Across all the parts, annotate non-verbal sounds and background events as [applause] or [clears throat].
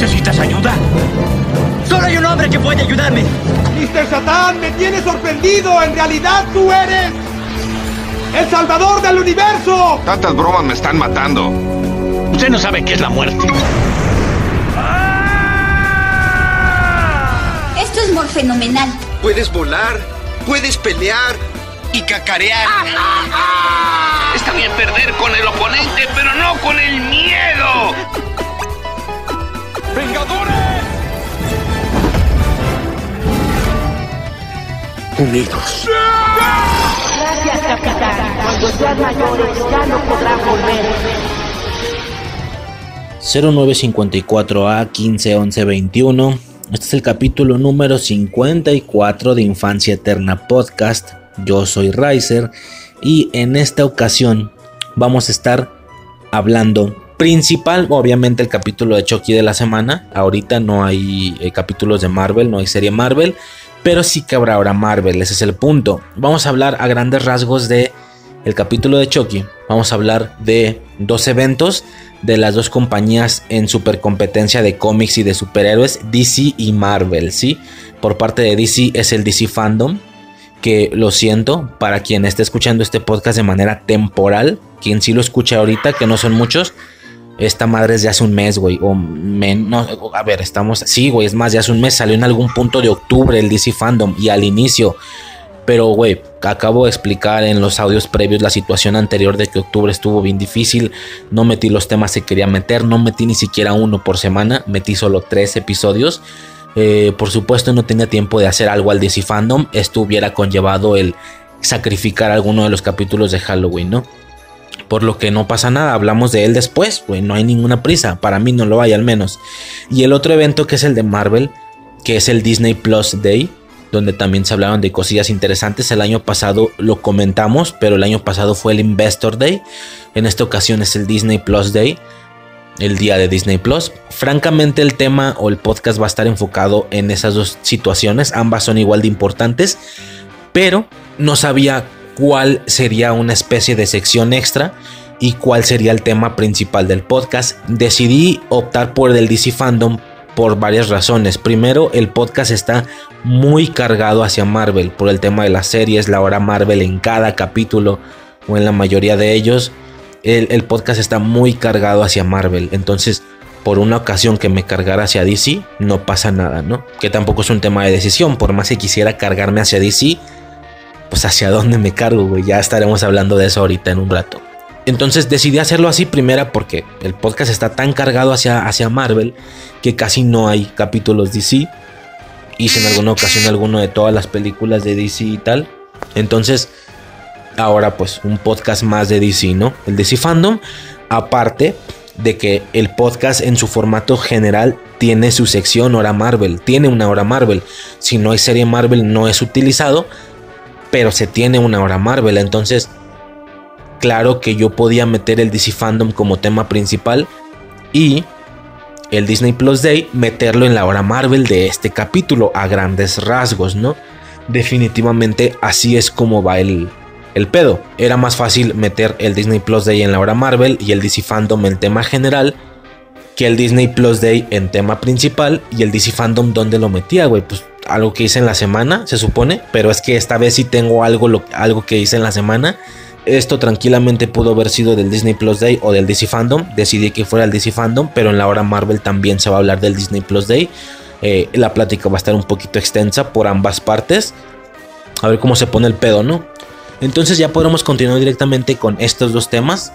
¿Necesitas ayuda? Solo hay un hombre que puede ayudarme. Mr. Satán, me tiene sorprendido. En realidad tú eres el salvador del universo. Tantas bromas me están matando. Usted no sabe qué es la muerte. Esto es morfenomenal. Puedes volar, puedes pelear y cacarear. Está bien perder con el oponente, pero no con el miedo. ¡Vengadores! Unidos. Gracias, capitán. Cuando sean mayores ya no podrán volver. 0954A 151121. Este es el capítulo número 54 de Infancia Eterna Podcast. Yo soy Riser y en esta ocasión vamos a estar hablando principal, obviamente el capítulo de Chucky de la semana. Ahorita no hay eh, capítulos de Marvel, no hay serie Marvel, pero sí que habrá ahora Marvel, ese es el punto. Vamos a hablar a grandes rasgos de el capítulo de Chucky. Vamos a hablar de dos eventos de las dos compañías en supercompetencia de cómics y de superhéroes, DC y Marvel, ¿sí? Por parte de DC es el DC Fandom, que lo siento, para quien esté escuchando este podcast de manera temporal, quien sí lo escucha ahorita, que no son muchos, esta madre es de hace un mes, güey, o menos, a ver, estamos, sí, güey, es más, ya hace un mes salió en algún punto de octubre el DC Fandom y al inicio pero, güey, acabo de explicar en los audios previos la situación anterior de que octubre estuvo bien difícil. No metí los temas que quería meter, no metí ni siquiera uno por semana, metí solo tres episodios. Eh, por supuesto, no tenía tiempo de hacer algo al DC Fandom. Esto hubiera conllevado el sacrificar alguno de los capítulos de Halloween, ¿no? Por lo que no pasa nada, hablamos de él después, güey, no hay ninguna prisa, para mí no lo hay al menos. Y el otro evento que es el de Marvel, que es el Disney Plus Day, donde también se hablaron de cosillas interesantes. El año pasado lo comentamos, pero el año pasado fue el Investor Day. En esta ocasión es el Disney Plus Day, el día de Disney Plus. Francamente el tema o el podcast va a estar enfocado en esas dos situaciones. Ambas son igual de importantes, pero no sabía cuál sería una especie de sección extra y cuál sería el tema principal del podcast. Decidí optar por el DC Fandom por varias razones. Primero, el podcast está muy cargado hacia Marvel por el tema de las series, la hora Marvel en cada capítulo o en la mayoría de ellos. El, podcast está muy cargado hacia Marvel. Entonces, por una ocasión que me cargara hacia DC, no pasa nada, ¿no? Que tampoco es un tema de decisión. Por más que quisiera cargarme hacia DC, pues hacia dónde me cargo, güey. Ya estaremos hablando de eso ahorita en un rato. Entonces decidí hacerlo así primera porque el podcast está tan cargado hacia, hacia Marvel que casi no hay capítulos DC. Hice en alguna ocasión alguno de todas las películas de DC y tal. Entonces, ahora pues un podcast más de DC, ¿no? El DC Fandom. Aparte de que el podcast en su formato general tiene su sección hora Marvel. Tiene una hora Marvel. Si no hay serie Marvel no es utilizado. Pero se tiene una hora Marvel. Entonces, claro que yo podía meter el DC Fandom como tema principal. Y el Disney Plus Day, meterlo en la hora Marvel de este capítulo a grandes rasgos, ¿no? Definitivamente así es como va el, el pedo. Era más fácil meter el Disney Plus Day en la hora Marvel y el DC Fandom en tema general que el Disney Plus Day en tema principal y el DC Fandom donde lo metía, güey. Pues algo que hice en la semana, se supone, pero es que esta vez sí tengo algo, algo que hice en la semana esto tranquilamente pudo haber sido del Disney Plus Day o del DC Fandom. Decidí que fuera el DC Fandom, pero en la hora Marvel también se va a hablar del Disney Plus Day. Eh, la plática va a estar un poquito extensa por ambas partes. A ver cómo se pone el pedo, ¿no? Entonces ya podremos continuar directamente con estos dos temas.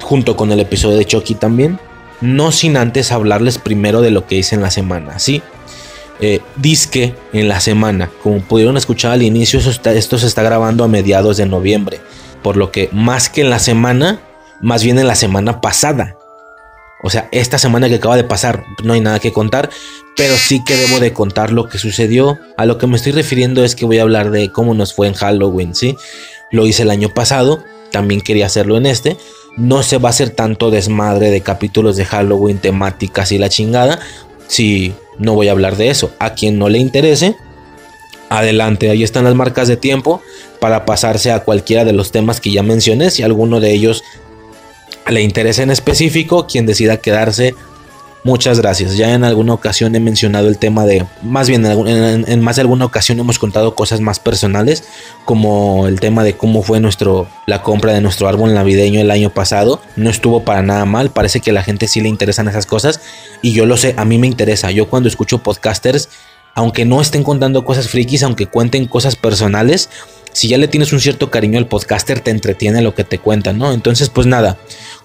Junto con el episodio de Chucky también. No sin antes hablarles primero de lo que hice en la semana, ¿sí? Eh, disque en la semana. Como pudieron escuchar al inicio, esto se está grabando a mediados de noviembre por lo que más que en la semana, más bien en la semana pasada. O sea, esta semana que acaba de pasar no hay nada que contar, pero sí que debo de contar lo que sucedió. A lo que me estoy refiriendo es que voy a hablar de cómo nos fue en Halloween, ¿sí? Lo hice el año pasado, también quería hacerlo en este. No se va a hacer tanto desmadre de capítulos de Halloween, temáticas y la chingada, si no voy a hablar de eso. A quien no le interese, adelante, ahí están las marcas de tiempo para pasarse a cualquiera de los temas que ya mencioné, si alguno de ellos le interesa en específico, quien decida quedarse Muchas gracias. Ya en alguna ocasión he mencionado el tema de, más bien en, más de alguna ocasión hemos contado cosas más personales, como el tema de cómo fue nuestro la compra de nuestro árbol navideño el año pasado. No estuvo para nada mal. Parece que a la gente sí le interesan esas cosas y yo lo sé. A mí me interesa. Yo cuando escucho podcasters, aunque no estén contando cosas frikis, aunque cuenten cosas personales, si ya le tienes un cierto cariño al podcaster, te entretiene lo que te cuentan, ¿no? Entonces, pues nada.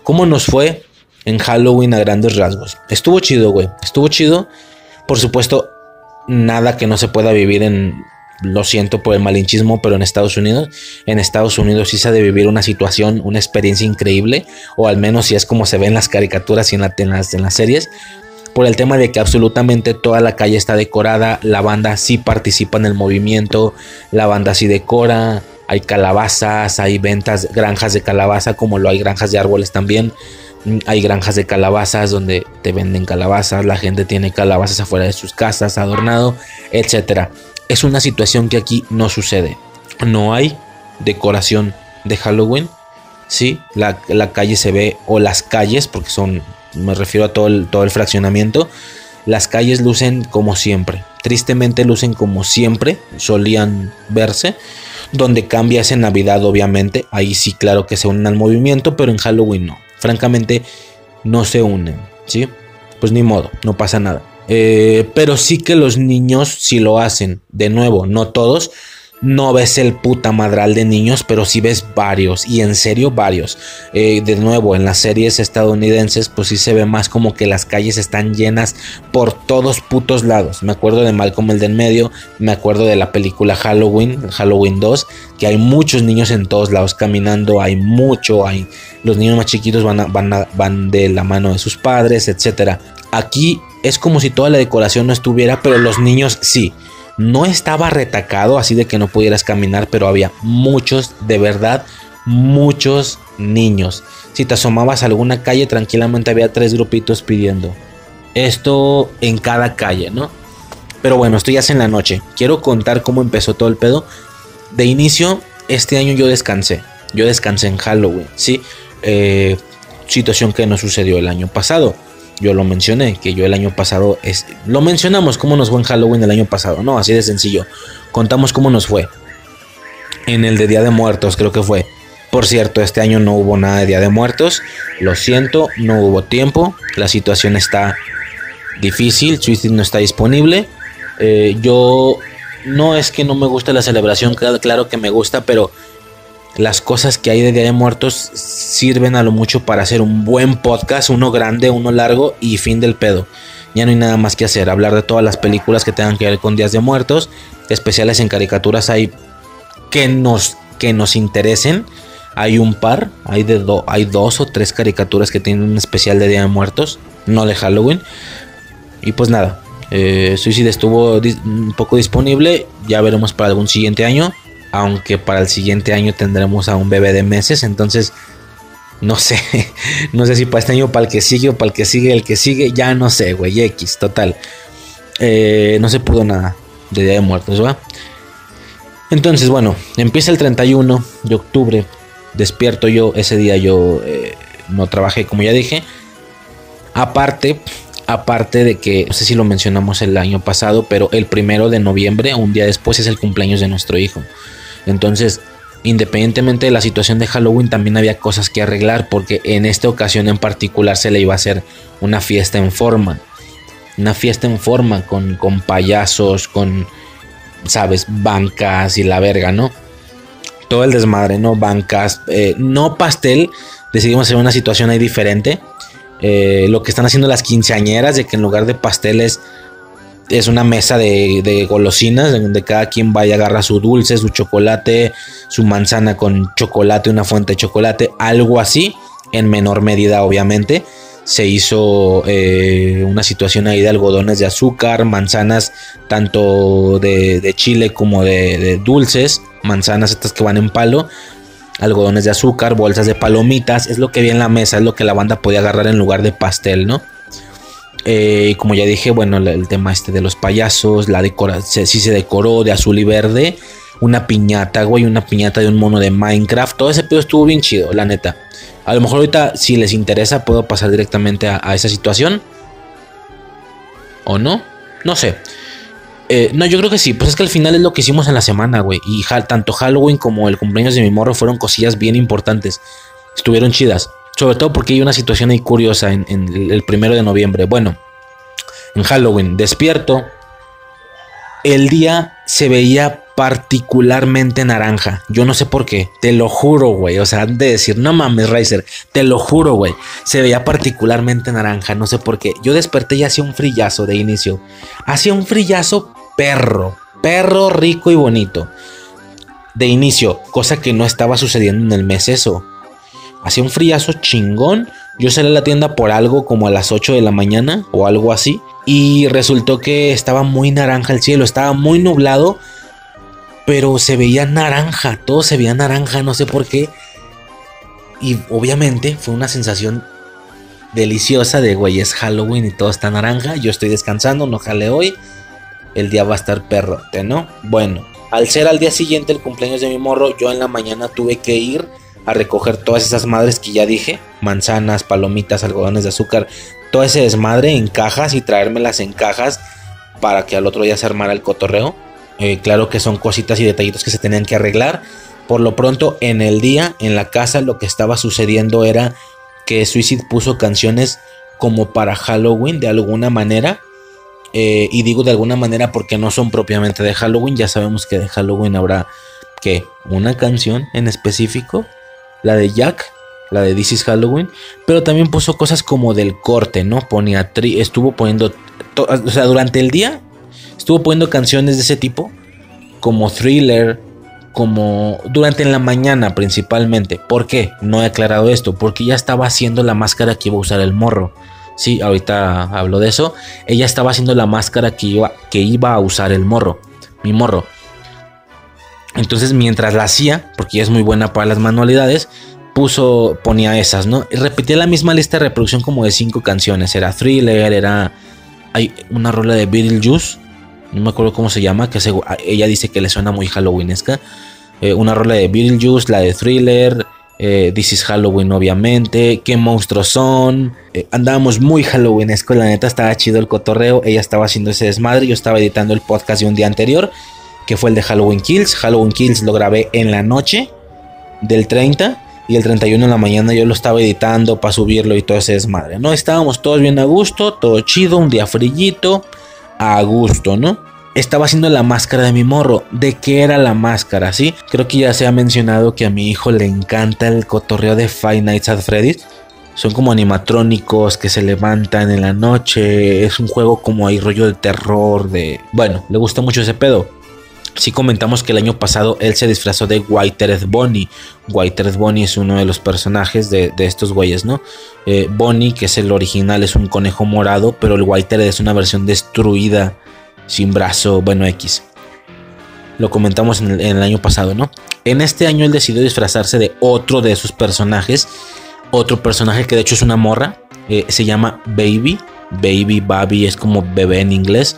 ¿Cómo nos fue? En Halloween a grandes rasgos. Estuvo chido, güey. Estuvo chido. Por supuesto, nada que no se pueda vivir en... Lo siento por el malinchismo, pero en Estados Unidos, en Estados Unidos sí se ha de vivir una situación, una experiencia increíble, o al menos si es como se ve en las caricaturas y en, las, en las series, por el tema de que absolutamente toda la calle está decorada, la banda sí participa en el movimiento, la banda sí decora, hay calabazas, hay ventas, granjas de calabaza, como lo hay granjas de árboles también. Hay granjas de calabazas donde te venden calabazas, la gente tiene calabazas afuera de sus casas, adornado, etc. Es una situación que aquí no sucede. No hay decoración de Halloween. Sí, la, calle se ve, o las calles, porque son, me refiero a todo el, todo el fraccionamiento, las calles lucen como siempre. Tristemente lucen como siempre solían verse. Donde cambia en Navidad, obviamente. Ahí sí, claro que se unen al movimiento, pero en Halloween no francamente no se unen, ¿sí? Pues ni modo, no pasa nada. Eh, pero sí que los niños si lo hacen, de nuevo, no todos, no ves el puta madral de niños, pero sí ves varios, y en serio varios. Eh, de nuevo, en las series estadounidenses, pues sí se ve más como que las calles están llenas por todos putos lados. Me acuerdo de Malcolm el de en medio, me acuerdo de la película Halloween, Halloween 2, que hay muchos niños en todos lados caminando, hay mucho, hay los niños más chiquitos van, van, van de la mano de sus padres, etc. Aquí es como si toda la decoración no estuviera, pero los niños sí. No estaba retacado, así de que no pudieras caminar, pero había muchos, de verdad, muchos niños. Si te asomabas a alguna calle, tranquilamente había tres grupitos pidiendo. Esto en cada calle, ¿no? Pero bueno, esto ya es en la noche. Quiero contar cómo empezó todo el pedo. De inicio, este año yo descansé. Yo descansé en Halloween, ¿sí? Eh, situación que no sucedió el año pasado. Yo lo mencioné, que yo el año pasado es, lo mencionamos cómo nos fue en Halloween el año pasado, no, así de sencillo. Contamos cómo nos fue. En el de Día de Muertos creo que fue. Por cierto, este año no hubo nada de Día de Muertos. Lo siento, no hubo tiempo. La situación está difícil. Twisted no está disponible. Eh, yo no es que no me guste la celebración, claro que me gusta, pero las cosas que hay de Día de Muertos sirven a lo mucho para hacer un buen podcast, uno grande, uno largo y fin del pedo. Ya no hay nada más que hacer, hablar de todas las películas que tengan que ver con Días de Muertos, especiales en caricaturas hay que nos, que nos interesen. Hay un par, hay, de hay dos o tres caricaturas que tienen un especial de Día de Muertos, no de Halloween. Y pues nada, eh, Suicide estuvo un poco disponible, ya veremos para algún siguiente año aunque para el siguiente año tendremos a un bebé de meses, entonces no sé, [laughs] no sé si para este año, para el que sigue o para el que sigue, el que sigue, ya no sé, güey, X, total. Eh, no se pudo nada de Día de Muertos, ¿va? Entonces, bueno, empieza el 31 de octubre, despierto yo, ese día yo eh, no trabajé, como ya dije. Aparte, aparte de que, no sé si lo mencionamos el año pasado, pero el primero de noviembre, un día después, es el cumpleaños de nuestro hijo. Entonces, independientemente de la situación de Halloween, también había cosas que arreglar porque en esta ocasión en particular se le iba a hacer una fiesta en forma. Una fiesta en forma con, con payasos, con, sabes, bancas y la verga, ¿no? Todo el desmadre, ¿no? Bancas, eh, no pastel. Decidimos hacer una situación ahí diferente. Eh, lo que están haciendo las quinceañeras, de que en lugar de pasteles es una mesa de, golosinas donde cada quien vaya a agarrar su dulce, su chocolate, su manzana con chocolate, una fuente de chocolate, algo así, en menor medida obviamente. Se hizo eh, una situación ahí de algodones de azúcar, manzanas tanto de, chile como de, de, dulces, manzanas estas que van en palo, algodones de azúcar, bolsas de palomitas, es lo que vi en la mesa, es lo que la banda podía agarrar en lugar de pastel, ¿no? Eh, como ya dije, bueno, el tema este de los payasos, la decora, sí se decoró de azul y verde. Una piñata, güey, una piñata de un mono de Minecraft. Todo ese pedo estuvo bien chido, la neta. A lo mejor ahorita, si les interesa, puedo pasar directamente a, esa situación. ¿O no? No sé. Eh, no, yo creo que sí. Pues es que al final es lo que hicimos en la semana, güey. Y tanto Halloween como el cumpleaños de mi morro fueron cosillas bien importantes. Estuvieron chidas. Sobre todo porque hay una situación ahí curiosa en, el primero de noviembre. Bueno, en Halloween, despierto. El día se veía particularmente naranja. Yo no sé por qué. Te lo juro, güey. O sea, de decir, no mames, Riser. Te lo juro, güey. Se veía particularmente naranja. No sé por qué. Yo desperté y hacía un frillazo de inicio. Hacía un frillazo perro. Perro rico y bonito. De inicio. Cosa que no estaba sucediendo en el mes eso. Hacía un frillazo chingón. Yo salí a la tienda por algo como a las 8 de la mañana o algo así. Y resultó que estaba muy naranja el cielo, estaba muy nublado. Pero se veía naranja, todo se veía naranja, no sé por qué. Y obviamente fue una sensación deliciosa de, güey, es Halloween y todo está naranja. Yo estoy descansando, no jale hoy. El día va a estar perrote, ¿no? Bueno, al ser al día siguiente el cumpleaños de mi morro, yo en la mañana tuve que ir a recoger todas esas madres que ya dije, manzanas, palomitas, algodones de azúcar, todo ese desmadre en cajas y traérmelas en cajas para que al otro día se armara el cotorreo. Eh, claro que son cositas y detallitos que se tenían que arreglar. Por lo pronto, en el día, en la casa, lo que estaba sucediendo era que Suicide puso canciones como para Halloween de alguna manera. Eh, y digo de alguna manera porque no son propiamente de Halloween. Ya sabemos que de Halloween habrá que una canción en específico la de Jack, la de This is Halloween, pero también puso cosas como del corte, ¿no? Ponía, estuvo poniendo, o sea, durante el día estuvo poniendo canciones de ese tipo, como thriller, como durante la mañana principalmente. ¿Por qué? No he aclarado esto, porque ya estaba haciendo la máscara que iba a usar el morro. Sí, ahorita hablo de eso. Ella estaba haciendo la máscara que iba, que iba a usar el morro, mi morro. Entonces, mientras la hacía, porque ella es muy buena para las manualidades, puso, ponía esas, ¿no? Y repetía la misma lista de reproducción como de cinco canciones. Era Thriller, era. Hay una rola de Beetlejuice, no me acuerdo cómo se llama, que ella dice que le suena muy Halloweenesca. Eh, una rola de Beetlejuice, la de Thriller, eh, This is Halloween, obviamente. ¿Qué monstruos son? Eh, andábamos muy Halloweenesco, la neta estaba chido el cotorreo. Ella estaba haciendo ese desmadre, yo estaba editando el podcast de un día anterior que fue el de Halloween Kills. Halloween Kills lo grabé en la noche del 30 y el 31 en la mañana yo lo estaba editando para subirlo y todo ese desmadre, ¿no? Estábamos todos bien a gusto, todo chido, un día frillito, a gusto, ¿no? Estaba haciendo la máscara de mi morro. ¿De qué era la máscara? Sí, creo que ya se ha mencionado que a mi hijo le encanta el cotorreo de Five Nights at Freddy's. Son como animatrónicos que se levantan en la noche. Es un juego como hay rollo de terror, de... Bueno, le gusta mucho ese pedo. Si comentamos que el año pasado él se disfrazó de Whitered Bonnie. Whitered Bonnie es uno de los personajes de, estos güeyes, ¿no? Eh, Bonnie, que es el original, es un conejo morado, pero el Whitered es una versión destruida, sin brazo, bueno, X. Lo comentamos en el, año pasado, ¿no? En este año él decidió disfrazarse de otro de sus personajes. Otro personaje que de hecho es una morra. Eh, se llama Baby. Baby, Baby es como bebé en inglés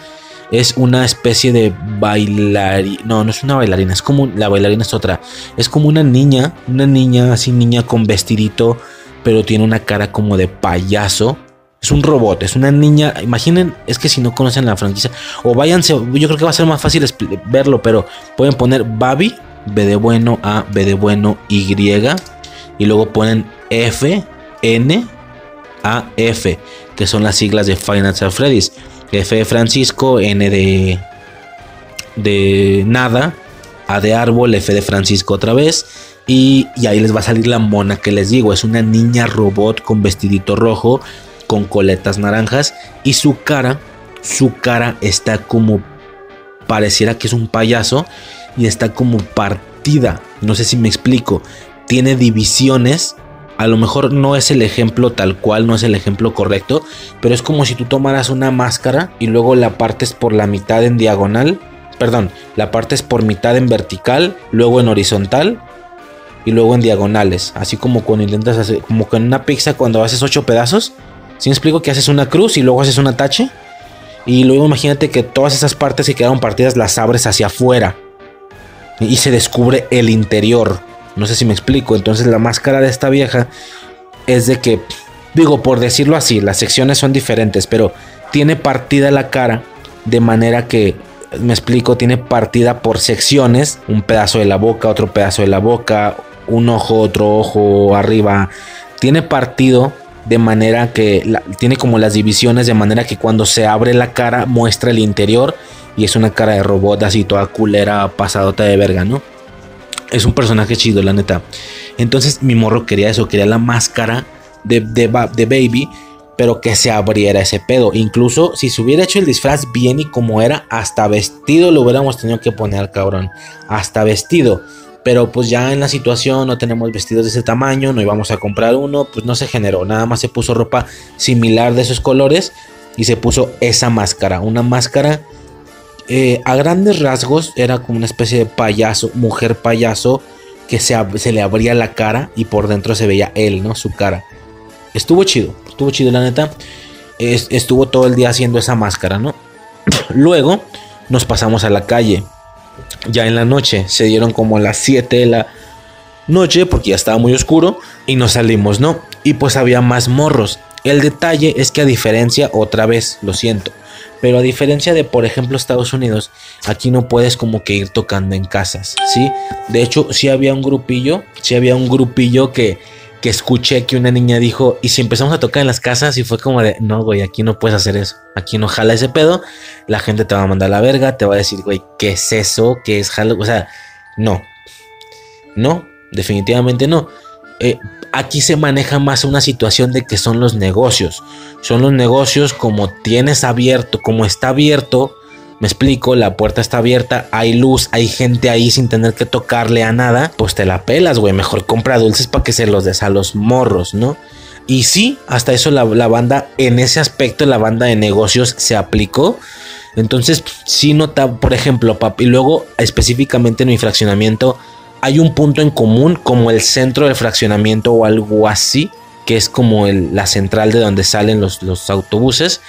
es una especie de bailarina. No, no es una bailarina, es como. La bailarina es otra. Es como una niña, una niña así, niña con vestidito, pero tiene una cara como de payaso. Es un robot, es una niña. Imaginen, es que si no conocen la franquicia, o váyanse, yo creo que va a ser más fácil verlo, pero pueden poner Babi, B de bueno, A, B de bueno, Y, y luego ponen F, N, A, F, que son las siglas de Final Freddy's. F de Francisco, N de, de nada, A de árbol, F de Francisco otra vez. Y, ahí les va a salir la mona que les digo. Es una niña robot con vestidito rojo, con coletas naranjas. Y su cara, su cara está como, pareciera que es un payaso. Y está como partida. No sé si me explico. Tiene divisiones a lo mejor no es el ejemplo tal cual, no es el ejemplo correcto, pero es como si tú tomaras una máscara y luego la partes por la mitad en diagonal, perdón, la partes por mitad en vertical, luego en horizontal y luego en diagonales, así como cuando intentas hacer, como con una pizza cuando haces ocho pedazos, si me explico que haces una cruz y luego haces una tache, y luego imagínate que todas esas partes que quedaron partidas las abres hacia afuera y se descubre el interior. No sé si me explico. Entonces la máscara de esta vieja es de que, digo, por decirlo así, las secciones son diferentes, pero tiene partida la cara de manera que, me explico, tiene partida por secciones, un pedazo de la boca, otro pedazo de la boca, un ojo, otro ojo arriba, tiene partido de manera que tiene como las divisiones de manera que cuando se abre la cara muestra el interior y es una cara de robot así toda culera pasadota de verga, ¿no? Es un personaje chido, la neta. Entonces mi morro quería eso, quería la máscara de, de, de Baby, pero que se abriera ese pedo. Incluso si se hubiera hecho el disfraz bien y como era, hasta vestido lo hubiéramos tenido que poner cabrón. Hasta vestido. Pero pues ya en la situación no tenemos vestidos de ese tamaño, no íbamos a comprar uno, pues no se generó. Nada más se puso ropa similar de esos colores y se puso esa máscara. Una máscara eh, a grandes rasgos era como una especie de payaso, mujer payaso, que se, se, le abría la cara y por dentro se veía él, ¿no? Su cara. Estuvo chido, estuvo chido la neta. estuvo todo el día haciendo esa máscara, ¿no? [clears throat] Luego nos pasamos a la calle ya en la noche. Se dieron como a las 7 de la noche porque ya estaba muy oscuro y nos salimos, ¿no? Y pues había más morros. El detalle es que a diferencia, otra vez, lo siento, pero a diferencia de, por ejemplo, Estados Unidos, aquí no puedes como que ir tocando en casas, ¿sí? De hecho, sí había un grupillo, sí había un grupillo que que escuché que una niña dijo, y si empezamos a tocar en las casas y fue como de, no, güey, aquí no puedes hacer eso, aquí no jala ese pedo, la gente te va a mandar la verga, te va a decir, güey, ¿qué es eso? ¿Qué es jalo? O sea, no, no, definitivamente no. Eh, aquí se maneja más una situación de que son los negocios, son los negocios como tienes abierto, como está abierto, me explico, la puerta está abierta, hay luz, hay gente ahí sin tener que tocarle a nada, pues te la pelas, güey. Mejor compra dulces para que se los des a los morros, ¿no? Y sí, hasta eso la, banda, en ese aspecto, la banda de negocios se aplicó. Entonces, sí nota, por ejemplo, papi, y luego específicamente en mi fraccionamiento, hay un punto en común como el centro del fraccionamiento o algo así, que es como la central de donde salen los, los autobuses,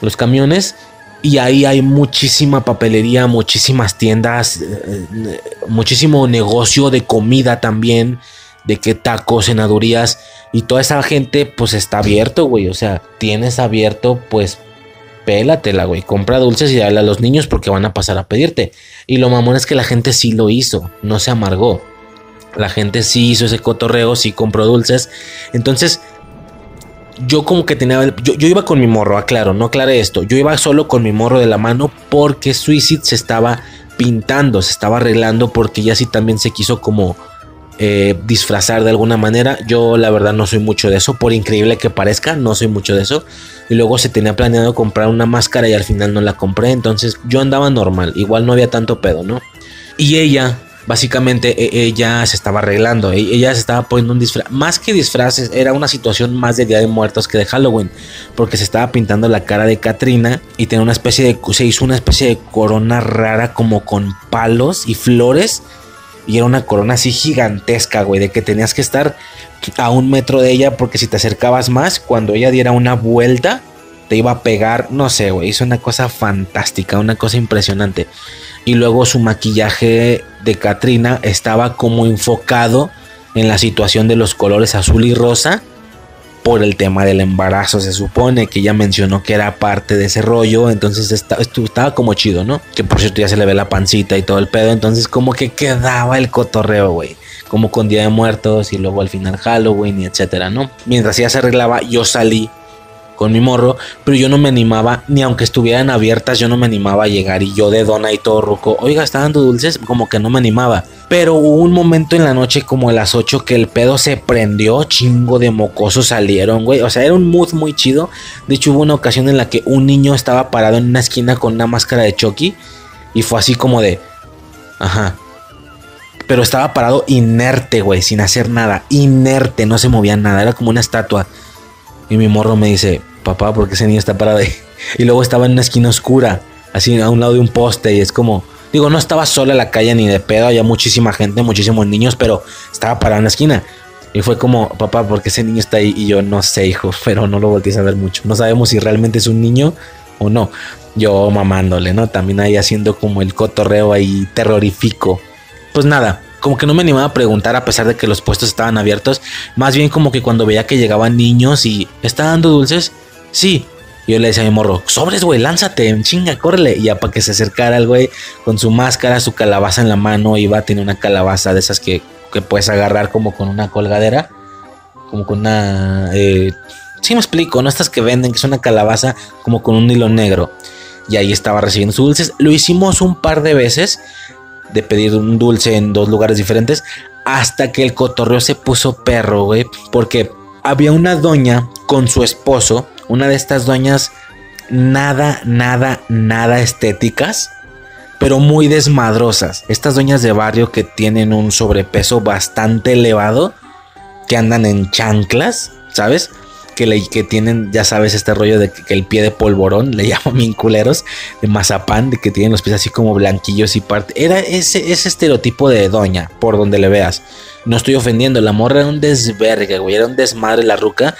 los camiones y ahí hay muchísima papelería, muchísimas tiendas, eh, eh, muchísimo negocio de comida también, de que tacos, cenadurías y toda esa gente pues está abierto, güey, o sea, tienes abierto pues pélatela, güey, compra dulces y dale a los niños porque van a pasar a pedirte. Y lo mamón es que la gente sí lo hizo, no se amargó. La gente sí hizo ese cotorreo, sí compró dulces. Entonces, yo como que tenía. Yo, iba con mi morro, aclaro, no aclaré esto. Yo iba solo con mi morro de la mano porque Suicide se estaba pintando, se estaba arreglando porque ya sí también se quiso como eh, disfrazar de alguna manera. Yo la verdad no soy mucho de eso, por increíble que parezca, no soy mucho de eso. Y luego se tenía planeado comprar una máscara y al final no la compré, entonces yo andaba normal, igual no había tanto pedo, ¿no? Y ella básicamente e, ella se estaba arreglando, e, ella se estaba poniendo un disfraz, más que disfraces, era una situación más de Día de Muertos que de Halloween, porque se estaba pintando la cara de Katrina y tenía una especie de, se hizo una especie de corona rara como con palos y flores, y era una corona así gigantesca, güey, de que tenías que estar a un metro de ella porque si te acercabas más, cuando ella diera una vuelta, te iba a pegar, no sé, güey, hizo una cosa fantástica, una cosa impresionante. Y luego su maquillaje de Katrina estaba como enfocado en la situación de los colores azul y rosa por el tema del embarazo. Se supone que ella mencionó que era parte de ese rollo entonces estaba como chido no que por cierto ya se le ve la pancita y todo el pedo entonces como que quedaba el cotorreo güey. Como con Día de Muertos y luego al final Halloween y etcétera no mientras ella se arreglaba yo salí con mi morro, pero yo no me animaba, ni aunque estuvieran abiertas, yo no me animaba a llegar y yo de dona y todo ruco, oiga, está dando dulces, como que no me animaba. Pero hubo un momento en la noche como a las 8 que el pedo se prendió, chingo de mocosos salieron, güey. O sea, era un mood muy chido. De hecho, hubo una ocasión en la que un niño estaba parado en una esquina con una máscara de Chucky y fue así como de, ajá. Pero estaba parado inerte, güey, sin hacer nada. Inerte, no se movía nada. Era como una estatua. Y mi morro me dice, papá, ¿por qué ese niño está parado ahí? Y luego estaba en una esquina oscura, así a un lado de un poste. Y es como, digo, no estaba sola en la calle ni de pedo, había muchísima gente, muchísimos niños, pero estaba parado en la esquina. Y fue como, papá, ¿por qué ese niño está ahí? Y yo no sé, hijo, [laughs] pero no lo volteé a ver mucho. No sabemos si realmente es un niño o no. Yo mamándole, ¿no? También ahí haciendo como el cotorreo ahí terrorífico. Pues nada, como que no me animaba a preguntar a pesar de que los puestos estaban abiertos. Más bien como que cuando veía que llegaban niños y ¿está dando dulces? Sí. Yo le decía a mi morro, sobres, güey, lánzate, chinga, córrele. Y ya para que se acercara el güey con su máscara, su calabaza en la mano, iba a tener una calabaza de esas que, que puedes agarrar como con una colgadera, como con una... Eh, sí me explico, no estas que venden, que es una calabaza como con un hilo negro. Y ahí estaba recibiendo sus dulces. Lo hicimos un par de veces, de pedir un dulce en dos lugares diferentes, hasta que el cotorreo se puso perro, güey, porque había una doña con su esposo, una de estas doñas nada, nada, nada estéticas, pero muy desmadrosas. Estas doñas de barrio que tienen un sobrepeso bastante elevado, que andan en chanclas, ¿sabes? Que, le, tienen, ya sabes, este rollo de que, el pie de polvorón, le [laughs] llaman bien culeros, de mazapán, de que tienen los pies así como blanquillos y parte. Era ese, ese estereotipo de doña, por donde le veas. No estoy ofendiendo, la morra era un desvergue, güey, era un desmadre la ruca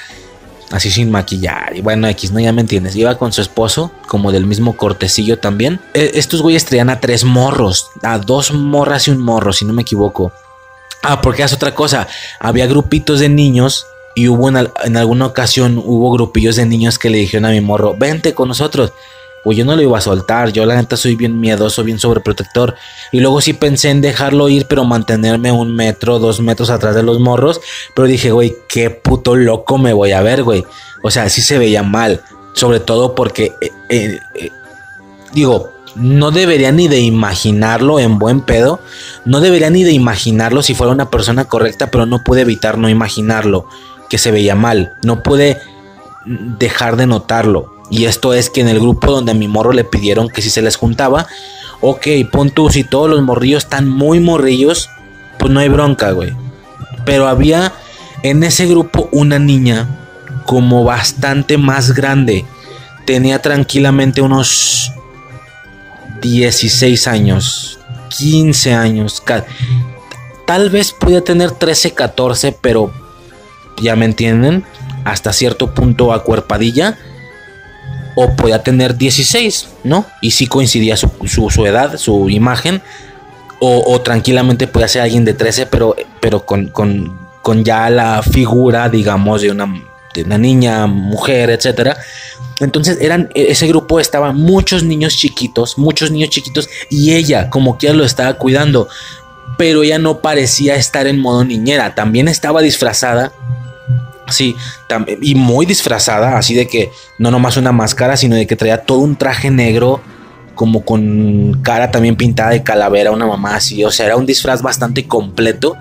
así sin maquillar. Y bueno, X, no, ya me entiendes. Iba con su esposo, como del mismo cortecillo también. E, estos güeyes traían a tres morros, a dos morras y un morro, si no me equivoco. Ah, porque es otra cosa. Había grupitos de niños y hubo en, alguna ocasión hubo grupillos de niños que le dijeron a mi morro, vente con nosotros pues yo no lo iba a soltar. Yo la neta soy bien miedoso, bien sobreprotector. Y luego sí pensé en dejarlo ir, pero mantenerme un metro, dos metros atrás de los morros. Pero dije, güey, qué puto loco me voy a ver, güey. O sea, sí se veía mal. Sobre todo porque, eh, eh, eh, digo, no debería ni de imaginarlo en buen pedo. No debería ni de imaginarlo si fuera una persona correcta, pero no pude evitar no imaginarlo. Que se veía mal. No pude dejar de notarlo. Y esto es que en el grupo donde a mi morro le pidieron que si se les juntaba, ok, pon tú, si todos los morrillos están muy morrillos, pues no hay bronca, güey. Pero había en ese grupo una niña como bastante más grande. Tenía tranquilamente unos 16 años, 15 años. Tal vez podía tener 13, 14, pero ya me entienden, hasta cierto punto acuerpadilla o podía tener 16, ¿no? Y si coincidía su, edad, su imagen, o, tranquilamente podía ser alguien de 13, pero, pero con, con, ya la figura, digamos, de una, de una niña, mujer, etcétera. Entonces eran, ese grupo estaba muchos niños chiquitos, muchos niños chiquitos, y ella, como que lo estaba cuidando, pero ella no parecía estar en modo niñera, también estaba disfrazada Sí, y muy disfrazada, así de que no nomás una máscara, sino de que traía todo un traje negro, como con cara también pintada de calavera, una mamá así, o sea, era un disfraz bastante completo.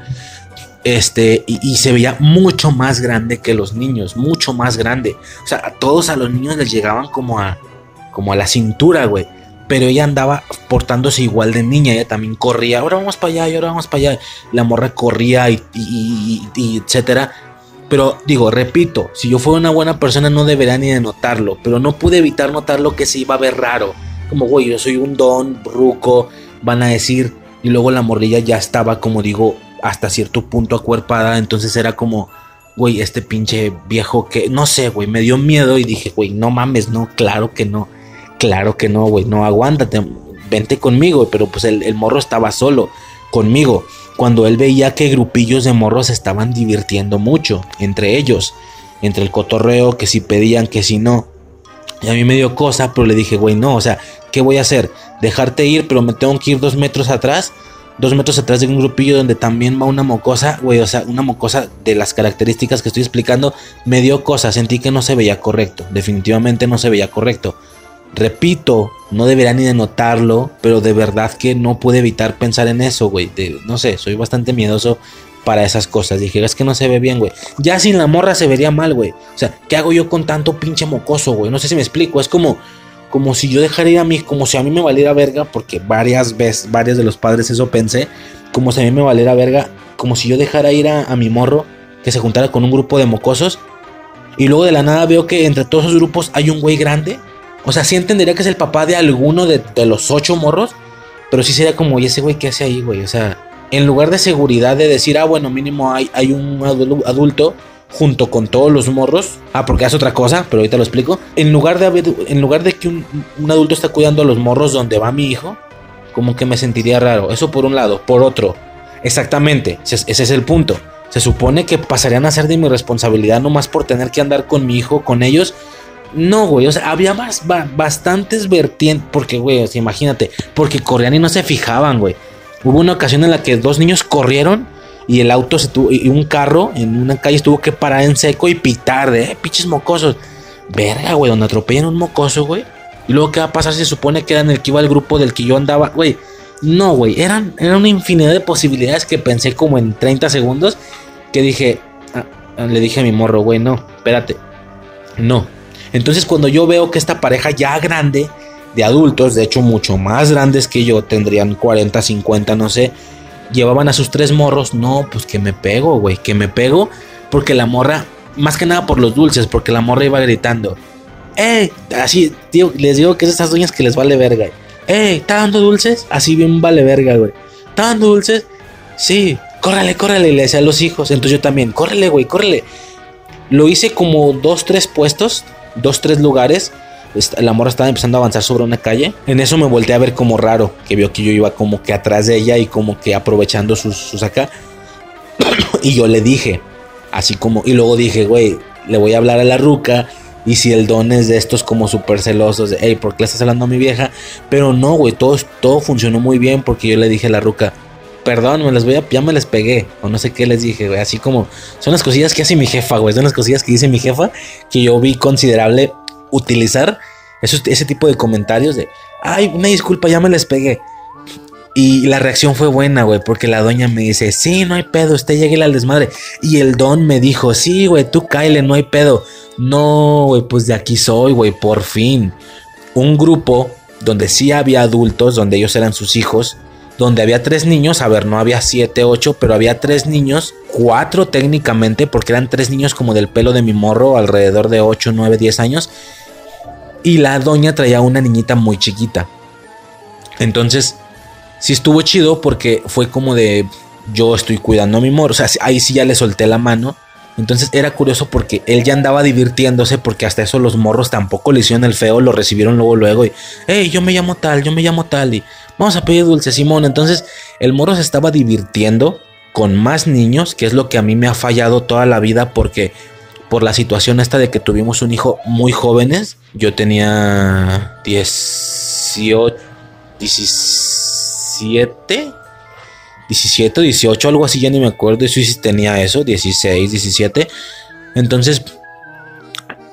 Este, y, se veía mucho más grande que los niños, mucho más grande. O sea, a todos a los niños les llegaban como a, como a la cintura, güey. Pero ella andaba portándose igual de niña, ella también corría, ahora vamos para allá, y ahora vamos para allá. La morra corría y, y etcétera pero digo, repito, si yo fuera una buena persona no debería ni de notarlo, pero no pude evitar notar lo que se iba a ver raro. Como, güey, yo soy un don, bruco, van a decir, y luego la morrilla ya estaba, como digo, hasta cierto punto acuerpada, entonces era como, güey, este pinche viejo que, no sé, güey, me dio miedo y dije, güey, no mames, no, claro que no, claro que no, güey, no, aguántate, vente conmigo, pero pues el morro estaba solo conmigo cuando él veía que grupillos de morros estaban divirtiendo mucho entre ellos, entre el cotorreo, que si pedían, que si no. Y a mí me dio cosa, pero le dije, güey, no, o sea, ¿qué voy a hacer? Dejarte ir, pero me tengo que ir dos metros atrás, dos metros atrás de un grupillo donde también va una mocosa, güey, o sea, una mocosa de las características que estoy explicando, me dio cosa, sentí que no se veía correcto, definitivamente no se veía correcto. Repito, no debería ni de notarlo, pero de verdad que no pude evitar pensar en eso, güey. No sé, soy bastante miedoso para esas cosas. Dije, es que no se ve bien, güey. Ya sin la morra se vería mal, güey. O sea, ¿qué hago yo con tanto pinche mocoso, güey? No sé si me explico. Es como, como si yo dejara ir a mí, como si a mí me valiera verga, porque varias veces, varios de los padres eso pensé, como si a mí me valiera verga, como si yo dejara ir a, a mi morro que se juntara con un grupo de mocosos. Y luego de la nada veo que entre todos esos grupos hay un güey grande o sea, sí entendería que es el papá de alguno de, los ocho morros, pero sí sería como, ¿y ese güey qué hace ahí, güey? O sea, en lugar de seguridad de decir, ah, bueno, mínimo hay, un adulto junto con todos los morros. Ah, porque hace otra cosa, pero ahorita lo explico. En lugar de, haber, en lugar de que un, adulto está cuidando a los morros donde va mi hijo, como que me sentiría raro. Eso por un lado. Por otro, exactamente, ese es el punto. Se supone que pasarían a ser de mi responsabilidad nomás por tener que andar con mi hijo, con ellos, No, güey, o sea, había más, bastantes vertientes, porque, güey, o sea, imagínate, porque corrían y no se fijaban, güey. Hubo una ocasión en la que dos niños corrieron y el auto se tuvo, y un carro en una calle estuvo que parar en seco y pitar de, eh, pinches mocosos. Verga, güey, donde atropellan un mocoso, güey. Y luego, ¿qué va a pasar? Se supone que era en el que iba el grupo del que yo andaba, güey. No, güey, eran, eran una infinidad de posibilidades que pensé como en 30 segundos. Que dije, ah, ah, le dije a mi morro, güey, no, espérate, no. Entonces, cuando yo veo que esta pareja ya grande, de adultos, de hecho, mucho más grandes que yo, tendrían 40, 50, no sé, llevaban a sus tres morros, no, pues que me pego, güey, que me pego, porque la morra, más que nada por los dulces, porque la morra iba gritando, ¡eh! Así, tío, les digo que es esas doñas que les vale verga. ¡eh! ¿Está dando dulces? Así bien vale verga, güey. ¿Está dando dulces? Sí, córrele, córrele, le decía a los hijos. Entonces yo también, córrele, güey, córrele. Lo hice como dos, tres puestos, dos, tres lugares. La morra estaba empezando a avanzar sobre una calle. En eso me volteé a ver como raro, que vio que yo iba como que atrás de ella y como que aprovechando sus, sus acá. [coughs] y yo le dije, así como, y luego dije, güey, le voy a hablar a la ruca y si el don es de estos como súper celosos, de, hey, ¿por qué le estás hablando a mi vieja? Pero no, güey, todo, todo funcionó muy bien porque yo le dije a la ruca, perdón, me voy a, ya me les pegué, o no sé qué les dije, güey, así como, son las cosillas que hace mi jefa, güey, son las cosillas que dice mi jefa que yo vi considerable utilizar ese tipo de comentarios de, ay, una disculpa, ya me les pegué. Y la reacción fue buena, güey, porque la doña me dice, sí, no hay pedo, usted llegue al desmadre. Y el don me dijo, sí, güey, tú cáele, no hay pedo. No, güey, pues de aquí soy, güey, por fin. Un grupo donde sí había adultos, donde ellos eran sus hijos, donde había tres niños, a ver, no había siete, ocho, pero había tres niños, cuatro técnicamente, porque eran tres niños como del pelo de mi morro, alrededor de ocho, nueve, diez años. Y la doña traía una niñita muy chiquita. Entonces, sí estuvo chido porque fue como de yo estoy cuidando a mi morro. O sea, ahí sí ya le solté la mano. Entonces era curioso porque él ya andaba divirtiéndose porque hasta eso los morros tampoco le hicieron el feo, lo recibieron luego luego y, hey, yo me llamo tal, yo me llamo tal y vamos a pedir dulce Simón. Entonces el morro se estaba divirtiendo con más niños, que es lo que a mí me ha fallado toda la vida porque por la situación esta de que tuvimos un hijo muy jóvenes, yo tenía 18, 17 17, 18, algo así, ya ni me acuerdo si tenía eso, 16, 17. Entonces,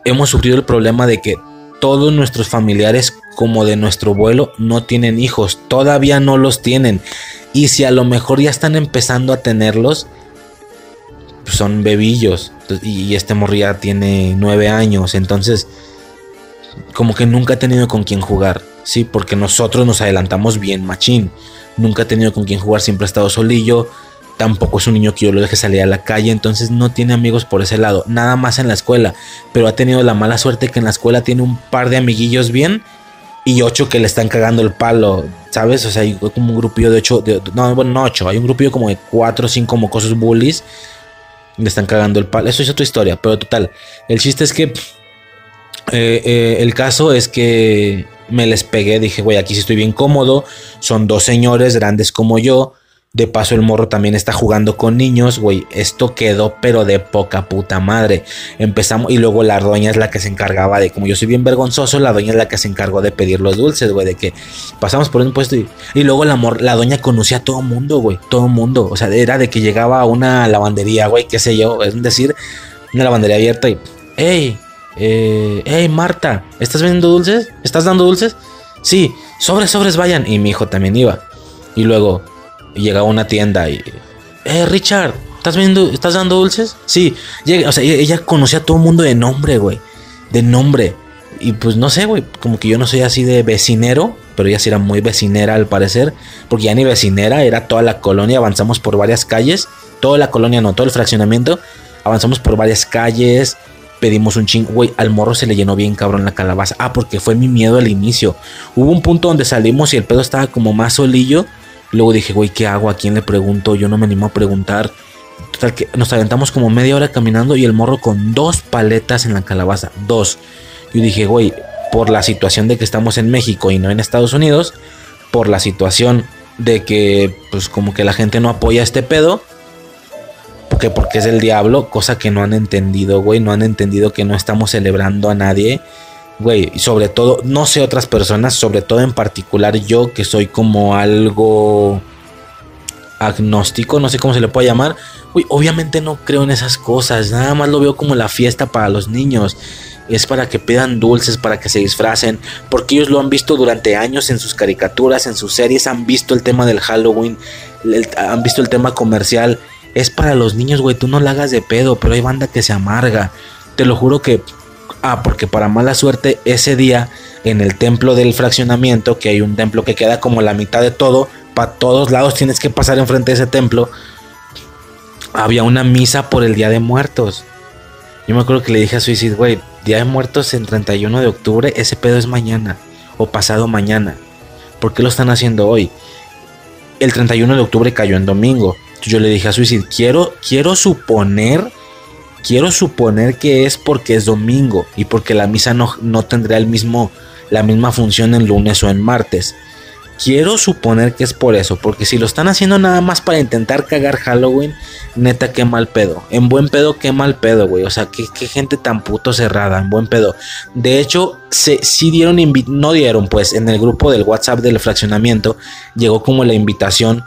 hemos sufrido el problema de que todos nuestros familiares, como de nuestro vuelo, no tienen hijos, todavía no los tienen. Y si a lo mejor ya están empezando a tenerlos, pues son bebillos. Y este morría tiene 9 años, entonces, como que nunca ha tenido con quien jugar, ¿sí? Porque nosotros nos adelantamos bien, machín nunca ha tenido con quien jugar, siempre ha estado solillo. Tampoco es un niño que yo lo deje salir a la calle, entonces no tiene amigos por ese lado, nada más en la escuela. Pero ha tenido la mala suerte que en la escuela tiene un par de amiguillos bien y ocho que le están cagando el palo, ¿sabes? O sea, hay como un grupillo de ocho, no, bueno, no ocho, hay un grupillo como de cuatro o cinco mocosos bullies, le están cagando el palo. Eso es otra historia, pero total, el chiste es que eh, eh, el caso es que me les pegué, dije, güey, aquí sí estoy bien cómodo, son dos señores grandes como yo, de paso el morro también está jugando con niños, güey, esto quedó pero de poca puta madre. Empezamos y luego la doña es la que se encargaba de, como yo soy bien vergonzoso, la doña es la que se encargó de pedir los dulces, güey, de que pasamos por un puesto y, y luego la, la doña conocía a todo mundo, güey, todo mundo, o sea, era de que llegaba a una lavandería, güey, qué sé yo, es decir, una lavandería abierta y, hey, eh, hey Marta, ¿estás vendiendo dulces? ¿Estás dando dulces? Sí, sobres, sobres, vayan. Y mi hijo también iba. Y luego llegaba a una tienda y, eh, Richard, ¿estás vendiendo, estás dando dulces? Sí, llega, o sea, ella, conocía a todo el mundo de nombre, güey, de nombre. Y pues no sé, güey, como que yo no soy así de vecinero, pero ella sí era muy vecinera al parecer, porque ya ni vecinera, era toda la colonia, avanzamos por varias calles, toda la colonia, no, todo el fraccionamiento, avanzamos por varias calles, pedimos un ching, güey, al morro se le llenó bien cabrón la calabaza. Ah, porque fue mi miedo al inicio. Hubo un punto donde salimos y el pedo estaba como más solillo. Luego dije, güey, ¿qué hago? ¿A quién le pregunto? Yo no me animo a preguntar. Total que nos aventamos como media hora caminando y el morro con dos paletas en la calabaza. Dos. Yo dije, güey, por la situación de que estamos en México y no en Estados Unidos, por la situación de que, pues como que la gente no apoya este pedo, que porque es el diablo, cosa que no han entendido, güey, no han entendido que no estamos celebrando a nadie, güey, y sobre todo, no sé otras personas, sobre todo en particular yo que soy como algo agnóstico, no sé cómo se le puede llamar, obviamente no creo en esas cosas, nada más lo veo como la fiesta para los niños es para que pidan dulces, para que se disfracen, porque ellos lo han visto durante años en sus caricaturas, en sus series, han visto el tema del Halloween, han visto el tema comercial. Es para los niños, güey, tú no la hagas de pedo, pero hay banda que se amarga. Te lo juro que... Ah, porque para mala suerte ese día en el templo del fraccionamiento, que hay un templo que queda como la mitad de todo, para todos lados tienes que pasar enfrente de ese templo, había una misa por el Día de Muertos. Yo me acuerdo que le dije a Suicide, güey, Día de Muertos en 31 de octubre, ese pedo es mañana o pasado mañana. ¿Por qué lo están haciendo hoy? El 31 de octubre cayó en domingo. Yo le dije a Suicide, quiero, quiero suponer, quiero suponer que es porque es domingo y porque la misa no, no tendrá el mismo, la misma función en lunes o en martes. Quiero suponer que es por eso, porque si lo están haciendo nada más para intentar cagar Halloween, neta, qué mal pedo. En buen pedo, qué mal pedo, güey. O sea, qué, gente tan puto cerrada, en buen pedo. De hecho, se, sí dieron, no dieron, pues, en el grupo del WhatsApp del fraccionamiento, llegó como la invitación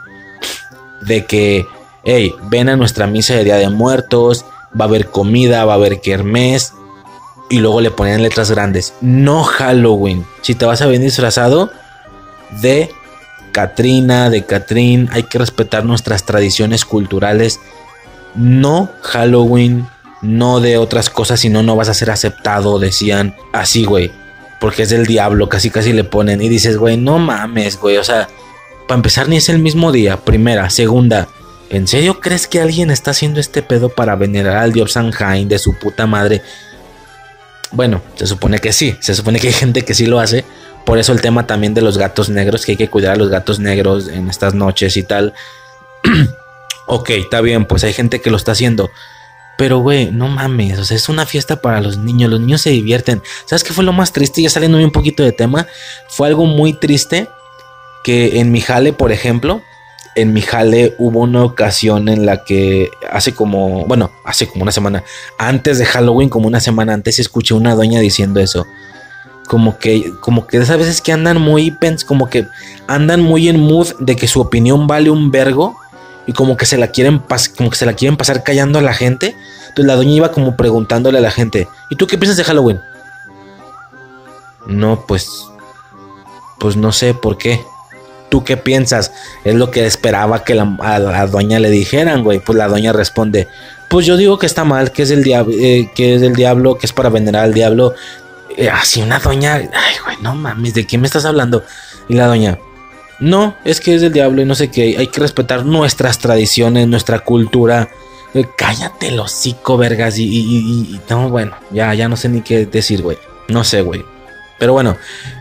de que, hey, ven a nuestra misa de Día de Muertos, va a haber comida, va a haber kermés. Y luego le ponían letras grandes, no Halloween. Si te vas a venir disfrazado, de Katrina, de Catrín. Hay que respetar nuestras tradiciones culturales. No Halloween, no de otras cosas, si no, no vas a ser aceptado. Decían así, güey. Porque es del diablo, casi casi le ponen. Y dices, güey, no mames, güey. O sea, para empezar, ni es el mismo día. Primera, segunda. ¿En serio crees que alguien está haciendo este pedo para venerar al dios Sanhain de su puta madre? Bueno, se supone que sí. Se supone que hay gente que sí lo hace. Por eso el tema también de los gatos negros, que hay que cuidar a los gatos negros en estas noches y tal. [clears throat] ok, está bien, pues hay gente que lo está haciendo. Pero, güey, no mames, o sea, es una fiesta para los niños, los niños se divierten. ¿Sabes qué fue lo más triste? Ya saliendo un poquito de tema, fue algo muy triste que en mi jale, por ejemplo, en mi jale hubo una ocasión en la que hace como, bueno, hace como una semana, antes de Halloween, como una semana antes, escuché una doña diciendo eso como que, como que esas veces que andan muy, como que andan muy en mood de que su opinión vale un vergo y como que se la quieren, como que se la quieren pasar callando a la gente. Entonces la doña iba como preguntándole a la gente, ¿y tú qué piensas de Halloween? No, pues, pues no sé por qué. ¿Tú qué piensas? Es lo que esperaba que la, doña le dijeran, güey. Pues la doña responde, pues yo digo que está mal, que es el diablo, eh, que es el diablo, que es para venerar al diablo. Eh, así una doña, ay, güey, no mames, ¿de qué me estás hablando? Y la doña, no, es que es del diablo y no sé qué, hay que respetar nuestras tradiciones, nuestra cultura. Eh, cállate hocico, vergas, y, y, no, bueno, ya, ya no sé ni qué decir, güey. No sé, güey. Pero bueno,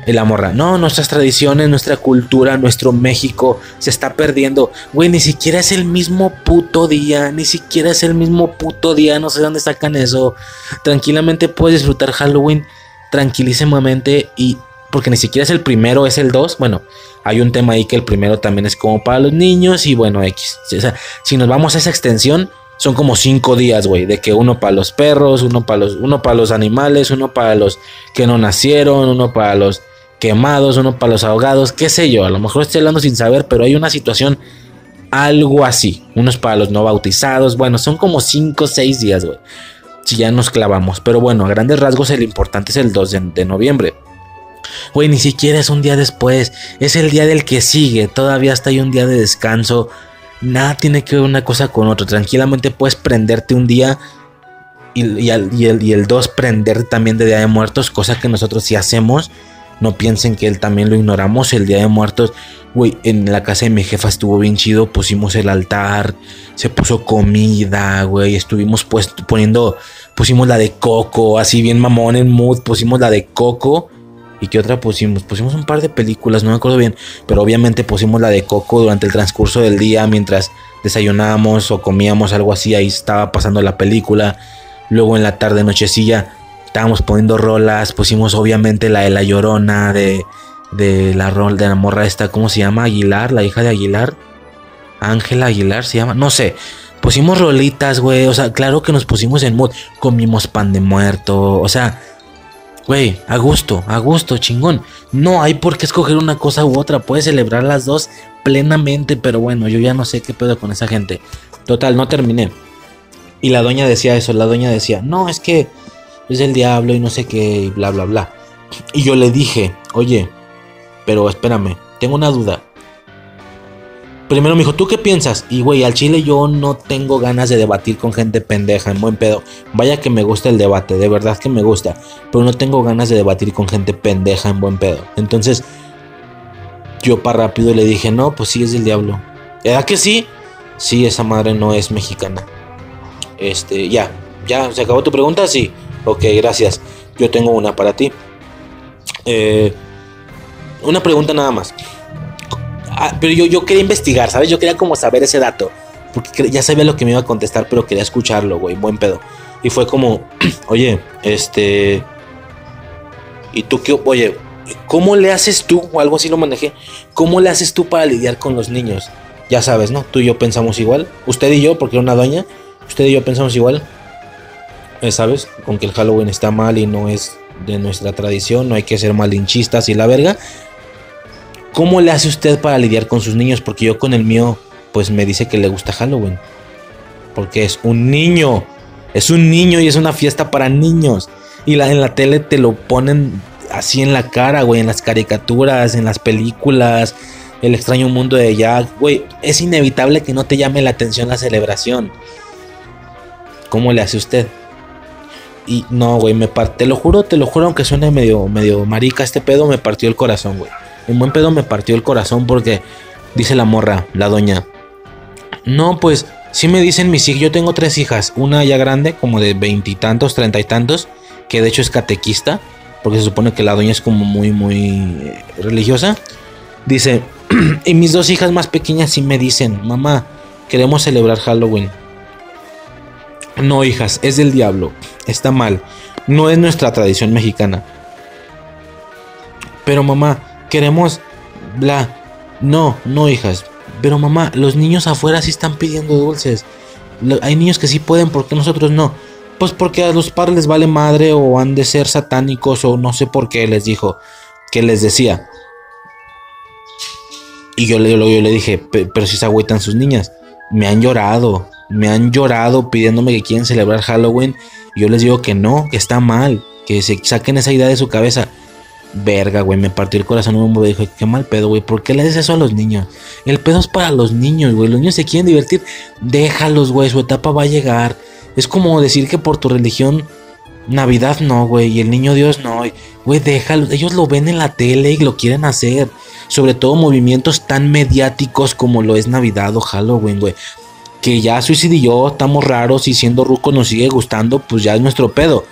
la morra, no, nuestras tradiciones, nuestra cultura, nuestro México se está perdiendo. Güey, ni siquiera es el mismo puto día, ni siquiera es el mismo puto día, no sé dónde sacan eso. Tranquilamente puedes disfrutar Halloween tranquilísimamente y porque ni siquiera es el primero, es el 2. Bueno, hay un tema ahí que el primero también es como para los niños y bueno, X. Si nos vamos a esa extensión, son como cinco días, güey, de que uno para los perros, uno para los, uno para los animales, uno para los que no nacieron, uno para los quemados, uno para los ahogados, qué sé yo, a lo mejor estoy hablando sin saber, pero hay una situación algo así, unos para los no bautizados, bueno, son como cinco o seis días, güey si ya nos clavamos. Pero bueno, a grandes rasgos el importante es el 2 de, noviembre. Güey, ni siquiera es un día después, es el día del que sigue, todavía está ahí un día de descanso. Nada tiene que ver una cosa con otra. Tranquilamente puedes prenderte un día y, el 2 prender también de Día de Muertos, cosa que nosotros sí hacemos. No piensen que él también lo ignoramos. El Día de Muertos, güey, en la casa de mi jefa estuvo bien chido. Pusimos el altar, se puso comida, güey. Estuvimos pues, poniendo, pusimos la de Coco, así bien mamón en mood. Pusimos la de Coco. ¿Y qué otra pusimos? Pusimos un par de películas, no me acuerdo bien. Pero obviamente pusimos la de Coco durante el transcurso del día mientras desayunábamos o comíamos algo así. Ahí estaba pasando la película. Luego en la tarde, nochecilla, estábamos poniendo rolas, pusimos obviamente la de la llorona, de, de la rol de la morra esta, ¿cómo se llama? Aguilar, la hija de Aguilar. Ángela Aguilar se llama, no sé. pusimos rolitas, güey. O sea, claro que nos pusimos en mood. Comimos pan de muerto. O sea, güey, a gusto, a gusto, chingón. No hay por qué escoger una cosa u otra. Puedes celebrar las dos plenamente. Pero bueno, yo ya no sé qué pedo con esa gente. Total, no terminé. Y la doña decía eso. La doña decía, no, es que es el diablo y no sé qué, y bla, bla, bla. Y yo le dije, oye, pero espérame, tengo una duda. Primero me dijo, ¿tú qué piensas? Y güey, al chile yo no tengo ganas de debatir con gente pendeja, en buen pedo. Vaya que me gusta el debate, de verdad que me gusta. Pero no tengo ganas de debatir con gente pendeja, en buen pedo. Entonces, yo para rápido le dije, no, pues sí es del diablo. ¿Era que sí? Sí, esa madre no es mexicana. Este, ya, ya, ¿se acabó tu pregunta? Sí. Ok, gracias. Yo tengo una para ti. Eh, una pregunta nada más. Ah, pero yo, yo quería investigar, ¿sabes? Yo quería como saber ese dato. Porque ya sabía lo que me iba a contestar, pero quería escucharlo, güey. Buen pedo. Y fue como, [clears throat] oye, este... ¿Y tú qué? Oye, ¿cómo le haces tú? O algo así lo manejé. ¿Cómo le haces tú para lidiar con los niños? Ya sabes, ¿no? Tú y yo pensamos igual. Usted y yo, porque era una doña. Usted y yo pensamos igual. Eh, ¿Sabes? Con que el Halloween está mal y no es de nuestra tradición. No hay que ser malinchistas y la verga. ¿Cómo le hace usted para lidiar con sus niños? Porque yo con el mío, pues me dice que le gusta Halloween. Porque es un niño. Es un niño y es una fiesta para niños. Y en la tele te lo ponen así en la cara, güey. En las caricaturas, en las películas. El extraño mundo de Jack. Güey, es inevitable que no te llame la atención la celebración. ¿Cómo le hace usted? Y no, güey, me parte, te lo juro, te lo juro, aunque suene medio, medio marica este pedo, me partió el corazón, güey. Un buen pedo me partió el corazón porque dice la morra, la doña. No, pues sí me dicen mis hijas, yo tengo tres hijas, una ya grande, como de veintitantos, treinta y tantos, que de hecho es catequista, porque se supone que la doña es como muy, muy religiosa. Dice, [clears throat] y mis dos hijas más pequeñas sí me dicen, mamá, queremos celebrar Halloween. No, hijas, es del diablo, está mal, no es nuestra tradición mexicana. Pero mamá, queremos bla. No, no, hijas. Pero mamá, los niños afuera sí están pidiendo dulces. Hay niños que sí pueden, ¿por qué nosotros no? Pues porque a los padres les vale madre o han de ser satánicos o no sé por qué les dijo, que les decía. Y yo le, yo le dije, pero si se agüitan sus niñas. Me han llorado, me han llorado pidiéndome que quieren celebrar Halloween. Y yo les digo que no, que está mal, que se saquen esa idea de su cabeza. Verga, güey, me partió el corazón un me dijo, qué mal pedo, güey, ¿por qué le dices eso a los niños? El pedo es para los niños, güey, los niños se quieren divertir, déjalos, güey, su etapa va a llegar. Es como decir que por tu religión, Navidad no, güey, y el niño Dios no, güey, déjalos, ellos lo ven en la tele y lo quieren hacer. Sobre todo movimientos tan mediáticos como lo es Navidad o Halloween, güey. Que ya Suicid y yo estamos raros y siendo ruco nos sigue gustando, pues ya es nuestro pedo.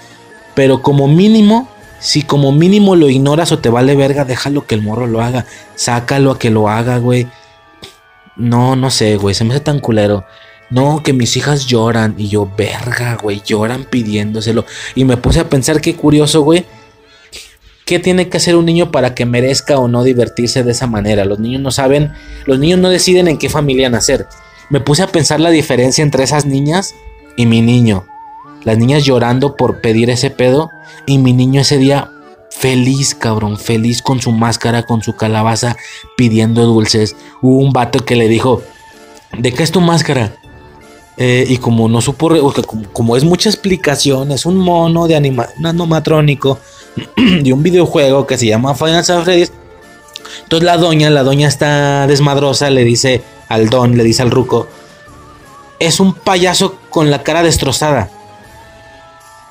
Pero como mínimo, si como mínimo lo ignoras o te vale verga, déjalo que el morro lo haga. Sácalo a que lo haga, güey. No, no sé, güey. Se me hace tan culero. No, que mis hijas lloran. Y yo, verga, güey. Lloran pidiéndoselo. Y me puse a pensar qué curioso, güey. ¿Qué tiene que hacer un niño para que merezca o no divertirse de esa manera? Los niños no saben. Los niños no deciden en qué familia nacer. Me puse a pensar la diferencia entre esas niñas y mi niño. Las niñas llorando por pedir ese pedo. Y mi niño ese día feliz, cabrón, feliz con su máscara, con su calabaza, pidiendo dulces. Hubo un vato que le dijo, ¿de qué es tu máscara? Eh, y como no supo, como, es mucha explicación, es un mono de anima, un animatrónico [clears throat] de un videojuego que se llama Final Fantasy Entonces la doña, la doña está desmadrosa, le dice al don, le dice al ruco, es un payaso con la cara destrozada.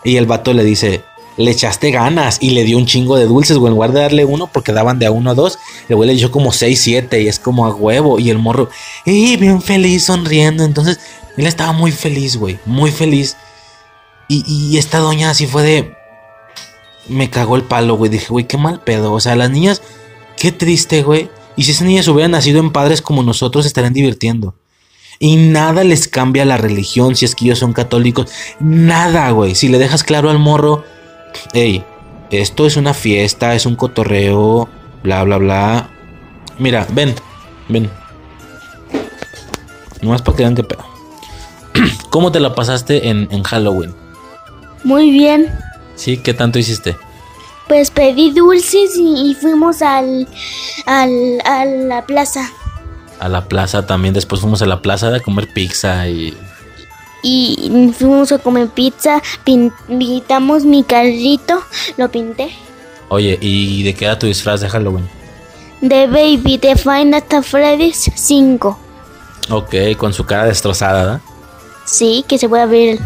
Y el vato le dice, le echaste ganas y le dio un chingo de dulces, güey. En lugar de darle uno, porque daban de a uno a dos, el güey le dio como seis, siete y es como a huevo. Y el morro, y bien feliz, sonriendo. Entonces, él estaba muy feliz, güey, muy feliz. Y, y esta doña así fue de. Me cagó el palo, güey. Dije, güey, qué mal pedo. O sea, las niñas, qué triste, güey. Y si esas niñas hubieran nacido en padres como nosotros, estarían divirtiendo. Y nada les cambia la religión si es que ellos son católicos. Nada, güey. Si le dejas claro al morro, hey, esto es una fiesta, es un cotorreo, bla, bla, bla. Mira, ven, ven. Nomás para que vean qué pedo. [clears throat] ¿Cómo te la pasaste en, en Halloween? Muy bien. ¿Sí? ¿Qué tanto hiciste? Pues pedí dulces y, y fuimos al, al, a la plaza. A la plaza también. Después fuimos a la plaza a comer pizza y. Y fuimos a comer pizza, pin- pintamos mi carrito, lo pinté. Oye, ¿y de qué era tu disfraz de Halloween? De Baby de Final Fantasy Freddy's 5. Ok, con su cara destrozada, ¿verdad? Sí, que se puede abrir.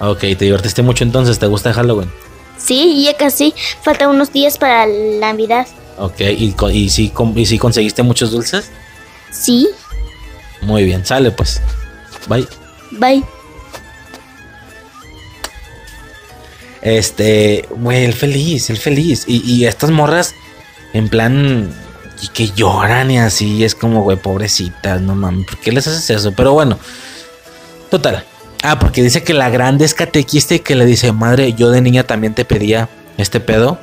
Ok, te divertiste mucho entonces, ¿te gusta Halloween? Sí, ya casi. Faltan unos días para la Navidad. Ok, ¿y, y, si, y si conseguiste muchos dulces? Sí, Muy bien, sale pues. Bye. bye. Este, güey, el feliz, el feliz. Y, y estas morras, en plan, y que lloran y así, es como, güey, pobrecitas, no mames, ¿por qué les haces eso? Pero bueno, total. Ah, porque dice que la grande es catequista y que le dice, madre, yo de niña también te pedía este pedo.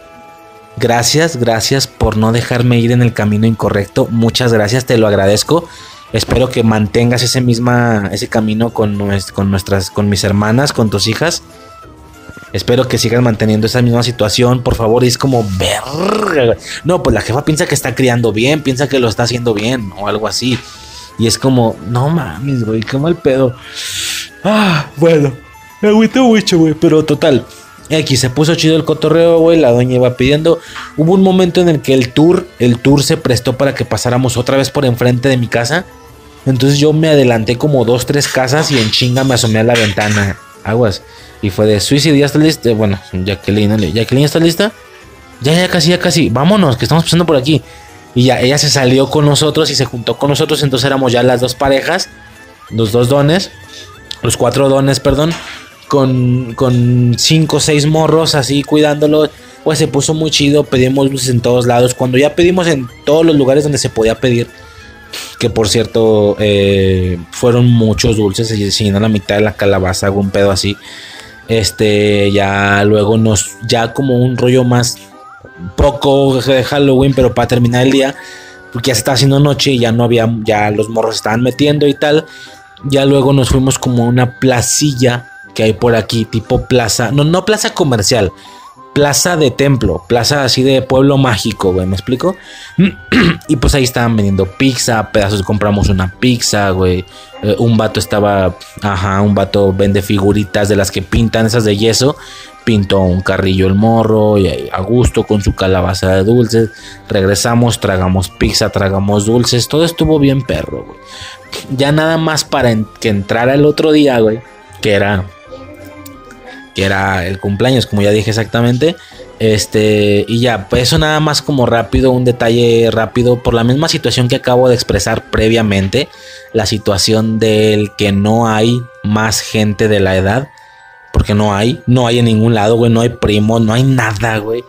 Gracias, gracias por no dejarme ir en el camino incorrecto. Muchas gracias, te lo agradezco. Espero que mantengas ese misma, ese camino con, con nuestras, con mis hermanas, con tus hijas. Espero que sigas manteniendo esa misma situación, por favor. Es como, güey. No, pues la jefa piensa que está criando bien, piensa que lo está haciendo bien o algo así. Y es como, no mames, güey, qué mal pedo. Ah, bueno, me agüité mucho, güey, pero total. X se puso chido el cotorreo, güey. La doña iba pidiendo. Hubo un momento en el que el tour, el tour se prestó para que pasáramos otra vez por enfrente de mi casa. Entonces yo me adelanté como dos, tres casas y en chinga me asomé a la ventana. Aguas. Y fue de Suicide, ¿ya está lista? Bueno, Jacqueline. Jacqueline, ¿está lista? Ya, ya casi, ya casi. Vámonos, que estamos pasando por aquí. Y ya, ella se salió con nosotros y se juntó con nosotros. Entonces éramos ya las dos parejas, los dos dones, los cuatro dones, perdón, con, con cinco o seis morros así cuidándolo. Pues se puso muy chido, pedimos luces en todos lados. Cuando ya pedimos en todos los lugares donde se podía pedir, que por cierto eh, fueron muchos dulces, se llenó la mitad de la calabaza, algún pedo así. Este, ya luego nos, ya como un rollo más poco de Halloween, pero para terminar el día, porque ya se estaba haciendo noche y ya no había, ya los morros estaban metiendo y tal. Ya luego nos fuimos como a una placilla que hay por aquí, tipo plaza, no, no plaza comercial, plaza de templo, plaza así de pueblo mágico, güey, ¿me explico? [clears throat] y pues ahí estaban vendiendo pizza, pedazos, compramos una pizza, güey. Eh, un vato estaba, ajá, un vato vende figuritas de las que pintan esas de yeso. Pintó un carrillo el morro y ahí a gusto con su calabaza de dulces. Regresamos, tragamos pizza, tragamos dulces. Todo estuvo bien perro, güey. Ya nada más para que entrara el otro día, güey. Que era que era el cumpleaños, como ya dije exactamente. Este, y ya, pues eso nada más como rápido, un detalle rápido, por la misma situación que acabo de expresar previamente, la situación del que no hay más gente de la edad, porque no hay, no hay en ningún lado, güey, no hay primo, no hay nada, güey.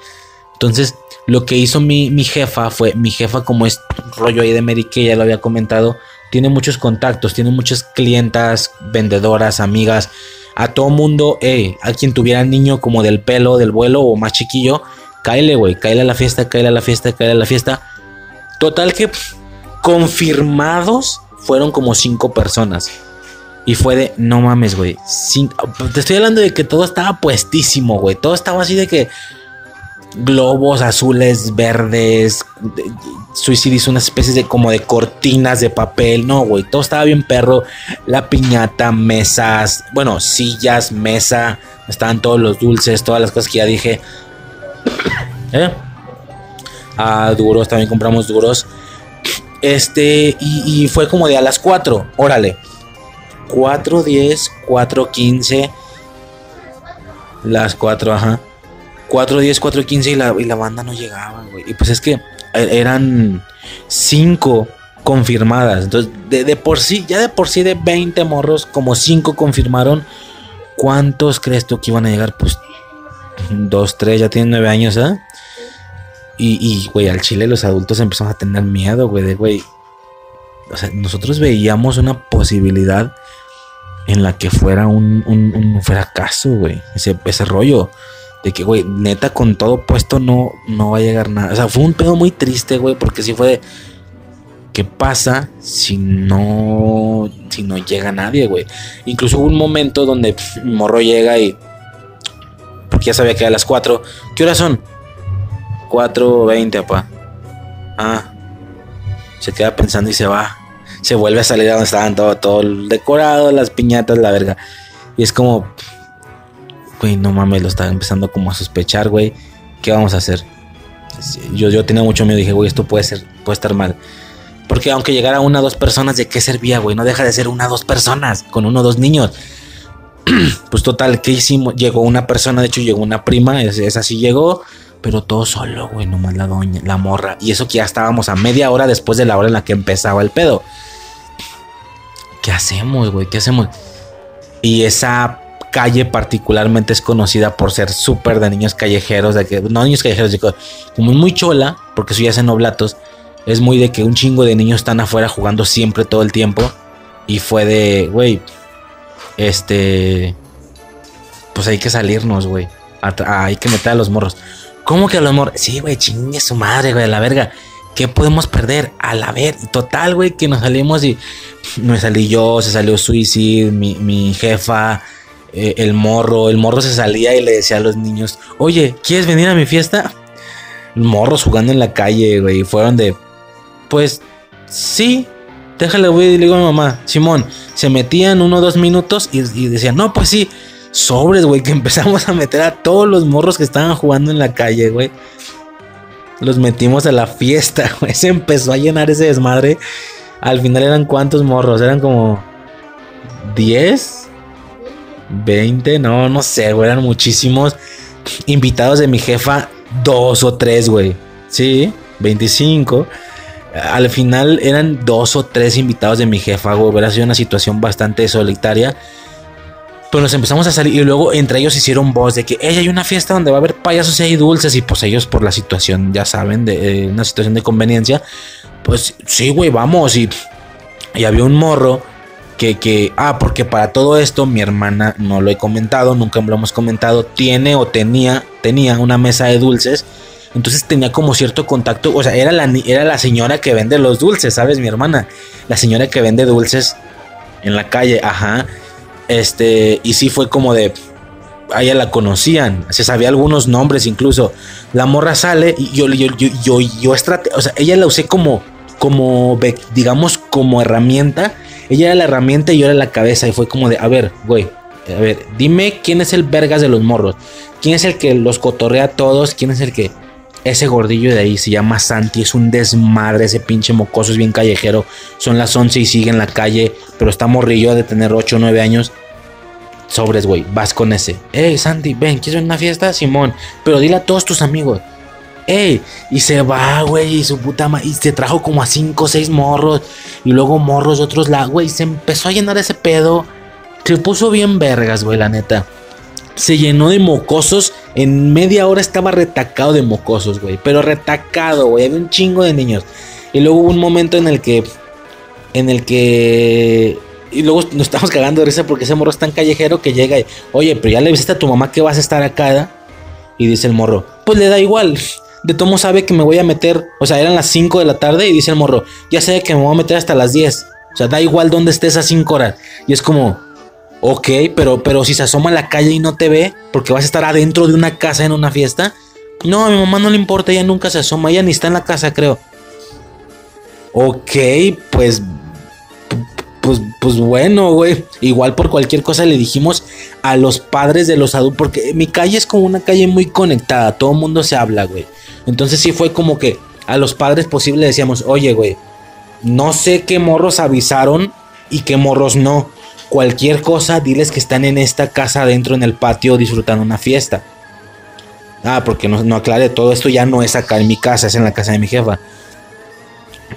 Entonces, lo que hizo mi, mi jefa fue, mi jefa como es rollo ahí de Mary Kay, ya lo había comentado, tiene muchos contactos, tiene muchas clientas, vendedoras, amigas, a todo mundo, eh, a quien tuviera niño como del pelo, del vuelo o más chiquillo, cáele, güey, cáele a la fiesta, cáele a la fiesta, cáele a la fiesta. Total que confirmados fueron como cinco personas. Y fue de, no mames, güey. Te estoy hablando de que todo estaba puestísimo, güey. Todo estaba así de que globos azules, verdes. De- Suicide hizo una especie de como de cortinas de papel. No, güey. Todo estaba bien perro. La piñata, mesas, bueno, sillas, mesa. Estaban todos los dulces, todas las cosas que ya dije. [coughs] ¿Eh? Ah, duros, también compramos duros. Este, y, y fue como de a las 4, órale. 4, 10, 4, 15. Las 4, ajá. 4, 10, 4, 15 y la, y la banda no llegaba, güey. Y pues es que eran 5 confirmadas. Entonces, de, de por sí, ya de por sí de 20 morros, como 5 confirmaron. ¿Cuántos crees tú que iban a llegar? Pues 2, 3, ya tienen 9 años, ¿eh? Y, y, güey, al chile los adultos empezaron a tener miedo, güey, de, güey. O sea, nosotros veíamos una posibilidad en la que fuera un, un- un fracaso, güey. Ese, ese rollo. De que, güey, neta, con todo puesto no, no va a llegar nada. O sea, fue un pedo muy triste, güey, porque sí fue de. ¿qué pasa si no, si no llega nadie, güey? Incluso hubo un momento donde morro llega y, porque ya sabía que a las 4, ¿qué horas son? 4.20, papá. Ah, se queda pensando y se va. Se vuelve a salir a donde estaban todo, todo el decorado, las piñatas, la verga. Y es como, güey, no mames, lo estaba empezando como a sospechar, güey. ¿Qué vamos a hacer? Yo, yo tenía mucho miedo, dije, güey, esto puede ser, puede estar mal. Porque aunque llegara una o dos personas, ¿de qué servía, güey? No deja de ser una o dos personas, con uno o dos niños. [clears throat] pues total, ¿qué hicimos? Llegó una persona, de hecho llegó una prima, es- esa sí llegó, pero todo solo, güey, nomás la doña, la morra. Y eso que ya estábamos a media hora después de la hora en la que empezaba el pedo. ¿Qué hacemos, güey? ¿Qué hacemos? Y esa calle particularmente es conocida por ser súper de niños callejeros, de que, no niños callejeros, digo, como muy chola, porque eso ya es en oblatos, es muy de que un chingo de niños están afuera jugando siempre todo el tiempo. Y fue de, güey, este, pues hay que salirnos, güey. Hay que meter a los morros. ¿Cómo que a los morros? Sí, güey, chingue su madre, güey, a la verga. ¿Qué podemos perder? A la ver, total, güey, que nos salimos y me salí yo, se salió Suicide, mi, mi jefa, eh, el morro. El morro se salía y le decía a los niños, oye, ¿quieres venir a mi fiesta? Morros jugando en la calle, güey. Fueron de, pues, sí, déjale, güey, y le digo a mi mamá, Simón, se metían uno o dos minutos y, y decían, no, pues sí, sobres, güey, que [laughs] empezamos a meter a todos los morros que estaban jugando en la calle, güey. Los metimos a la fiesta, [laughs] güey. Se empezó a llenar ese desmadre. Al final eran cuántos morros, eran como 10, 20, no, no sé, güey, eran muchísimos. Invitados de mi jefa, dos o tres, güey. Sí, 25. Al final eran dos o tres invitados de mi jefa, güey. Hubiera sido una situación bastante solitaria. Pero nos empezamos a salir y luego entre ellos hicieron voz de que "Ey, hay una fiesta donde va a haber payasos y hay dulces. Y pues ellos por la situación, ya saben, de eh, una situación de conveniencia. Pues sí, güey, vamos. Y, y había un morro que, que, ah, porque para todo esto mi hermana, no lo he comentado, nunca lo hemos comentado, tiene o tenía, tenía una mesa de dulces. Entonces tenía como cierto contacto, o sea, era la, era la señora que vende los dulces, ¿sabes? Mi hermana, la señora que vende dulces en la calle, ajá. Este, y sí fue como de, a ella la conocían, se sabía algunos nombres incluso. La morra sale y yo, yo, yo, yo, yo estrate- o sea, ella la usé como, como, digamos, como herramienta. Ella era la herramienta y yo era la cabeza y fue como de, a ver, güey, a ver, dime quién es el vergas de los morros, quién es el que los cotorrea a todos, quién es el que... Ese gordillo de ahí se llama Santi, es un desmadre, ese pinche mocoso es bien callejero. Son las 11 y sigue en la calle, pero está morrillo de tener 8 o 9 años. Sobres, güey, vas con ese. Ey, Santi, ven, ¿quieres ver una fiesta? Simón, pero dile a todos tus amigos. Ey, y se va, güey, y su puta madre, y se trajo como a 5 o 6 morros, y luego morros de otros lados, güey, se empezó a llenar ese pedo. Se puso bien vergas, güey, la neta se llenó de mocosos. En media hora estaba retacado de mocosos, güey. Pero retacado, güey. Había un chingo de niños. Y luego hubo un momento en el que. En el que. Y luego nos estamos cagando de risa porque ese morro es tan callejero que llega y. Oye, pero ya le viste a tu mamá que vas a estar acá. ¿da?". Y dice el morro. Pues le da igual. De tomo sabe que me voy a meter. O sea, eran las 5 de la tarde y dice el morro. Ya sé que me voy a meter hasta las 10. O sea, da igual dónde estés a 5 horas. Y es como. Ok, pero, pero si se asoma a la calle y no te ve, porque vas a estar adentro de una casa en una fiesta. No, a mi mamá no le importa, ella nunca se asoma, ella ni está en la casa, creo. Ok, pues. Pues, pues bueno, güey. Igual por cualquier cosa le dijimos a los padres de los adultos, porque mi calle es como una calle muy conectada, todo el mundo se habla, güey. Entonces sí fue como que a los padres posibles le decíamos, oye, güey, no sé qué morros avisaron y qué morros no. Cualquier cosa, diles que están en esta casa adentro en el patio disfrutando una fiesta. Ah, porque no, no todo esto ya no es acá en mi casa, es en la casa de mi jefa.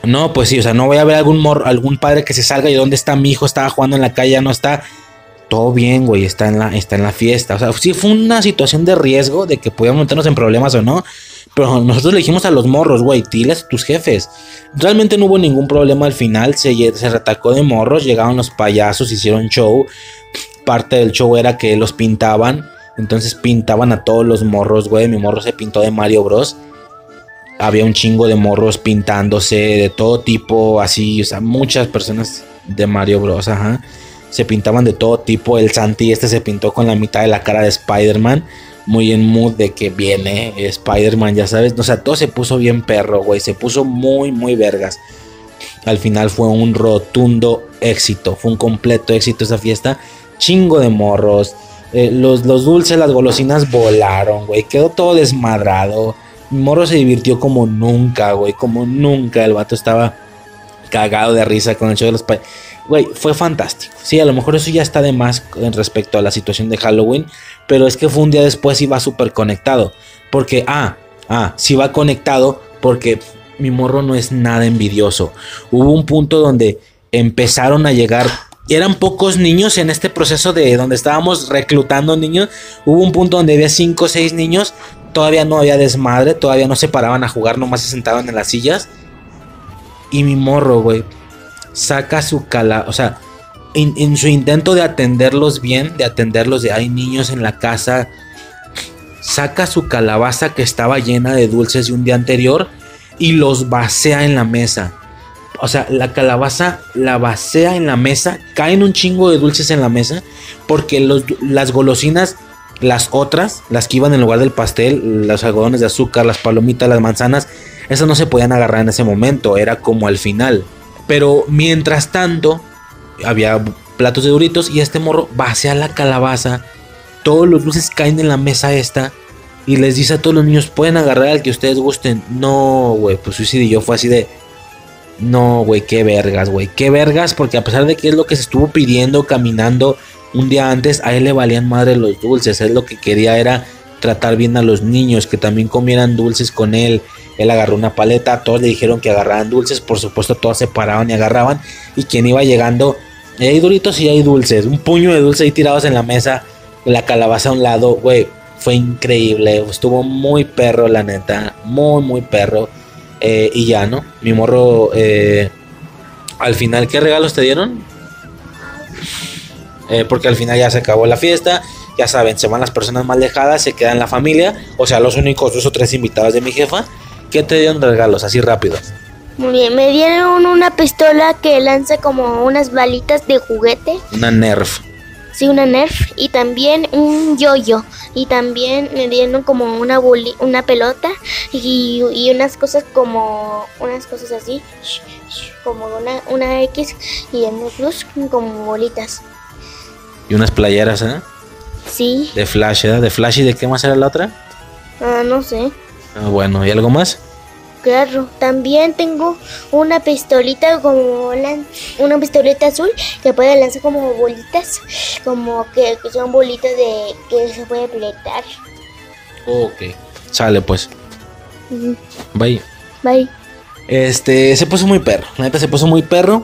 No, pues sí, o sea, no voy a ver algún mor algún padre que se salga y dónde está mi hijo, estaba jugando en la calle, ya no está. Todo bien, güey, está en la, está en la fiesta. O sea, sí fue una situación de riesgo de que podíamos meternos en problemas o no. Pero nosotros le dijimos a los morros, güey, diles a tus jefes. Realmente no hubo ningún problema al final. Se, se retacó de morros, llegaron los payasos, hicieron show. Parte del show era que los pintaban. Entonces pintaban a todos los morros, güey. Mi morro se pintó de Mario Bros. había un chingo de morros pintándose de todo tipo, así, o sea, muchas personas de Mario Bros, ajá, se pintaban de todo tipo. El Santi este se pintó con la mitad de la cara de Spider-Man, muy en mood de que viene Spider-Man, ya sabes, o sea, todo se puso bien perro, güey, se puso muy, muy vergas. Al final fue un rotundo éxito, fue un completo éxito esa fiesta, chingo de morros. eh, los, los dulces, las golosinas volaron, güey. Quedó todo desmadrado. Morro se divirtió como nunca, güey. Como nunca. El vato estaba cagado de risa con el show de los Güey, fue fantástico. Sí, a lo mejor eso ya está de más en respecto a la situación de Halloween. Pero es que fue un día después y va súper conectado. Porque, ah, ah, sí va conectado porque mi morro no es nada envidioso. Hubo un punto donde empezaron a llegar. Eran pocos niños en este proceso de donde estábamos reclutando niños. Hubo un punto donde había 5 o 6 niños. Todavía no había desmadre. Todavía no se paraban a jugar. Nomás se sentaban en las sillas. Y mi morro, güey, saca su cala. O sea, en, su intento de atenderlos bien, de atenderlos de hay niños en la casa, saca su calabaza que estaba llena de dulces de un día anterior y los vacea en la mesa. O sea, la calabaza la vacea en la mesa, caen un chingo de dulces en la mesa, porque las golosinas, las otras, las que iban en lugar del pastel, los algodones de azúcar, las palomitas, las manzanas, esas no se podían agarrar en ese momento, era como al final. Pero mientras tanto, había platos de duritos y este morro vacía la calabaza, todos los dulces caen en la mesa esta. Y les dice a todos los niños, pueden agarrar al que ustedes gusten. No, güey, pues Suicide y yo fue así de... No, güey, qué vergas, güey. Qué vergas, porque a pesar de que es lo que se estuvo pidiendo caminando un día antes, a él le valían madre los dulces. Él lo que quería era tratar bien a los niños, que también comieran dulces con él. Él agarró una paleta, todos le dijeron que agarraran dulces, por supuesto todos se paraban y agarraban. Y quien iba llegando, "Eh, hay duritos y hay dulces. Un puño de dulces ahí tirados en la mesa, la calabaza a un lado, güey. Fue increíble, estuvo muy perro, la neta, muy, muy perro. Eh, y ya, ¿no? Mi morro, eh, al final, ¿qué regalos te dieron? Eh, porque al final ya se acabó la fiesta, ya saben, se van las personas más lejadas, se queda en la familia, o sea, los únicos dos o tres invitados de mi jefa. ¿Qué te dieron de regalos? Así rápido. Muy bien, me dieron una pistola que lanza como unas balitas de juguete. Una Nerf. Sí, una Nerf. Y también un yo-yo. Y también me dieron como una boli- una pelota. Y, y unas cosas como. Unas cosas así. Como una, una X. Y en el plus como bolitas. Y unas playeras, ¿eh? Sí. De Flash, ¿eh? De Flash y de qué más era la otra? Ah, no sé. Ah, bueno, ¿y algo más? Claro, también tengo una pistolita como una pistolita azul que puede lanzar como bolitas, como que, que son bolitas de que se puede apretar. Ok. Sale pues. Bye. Bye. Este, se puso muy perro. La neta se puso muy perro.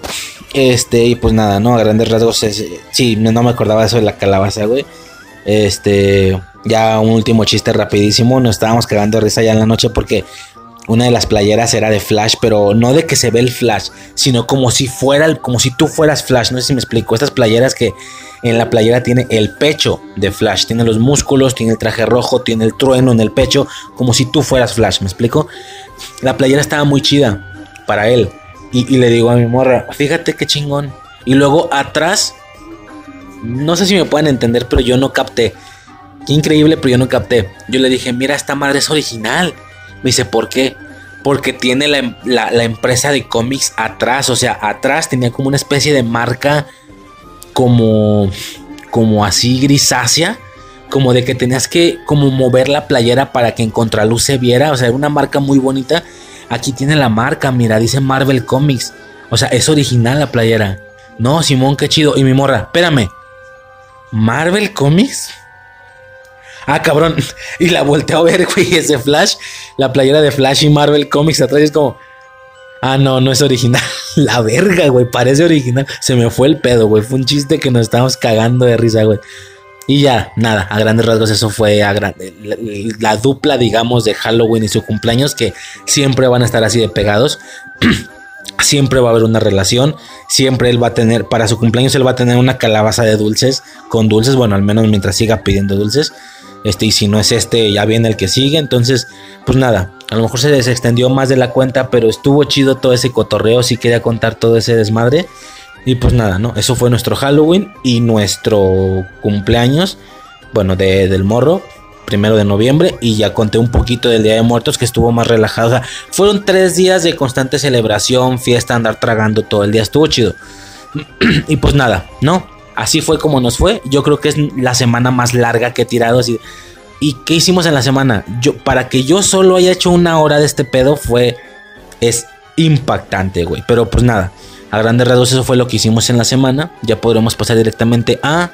Este, y pues nada, ¿no? A grandes rasgos, es- sí, no me acordaba eso de la calabaza, güey. Este, ya un último chiste rapidísimo. Nos estábamos cagando de risa ya en la noche porque una de las playeras era de Flash, pero no de que se ve el Flash, sino como si fuera, como si tú fueras Flash. No sé si me explico. Estas playeras que en la playera tiene el pecho de Flash, tiene los músculos, tiene el traje rojo, tiene el trueno en el pecho, como si tú fueras Flash. ¿Me explico? La playera estaba muy chida para él. Y, y le digo a mi morra, fíjate qué chingón. Y luego atrás, no sé si me pueden entender, pero yo no capté. Qué increíble, pero yo no capté. Yo le dije, mira, esta madre es original. Me dice, ¿por qué? Porque tiene la, em- la- la empresa de cómics atrás. O sea, atrás tenía como una especie de marca como, como así grisácea. Como de que tenías que como mover la playera para que en contraluz se viera. O sea, era una marca muy bonita. Aquí tiene la marca, mira, dice Marvel Comics. O sea, es original la playera. No, Simón, qué chido. Y mi morra, espérame. ¿Marvel Comics? Ah, cabrón. [laughs] Y la volteo a ver, [laughs] güey, ese Flash. La playera de Flash y Marvel Comics atrás es como. Ah, no, no es original. [laughs] La verga, güey, parece original. Se me fue el pedo, güey. Fue un chiste que nos estábamos cagando de risa, güey. Y ya, nada, a grandes rasgos eso fue a gran- la, la dupla, digamos, de Halloween y su cumpleaños, que siempre van a estar así de pegados. [clears throat] siempre va a haber una relación. Siempre él va a tener, para su cumpleaños, él va a tener una calabaza de dulces, con dulces, bueno, al menos mientras siga pidiendo dulces. Este, y si no es este, ya viene el que sigue. Entonces, pues nada, A lo mejor se desextendió más de la cuenta, pero estuvo chido todo ese cotorreo. Si quería contar todo ese desmadre. Y pues nada, ¿no? Eso fue nuestro Halloween y nuestro cumpleaños. Bueno, de, del morro primero de noviembre y ya conté un poquito del Día de Muertos que estuvo más relajado. O sea, fueron tres días de constante celebración, fiesta, andar tragando todo el día. Estuvo chido. [clears throat] y pues nada, ¿no? Así fue como nos fue. Yo creo que es la semana más larga que he tirado. Así. ¿Y qué hicimos en la semana? Yo, para que yo solo haya hecho una hora de este pedo fue... Es impactante, güey. Pero pues nada. A grandes rasgos eso fue lo que hicimos en la semana. Ya podremos pasar directamente a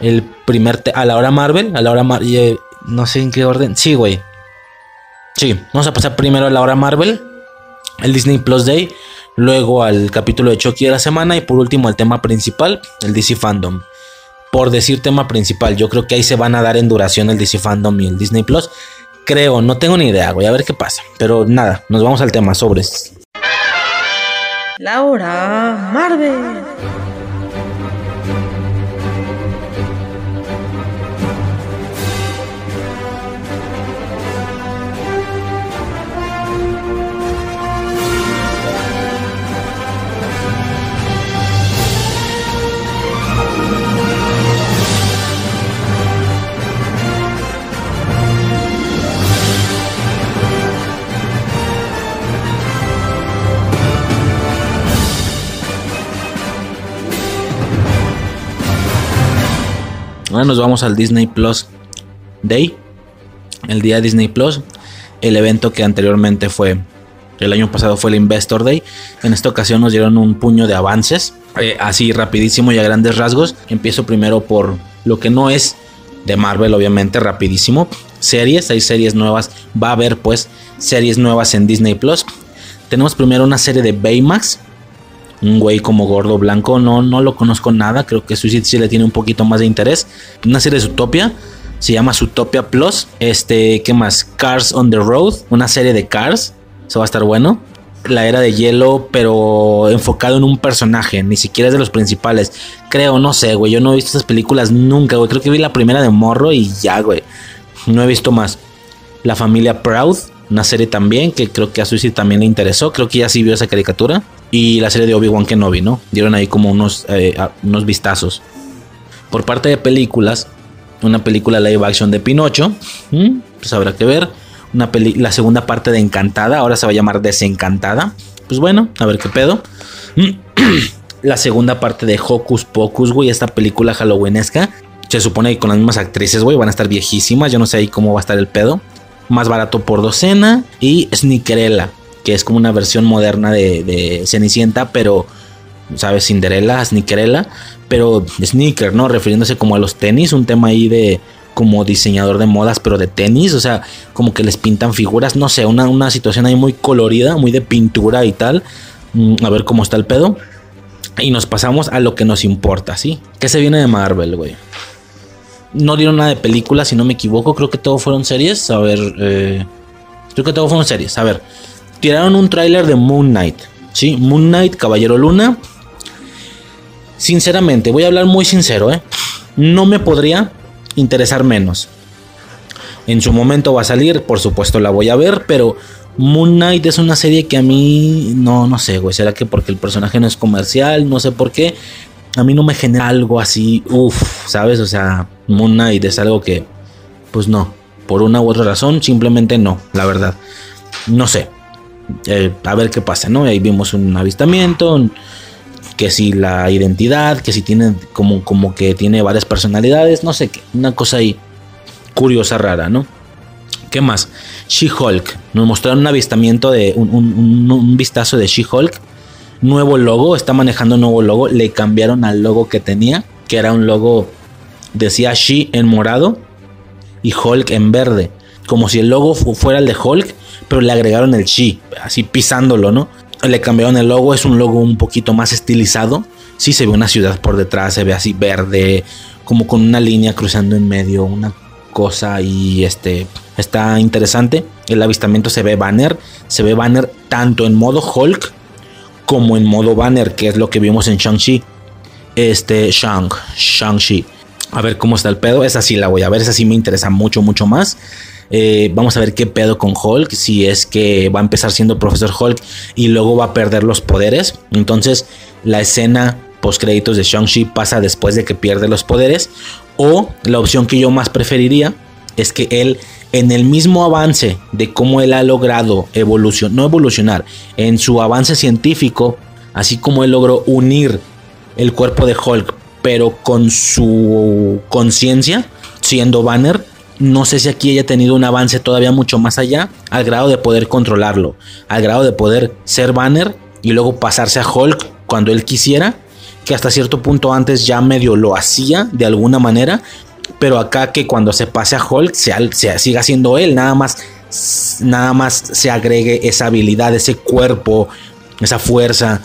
el primer a la hora Marvel, a la hora Marvel, no sé en qué orden. Sí, güey. Sí, vamos a pasar primero a la hora Marvel, el Disney Plus Day, luego al capítulo de Chucky de la semana y por último el tema principal, el DC Fandom. Por decir tema principal, yo creo que ahí se van a dar en duración el DC Fandom y el Disney Plus. Creo, no tengo ni idea, voy a ver qué pasa. Pero nada, nos vamos al tema sobres. La hora Marvel. Ahora nos vamos al Disney Plus Day. El día Disney Plus. El evento que anteriormente fue. El año pasado fue el Investor Day. En esta ocasión nos dieron un puño de avances. Eh, así rapidísimo y a grandes rasgos. Empiezo primero por lo que no es de Marvel, obviamente, rapidísimo. Series, hay series nuevas. Va a haber pues series nuevas en Disney Plus. Tenemos primero una serie de Baymax un güey como gordo blanco, no, no lo conozco nada, creo que Suicide sí le tiene un poquito más de interés. Una serie de Zootopia, se llama Zootopia Plus. Este, ¿qué más? Cars on the Road, una serie de Cars, eso va a estar bueno. La era de hielo, pero enfocado en un personaje, ni siquiera es de los principales. Creo, no sé, güey, yo no he visto esas películas nunca, güey. Creo que vi la primera de Morro y ya, güey. No he visto más. La familia Proud, una serie también que creo que a Suicide también le interesó. Creo que ya sí vio esa caricatura y la serie de Obi-Wan Kenobi, ¿no? Dieron ahí como unos, eh, unos vistazos. Por parte de películas, una película live action de Pinocho, pues habrá que ver. Una la segunda parte de Encantada, ahora se va a llamar Desencantada. Pues bueno, a ver qué pedo. [clears throat] la segunda parte de Hocus Pocus, güey, esta película halloweenesca. Se supone que con las mismas actrices, güey, van a estar viejísimas. Yo no sé ahí cómo va a estar el pedo. Más barato por docena. Y Snickerella que es como una versión moderna de, Cenicienta, pero, ¿sabes? Cinderella, Sneakerella, pero sneaker, ¿no? Refiriéndose como a los tenis, un tema ahí de como diseñador de modas, pero de tenis, o sea, como que les pintan figuras, no sé, una, una situación ahí muy colorida, muy de pintura y tal. Mm, a ver cómo está el pedo. Y nos pasamos a lo que nos importa, ¿sí? ¿Qué se viene de Marvel, güey? No dieron nada de películas, si no me equivoco. Creo que todo fueron series. A ver, eh, creo que todo fueron series. A ver, tiraron un tráiler de Moon Knight. Sí, Moon Knight, Caballero Luna. Sinceramente, voy a hablar muy sincero, ¿eh? No me podría interesar menos. En su momento va a salir, por supuesto la voy a ver, pero Moon Knight es una serie que a mí no, no sé, güey. ¿Será que porque el personaje no es comercial? No sé por qué. A mí no me genera algo así, uff, ¿sabes? O sea, Moon Knight es algo que, pues no, por una u otra razón, simplemente no, la verdad. No sé. Eh, a ver qué pasa, ¿no? Ahí vimos un avistamiento, que si la identidad, que si tiene como, como que tiene varias personalidades, no sé qué, una cosa ahí curiosa, rara, ¿no? ¿Qué más? She-Hulk, nos mostraron un avistamiento de un, vistazo de She-Hulk, nuevo logo, está manejando un nuevo logo, le cambiaron al logo que tenía, que era un logo, decía She en morado y Hulk en verde, como si el logo fuera el de Hulk pero le agregaron el chi, así pisándolo, ¿no? Le cambiaron el logo, es un logo un poquito más estilizado. Sí se ve una ciudad por detrás, se ve así verde, como con una línea cruzando en medio, una cosa y este está interesante. El avistamiento se ve banner, se ve banner tanto en modo Hulk como en modo banner, que es lo que vimos en Shang-Chi. Este Shang, Shang-Chi. A ver cómo está el pedo. Esa sí la voy a ver, esa sí me interesa mucho, mucho más. Eh, vamos a ver qué pedo con Hulk, si es que va a empezar siendo profesor Hulk y luego va a perder los poderes. Entonces la escena post créditos de Shang-Chi pasa después de que pierde los poderes. O la opción que yo más preferiría es que él en el mismo avance de cómo él ha logrado evolucionar, no evolucionar, en su avance científico, así como él logró unir el cuerpo de Hulk, pero con su conciencia, siendo Banner, no sé si aquí haya tenido un avance todavía mucho más allá, al grado de poder controlarlo, al grado de poder ser Banner y luego pasarse a Hulk cuando él quisiera, que hasta cierto punto antes ya medio lo hacía de alguna manera, pero acá que cuando se pase a Hulk se, se siga siendo él, nada más, nada más se agregue esa habilidad, ese cuerpo, esa fuerza,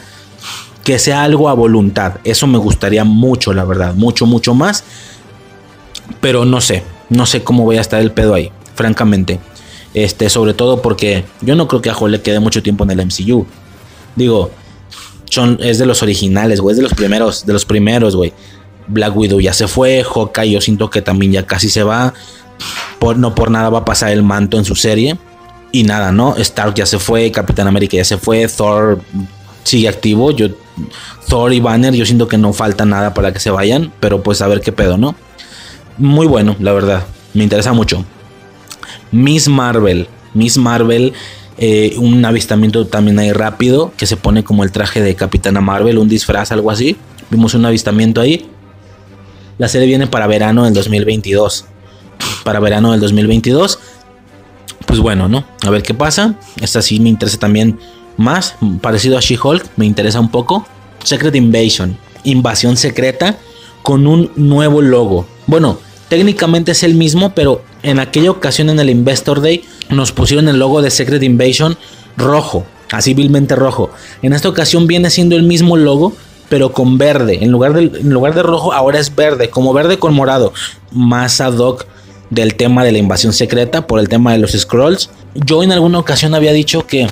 que sea algo a voluntad. Eso me gustaría mucho, la verdad, mucho, mucho más. Pero no sé, no sé cómo voy a estar el pedo ahí, francamente. Este, sobre todo porque yo no creo que a Hulk le quede mucho tiempo en el MCU. Digo, son, es de los originales, güey, es de los primeros, de los primeros, güey. Black Widow ya se fue, Hawkeye yo siento que también ya casi se va. Por, no por nada va a pasar el manto en su serie. Y nada, ¿no? Stark ya se fue, Capitán América ya se fue, Thor sigue activo. Yo, Thor y Banner, yo siento que no falta nada para que se vayan, pero pues a ver qué pedo, ¿no? Muy bueno, la verdad. Me interesa mucho. Miss Marvel. Miss Marvel. Eh, un avistamiento también ahí rápido. Que se pone como el traje de Capitana Marvel. Un disfraz, algo así. Vimos un avistamiento ahí. La serie viene para verano del 2022. Para verano del 2022. Pues bueno, ¿no? A ver qué pasa. Esta sí me interesa también más. Parecido a She-Hulk. Me interesa un poco. Secret Invasion. Invasión secreta. Con un nuevo logo. Bueno, técnicamente es el mismo, pero en aquella ocasión en el Investor Day nos pusieron el logo de Secret Invasion rojo, así vilmente rojo. En esta ocasión viene siendo el mismo logo, pero con verde. En lugar, de, en lugar de rojo, ahora es verde, como verde con morado. Más ad hoc del tema de la invasión secreta por el tema de los scrolls. Yo en alguna ocasión había dicho que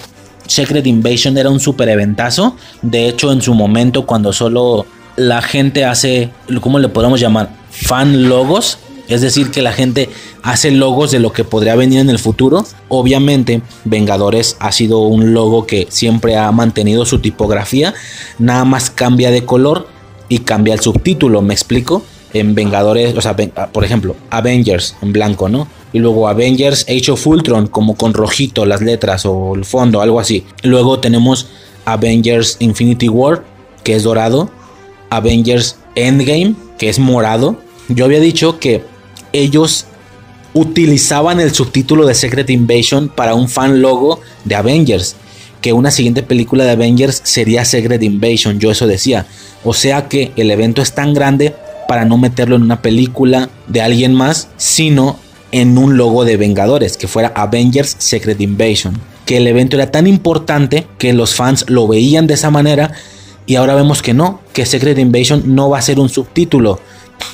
Secret Invasion era un super eventazo. De hecho, en su momento, cuando solo la gente hace, ¿cómo le podemos llamar? Fan logos. Es decir, que la gente hace logos de lo que podría venir en el futuro. Obviamente, Vengadores ha sido un logo que siempre ha mantenido su tipografía. Nada más cambia de color y cambia el subtítulo. ¿Me explico? En Vengadores, o sea, por ejemplo, Avengers en blanco, ¿no? Y luego Avengers Age of Ultron, como con rojito las letras o el fondo, algo así. Luego tenemos Avengers Infinity War, que es dorado. Avengers Endgame, que es morado. Yo había dicho que ellos utilizaban el subtítulo de Secret Invasion para un fan logo de Avengers. Que una siguiente película de Avengers sería Secret Invasion, yo eso decía. O sea que el evento es tan grande para no meterlo en una película de alguien más, sino en un logo de Vengadores, que fuera Avengers Secret Invasion. Que el evento era tan importante que los fans lo veían de esa manera y ahora vemos que no, que Secret Invasion no va a ser un subtítulo,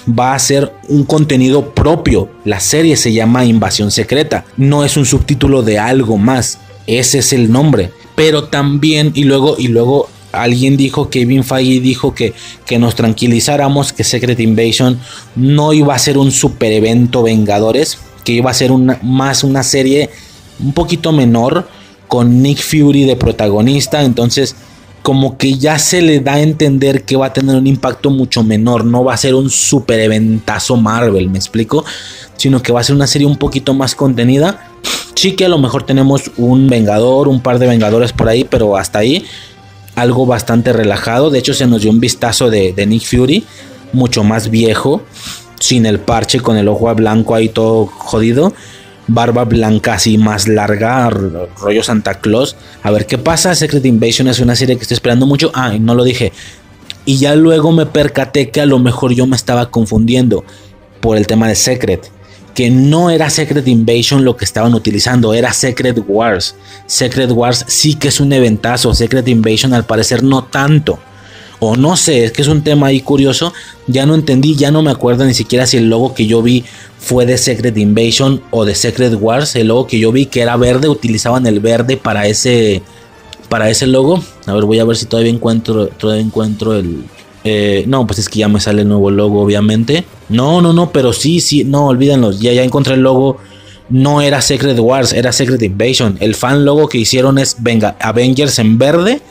va a ser un contenido propio. La serie se llama Invasión Secreta, no es un subtítulo de algo más. Ese es el nombre. Pero también, y luego, y luego alguien dijo, Kevin Feige dijo que, que nos tranquilizáramos que Secret Invasion no iba a ser un super evento Vengadores, que iba a ser una, más una serie un poquito menor con Nick Fury de protagonista. Entonces, como que ya se le da a entender que va a tener un impacto mucho menor, no va a ser un super eventazo Marvel, me explico, sino que va a ser una serie un poquito más contenida. Sí que a lo mejor tenemos un Vengador, un par de Vengadores por ahí, pero hasta ahí algo bastante relajado. De hecho se nos dio un vistazo de, Nick Fury, mucho más viejo, sin el parche, con el ojo blanco ahí todo jodido barba blanca así más larga, rollo Santa Claus. A ver qué pasa. Secret Invasion es una serie que estoy esperando mucho. Ah, no lo dije. Y ya luego me percaté que a lo mejor yo me estaba confundiendo por el tema de Secret. Que no era Secret Invasion lo que estaban utilizando, era Secret Wars. Secret Wars sí que es un eventazo. Secret Invasion al parecer no tanto o no sé, es que es un tema ahí curioso, ya no entendí, ya no me acuerdo ni siquiera si el logo que yo vi fue de Secret Invasion o de Secret Wars, el logo que yo vi que era verde, utilizaban el verde para ese para ese logo. A ver, voy a ver si todavía encuentro todavía encuentro el eh, no, pues es que ya me sale el nuevo logo, obviamente. No, no, no, pero sí, sí, no, olvídenlo, ya, ya encontré el logo no era Secret Wars, era Secret Invasion. El fan logo que hicieron es venga, Avengers en verde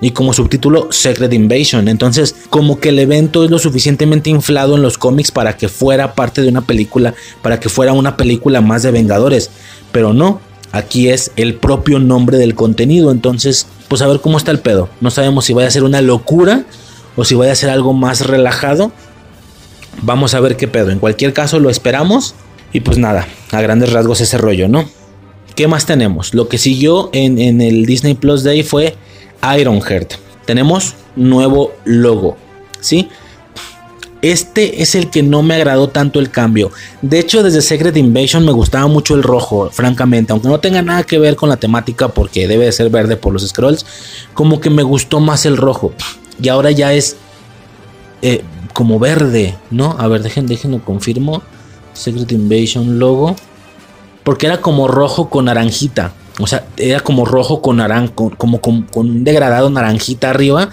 y como subtítulo Secret Invasion. Entonces, como que el evento es lo suficientemente inflado en los cómics para que fuera parte de una película, para que fuera una película más de Vengadores. Pero no, aquí es el propio nombre del contenido. Entonces, pues a ver cómo está el pedo. No sabemos si vaya a ser una locura o si vaya a ser algo más relajado. Vamos a ver qué pedo. En cualquier caso, lo esperamos. Y pues nada, a grandes rasgos ese rollo, ¿no? ¿Qué más tenemos? Lo que siguió en, en el Disney Plus Day fue Ironheart. Tenemos nuevo logo, ¿sí? Este es el que no me agradó tanto el cambio. De hecho, desde Secret Invasion me gustaba mucho el rojo, francamente. Aunque no tenga nada que ver con la temática porque debe de ser verde por los scrolls. Como que me gustó más el rojo. Y ahora ya es eh, como verde, ¿no? A ver, dejen, déjenlo confirmo. Secret Invasion logo. Porque era como rojo con naranjita. O sea, era como rojo con naranja, como con, un degradado naranjita arriba.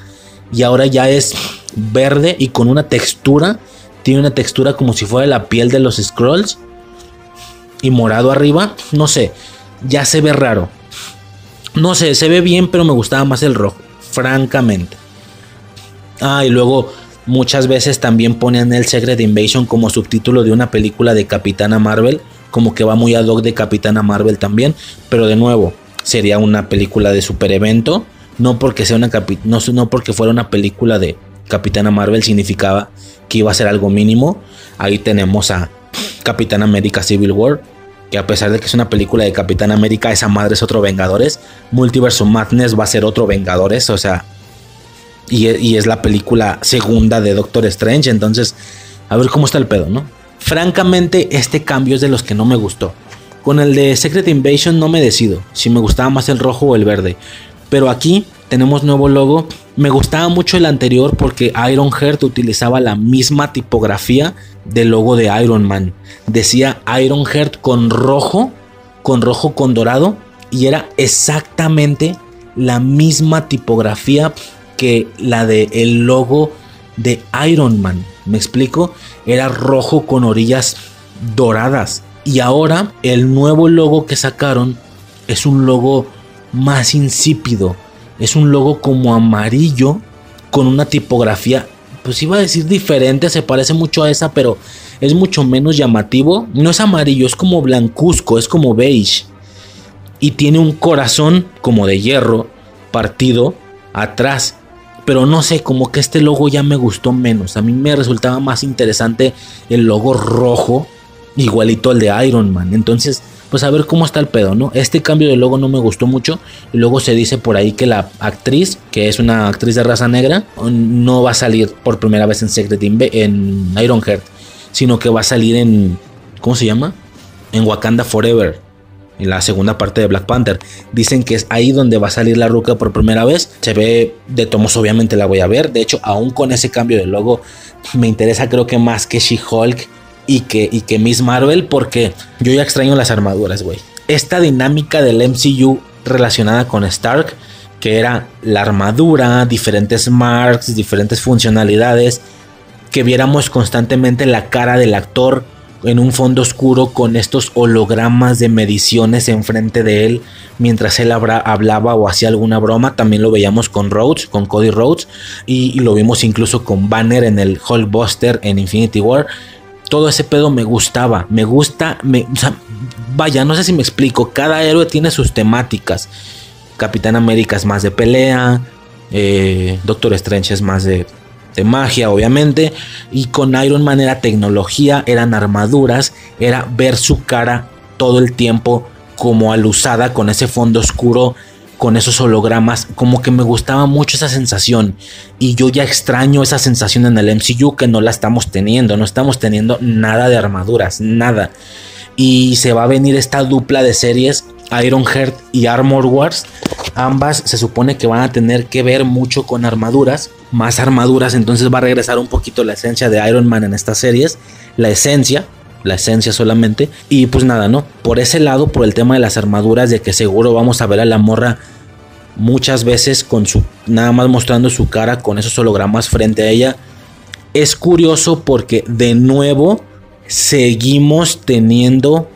Y ahora ya es verde y con una textura. Tiene una textura como si fuera la piel de los scrolls. Y morado arriba. No sé. Ya se ve raro. No sé, se ve bien, pero me gustaba más el rojo. Francamente. Ah, y luego muchas veces también ponen el Secret Invasion como subtítulo de una película de Capitana Marvel como que va muy ad hoc de Capitana Marvel también, pero de nuevo, sería una película de super evento, no porque sea una no, no porque fuera una película de Capitana Marvel significaba que iba a ser algo mínimo. Ahí tenemos a Capitán América Civil War, que a pesar de que es una película de Capitán América, esa madre es otro Vengadores. Multiverso Madness va a ser otro Vengadores, o sea, y, y es la película segunda de Doctor Strange, entonces, a ver cómo está el pedo, ¿no? Francamente, este cambio es de los que no me gustó. Con el de Secret Invasion no me decido si me gustaba más el rojo o el verde. Pero aquí tenemos nuevo logo. Me gustaba mucho el anterior porque Ironheart utilizaba la misma tipografía del logo de Iron Man. Decía Ironheart con rojo, con rojo con dorado y era exactamente la misma tipografía que la del el logo de Iron Man. ¿Me explico? Era rojo con orillas doradas. Y ahora el nuevo logo que sacaron es un logo más insípido. Es un logo como amarillo con una tipografía, pues iba a decir diferente, se parece mucho a esa, pero es mucho menos llamativo. No es amarillo, es como blancuzco, es como beige. Y tiene un corazón como de hierro partido atrás pero no sé, como que este logo ya me gustó menos. A mí me resultaba más interesante el logo rojo, igualito al de Iron Man. Entonces, pues a ver cómo está el pedo, ¿no? Este cambio de logo no me gustó mucho. Y luego se dice por ahí que la actriz, que es una actriz de raza negra, no va a salir por primera vez en Secret Inve en Ironheart, sino que va a salir en. ¿Cómo se llama? En Wakanda Forever en la segunda parte de Black Panther. Dicen que es ahí donde va a salir la ruca por primera vez. Se ve de tomos, obviamente la voy a ver. De hecho, aún con ese cambio de logo, me interesa creo que más que She-Hulk y que, y que Miss Marvel, porque yo ya extraño las armaduras, güey. Esta dinámica del MCU relacionada con Stark, que era la armadura, diferentes marks, diferentes funcionalidades, que viéramos constantemente la cara del actor en un fondo oscuro con estos hologramas de mediciones enfrente de él mientras él hablaba o hacía alguna broma. También lo veíamos con Rhodes, con Cody Rhodes, y, lo vimos incluso con Banner en el Hulkbuster en Infinity War. Todo ese pedo me gustaba, me gusta, me, vaya, no sé si me explico, cada héroe tiene sus temáticas. Capitán América es más de pelea, eh, Doctor Strange es más de de magia, obviamente. Y con Iron Man era tecnología, eran armaduras, era ver su cara todo el tiempo como alusada con ese fondo oscuro, con esos hologramas. Como que me gustaba mucho esa sensación. Y yo ya extraño esa sensación en el MCU que no la estamos teniendo. No estamos teniendo nada de armaduras, nada. Y se va a venir esta dupla de series Ironheart y Armor Wars. Ambas se supone que van a tener que ver mucho con armaduras, más armaduras, entonces va a regresar un poquito la esencia de Iron Man en estas series, la esencia, la esencia solamente. Y pues nada, ¿no? Por ese lado, por el tema de las armaduras, de que seguro vamos a ver a la morra muchas veces con su, nada más mostrando su cara con esos hologramas frente a ella. Es curioso porque de nuevo seguimos teniendo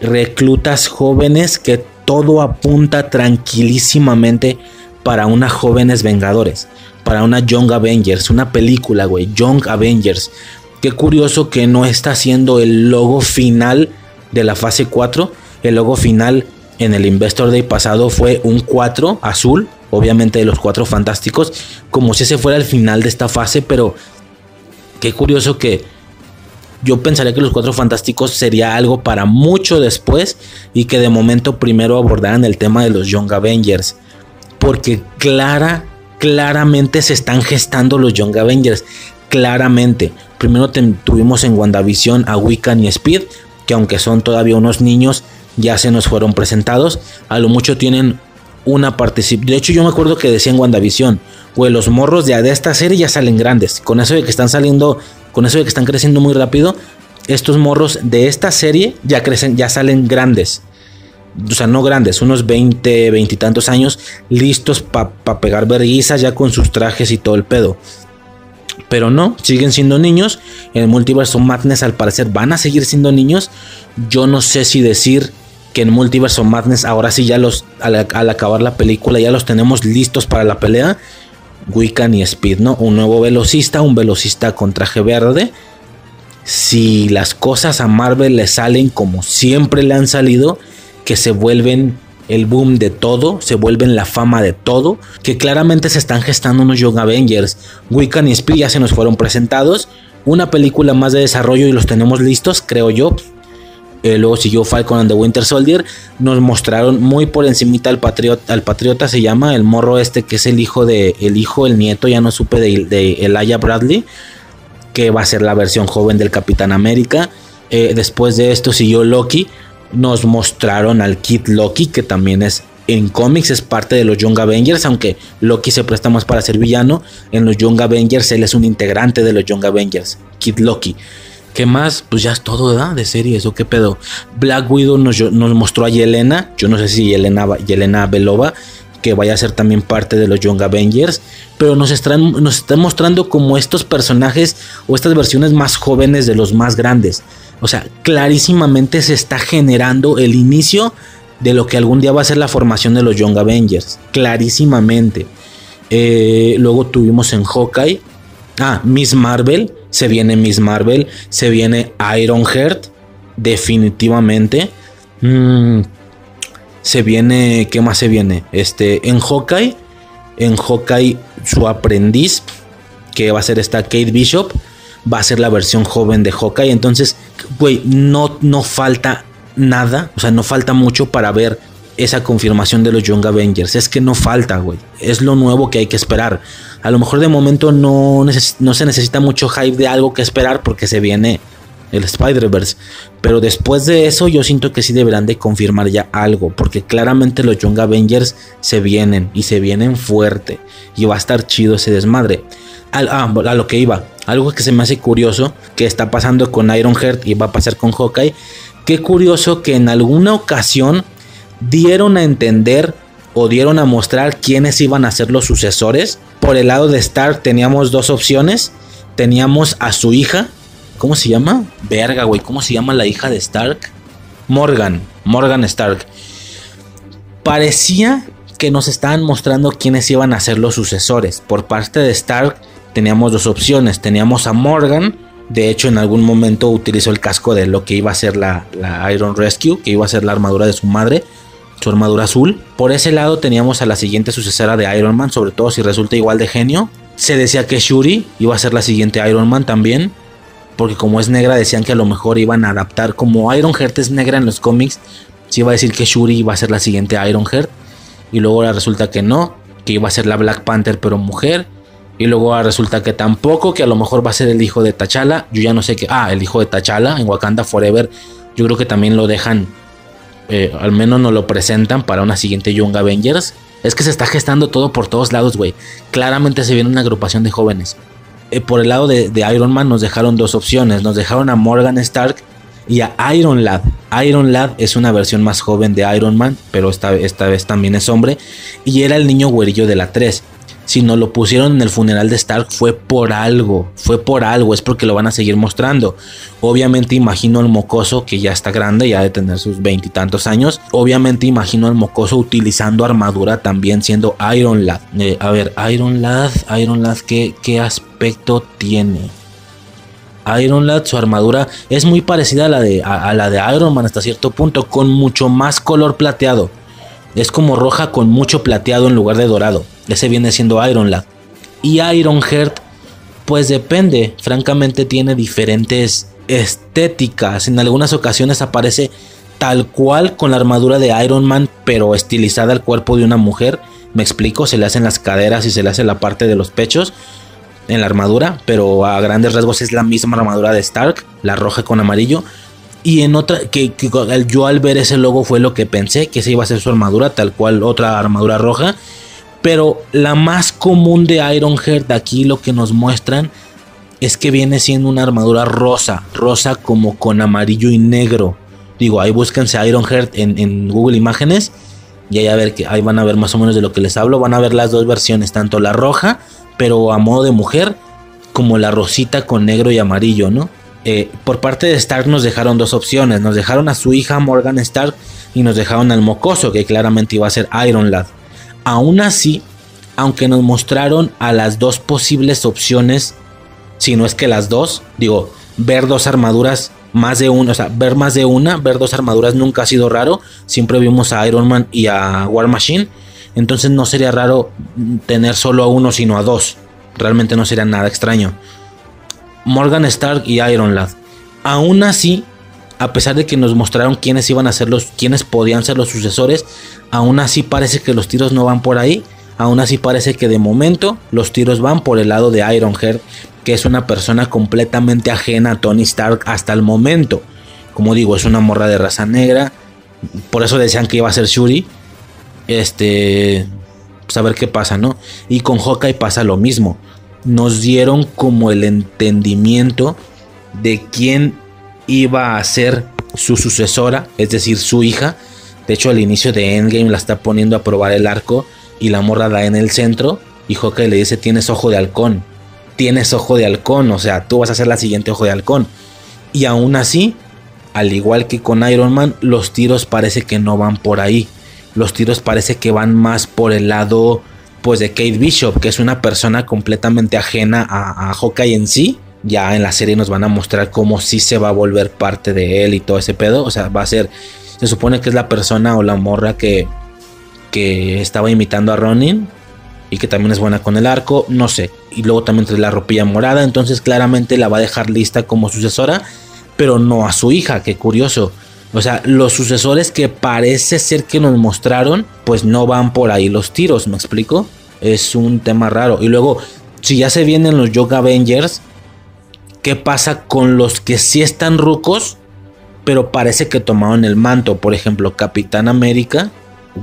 reclutas jóvenes que todo apunta tranquilísimamente para una jóvenes vengadores, para una Young Avengers, una película, güey, Young Avengers. Qué curioso que no está siendo el logo final de la fase 4. El logo final en el Investor Day pasado fue un 4 azul, obviamente de los 4 fantásticos, como si ese fuera el final de esta fase, pero qué curioso que yo pensaría que los Cuatro Fantásticos sería algo para mucho después y que de momento primero abordaran el tema de los Young Avengers, porque clara, claramente se están gestando los Young Avengers, claramente. Primero tuvimos en WandaVision a Wiccan y Speed, que aunque son todavía unos niños, ya se nos fueron presentados. A lo mucho tienen una participación. De hecho, yo me acuerdo que decía en WandaVision, güey, los morros de, de esta serie ya salen grandes. Con eso de que están saliendo, con eso de que están creciendo muy rápido, estos morros de esta serie ya crecen, ya salen grandes. O sea, no grandes, unos 20, 20 y tantos años, listos para pegar verguizas ya con sus trajes y todo el pedo. Pero no, siguen siendo niños. En el multiverso Madness al parecer van a seguir siendo niños. Yo no sé si decir que en Multiverso Madness ahora sí ya los al, acabar la película ya los tenemos listos para la pelea. Wiccan y Speed, ¿no? Un nuevo velocista, un velocista con traje verde. Si las cosas a Marvel le salen como siempre le han salido, que se vuelven el boom de todo, se vuelven la fama de todo, que claramente se están gestando unos Young Avengers. Wiccan y Speed ya se nos fueron presentados. Una película más de desarrollo y los tenemos listos, creo yo. Eh, luego siguió Falcon and the Winter Soldier. Nos mostraron muy por encimita al patriota, al patriota se llama, el morro este que es el hijo de, el hijo, el nieto, ya no supe de, de Bradley, que va a ser la versión joven del Capitán América. Eh, después de esto siguió Loki nos mostraron al Kid Loki, que también es en cómics, es parte de los Young Avengers, aunque Loki se presta más para ser villano. En los Young Avengers él es un integrante de los Young Avengers, Kid Loki. ¿Qué más? Pues ya es todo. De series o qué pedo. Black Widow nos, nos mostró a Yelena. Yo no sé si Yelena, Yelena Belova, que vaya a ser también parte de los Young Avengers. Pero nos están, nos están mostrando como estos personajes o estas versiones más jóvenes de los más grandes. O sea, clarísimamente se está generando el inicio de lo que algún día va a ser la formación de los Young Avengers. Clarísimamente. Eh, luego tuvimos en Hawkeye. Ah, Miss Marvel. Se viene Miss Marvel. Se viene Iron Heart. Definitivamente. Mm, se viene. ¿Qué más se viene? Este. En Hawkeye. En Hawkeye. Su aprendiz. Que va a ser esta Kate Bishop va a ser la versión joven de Hawkeye. Entonces, güey, no, no falta nada, o sea, no falta mucho para ver esa confirmación de los Young Avengers. Es que no falta, güey. Es lo nuevo que hay que esperar. A lo mejor de momento no, no se necesita mucho hype de algo que esperar porque se viene el Spider-Verse. Pero después de eso yo siento que sí deberán de confirmar ya algo. Porque claramente los Young Avengers se vienen y se vienen fuerte. Y va a estar chido ese desmadre. Ah, a lo que iba. Algo que se me hace curioso que está pasando con Ironheart y va a pasar con Hawkeye. Qué curioso que en alguna ocasión dieron a entender o dieron a mostrar quiénes iban a ser los sucesores. Por el lado de Stark teníamos dos opciones. Teníamos a su hija. ¿Cómo se llama? Verga, güey. ¿Cómo se llama la hija de Stark? Morgan. Morgan Stark. Parecía que nos estaban mostrando quiénes iban a ser los sucesores. Por parte de Stark teníamos dos opciones. Teníamos a Morgan, de hecho en algún momento utilizó el casco de lo que iba a ser la, Iron Rescue, que iba a ser la armadura de su madre, su armadura azul. Por ese lado teníamos a la siguiente sucesora de Iron Man, sobre todo si resulta igual de genio. Se decía que Shuri iba a ser la siguiente Iron Man también, porque como es negra decían que a lo mejor iban a adaptar, como Iron Heart es negra en los cómics, se iba a decir que Shuri iba a ser la siguiente Iron Heart, y luego resulta que no, que iba a ser la Black Panther pero mujer, y luego resulta que tampoco, que a lo mejor va a ser el hijo de T'Challa. Yo ya no sé qué. Ah, el hijo de T'Challa en Wakanda Forever. Yo creo que también lo dejan. Eh, al menos nos lo presentan para una siguiente Young Avengers. Es que se está gestando todo por todos lados, güey. Claramente se viene una agrupación de jóvenes. Eh, por el lado de, Iron Man nos dejaron dos opciones. Nos dejaron a Morgan Stark y a Iron Lad. Iron Lad es una versión más joven de Iron Man, pero esta, esta vez también es hombre. Y era el niño güerillo de la 3. Si no lo pusieron en el funeral de Stark fue por algo, fue por algo, es porque lo van a seguir mostrando. Obviamente imagino al mocoso que ya está grande, ya de tener sus veintitantos años. Obviamente imagino al mocoso utilizando armadura también siendo Iron Lad. Eh, a ver, Iron Lad, Iron Lad, ¿qué, qué aspecto tiene? Iron Lad, su armadura es muy parecida a la, de, a la de Iron Man hasta cierto punto, con mucho más color plateado. Es como roja con mucho plateado en lugar de dorado. Ese viene siendo Iron Lad. Y Ironheart, pues depende. Francamente tiene diferentes estéticas. En algunas ocasiones aparece tal cual con la armadura de Iron Man, pero estilizada al cuerpo de una mujer. Me explico, se le hacen las caderas y se le hace la parte de los pechos en la armadura, pero a grandes rasgos es la misma armadura de Stark, la roja con amarillo. Y en otra, que, yo al ver ese logo fue lo que pensé, que esa iba a ser su armadura, tal cual otra armadura roja. Pero la más común de Ironheart aquí lo que nos muestran es que viene siendo una armadura rosa, rosa como con amarillo y negro. Digo, ahí búsquense Ironheart en, en Google Imágenes y ahí, a ver que, ahí van a ver más o menos de lo que les hablo. Van a ver las dos versiones, tanto la roja, pero a modo de mujer, como la rosita con negro y amarillo, ¿no? Eh, por parte de Stark nos dejaron dos opciones. Nos dejaron a su hija Morgan Stark y nos dejaron al mocoso, que claramente iba a ser Iron Lad. Aún así, aunque nos mostraron a las dos posibles opciones, si no es que las dos, digo, ver dos armaduras, más de una, o sea, ver más de una, ver dos armaduras nunca ha sido raro. Siempre vimos a Iron Man y a War Machine. Entonces no sería raro tener solo a uno, sino a dos. Realmente no sería nada extraño. Morgan Stark y Iron Lad. Aún así, a pesar de que nos mostraron quiénes iban a ser los, quiénes podían ser los sucesores, aún así parece que los tiros no van por ahí. Aún así parece que de momento los tiros van por el lado de Ironheart, que es una persona completamente ajena a Tony Stark hasta el momento. Como digo, es una morra de raza negra. Por eso decían que iba a ser Shuri. Este. Pues qué pasa, ¿no? Y con Hawkeye pasa lo mismo. Nos dieron como el entendimiento de quién iba a ser su sucesora, es decir, su hija. De hecho, al inicio de Endgame la está poniendo a probar el arco y la morra da en el centro. Y Hawkeye le dice: Tienes ojo de halcón. Tienes ojo de halcón. O sea, tú vas a ser la siguiente ojo de halcón. Y aún así, al igual que con Iron Man, los tiros parece que no van por ahí. Los tiros parece que van más por el lado pues de Kate Bishop, que es una persona completamente ajena a, a Hawkeye en sí ya en la serie nos van a mostrar cómo sí se va a volver parte de él y todo ese pedo. O sea, va a ser. Se supone que es la persona o la morra que, que estaba imitando a Ronin. Y que también es buena con el arco. No sé. Y luego también trae la ropilla morada. Entonces claramente la va a dejar lista como sucesora. Pero no a su hija. Qué curioso. O sea, los sucesores que parece ser que nos mostraron. Pues no van por ahí los tiros. ¿Me explico? Es un tema raro. Y luego, si ya se vienen los Yoga Avengers qué pasa con los que sí están rucos, pero parece que tomaron el manto. Por ejemplo, Capitán América,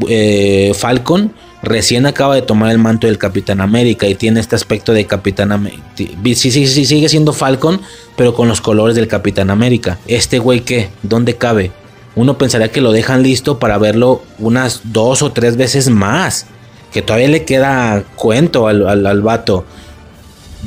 eh, Falcon, recién acaba de tomar el manto del Capitán América y tiene este aspecto de Capitán América. Sí, sí, sí, sigue siendo Falcon, pero con los colores del Capitán América. Este güey, ¿qué? ¿Dónde cabe? Uno pensaría que lo dejan listo para verlo unas dos o tres veces más. Que todavía le queda cuento al, al, al vato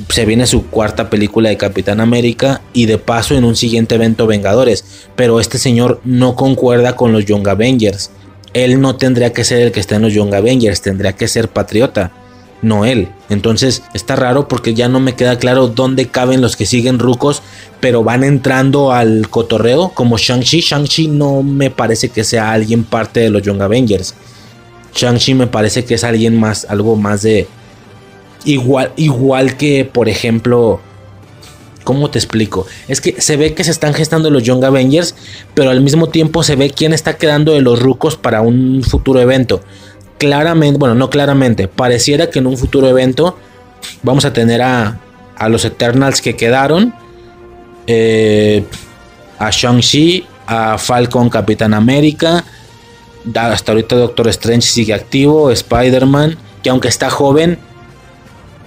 se viene su cuarta película de Capitán América y de paso en un siguiente evento Vengadores. Pero este señor no concuerda con los Young Avengers. Él no tendría que ser el que está en los Young Avengers, tendría que ser patriota, no él. Entonces está raro porque ya no me queda claro dónde caben los que siguen rucos, pero van entrando al cotorreo como Shang-Chi. Shang-Chi no me parece que sea alguien parte de los Young Avengers. Shang-Chi me parece que es alguien más, algo más de, Igual, igual que, por ejemplo, ¿cómo te explico? Es que se ve que se están gestando los Young Avengers, pero al mismo tiempo se ve quién está quedando de los rucos para un futuro evento. Claramente, bueno, no claramente, pareciera que en un futuro evento vamos a tener a, a los Eternals que quedaron, eh, a Shang-Chi, a Falcon, Capitán América, hasta ahorita Doctor Strange sigue activo, Spider-Man, que aunque está joven,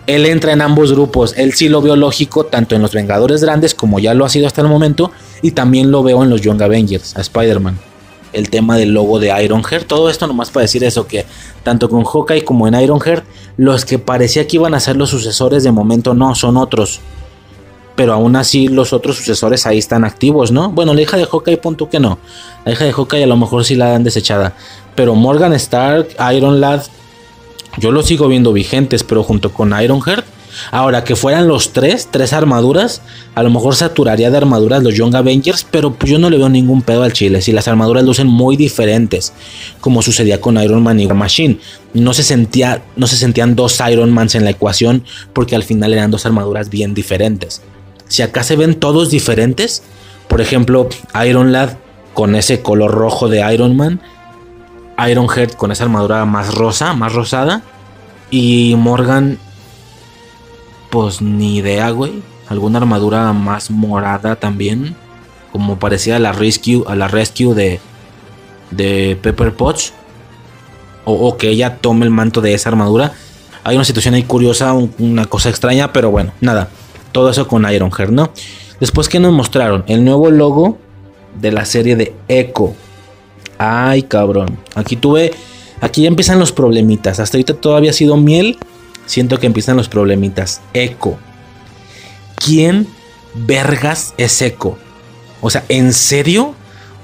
él entra en ambos grupos. Él sí lo veo lógico tanto en los Vengadores Grandes como ya lo ha sido hasta el momento y también lo veo en los Young Avengers, a Spider-Man. el tema del logo de Ironheart. Todo esto nomás para decir eso, que tanto con Hawkeye como en Ironheart, los que parecía que iban a ser los sucesores de momento no, son otros. Pero aún así los otros sucesores ahí están activos, ¿no? Bueno, la hija de Hawkeye punto que no. La hija de Hawkeye a lo mejor sí la dan desechada. Pero Morgan Stark, Iron Lad, yo los sigo viendo vigentes, pero junto con Ironheart Ahora, que fueran los tres, tres armaduras, a lo mejor saturaría de armaduras los Young Avengers, pero yo no le veo ningún pedo al chile. Si las armaduras lucen muy diferentes, como sucedía con Iron Man y War Machine, no se, sentía, no se sentían dos Iron Mans en la ecuación, porque al final eran dos armaduras bien diferentes. Si acá se ven todos diferentes, por ejemplo, Iron Lad con ese color rojo de Iron Man, Iron Heart con esa armadura más rosa, más rosada, y Morgan pues ni idea, güey. Alguna armadura más morada también. Como parecía a la Rescue, a la Rescue de, de Pepper Potts. O, que ella tome el manto de esa armadura. Hay una situación ahí curiosa, una cosa extraña, pero bueno, nada. Todo eso con Ironheart, ¿no? Después que nos mostraron el nuevo logo de la serie de Echo. Ay, cabrón. Aquí tuve. Aquí ya empiezan los problemitas. Hasta ahorita todavía ha sido miel siento que empiezan los problemitas. Eco. ¿Quién vergas es Eco? O sea, ¿en serio?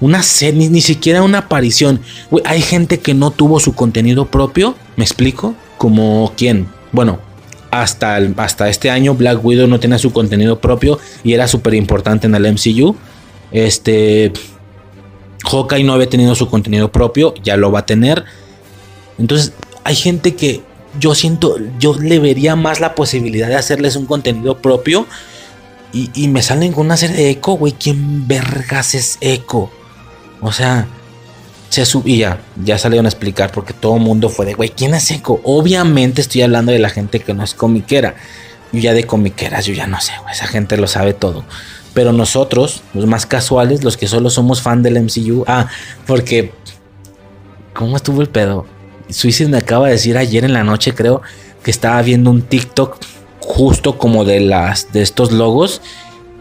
Una serie, ni, siquiera una aparición. hay gente que no tuvo su contenido propio, ¿me explico? Como quién. Bueno, hasta, hasta este año Black Widow no tenía su contenido propio y era súper importante en el MCU. Este... Hawkeye no había tenido su contenido propio, ya lo va a tener. Entonces, hay gente que yo siento, yo le vería más la posibilidad de hacerles un contenido propio. Y, me salen con una serie de eco, güey. ¿Quién vergas es eco? O sea, se subía, ya salieron a explicar porque todo el mundo fue de, güey, ¿quién es eco? Obviamente estoy hablando de la gente que no es comiquera. Yo ya de comiqueras, yo ya no sé, güey. Esa gente lo sabe todo. Pero nosotros, los más casuales, los que solo somos fan del MCU, ah, porque. ¿Cómo estuvo el pedo? Suicide me acaba de decir ayer en la noche, creo, que estaba viendo un TikTok justo como de las de estos logos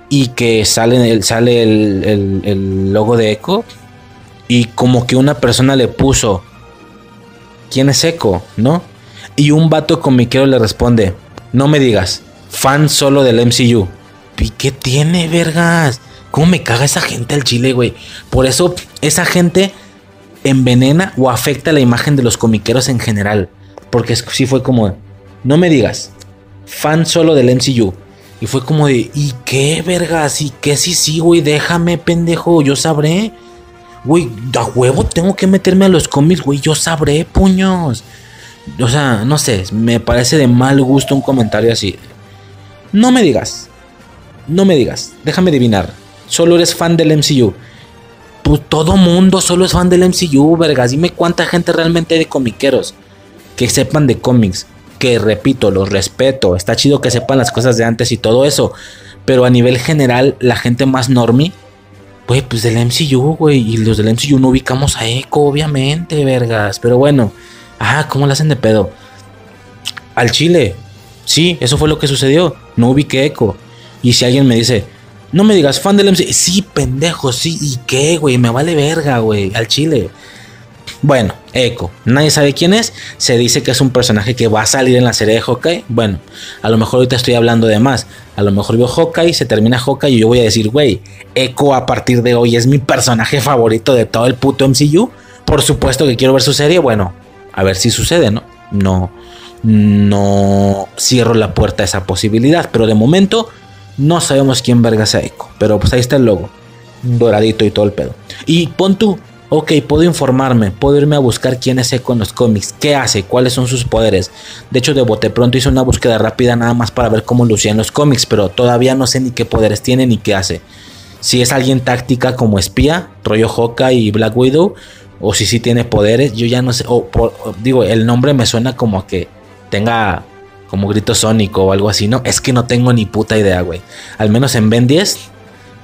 y que sale, el, sale el, logo de Echo y como que una persona le puso ¿Quién es Echo? ¿No? Y un vato comiquero le responde, no me digas, fan solo del MCU. ¿Y qué tiene, vergas? ¿Cómo me caga esa gente al chile, güey? Por eso esa gente envenena o afecta la imagen de los comiqueros en general. Porque sí fue como, no me digas, fan solo del MCU. Y fue como de, ¿y qué vergas? ¿Y qué sí, sí, güey? Déjame, pendejo, yo sabré. Güey, a huevo tengo que meterme a los cómics, güey, yo sabré, puños. O sea, no sé, me parece de mal gusto un comentario así. No me digas, no me digas, déjame adivinar. Solo eres fan del MCU pues todo mundo solo es fan del MCU, vergas. Dime cuánta gente realmente de comiqueros que sepan de cómics. Que repito, los respeto. Está chido que sepan las cosas de antes y todo eso. Pero a nivel general, la gente más normie, güey, pues del MCU, güey. Y los del MCU no ubicamos a Echo, obviamente, vergas. Pero bueno, ah, ¿cómo le hacen de pedo? Al Chile, sí, eso fue lo que sucedió. No ubiqué Echo. Y si alguien me dice, no me digas fan del MC. Sí, pendejo, sí. ¿Y qué, güey? Me vale verga, güey. Al chile. Bueno, Echo. Nadie sabe quién es. Se dice que es un personaje que va a salir en la serie de Hawkeye. Bueno, a lo mejor ahorita estoy hablando de más. A lo mejor veo Hawkeye, se termina Hawkeye y yo voy a decir, güey, Echo a partir de hoy es mi personaje favorito de todo el puto MCU. Por supuesto que quiero ver su serie. Bueno, a ver si sucede, ¿no? No, no cierro la puerta a esa posibilidad. Pero de momento no sabemos quién verga sea Echo, pero pues ahí está el logo, doradito y todo el pedo. Y pon tú, ok, puedo informarme, puedo irme a buscar quién es Echo en los cómics, qué hace, cuáles son sus poderes. De hecho, de bote pronto hice una búsqueda rápida nada más para ver cómo lucía en los cómics, pero todavía no sé ni qué poderes tiene ni qué hace. Si es alguien táctica como espía, rollo Hawkeye y Black Widow, o si sí tiene poderes, yo ya no sé, o, digo, el nombre me suena como que tenga como grito sónico o algo así, ¿no? Es que no tengo ni puta idea, güey. Al menos en Ben 10,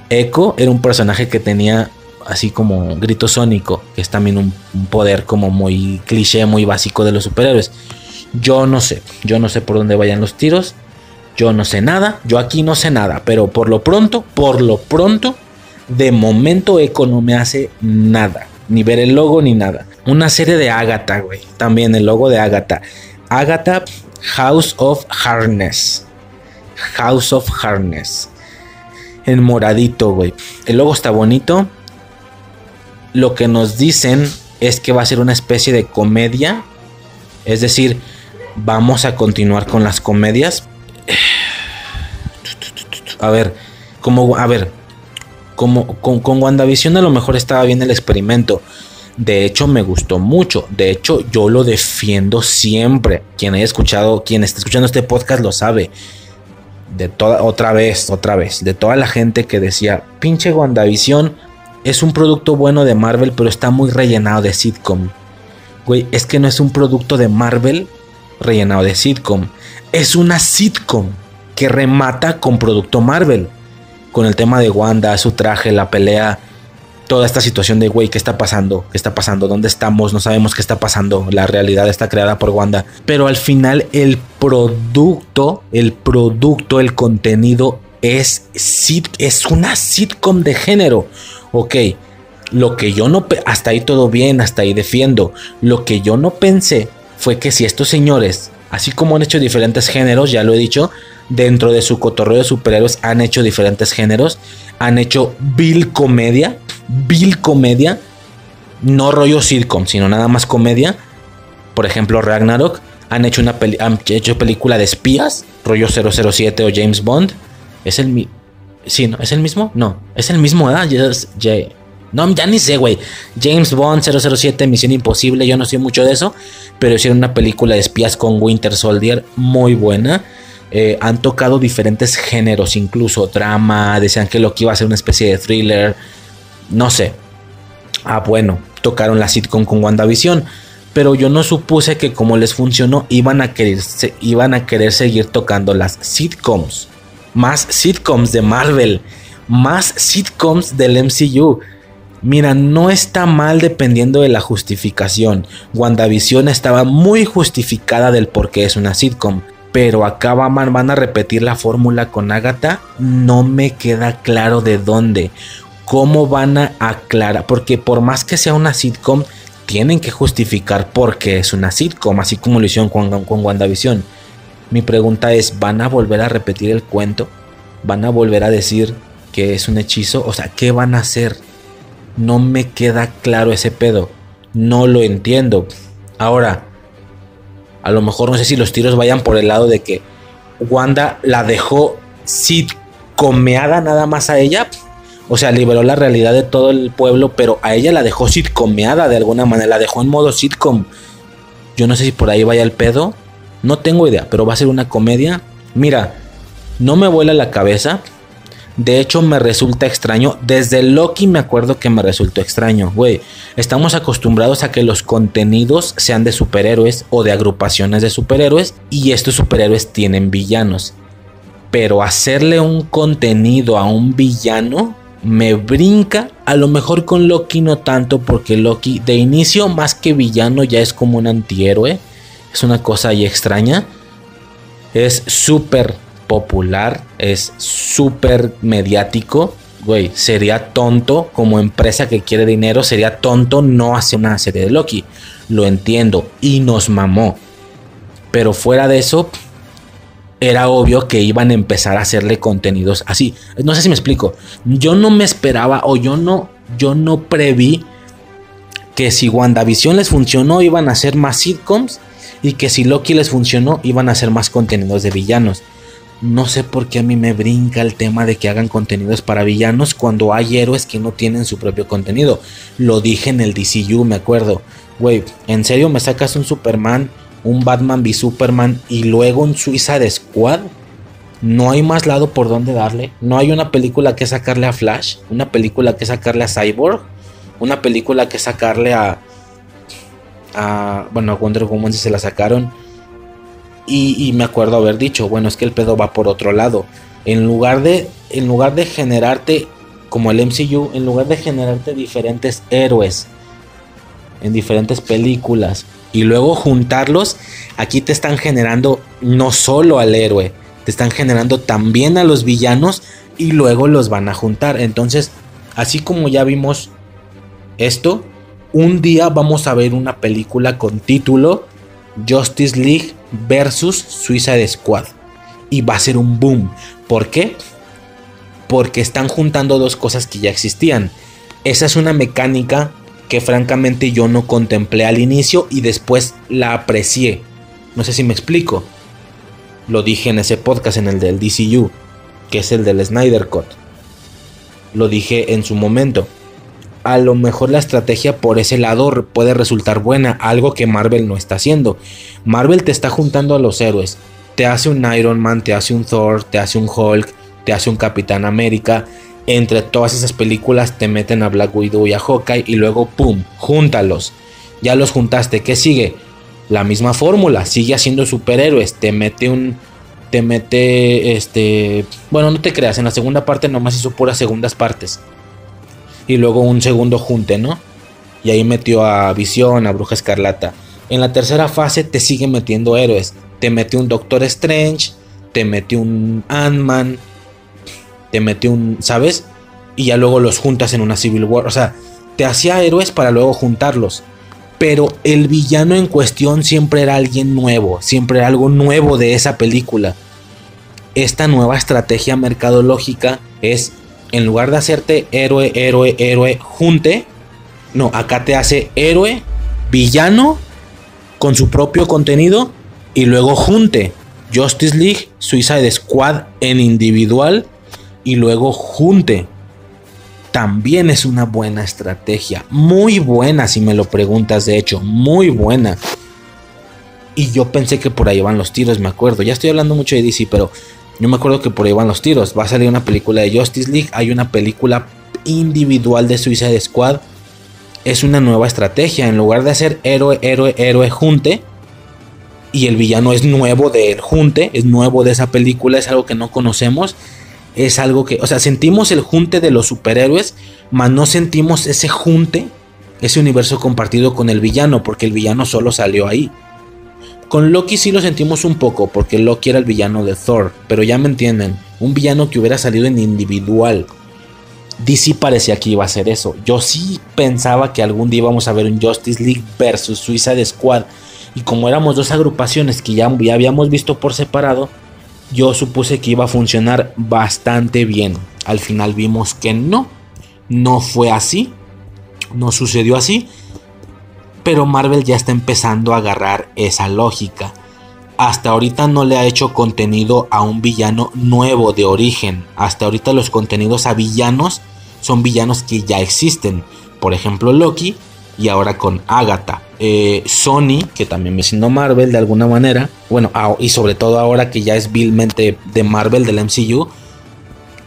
Echo era un personaje que tenía así como grito sónico, que es también un, poder como muy cliché, muy básico de los superhéroes. Yo no sé, yo no sé por dónde vayan los tiros, yo no sé nada, yo aquí no sé nada, pero por lo pronto, por lo pronto, de momento Echo no me hace nada, ni ver el logo ni nada. Una serie de Agatha, güey. También el logo de Agatha. Agatha House of Harness. House of Harness. En moradito, güey. El logo está bonito. Lo que nos dicen es que va a ser una especie de comedia. Es decir, vamos a continuar con las comedias. A ver, como, a ver, como con, con WandaVision a lo mejor estaba bien el experimento. De hecho, me gustó mucho. De hecho, yo lo defiendo siempre. Quien haya escuchado, quien esté escuchando este podcast lo sabe. De toda, otra vez, otra vez. De toda la gente que decía, pinche WandaVision es un producto bueno de Marvel, pero está muy rellenado de sitcom. Güey, es que no es un producto de Marvel rellenado de sitcom. Es una sitcom que remata con producto Marvel. Con el tema de Wanda, su traje, la pelea, toda esta situación de, güey, ¿qué está pasando? ¿Qué está pasando? ¿Dónde estamos? No sabemos qué está pasando. La realidad está creada por Wanda. Pero al final el producto, el producto, el contenido es, es una sitcom de género. Ok, lo que yo no... Hasta ahí todo bien, hasta ahí defiendo. Lo que yo no pensé fue que si estos señores, así como han hecho diferentes géneros, ya lo he dicho, dentro de su cotorreo de superhéroes han hecho diferentes géneros, han hecho Bill comedia, Bill comedia, no rollo sitcom, sino nada más comedia. Por ejemplo, Ragnarok, han hecho una han hecho película de espías, rollo 007 o James Bond. Es el Sí, ¿no? ¿Es el mismo? No, es el mismo, ¿verdad? No, ya ni sé, güey. James Bond 007, Misión Imposible, yo no sé mucho de eso, pero hicieron una película de espías con Winter Soldier muy buena. Eh, han tocado diferentes géneros, incluso drama, decían que lo que iba a ser una especie de thriller, no sé. Ah, bueno, tocaron la sitcom con WandaVision, pero yo no supuse que como les funcionó iban a querer, iban a querer seguir tocando las sitcoms. Más sitcoms de Marvel, más sitcoms del MCU. Mira, no está mal dependiendo de la justificación. WandaVision estaba muy justificada del por qué es una sitcom. Pero acá van, van a repetir la fórmula con Agatha. No me queda claro de dónde. ¿Cómo van a aclarar? Porque por más que sea una sitcom, tienen que justificar por qué es una sitcom. Así como lo hicieron con, con WandaVision. Mi pregunta es, ¿van a volver a repetir el cuento? ¿Van a volver a decir que es un hechizo? O sea, ¿qué van a hacer? No me queda claro ese pedo. No lo entiendo. Ahora, a lo mejor no sé si los tiros vayan por el lado de que Wanda la dejó sitcomeada nada más a ella. O sea, liberó la realidad de todo el pueblo, pero a ella la dejó sitcomeada de alguna manera. La dejó en modo sitcom. Yo no sé si por ahí vaya el pedo. No tengo idea, pero va a ser una comedia. Mira, no me vuela la cabeza. De hecho, me resulta extraño. Desde Loki me acuerdo que me resultó extraño. Güey, estamos acostumbrados a que los contenidos sean de superhéroes o de agrupaciones de superhéroes. Y estos superhéroes tienen villanos. Pero hacerle un contenido a un villano me brinca. A lo mejor con Loki no tanto, porque Loki de inicio, más que villano, ya es como un antihéroe. Es una cosa ahí extraña. Es súper popular, es súper mediático. Güey, sería tonto como empresa que quiere dinero, sería tonto no hacer una serie de Loki. Lo entiendo y nos mamó. Pero fuera de eso, era obvio que iban a empezar a hacerle contenidos así. No sé si me explico. Yo no me esperaba o yo no, yo no preví que si WandaVision les funcionó iban a hacer más sitcoms y que si Loki les funcionó iban a hacer más contenidos de villanos. No sé por qué a mí me brinca el tema de que hagan contenidos para villanos cuando hay héroes que no tienen su propio contenido. Lo dije en el DCU, me acuerdo. Güey, ¿en serio me sacas un Superman, un Batman v Superman y luego un Suicide Squad? No hay más lado por donde darle. No hay una película que sacarle a Flash, una película que sacarle a Cyborg, una película que sacarle a. bueno, a Wonder Woman si se la sacaron y, me acuerdo haber dicho, bueno, es que el pedo va por otro lado. En lugar de, en lugar de generarte, como el MCU, en lugar de generarte diferentes héroes en diferentes películas y luego juntarlos, aquí te están generando no solo al héroe, te están generando también a los villanos y luego los van a juntar. Entonces, así como ya vimos esto, un día vamos a ver una película con título Justice League versus Suicide Squad. Y va a ser un boom. ¿Por qué? Porque están juntando dos cosas que ya existían. Esa es una mecánica que francamente yo no contemplé al inicio y después la aprecié. No sé si me explico. Lo dije en ese podcast, en el del DCU, que es el del Snyder Cut. Lo dije en su momento a lo mejor la estrategia por ese lado puede resultar buena, algo que Marvel no está haciendo. Marvel te está juntando a los héroes, te hace un Iron Man, te hace un Thor, te hace un Hulk, te hace un Capitán América. Entre todas esas películas te meten a Black Widow y a Hawkeye y luego ¡pum! Júntalos. Ya los juntaste, ¿qué sigue? La misma fórmula, sigue haciendo superhéroes, te mete un te mete este, bueno, no te creas, en la segunda parte nomás hizo puras segundas partes y luego un segundo junte, ¿no? Y ahí metió a Visión, a Bruja Escarlata. En la tercera fase te sigue metiendo héroes. Te metió un Doctor Strange, te metió un Ant-Man, te metió un, ¿sabes? Y ya luego los juntas en una Civil War. O sea, te hacía héroes para luego juntarlos. Pero el villano en cuestión siempre era alguien nuevo, siempre era algo nuevo de esa película. Esta nueva estrategia mercadológica es en lugar de hacerte héroe, héroe, héroe, junte, no, acá te hace héroe, villano, con su propio contenido y luego junte. Justice League, Suicide Squad en individual y luego junte. También es una buena estrategia. Muy buena si me lo preguntas, de hecho, muy buena. Y yo pensé que por ahí van los tiros, me acuerdo. Ya estoy hablando mucho de DC, pero yo me acuerdo que por ahí van los tiros. Va a salir una película de Justice League. Hay una película individual de Suicide Squad. Es una nueva estrategia. En lugar de hacer héroe, héroe, héroe, junte. Y el villano es nuevo del junte. Es nuevo de esa película. Es algo que no conocemos. Es algo que. O sea, sentimos el junte de los superhéroes. Mas no sentimos ese junte. Ese universo compartido con el villano. Porque el villano solo salió ahí. Con Loki sí lo sentimos un poco, porque Loki era el villano de Thor, pero ya me entienden, un villano que hubiera salido en individual. DC parecía que iba a ser eso. Yo sí pensaba que algún día íbamos a ver un Justice League versus Suicide Squad. Y como éramos dos agrupaciones que ya, ya habíamos visto por separado, yo supuse que iba a funcionar bastante bien. Al final vimos que no, no fue así, no sucedió así pero Marvel ya está empezando a agarrar esa lógica. Hasta ahorita no le ha hecho contenido a un villano nuevo de origen. Hasta ahorita los contenidos a villanos son villanos que ya existen. Por ejemplo Loki y ahora con Agatha. Eh, Sony, que también me siendo Marvel de alguna manera. Bueno, y sobre todo ahora que ya es vilmente de Marvel del MCU.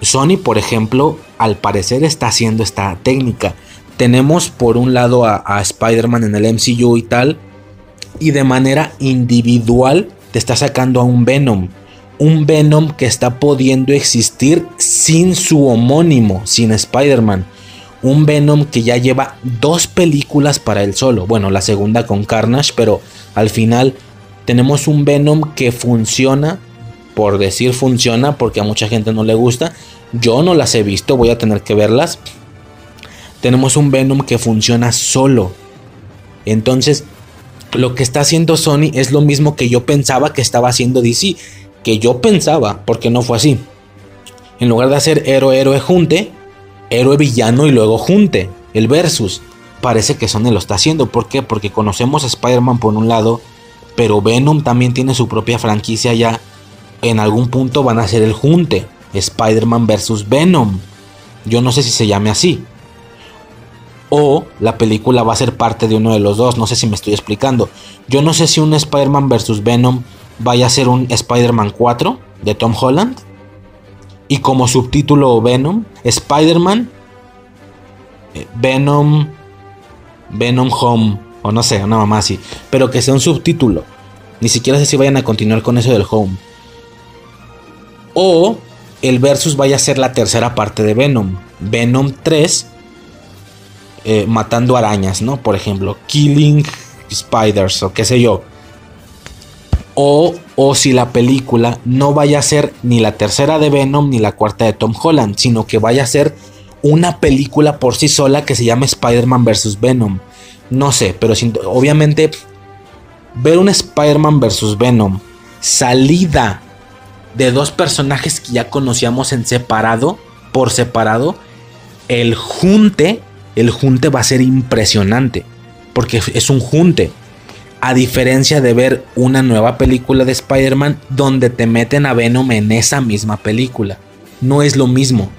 Sony, por ejemplo, al parecer está haciendo esta técnica tenemos por un lado a, Spider-Man en el MCU y tal, y de manera individual te está sacando a un Venom. Un Venom que está pudiendo existir sin su homónimo, sin Spider-Man. Un Venom que ya lleva dos películas para él solo. Bueno, la segunda con Carnage, pero al final tenemos un Venom que funciona. Por decir funciona, porque a mucha gente no le gusta. Yo no las he visto, voy a tener que verlas tenemos un Venom que funciona solo. Entonces, lo que está haciendo Sony es lo mismo que yo pensaba que estaba haciendo DC. Que yo pensaba, porque no fue así. En lugar de hacer héroe, héroe, junte, héroe, villano y luego junte, el versus. Parece que Sony lo está haciendo. ¿Por qué? Porque conocemos a Spider-Man por un lado, pero Venom también tiene su propia franquicia ya. En algún punto van a hacer el junte. Spider-Man versus Venom. Yo no sé si se llame así o la película va a ser parte de uno de los dos. No sé si me estoy explicando. Yo no sé si un Spider-Man vs. Venom vaya a ser un Spider-Man 4 de Tom Holland. Y como subtítulo Venom, Spider-Man, eh, Venom, Venom Home, o no sé, una mamá así. Pero que sea un subtítulo. Ni siquiera sé si vayan a continuar con eso del Home. O el versus vaya a ser la tercera parte de Venom. Venom 3 eh, matando arañas, ¿no? Por ejemplo, Killing Spiders o qué sé yo. O, o si la película no vaya a ser ni la tercera de Venom ni la cuarta de Tom Holland, sino que vaya a ser una película por sí sola que se llama Spider-Man vs. Venom. No sé, pero obviamente ver un Spider-Man versus Venom salida de dos personajes que ya conocíamos en separado, por separado, el junte, el junte va a ser impresionante, porque es un junte. A diferencia de ver una nueva película de Spider-Man donde te meten a Venom en esa misma película. No es lo mismo.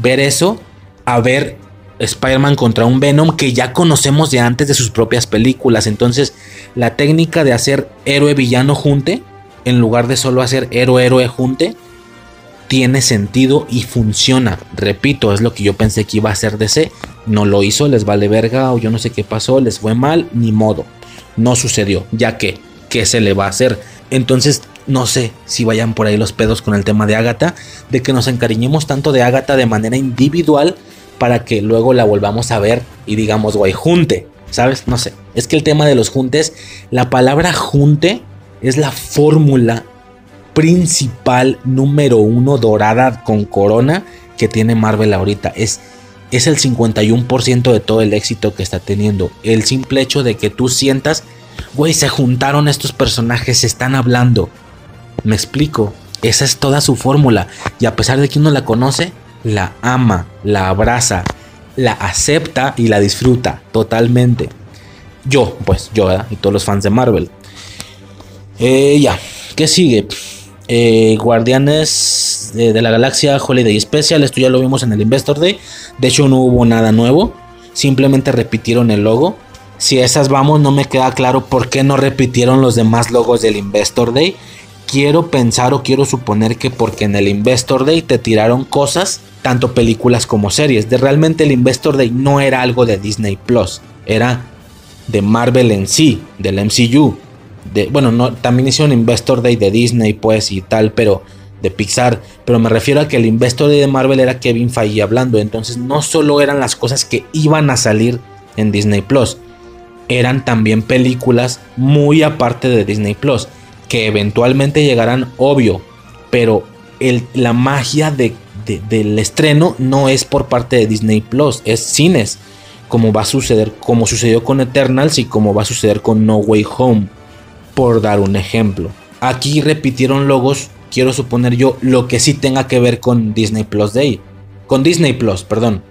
Ver eso a ver Spider-Man contra un Venom que ya conocemos de antes de sus propias películas. Entonces, la técnica de hacer héroe-villano junte, en lugar de solo hacer héroe-héroe junte, tiene sentido y funciona. Repito, es lo que yo pensé que iba a hacer DC. No lo hizo, les vale verga o yo no sé qué pasó, les fue mal, ni modo no sucedió, ya que, ¿qué se le va a hacer? Entonces, no sé si vayan por ahí los pedos con el tema de Agatha, de que nos encariñemos tanto de Agatha de manera individual para que luego la volvamos a ver y digamos, guay, junte, ¿sabes? No sé. Es que el tema de los juntes, la palabra junte es la fórmula principal número uno dorada con corona que tiene Marvel ahorita. Es es el 51% de todo el éxito que está teniendo. El simple hecho de que tú sientas, güey, se juntaron estos personajes, se están hablando. Me explico, esa es toda su fórmula. Y a pesar de que uno la conoce, la ama, la abraza, la acepta y la disfruta totalmente. Yo, pues yo, ¿verdad? Y todos los fans de Marvel. Eh, ya, ¿qué sigue? Eh, Guardianes de, la Galaxia Holiday Special. Esto ya lo vimos en el Investor Day. De hecho, no hubo nada nuevo. Simplemente repitieron el logo. Si esas vamos, no me queda claro por qué no repitieron los demás logos del Investor Day. Quiero pensar o quiero suponer que porque en el Investor Day te tiraron cosas, tanto películas como series. De realmente el Investor Day no era algo de Disney Plus, era de Marvel en sí, del MCU bueno, no, también hicieron Investor Day de Disney, pues, y tal, pero de Pixar, pero me refiero a que el Investor Day de Marvel era Kevin Feige hablando, entonces no solo eran las cosas que iban a salir en Disney Plus, eran también películas muy aparte de Disney Plus, que eventualmente llegarán, obvio, pero la magia de, del estreno no es por parte de Disney Plus, es cines, como va a suceder, como sucedió con Eternals y como va a suceder con No Way Home por dar un ejemplo. Aquí repitieron logos, quiero suponer yo, lo que sí tenga que ver con Disney Plus Day. Con Disney Plus, perdón.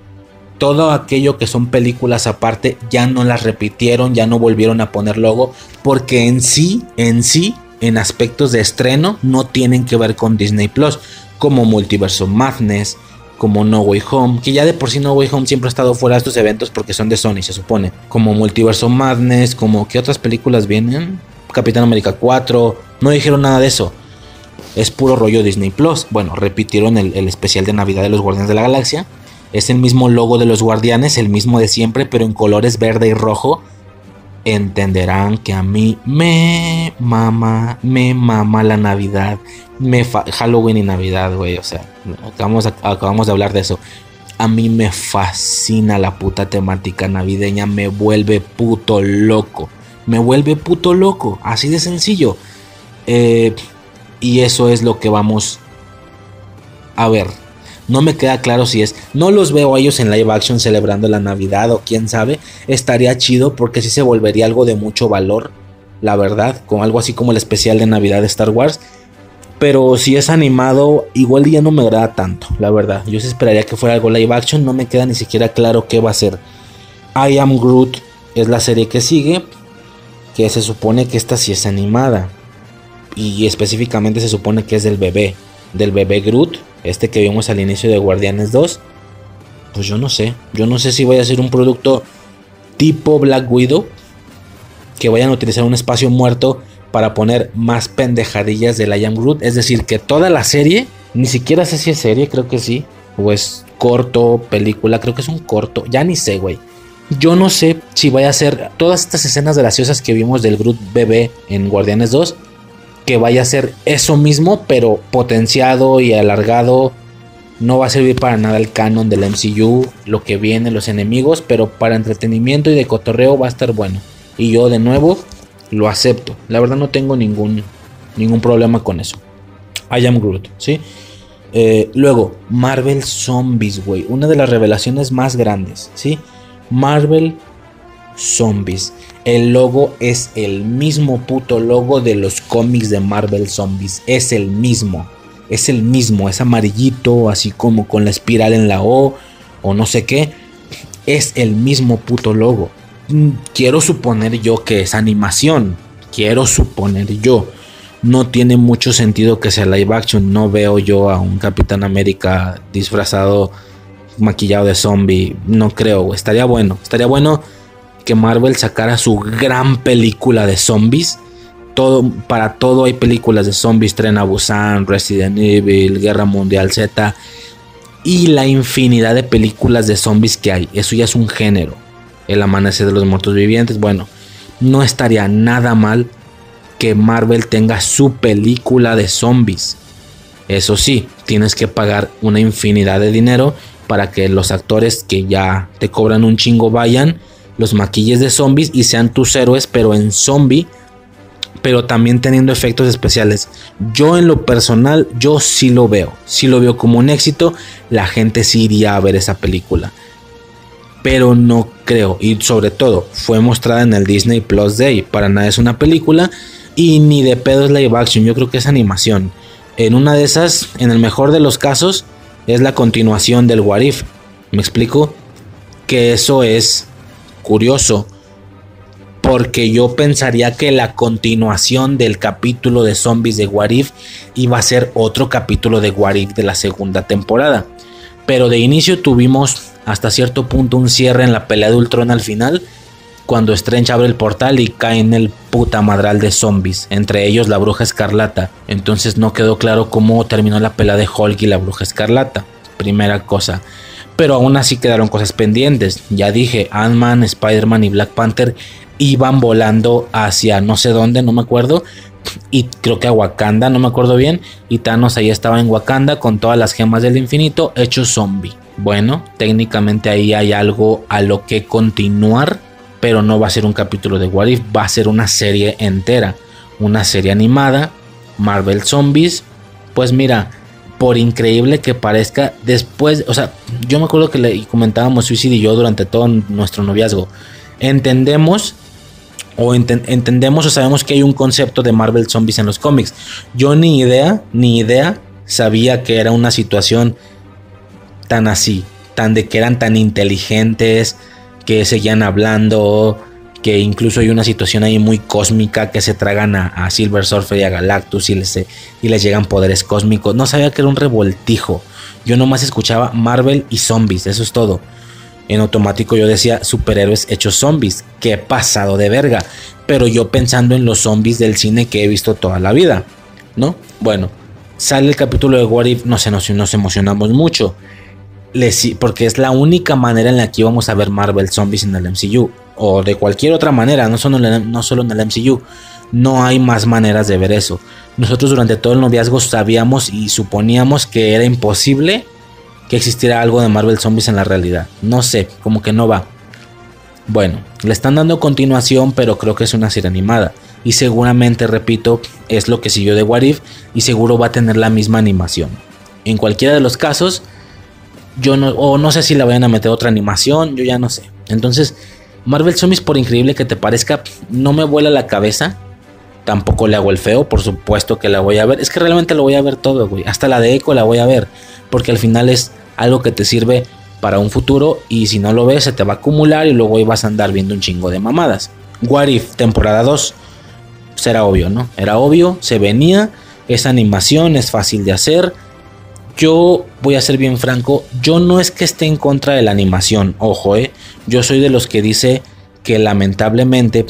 Todo aquello que son películas aparte ya no las repitieron, ya no volvieron a poner logo, porque en sí, en sí, en aspectos de estreno, no tienen que ver con Disney Plus, como Multiverso Madness, como No Way Home, que ya de por sí No Way Home siempre ha estado fuera de estos eventos porque son de Sony, se supone. Como Multiverso Madness, como ¿qué otras películas vienen? Capitán América 4, no dijeron nada de eso. Es puro rollo Disney Plus. Bueno, repitieron el, especial de Navidad de los Guardianes de la Galaxia. Es el mismo logo de los Guardianes, el mismo de siempre, pero en colores verde y rojo. Entenderán que a mí me mama, me mama la Navidad, me Halloween y Navidad, güey. O sea, acabamos, acabamos de hablar de eso. A mí me fascina la puta temática navideña, me vuelve puto loco me vuelve puto loco, así de sencillo. Eh, y eso es lo que vamos a ver. No me queda claro si es. No los veo a ellos en live action celebrando la Navidad o quién sabe. Estaría chido porque si se volvería algo de mucho valor. La verdad. Con algo así como el especial de Navidad de Star Wars. Pero si es animado, igual ya no me agrada tanto. La verdad. Yo esperaría que fuera algo live action. No me queda ni siquiera claro qué va a ser. I Am Groot es la serie que sigue que se supone que esta sí es animada. Y específicamente se supone que es del bebé, del bebé Groot, este que vimos al inicio de Guardianes 2. Pues yo no sé, yo no sé si voy a ser un producto tipo Black Widow, que vayan a utilizar un espacio muerto para poner más pendejadillas de Lion Groot. Es decir, que toda la serie, ni siquiera sé si es serie, creo que sí, o es corto, película, creo que es un corto, ya ni sé, güey yo no sé si vaya a ser todas estas escenas graciosas que vimos del Groot bebé en Guardianes 2, que vaya a ser eso mismo, pero potenciado y alargado. No va a servir para nada el canon del MCU, lo que viene, los enemigos, pero para entretenimiento y de cotorreo va a estar bueno. Y yo de nuevo lo acepto. La verdad no tengo ningún, ningún problema con eso. I am Groot, ¿sí? Eh, luego, Marvel Zombies, güey. Una de las revelaciones más grandes, ¿sí? Marvel Zombies. El logo es el mismo puto logo de los cómics de Marvel Zombies. Es el mismo. Es el mismo. Es amarillito, así como con la espiral en la O o no sé qué. Es el mismo puto logo. Mm, quiero suponer yo que es animación. Quiero suponer yo. No tiene mucho sentido que sea live action. No veo yo a un Capitán América disfrazado, maquillado de zombie. No creo. Estaría bueno. Estaría bueno que Marvel sacara su gran película de zombies. Todo, para todo hay películas de zombies, Tren a Busan, Resident Evil, Guerra Mundial Z y la infinidad de películas de zombies que hay. Eso ya es un género. El amanecer de los muertos vivientes. Bueno, no estaría nada mal que Marvel tenga su película de zombies. Eso sí, tienes que pagar una infinidad de dinero para que los actores que ya te cobran un chingo vayan los maquilles de zombies y sean tus héroes, pero en zombie, pero también teniendo efectos especiales. Yo en lo personal, yo sí lo veo, sí lo veo como un éxito, la gente sí iría a ver esa película. Pero no creo, y sobre todo, fue mostrada en el Disney Plus Day, para nada es una película y ni de pedo es live action, yo creo que es animación. En una de esas, en el mejor de los casos, es la continuación del What If. ¿Me explico? Que eso es curioso porque yo pensaría que la continuación del capítulo de zombies de Warif iba a ser otro capítulo de Warif de la segunda temporada. Pero de inicio tuvimos hasta cierto punto un cierre en la pelea de Ultron al final, cuando Strange abre el portal y cae en el puta madral de zombies, entre ellos la bruja escarlata. Entonces no quedó claro cómo terminó la pelea de Hulk y la bruja escarlata. Primera cosa pero aún así quedaron cosas pendientes. Ya dije, Ant-Man, Spider-Man y Black Panther iban volando hacia no sé dónde, no me acuerdo. Y creo que a Wakanda, no me acuerdo bien. Y Thanos ahí estaba en Wakanda con todas las gemas del infinito, hecho zombie. Bueno, técnicamente ahí hay algo a lo que continuar, pero no va a ser un capítulo de What If, va a ser una serie entera. Una serie animada, Marvel Zombies. Pues mira, por increíble que parezca, después, o sea, yo me acuerdo que le comentábamos Suicide y yo durante todo nuestro noviazgo. Entendemos o entendemos o sabemos que hay un concepto de Marvel Zombies en los cómics. Yo ni idea, ni idea sabía que era una situación tan así, tan de que eran tan inteligentes, que seguían hablando, que incluso hay una situación ahí muy cósmica que se tragan a, Silver Surfer y a Galactus y les, y les llegan poderes cósmicos. No sabía que era un revoltijo. Yo nomás escuchaba Marvel y zombies, eso es todo. En automático yo decía superhéroes hechos zombies. Qué pasado de verga. Pero yo pensando en los zombies del cine que he visto toda la vida. ¿No? Bueno, sale el capítulo de What If, nos, nos, nos emocionamos mucho. Porque es la única manera en la que íbamos a ver Marvel Zombies en el MCU o de cualquier otra manera, no solo, en el, no solo en el MCU. No hay más maneras de ver eso. Nosotros durante todo el noviazgo sabíamos y suponíamos que era imposible que existiera algo de Marvel Zombies en la realidad. No sé, como que no va. Bueno, le están dando continuación, pero creo que es una serie animada. Y seguramente, repito, es lo que siguió de What If y seguro va a tener la misma animación. En cualquiera de los casos, yo no, o no sé si la vayan a meter otra animación, yo ya no sé. Entonces, Marvel Zombies, por increíble que te parezca, no me vuela la cabeza. Tampoco le hago el feo, por supuesto que la voy a ver. Es que realmente lo voy a ver todo, güey. Hasta la de Echo la voy a ver. Porque al final es algo que te sirve para un futuro. Y si no lo ves, se te va a acumular y luego vas a andar viendo un chingo de mamadas. What If, temporada 2. Será obvio, ¿no? Era obvio, se venía. Esa animación es fácil de hacer. Yo voy a ser bien franco, yo no es que esté en contra de la animación, ojo, eh. Yo soy de los que dice que lamentablemente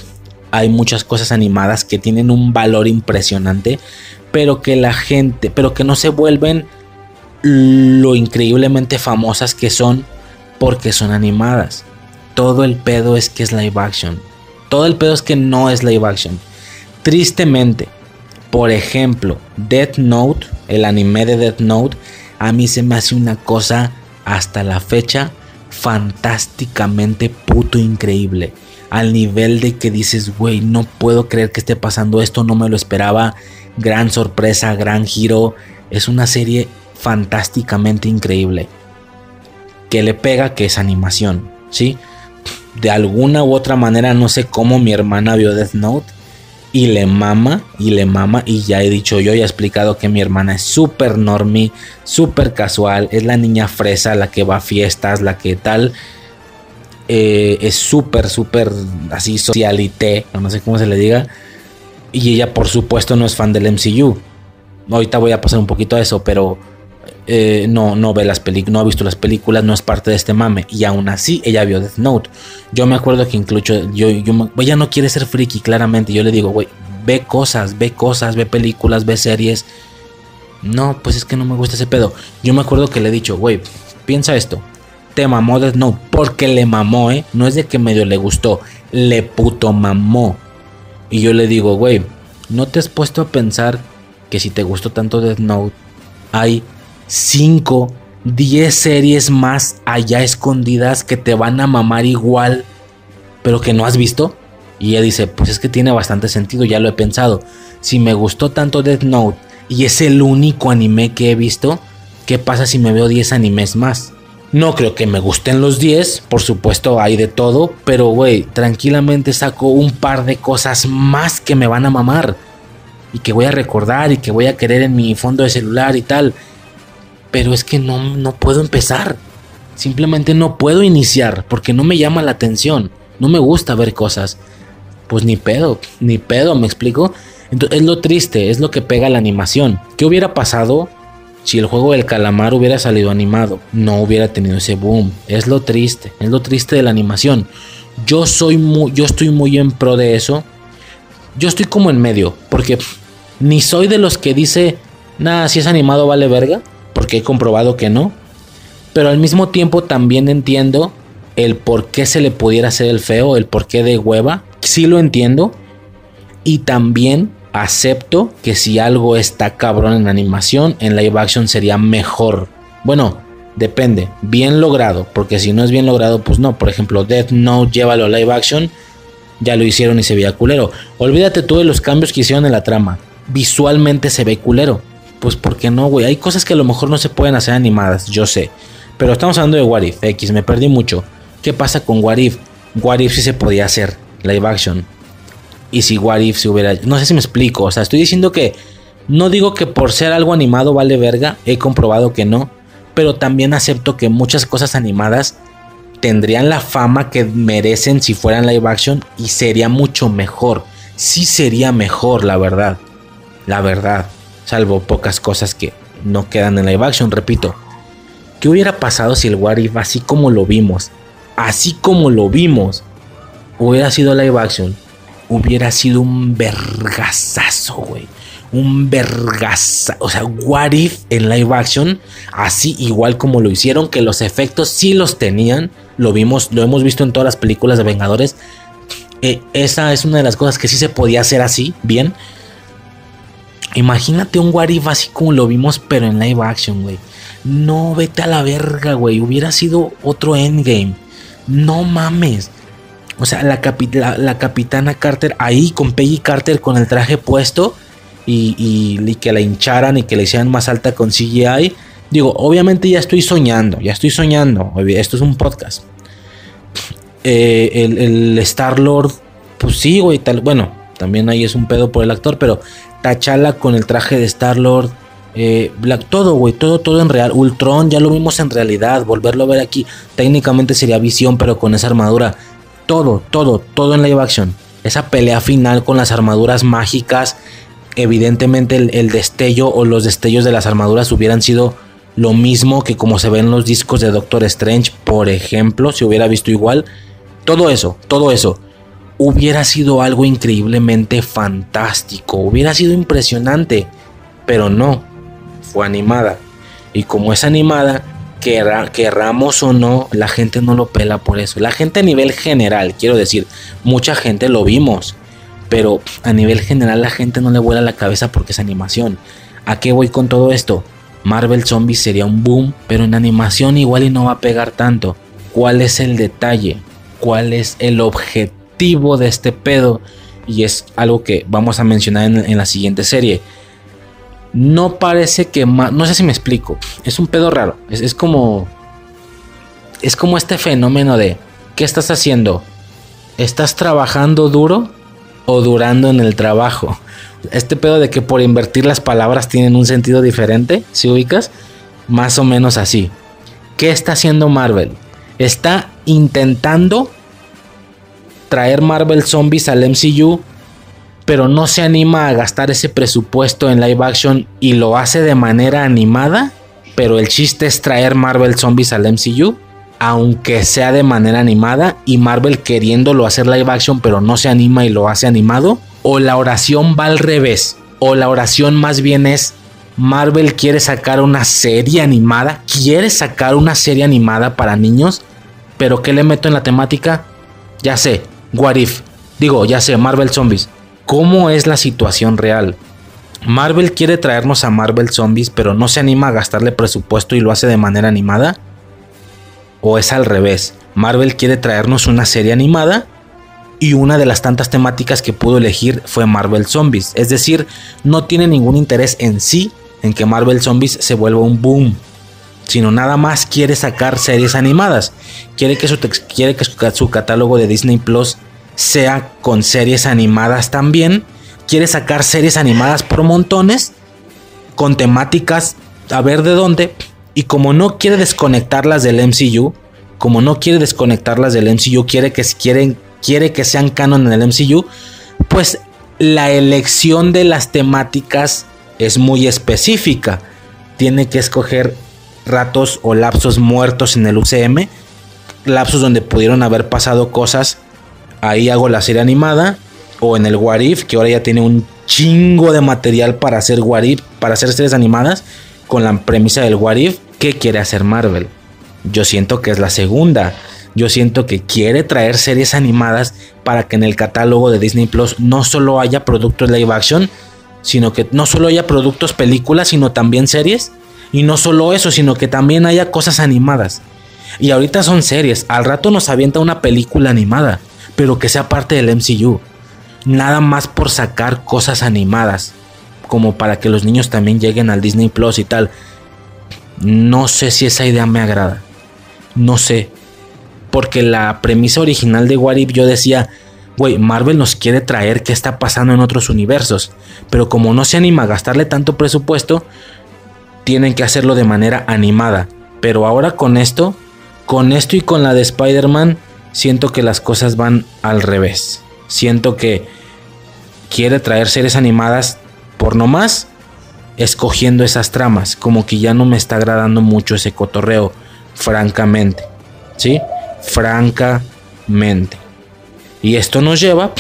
hay muchas cosas animadas que tienen un valor impresionante, pero que la gente, pero que no se vuelven lo increíblemente famosas que son porque son animadas. Todo el pedo es que es live action. Todo el pedo es que no es live action. Tristemente, por ejemplo, Death Note, el anime de Death Note, a mí se me hace una cosa hasta la fecha fantásticamente puto increíble. Al nivel de que dices, güey, no puedo creer que esté pasando esto, no me lo esperaba. Gran sorpresa, gran giro. Es una serie fantásticamente increíble. Que le pega que es animación, ¿sí? de alguna u otra manera, no sé cómo mi hermana vio Death Note y le mama, y le mama, y ya he dicho yo, ya he explicado que mi hermana es súper normie, súper casual, es la niña fresa, la que va a fiestas, la que tal, eh, es súper, súper así socialité, no sé cómo se le diga, y ella por supuesto no es fan del MCU. Ahorita voy a pasar un poquito a eso, pero eh, no, no ve las películas, no ha visto las películas, no es parte de este mame. Y aún así, ella vio Death Note. Yo me acuerdo que incluso yo, ella no quiere ser friki, claramente. Yo le digo, güey, ve cosas, ve cosas, ve películas, ve series. No, pues es que no me gusta ese pedo. Yo me acuerdo que le he dicho, güey, piensa esto. Te mamó Death Note porque le mamó, ¿eh? No es de que medio le gustó, le puto mamó. Y yo le digo, güey, ¿no te has puesto a pensar que si te gustó tanto Death Note, hay 5, 10 series más allá escondidas que te van a mamar igual, pero que no has visto. Y ella dice, pues es que tiene bastante sentido, ya lo he pensado. Si me gustó tanto Death Note y es el único anime que he visto, ¿qué pasa si me veo 10 animes más? No creo que me gusten los 10, por supuesto hay de todo, pero güey, tranquilamente saco un par de cosas más que me van a mamar y que voy a recordar y que voy a querer en mi fondo de celular y tal pero es que no, no puedo empezar. Simplemente no puedo iniciar porque no me llama la atención. No me gusta ver cosas. Pues ni pedo, ni pedo, me explico. Entonces, es lo triste, es lo que pega la animación. ¿Qué hubiera pasado si el juego del calamar hubiera salido animado? No hubiera tenido ese boom. Es lo triste, es lo triste de la animación. Yo soy muy, yo estoy muy en pro de eso. Yo estoy como en medio, porque ni soy de los que dice, nada, si es animado vale verga he comprobado que no. Pero al mismo tiempo también entiendo el por qué se le pudiera hacer el feo, el por qué de hueva. Sí lo entiendo. Y también acepto que si algo está cabrón en animación, en live action sería mejor. Bueno, depende. Bien logrado. Porque si no es bien logrado, pues no. Por ejemplo, Death Note, llévalo a live action. Ya lo hicieron y se veía culero. Olvídate tú de los cambios que hicieron en la trama. Visualmente se ve culero pues ¿por qué no, güey? Hay cosas que a lo mejor no se pueden hacer animadas, yo sé. Pero estamos hablando de What If, X, me perdí mucho. ¿Qué pasa con What If? What If sí se podía hacer, live action. Y si What If se hubiera... No sé si me explico, o sea, estoy diciendo que... No digo que por ser algo animado vale verga, he comprobado que no. Pero también acepto que muchas cosas animadas tendrían la fama que merecen si fueran live action y sería mucho mejor. Sí sería mejor, la verdad. La verdad salvo pocas cosas que no quedan en live action, repito. ¿Qué hubiera pasado si el What If, así como lo vimos, así como lo vimos, hubiera sido live action? Hubiera sido un vergazazo, güey. Un vergazazo. O sea, What If en live action, así igual como lo hicieron, que los efectos sí los tenían. Lo vimos, lo hemos visto en todas las películas de Vengadores. Eh, esa es una de las cosas que sí se podía hacer así, bien. Imagínate un What así como lo vimos, pero en live action, güey. No, vete a la verga, güey. Hubiera sido otro endgame. No mames. O sea, la, capitana Carter ahí con Peggy Carter con el traje puesto y, y, que la hincharan y que la hicieran más alta con CGI. Digo, obviamente ya estoy soñando, ya estoy soñando. Esto es un podcast. Eh, el, el Star Lord, pues sí, güey, tal. Bueno, también ahí es un pedo por el actor, pero Tachala con el traje de Star-Lord. Eh, Black, todo, güey, todo, todo en real. Ultron, ya lo vimos en realidad. Volverlo a ver aquí, técnicamente sería visión, pero con esa armadura. Todo, todo, todo en live action. Esa pelea final con las armaduras mágicas. Evidentemente, el, destello o los destellos de las armaduras hubieran sido lo mismo que como se ven en los discos de Doctor Strange, por ejemplo, si hubiera visto igual. Todo eso, todo eso hubiera sido algo increíblemente fantástico, hubiera sido impresionante, pero no, fue animada. Y como es animada, querramos o no, la gente no lo pela por eso. La gente a nivel general, quiero decir, mucha gente lo vimos, pero a nivel general la gente no le vuela la cabeza porque es animación. ¿A qué voy con todo esto? Marvel Zombies sería un boom, pero en animación igual y no va a pegar tanto. ¿Cuál es el detalle? ¿Cuál es el objetivo? De este pedo y es algo que vamos a mencionar en, la siguiente serie. No parece que no sé si me explico, es un pedo raro, es, como es como este fenómeno de ¿qué estás haciendo? ¿Estás trabajando duro o durando en el trabajo? Este pedo de que por invertir las palabras tienen un sentido diferente, si ubicas, más o menos así. ¿Qué está haciendo Marvel? Está intentando traer Marvel Zombies al MCU, pero no se anima a gastar ese presupuesto en live action y lo hace de manera animada, pero el chiste es traer Marvel Zombies al MCU, aunque sea de manera animada y Marvel queriéndolo hacer live action, pero no se anima y lo hace animado, o la oración va al revés, o la oración más bien es Marvel quiere sacar una serie animada, quiere sacar una serie animada para niños, pero ¿qué le meto en la temática? Ya sé, What If. Digo, ya sé, Marvel Zombies. ¿Cómo es la situación real? Marvel quiere traernos a Marvel Zombies, pero no se anima a gastarle presupuesto y lo hace de manera animada. ¿O es al revés? Marvel quiere traernos una serie animada y una de las tantas temáticas que pudo elegir fue Marvel Zombies. Es decir, no tiene ningún interés en sí en que Marvel Zombies se vuelva un boom, sino nada más quiere sacar series animadas. Quiere que su, quiere que su, catálogo de Disney Plus sea con series animadas también. Quiere sacar series animadas por montones, con temáticas a ver de dónde. Y como no quiere desconectarlas del MCU, como no quiere desconectarlas del MCU, quiere que, quiere que sean canon en el MCU, pues la elección de las temáticas es muy específica. Tiene que escoger ratos o lapsos muertos en el UCM, lapsos donde pudieron haber pasado cosas. Ahí hago la serie animada o en el Warif, que ahora ya tiene un chingo de material para hacer Warif, para hacer series animadas con la premisa del Warif. ¿Qué quiere hacer Marvel? Yo siento que es la segunda. Yo siento que quiere traer series animadas para que en el catálogo de Disney Plus no solo haya productos live action, sino que no solo haya productos películas, sino también series y no solo eso, sino que también haya cosas animadas. Y ahorita son series. Al rato nos avienta una película animada. Pero que sea parte del MCU. Nada más por sacar cosas animadas. Como para que los niños también lleguen al Disney Plus y tal. No sé si esa idea me agrada. No sé. Porque la premisa original de What yo decía, güey, Marvel nos quiere traer qué está pasando en otros universos. Pero como no se anima a gastarle tanto presupuesto, tienen que hacerlo de manera animada. Pero ahora con esto, con esto y con la de Spider-Man, siento que las cosas van al revés. Siento que quiere traer series animadas por no más, escogiendo esas tramas. Como que ya no me está agradando mucho ese cotorreo, francamente. ¿Sí? Francamente. Y esto nos lleva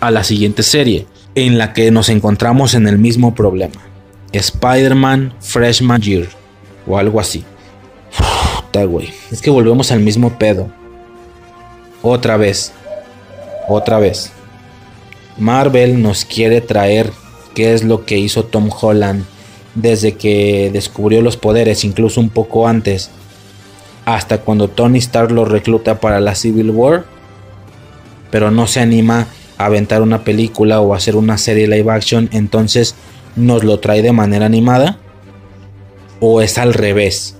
a la siguiente serie, en la que nos encontramos en el mismo problema. Spider-Man Freshman Year o algo así. Puta, güey. Es que volvemos al mismo pedo. Otra vez. Otra vez. Marvel nos quiere traer qué es lo que hizo Tom Holland desde que descubrió los poderes, incluso un poco antes, hasta cuando Tony Stark lo recluta para la Civil War, pero no se anima a aventar una película o hacer una serie live action, entonces nos lo trae de manera animada o es al revés.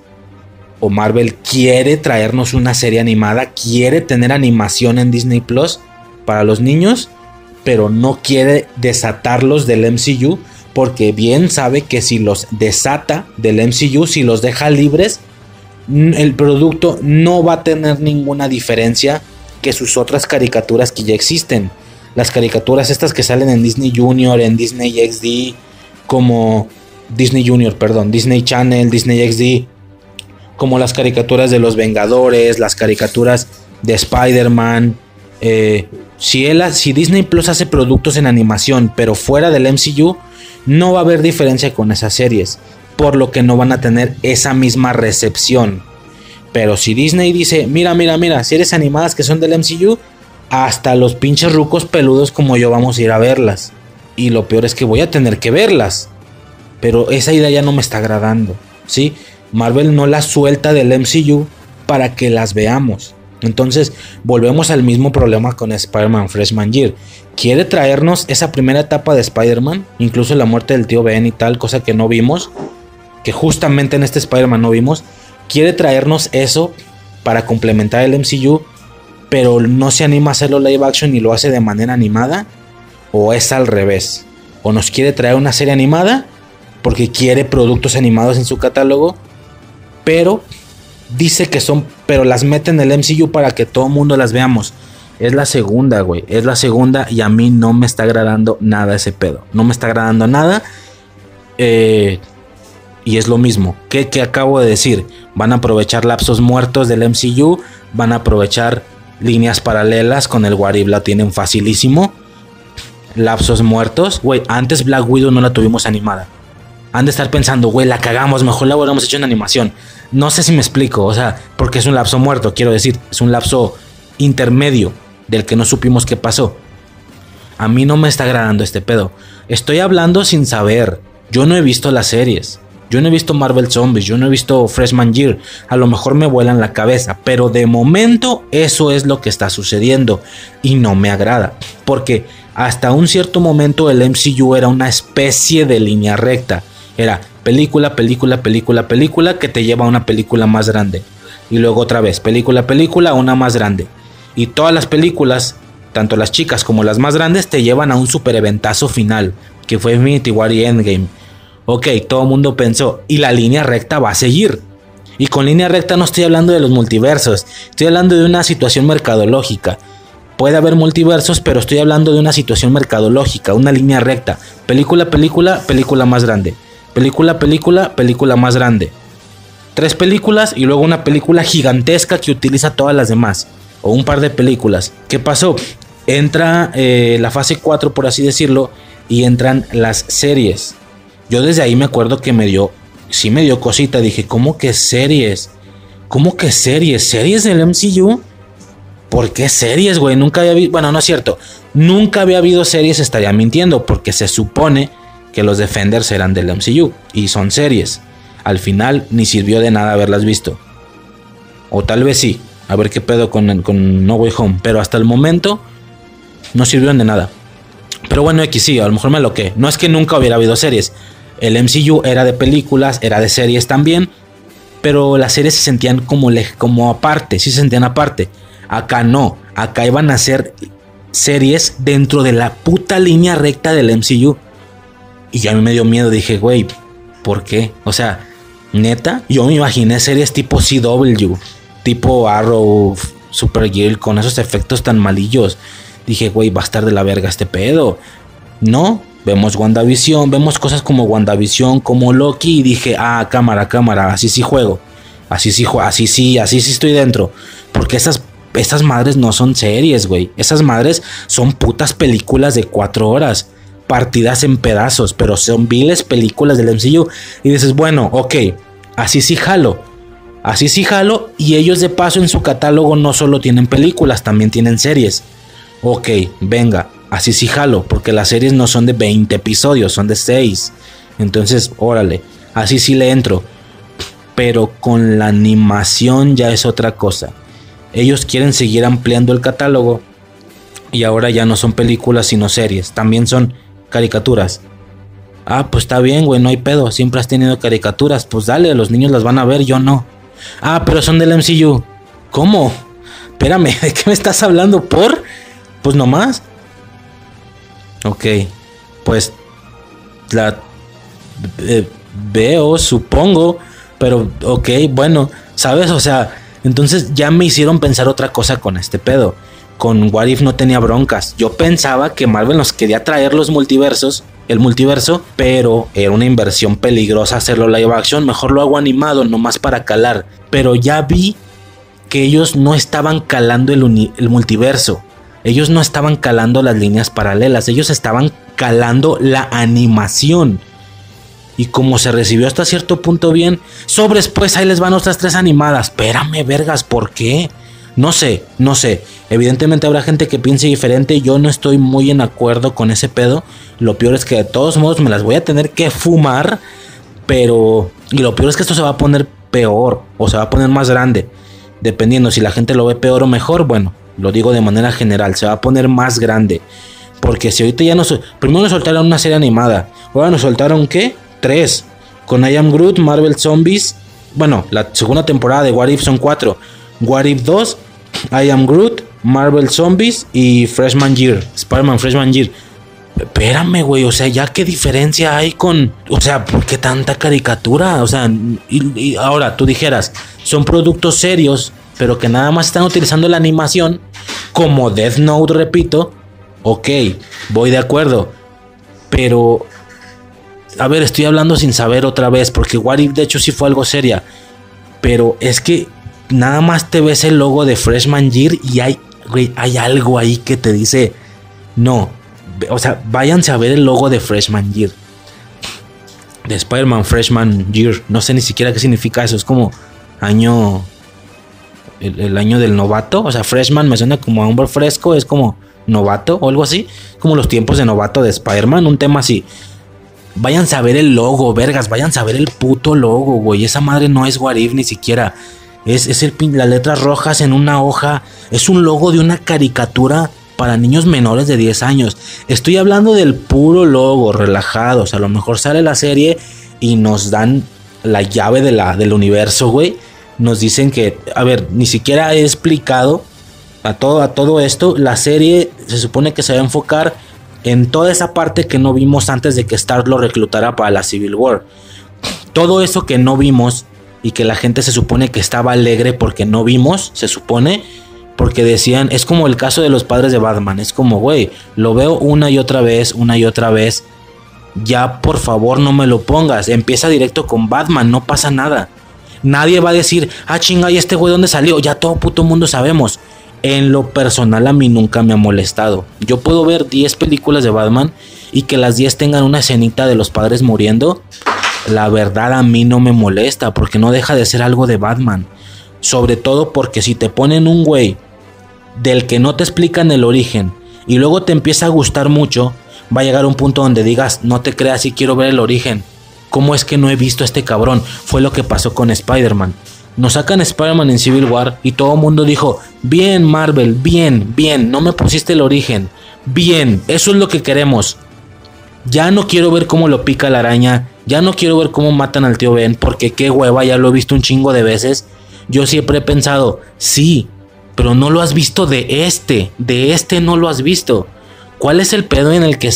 O Marvel quiere traernos una serie animada, quiere tener animación en Disney Plus para los niños, pero no quiere desatarlos del MCU porque bien sabe que si los desata del MCU, si los deja libres, el producto no va a tener ninguna diferencia que sus otras caricaturas que ya existen. Las caricaturas estas que salen en Disney Junior, en Disney XD, como Disney Junior, perdón, Disney Channel, Disney XD, como las caricaturas de los Vengadores, las caricaturas de Spider-Man. Eh, si, si Disney Plus hace productos en animación, pero fuera del MCU, no va a haber diferencia con esas series, por lo que no van a tener esa misma recepción. Pero si Disney dice, mira, mira, mira, series animadas que son del MCU, hasta los pinches rucos peludos como yo vamos a ir a verlas. Y lo peor es que voy a tener que verlas. Pero esa idea ya no me está agradando. ¿sí? Marvel no la suelta del MCU para que las veamos. Entonces volvemos al mismo problema con Spider-Man Freshman Year. Quiere traernos esa primera etapa de Spider-Man, incluso la muerte del tío Ben y tal, cosa que no vimos, que justamente en este Spider-Man no vimos. Quiere traernos eso para complementar el MCU, pero no se anima a hacerlo live action y lo hace de manera animada, o es al revés, o nos quiere traer una serie animada porque quiere productos animados en su catálogo, pero dice que son, pero las mete en el MCU para que todo el mundo las veamos. Es la segunda, güey. Es la segunda y a mí no me está agradando nada ese pedo. No me está agradando nada. Eh, y es lo mismo. ¿Qué, acabo de decir? Van a aprovechar lapsos muertos del MCU. Van a aprovechar líneas paralelas con el Warib. La tienen facilísimo. Lapsos muertos. Güey, antes Black Widow no la tuvimos animada. Han de estar pensando, güey, la cagamos. Mejor la hubiéramos hecho en animación. No sé si me explico. O sea, porque es un lapso muerto. Quiero decir, es un lapso intermedio del que no supimos qué pasó. A mí no me está agradando este pedo. Estoy hablando sin saber. Yo no he visto las series. Yo no he visto Marvel Zombies, yo no he visto Freshman Year. A lo mejor me vuelan la cabeza, pero de momento eso es lo que está sucediendo y no me agrada. Porque hasta un cierto momento el MCU era una especie de línea recta. Era película, película, película, película que te lleva a una película más grande. Y luego otra vez, película, película, una más grande. Y todas las películas, tanto las chicas como las más grandes, te llevan a un super eventazo final, que fue Infinity War y Endgame Ok, todo el mundo pensó, y la línea recta va a seguir. Y con línea recta no estoy hablando de los multiversos, estoy hablando de una situación mercadológica. Puede haber multiversos, pero estoy hablando de una situación mercadológica, una línea recta. Película, película, película más grande. Película, película, película más grande. Tres películas y luego una película gigantesca que utiliza todas las demás. O un par de películas. ¿Qué pasó? Entra eh, la fase 4, por así decirlo, y entran las series. Yo desde ahí me acuerdo que me dio, sí me dio cosita. Dije, ¿cómo que series? ¿Cómo que series? ¿Series del MCU? ¿Por qué series, güey? Nunca había visto, bueno, no es cierto. Nunca había habido series, estaría mintiendo, porque se supone que los Defenders eran del MCU y son series. Al final ni sirvió de nada haberlas visto. O tal vez sí, a ver qué pedo con, No Way Home, pero hasta el momento no sirvieron de nada. Pero bueno, X sí, a lo mejor me lo que. No es que nunca hubiera habido series, el MCU era de películas, era de series también, pero las series se sentían como, como aparte, sí se sentían aparte. Acá no, acá iban a ser series dentro de la puta línea recta del MCU. Y ya a mí me dio miedo, dije, güey, ¿por qué? O sea, neta, yo me imaginé series tipo CW, tipo Arrow, Supergirl, con esos efectos tan malillos. Dije, güey, va a estar de la verga este pedo. No, Vemos WandaVision, vemos cosas como WandaVision, como Loki y dije, ah, cámara, cámara, así sí juego. Así sí, así sí, así sí estoy dentro. Porque esas, esas madres no son series, güey. Esas madres son putas películas de cuatro horas. Partidas en pedazos, pero son viles películas del MCU. Y dices, bueno, ok, así sí jalo. Así sí jalo. Y ellos de paso en su catálogo no solo tienen películas, también tienen series. Ok, venga, así sí jalo, porque las series no son de 20 episodios, son de 6. Entonces, órale, así sí le entro. Pero con la animación ya es otra cosa. Ellos quieren seguir ampliando el catálogo y ahora ya no son películas sino series, también son caricaturas. Ah, pues está bien, güey, no hay pedo, siempre has tenido caricaturas, pues dale, los niños las van a ver, yo no. Ah, pero son del MCU. ¿Cómo? Espérame, [laughs] ¿de qué me estás hablando? ¿Por? Pues nomás. Ok, pues la eh, veo, supongo, pero ok, bueno, ¿sabes? O sea, entonces ya me hicieron pensar otra cosa con este pedo. Con What If no tenía broncas. Yo pensaba que Marvel nos quería traer los multiversos, el multiverso, pero era una inversión peligrosa hacerlo live action. Mejor lo hago animado, nomás para calar. Pero ya vi que ellos no estaban calando el, el multiverso. Ellos no estaban calando las líneas paralelas, ellos estaban calando la animación. Y como se recibió hasta cierto punto bien, sobres pues ahí les van otras tres animadas. Espérame, vergas, ¿por qué? No sé, no sé. Evidentemente habrá gente que piense diferente. Yo no estoy muy en acuerdo con ese pedo. Lo peor es que de todos modos me las voy a tener que fumar. Pero... Y lo peor es que esto se va a poner peor. O se va a poner más grande. Dependiendo si la gente lo ve peor o mejor. Bueno, lo digo de manera general, se va a poner más grande. Porque si ahorita ya nos... Primero nos soltaron una serie animada. Ahora nos soltaron qué? Tres. Con I Am Groot, Marvel Zombies. Bueno, la segunda temporada de What If son cuatro. What If 2 I Am Groot, Marvel Zombies y Freshman Year. Spider-Man Freshman Year. Espérame, güey, o sea, ya qué diferencia hay con, o sea, ¿por qué tanta caricatura? O sea, y, y ahora tú dijeras, son productos serios, pero que nada más están utilizando la animación, como Death Note, repito, ok, voy de acuerdo, pero, a ver, estoy hablando sin saber otra vez, porque What If de hecho sí fue algo seria, pero es que nada más te ves el logo de Freshman Year y hay, güey, hay algo ahí que te dice, no, o sea, váyanse a ver el logo de Freshman Year. De Spider-Man Freshman Year. No sé ni siquiera qué significa eso. Es como año. El, año del novato. O sea, Freshman me suena como a hombre fresco. Es como novato o algo así. Como los tiempos de novato de Spider-Man. Un tema así. Váyanse a ver el logo, vergas. Váyanse a ver el puto logo, güey. Esa madre no es Warif ni siquiera. Es, es el, las letras rojas en una hoja. Es un logo de una caricatura para niños menores de 10 años. Estoy hablando del puro logo, relajados. A lo mejor sale la serie y nos dan la llave de la, del universo, güey. Nos dicen que, a ver, ni siquiera he explicado a todo, a todo esto. La serie se supone que se va a enfocar en toda esa parte que no vimos antes de que Star lo reclutara para la Civil War. Todo eso que no vimos y que la gente se supone que estaba alegre porque no vimos, se supone, porque decían, es como el caso de los padres de Batman, es como, güey, lo veo una y otra vez, una y otra vez, ya por favor no me lo pongas, empieza directo con Batman, no pasa nada. Nadie va a decir, ah chinga, ¿y este güey dónde salió? Ya todo puto mundo sabemos. En lo personal a mí nunca me ha molestado. Yo puedo ver 10 películas de Batman y que las 10 tengan una escenita de los padres muriendo. La verdad a mí no me molesta porque no deja de ser algo de Batman. Sobre todo porque si te ponen un güey del que no te explican el origen y luego te empieza a gustar mucho, va a llegar un punto donde digas, no te creas y quiero ver el origen. ¿Cómo es que no he visto a este cabrón? Fue lo que pasó con Spider-Man. Nos sacan Spider-Man en Civil War y todo el mundo dijo, bien Marvel, bien, bien, no me pusiste el origen. Bien, eso es lo que queremos. Ya no quiero ver cómo lo pica la araña, ya no quiero ver cómo matan al tío Ben, porque qué hueva, ya lo he visto un chingo de veces. Yo siempre he pensado, sí, pero no lo has visto de este, de este no lo has visto. ¿Cuál es el pedo en el que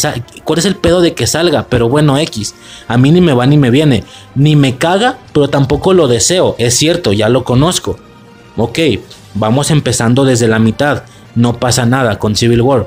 cuál es el pedo de que salga? Pero bueno, X, a mí ni me va ni me viene, ni me caga, pero tampoco lo deseo, es cierto, ya lo conozco. Ok, vamos empezando desde la mitad, no pasa nada con Civil War.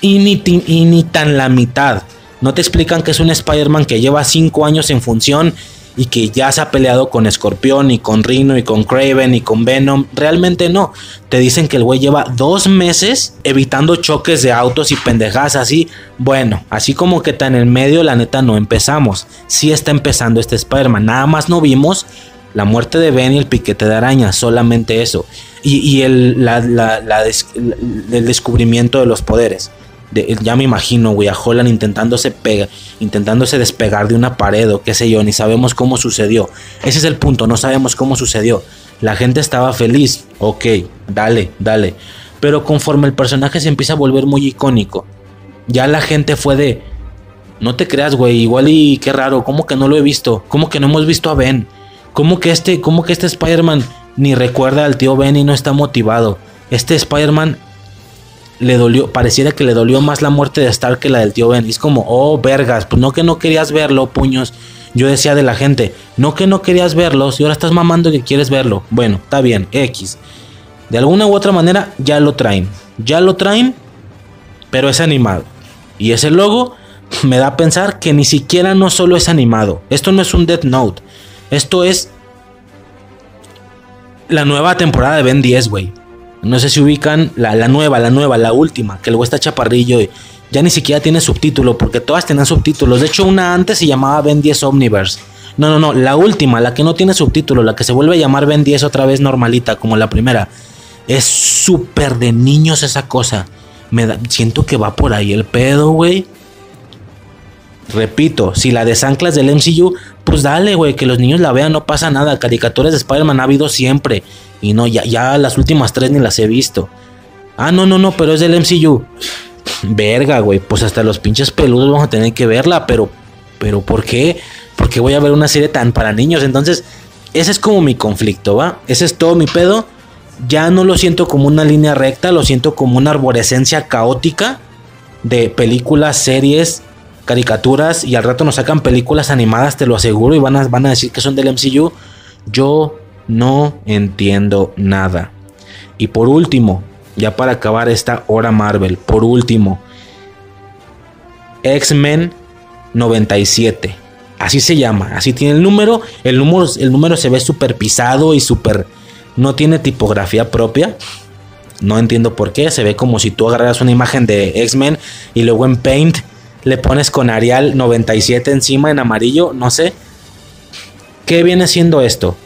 Y ni, y ni tan la mitad. No te explican que es un Spider-Man que lleva 5 años en función y que ya se ha peleado con Escorpión y con Rhino y con Craven y con Venom. Realmente no. Te dicen que el güey lleva dos meses evitando choques de autos y pendejadas así. Bueno, así como que está en el medio, la neta no empezamos. Sí está empezando este Spider-Man. Nada más no vimos la muerte de Ben y el piquete de araña. Solamente eso. Y, el, la, la, el descubrimiento de los poderes. Ya me imagino, güey, a Holland intentándose, pega, intentándose despegar de una pared o qué sé yo, ni sabemos cómo sucedió. Ese es el punto, no sabemos cómo sucedió. La gente estaba feliz, ok, dale, dale. Pero conforme el personaje se empieza a volver muy icónico, ya la gente fue de, no te creas, güey, igual y qué raro, ¿cómo que no lo he visto? ¿Cómo que no hemos visto a Ben? ¿Cómo que este, cómo que este Spider-Man ni recuerda al tío Ben y no está motivado? Este Spider-Man le dolió, pareciera que le dolió más la muerte de Stark que la del tío Ben. Y es como, oh, vergas, pues no que no querías verlo, puños. Yo decía de la gente, no que no querías verlo, si ahora estás mamando que quieres verlo. Bueno, está bien, X. De alguna u otra manera ya lo traen. Ya lo traen, pero es animado. Y ese logo me da a pensar que ni siquiera no solo es animado. Esto no es un Death Note. Esto es la nueva temporada de Ben 10, güey. No sé si ubican la, la, nueva, la nueva, la última, que luego está chaparrillo ya ni siquiera tiene subtítulo, porque todas tenían subtítulos. De hecho, una antes se llamaba Ben 10 Omniverse. No, no, no, la última, la que no tiene subtítulo, la que se vuelve a llamar Ben 10 otra vez normalita, como la primera. Es súper de niños esa cosa. Me da, siento que va por ahí el pedo, güey. Repito, si la desanclas del MCU, pues dale, güey, que los niños la vean, no pasa nada. Caricaturas de Spider-Man ha habido siempre. Y no, ya, las últimas tres ni las he visto. Ah, no, no, no, pero es del MCU. Verga, güey, pues hasta los pinches peludos vamos a tener que verla, pero, pero ¿por qué? Porque voy a ver una serie tan para niños. Entonces, ese es como mi conflicto, ¿va? Ese es todo mi pedo. ya no lo siento como una línea recta, lo siento como una arborescencia caótica de películas, series, caricaturas y al rato nos sacan películas animadas, te lo aseguro, y van a, van a decir que son del MCU. Yo no entiendo nada. Y por último, ya para acabar esta hora Marvel, por último, X-Men 97. Así se llama, así tiene el número. El número, el número se ve súper pisado y súper... No tiene tipografía propia. No entiendo por qué. Se ve como si tú agarraras una imagen de X-Men y luego en Paint le pones con Arial 97 encima en amarillo. No sé. ¿Qué viene siendo esto?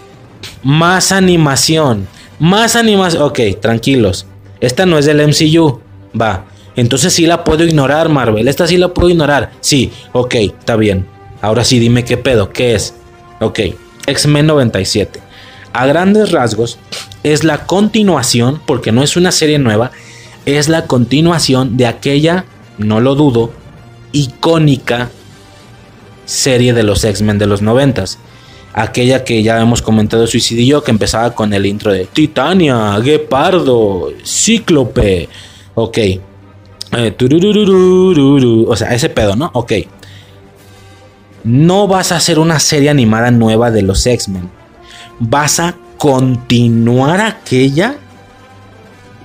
Más animación. Más animación. Ok, tranquilos. Esta no es del MCU. Va. Entonces sí la puedo ignorar, Marvel. Esta sí la puedo ignorar. Sí, ok, está bien. Ahora sí dime qué pedo, qué es. Ok, X-Men 97. A grandes rasgos, es la continuación, porque no es una serie nueva, es la continuación de aquella, no lo dudo, icónica serie de los X-Men de los 90 aquella que ya hemos comentado Suicidio, que empezaba con el intro de Titania, Guepardo, Cíclope. Ok, eh, o sea, ese pedo, ¿no? Ok. No vas a hacer una serie animada nueva de los X-Men. Vas a continuar aquella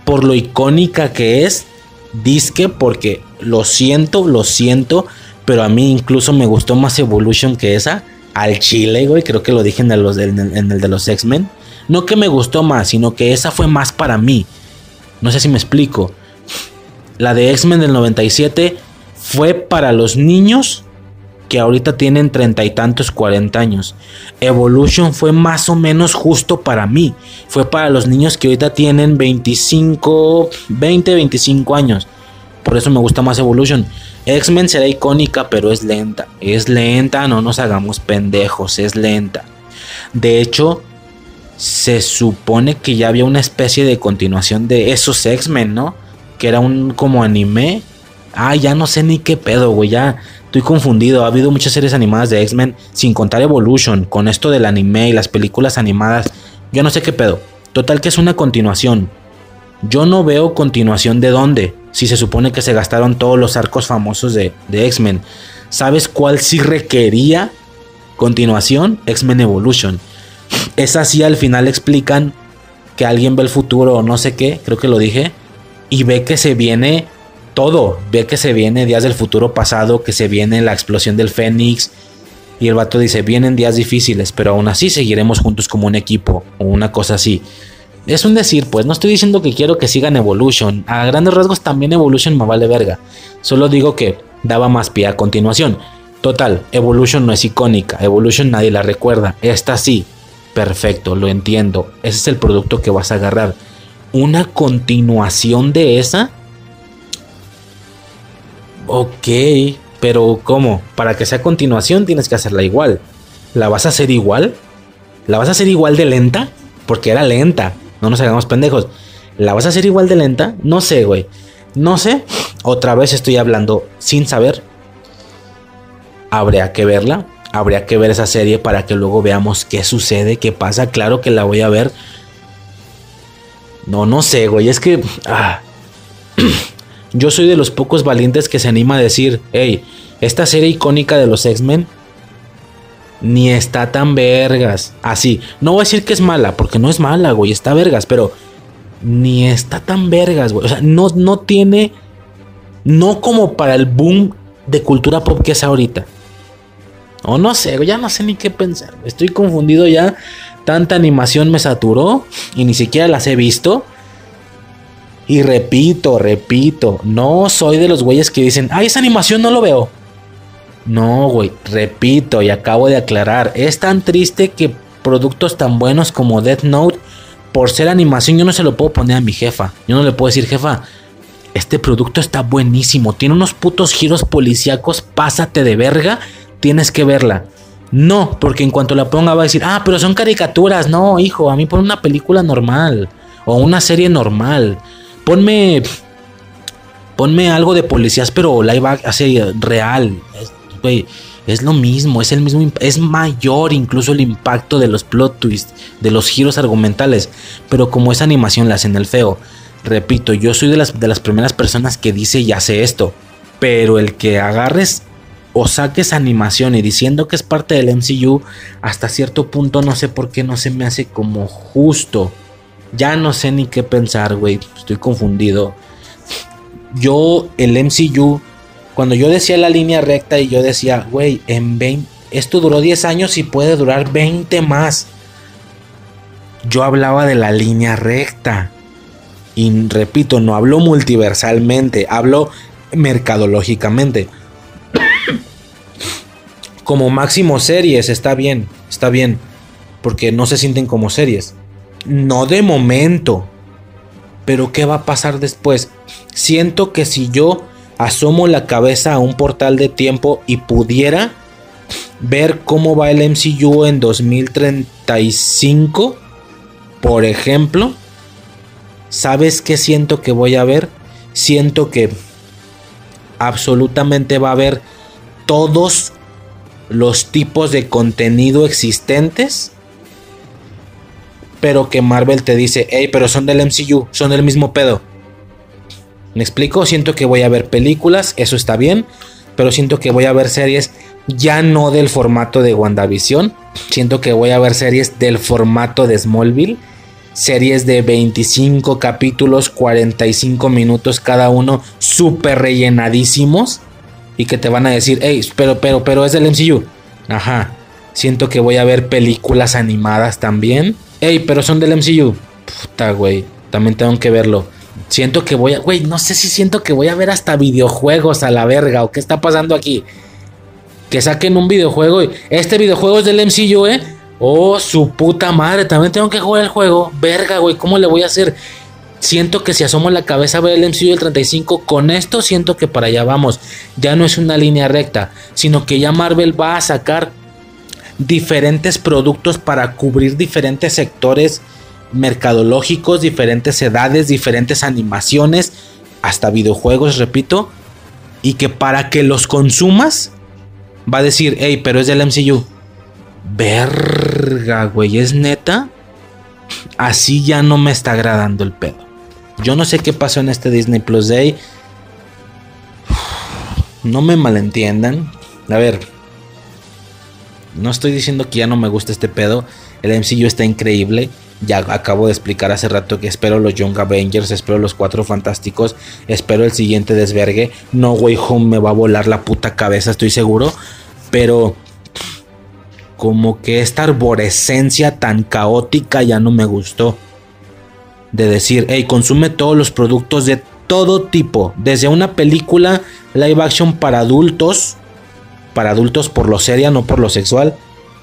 por lo icónica que es. Disque, porque lo siento, lo siento. Pero a mí incluso me gustó más Evolution que esa. Al chile, güey. Creo que lo dije en el, de los X-Men. No que me gustó más, sino que esa fue más para mí. No sé si me explico. La de X-Men del 97 fue para los niños que ahorita tienen treinta y tantos, 40 años. Evolution fue más o menos justo para mí. Fue para los niños que ahorita tienen 25, 20, 25 años. Por eso me gusta más Evolution. X-Men será icónica, pero es lenta. Es lenta, no nos hagamos pendejos, es lenta. De hecho, se supone que ya había una especie de continuación de esos X-Men, ¿no? que era un como anime. Ah, ya no sé ni qué pedo, güey, ya estoy confundido. Ha habido muchas series animadas de X-Men, sin contar Evolution, con esto del anime y las películas animadas. Yo no sé qué pedo. Total que es una continuación. Yo no veo continuación de dónde, si se supone que se gastaron todos los arcos famosos de, de X-Men. ¿Sabes cuál sí requería continuación? X-Men Evolution. Es así, al final explican que alguien ve el futuro o no sé qué, creo que lo dije y ve que se viene todo, ve que se viene días del futuro pasado, que se viene la explosión del Fénix. Y el vato dice, vienen días difíciles, pero aún así seguiremos juntos como un equipo o una cosa así. Es un decir, pues no estoy diciendo que quiero que sigan Evolution. A grandes rasgos también Evolution me vale verga. Solo digo que daba más pie a continuación. Total, Evolution no es icónica. Evolution nadie la recuerda. Esta sí. Perfecto, lo entiendo. Ese es el producto que vas a agarrar una continuación de esa. Ok, pero ¿cómo? Para que sea continuación tienes que hacerla igual. ¿La vas a hacer igual? ¿La vas a hacer igual de lenta? Porque era lenta. No nos hagamos pendejos. ¿La vas a hacer igual de lenta? No sé, güey. No sé. Otra vez estoy hablando sin saber. Habría que verla. Habría que ver esa serie para que luego veamos qué sucede, qué pasa. Claro que la voy a ver no, no sé, güey. Es que. Ah, [clears throat] yo soy de los pocos valientes que se anima a decir: Hey, esta serie icónica de los X-Men ni está tan vergas. Así. No voy a decir que es mala, porque no es mala, güey. Está vergas, pero ni está tan vergas, güey. O sea, no, no tiene. No como para el boom de cultura pop que es ahorita. O no sé, ya no sé ni qué pensar. Estoy confundido ya Tanta animación me saturó y ni siquiera las he visto. Y repito, repito, no soy de los güeyes que dicen, ay, esa animación no lo veo. No, güey, repito y acabo de aclarar, es tan triste que productos tan buenos como Death Note, por ser animación, yo no se lo puedo poner a mi jefa. Yo no le puedo decir, jefa, este producto está buenísimo, tiene unos putos giros policíacos, pásate de verga, tienes que verla. No, porque en cuanto la ponga va a decir, ah, pero son caricaturas. No, hijo, a mí pon una película normal o una serie normal. Ponme, ponme algo de policías, pero live así real. Es lo mismo, es el mismo, es mayor incluso el impacto de los plot twists, de los giros argumentales. Pero como esa animación la hacen el feo. Repito, yo soy de las, de las primeras personas que dice y hace esto. Pero el que agarres o saques animación y diciendo que es parte del MCU, hasta cierto punto no sé por qué no se me hace como justo. Ya no sé ni qué pensar, güey. Estoy confundido. Yo, el MCU, cuando yo decía la línea recta y yo decía, güey, en 20, esto duró 10 años y puede durar 20 más. Yo hablaba de la línea recta. Y repito, no hablo multiversalmente, hablo mercadológicamente. [coughs] Como máximo series, está bien, está bien. Porque no se sienten como series. No de momento. Pero ¿qué va a pasar después? Siento que si yo asomo la cabeza a un portal de tiempo y pudiera ver cómo va el MCU en 2035, por ejemplo, ¿sabes qué siento que voy a ver? Siento que absolutamente va a haber todos los tipos de contenido existentes pero que Marvel te dice, hey, pero son del MCU, son del mismo pedo. ¿Me explico? Siento que voy a ver películas, eso está bien, pero siento que voy a ver series ya no del formato de WandaVision, siento que voy a ver series del formato de Smallville, series de 25 capítulos, 45 minutos cada uno, súper rellenadísimos, y que te van a decir, hey, pero, pero, pero es del MCU. Ajá, siento que voy a ver películas animadas también. Ey, pero son del MCU. Puta, güey. También tengo que verlo. Siento que voy a. Güey, no sé si siento que voy a ver hasta videojuegos a la verga. ¿O qué está pasando aquí? Que saquen un videojuego y. Este videojuego es del MCU, ¿eh? Oh, su puta madre. También tengo que jugar el juego. Verga, güey. ¿Cómo le voy a hacer? Siento que si asomo la cabeza a ver el MCU del 35, con esto siento que para allá vamos. Ya no es una línea recta, sino que ya Marvel va a sacar diferentes productos para cubrir diferentes sectores mercadológicos, diferentes edades, diferentes animaciones, hasta videojuegos, repito, y que para que los consumas va a decir, hey, pero es del MCU. Verga, güey, es neta. Así ya no me está agradando el pedo. Yo no sé qué pasó en este Disney Plus Day. No me malentiendan. A ver, no estoy diciendo que ya no me gusta este pedo. El MCU está increíble. Ya acabo de explicar hace rato que espero los Young Avengers, espero los Cuatro Fantásticos, espero el siguiente desvergue. No Way Home me va a volar la puta cabeza, estoy seguro. Pero como que esta arborescencia tan caótica ya no me gustó. De decir, hey, consume todos los productos de todo tipo. Desde una película live action para adultos. Para adultos por lo seria, no por lo sexual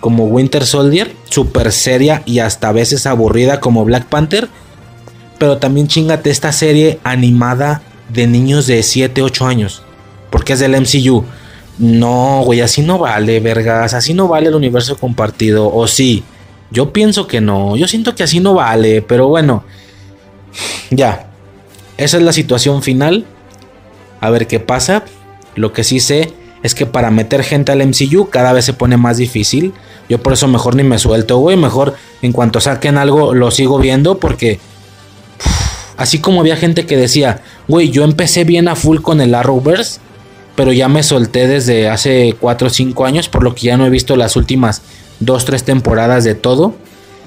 como Winter Soldier, super seria y hasta a veces aburrida como Black Panther. Pero también chingate esta serie animada de niños de 7, 8 años. Porque es del MCU. No, güey, así no vale, vergas. Así no vale el universo compartido. O sí. Yo pienso que no. Yo siento que así no vale. Pero bueno. Ya. Esa es la situación final. A ver qué pasa. Lo que sí sé es que para meter gente al MCU cada vez se pone más difícil. Yo por eso mejor ni me suelto, güey. Mejor en cuanto saquen algo lo sigo viendo porque... Así como había gente que decía, güey, yo empecé bien a full con el Arrowverse, pero ya me solté desde hace 4 o 5 años, por lo que ya no he visto las últimas 2, 3 temporadas de todo.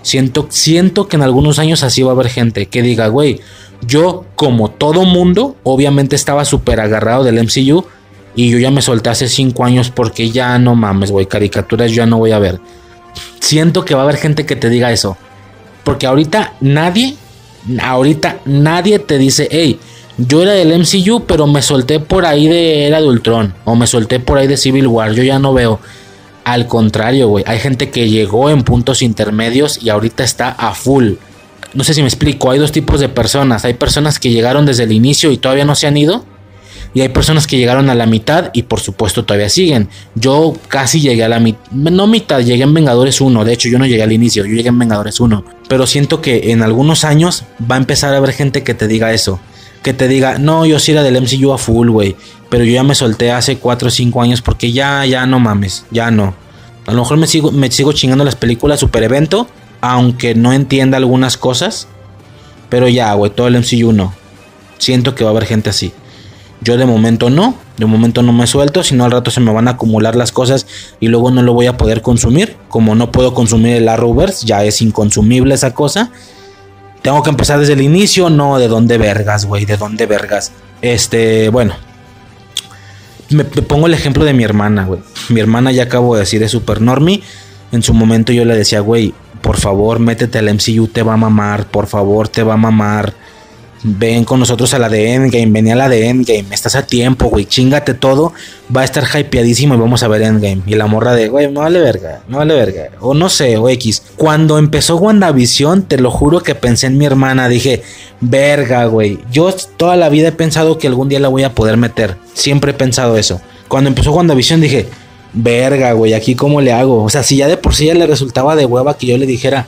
Siento, siento que en algunos años así va a haber gente que diga, güey, yo como todo mundo, obviamente estaba súper agarrado del MCU y yo ya me solté hace 5 años porque ya no mames, güey, caricaturas ya no voy a ver. Siento que va a haber gente que te diga eso. Porque ahorita nadie, ahorita nadie te dice, hey, yo era del MCU, pero me solté por ahí de Era de. O me solté por ahí de Civil War. Yo ya no veo. Al contrario, güey. Hay gente que llegó en puntos intermedios y ahorita está a full. No sé si me explico. Hay dos tipos de personas. Hay personas que llegaron desde el inicio y todavía no se han ido. Y hay personas que llegaron a la mitad y por supuesto todavía siguen. Yo casi llegué a la mitad, no mitad, llegué en Vengadores 1. De hecho, yo no llegué al inicio, yo llegué en Vengadores 1. Pero siento que en algunos años va a empezar a haber gente que te diga eso. que te diga, no, yo sí era del MCU a full, güey. Pero yo ya me solté hace 4 o 5 años porque ya, ya no mames, ya no. A lo mejor me sigo, me sigo chingando las películas Super Evento, aunque no entienda algunas cosas. Pero ya, güey, todo el MCU no. Siento que va a haber gente así. Yo de momento no, de momento no me suelto, si no al rato se me van a acumular las cosas y luego no lo voy a poder consumir. Como no puedo consumir el Arrowverse, ya es inconsumible esa cosa. Tengo que empezar desde el inicio, no de dónde vergas, güey, de dónde vergas. Este, bueno. Me, me pongo el ejemplo de mi hermana, güey. Mi hermana ya acabo de decir es super normie. En su momento yo le decía, güey, por favor, métete al MCU, te va a mamar, por favor, te va a mamar. Ven con nosotros a la de Endgame, venía a la de Endgame, estás a tiempo, güey, chingate todo, va a estar hypeadísimo y vamos a ver Endgame. Y la morra de, güey, no vale verga, no vale verga, o no sé, o X. Cuando empezó WandaVision, te lo juro que pensé en mi hermana, dije, verga, güey, yo toda la vida he pensado que algún día la voy a poder meter, siempre he pensado eso. Cuando empezó WandaVision dije, verga, güey, aquí cómo le hago. O sea, si ya de por sí ya le resultaba de hueva que yo le dijera,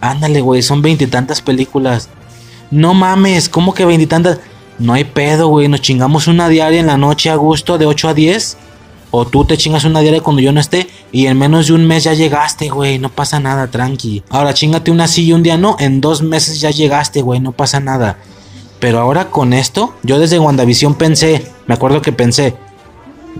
ándale, güey, son veintitantas películas. No mames, ¿cómo que veintitantas? No hay pedo, güey, nos chingamos una diaria en la noche a gusto de 8 a 10. O tú te chingas una diaria cuando yo no esté y en menos de un mes ya llegaste, güey, no pasa nada, tranqui. Ahora chingate una sí y un día no, en dos meses ya llegaste, güey, no pasa nada. Pero ahora con esto, yo desde WandaVision pensé, me acuerdo que pensé,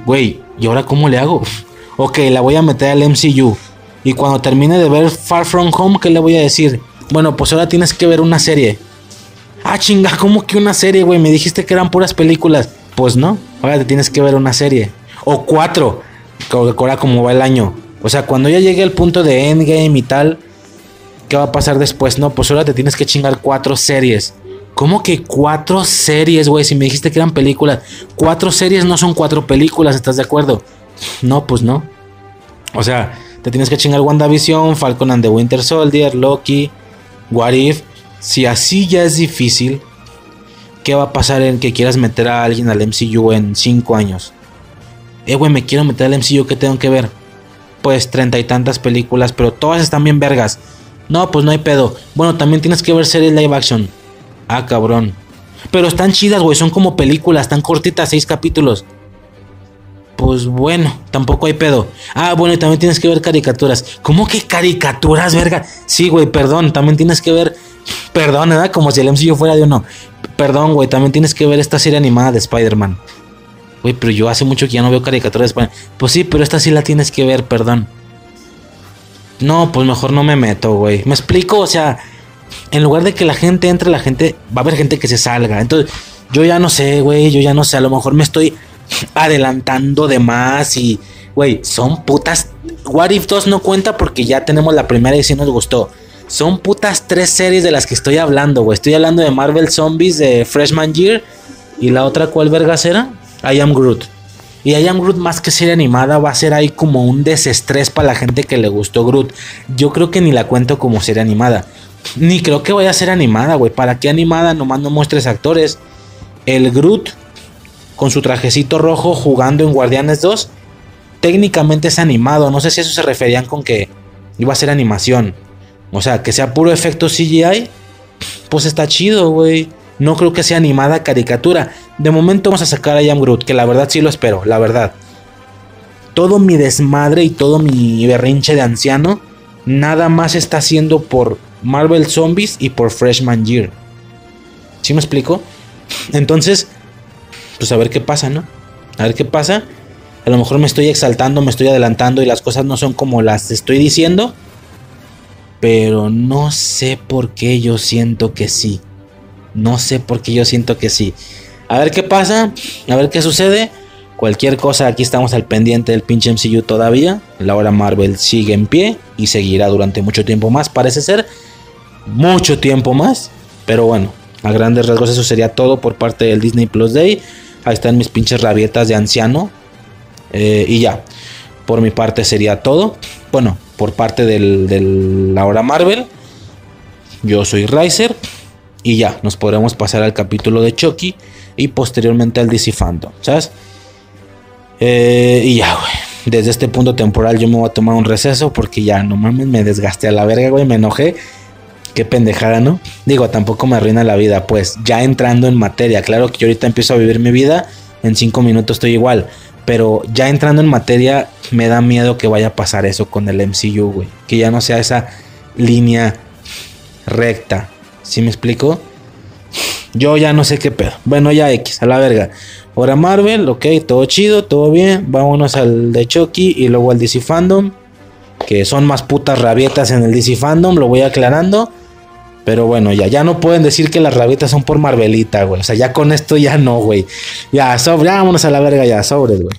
güey, ¿y ahora cómo le hago? [laughs] ok, la voy a meter al MCU. Y cuando termine de ver Far From Home, ¿qué le voy a decir? Bueno, pues ahora tienes que ver una serie. Ah, chinga, ¿cómo que una serie, güey? Me dijiste que eran puras películas. Pues no, ahora te tienes que ver una serie. O cuatro, ahora como va el año. O sea, cuando ya llegue al punto de Endgame y tal, ¿qué va a pasar después? No, pues ahora te tienes que chingar cuatro series. ¿Cómo que cuatro series, güey? Si me dijiste que eran películas. Cuatro series no son cuatro películas, ¿estás de acuerdo? No, pues no. O sea, te tienes que chingar WandaVision, Falcon and the Winter Soldier, Loki, What If. Si así ya es difícil, ¿qué va a pasar en que quieras meter a alguien al MCU en cinco años? Eh, güey, me quiero meter al MCU, ¿qué tengo que ver? Pues treinta y tantas películas, pero todas están bien vergas. No, pues no hay pedo. Bueno, también tienes que ver series live action. Ah, cabrón. Pero están chidas, güey. Son como películas, están cortitas, seis capítulos. Pues bueno, tampoco hay pedo. Ah, bueno, y también tienes que ver caricaturas. ¿Cómo que caricaturas, verga? Sí, güey, perdón. También tienes que ver. Perdón, ¿verdad? Como si el MCU fuera de uno. Perdón, güey. También tienes que ver esta serie animada de Spider-Man. Güey, pero yo hace mucho que ya no veo caricaturas de Spider-Man. Pues sí, pero esta sí la tienes que ver, perdón. No, pues mejor no me meto, güey. ¿Me explico? O sea, en lugar de que la gente entre, la gente. Va a haber gente que se salga. Entonces, yo ya no sé, güey. Yo ya no sé. A lo mejor me estoy adelantando de más y, güey, son putas. What If 2 no cuenta porque ya tenemos la primera y si nos gustó. Son putas tres series de las que estoy hablando, güey. Estoy hablando de Marvel Zombies, de Freshman Year. Y la otra, ¿cuál vergas era? I Am Groot. Y I Am Groot, más que serie animada, va a ser ahí como un desestrés para la gente que le gustó Groot. Yo creo que ni la cuento como serie animada. Ni creo que vaya a ser animada, güey. ¿Para qué animada? Nomás no muestres actores. El Groot con su trajecito rojo jugando en Guardianes 2, técnicamente es animado. No sé si eso se referían con que iba a ser animación. O sea, que sea puro efecto CGI, pues está chido, güey. No creo que sea animada caricatura. De momento vamos a sacar a Ian Groot, que la verdad sí lo espero, la verdad. Todo mi desmadre y todo mi berrinche de anciano, nada más está haciendo por Marvel Zombies y por Freshman Year. ¿Sí me explico? Entonces, pues a ver qué pasa, ¿no? A ver qué pasa. A lo mejor me estoy exaltando, me estoy adelantando y las cosas no son como las estoy diciendo. Pero no sé por qué yo siento que sí. No sé por qué yo siento que sí. A ver qué pasa, a ver qué sucede. Cualquier cosa, aquí estamos al pendiente del pinche MCU todavía. La hora Marvel sigue en pie y seguirá durante mucho tiempo más, parece ser. Mucho tiempo más. Pero bueno, a grandes rasgos eso sería todo por parte del Disney Plus Day. Ahí están mis pinches rabietas de anciano. Eh, y ya. Por mi parte sería todo. Bueno, por parte del, de la hora Marvel. Yo soy Riser. Y ya, nos podremos pasar al capítulo de Chucky. Y posteriormente al DC Fandom. ¿Sabes? Eh, y ya, güey. Desde este punto temporal yo me voy a tomar un receso. Porque ya, no mames, me desgasté a la verga, güey. Me enojé. Qué pendejada, ¿no? Digo, tampoco me arruina la vida, pues ya entrando en materia. Claro que yo ahorita empiezo a vivir mi vida, en cinco minutos estoy igual. Pero ya entrando en materia, me da miedo que vaya a pasar eso con el MCU, güey. Que ya no sea esa línea recta. ¿Sí me explico? Yo ya no sé qué pedo. Bueno, ya X, a la verga. Ahora Marvel, ok, todo chido, todo bien. Vámonos al de Chucky y luego al DC Fandom. Que son más putas rabietas en el DC Fandom, lo voy aclarando. Pero bueno, ya, ya no pueden decir que las rabietas son por Marvelita, güey. O sea, ya con esto ya no, güey. Ya, sobre, ya, vámonos a la verga ya, sobres, güey.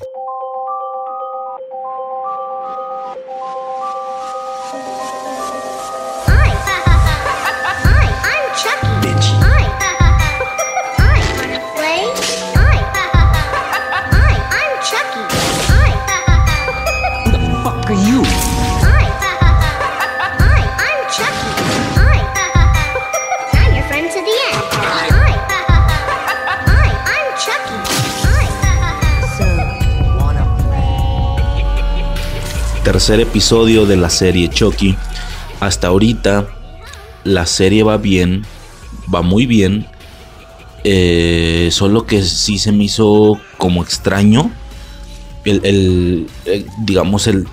Tercer episodio de la serie Chucky. Hasta ahorita la serie va bien, va muy bien. Eh, solo que sí se me hizo como extraño. El, digamos, el...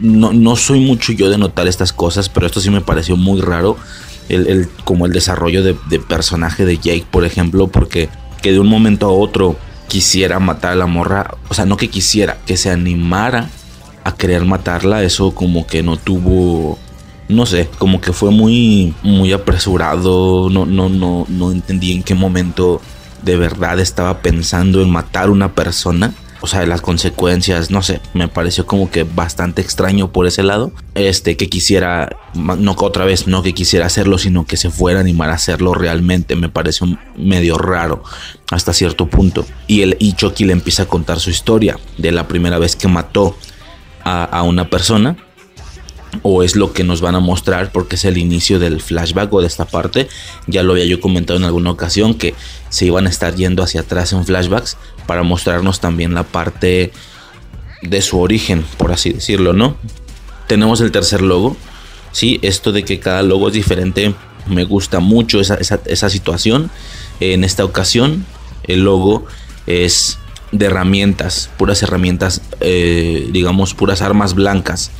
No, soy mucho yo de notar estas cosas, pero esto sí me pareció muy raro. El, como el desarrollo de, de personaje de Jake, por ejemplo, porque que de un momento a otro quisiera matar a la morra. O sea, no que quisiera, que se animara a querer matarla, eso como que no tuvo no sé, como que fue muy muy apresurado, no no no no entendí en qué momento de verdad estaba pensando en matar una persona. O sea, las consecuencias, no sé, me pareció como que bastante extraño por ese lado. Este, que quisiera, no otra vez, no que quisiera hacerlo, sino que se fuera a animar a hacerlo realmente. Me pareció medio raro hasta cierto punto. Y el y Chucky le empieza a contar su historia de la primera vez que mató a, una persona o es lo que nos van a mostrar porque es el inicio del flashback o de esta parte. Ya lo había yo comentado en alguna ocasión que se iban a estar yendo hacia atrás en flashbacks para mostrarnos también la parte de su origen, por así decirlo, ¿no? Tenemos el tercer logo, ¿sí? Esto de que cada logo es diferente, me gusta mucho esa, esa situación. En esta ocasión, el logo es de herramientas, puras herramientas, eh, digamos, puras armas blancas,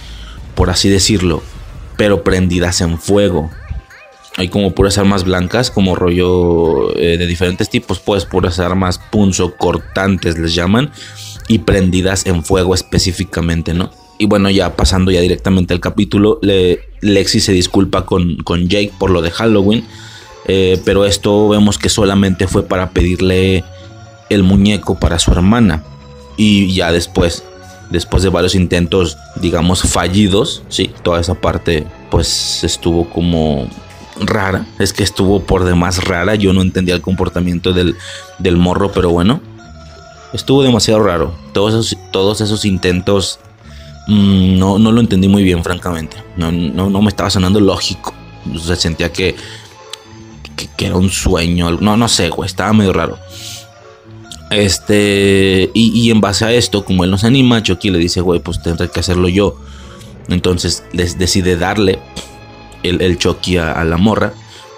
por así decirlo, pero prendidas en fuego. Hay como puras armas blancas, como rollo eh, de diferentes tipos, pues puras armas punzo cortantes les llaman, y prendidas en fuego específicamente, ¿no? Y bueno, ya pasando ya directamente al capítulo, le, Lexi se disculpa con, con, Jake por lo de Halloween, eh, pero esto vemos que solamente fue para pedirle el muñeco para su hermana. Y ya después, después de varios intentos, digamos, fallidos, sí, toda esa parte pues estuvo como rara. Es que estuvo por demás rara. Yo no entendía el comportamiento del, del morro, pero bueno. Estuvo demasiado raro. Todos esos, todos esos intentos mm, no, no, lo entendí muy bien, francamente. No, no, no me estaba sonando lógico. se sentía que, que, era un sueño. No, no sé, güey. Estaba medio raro. Este, y, en base a esto, como él nos anima, Chucky le dice, güey, pues tendré que hacerlo yo. Entonces les decide darle el, el Chucky a, la morra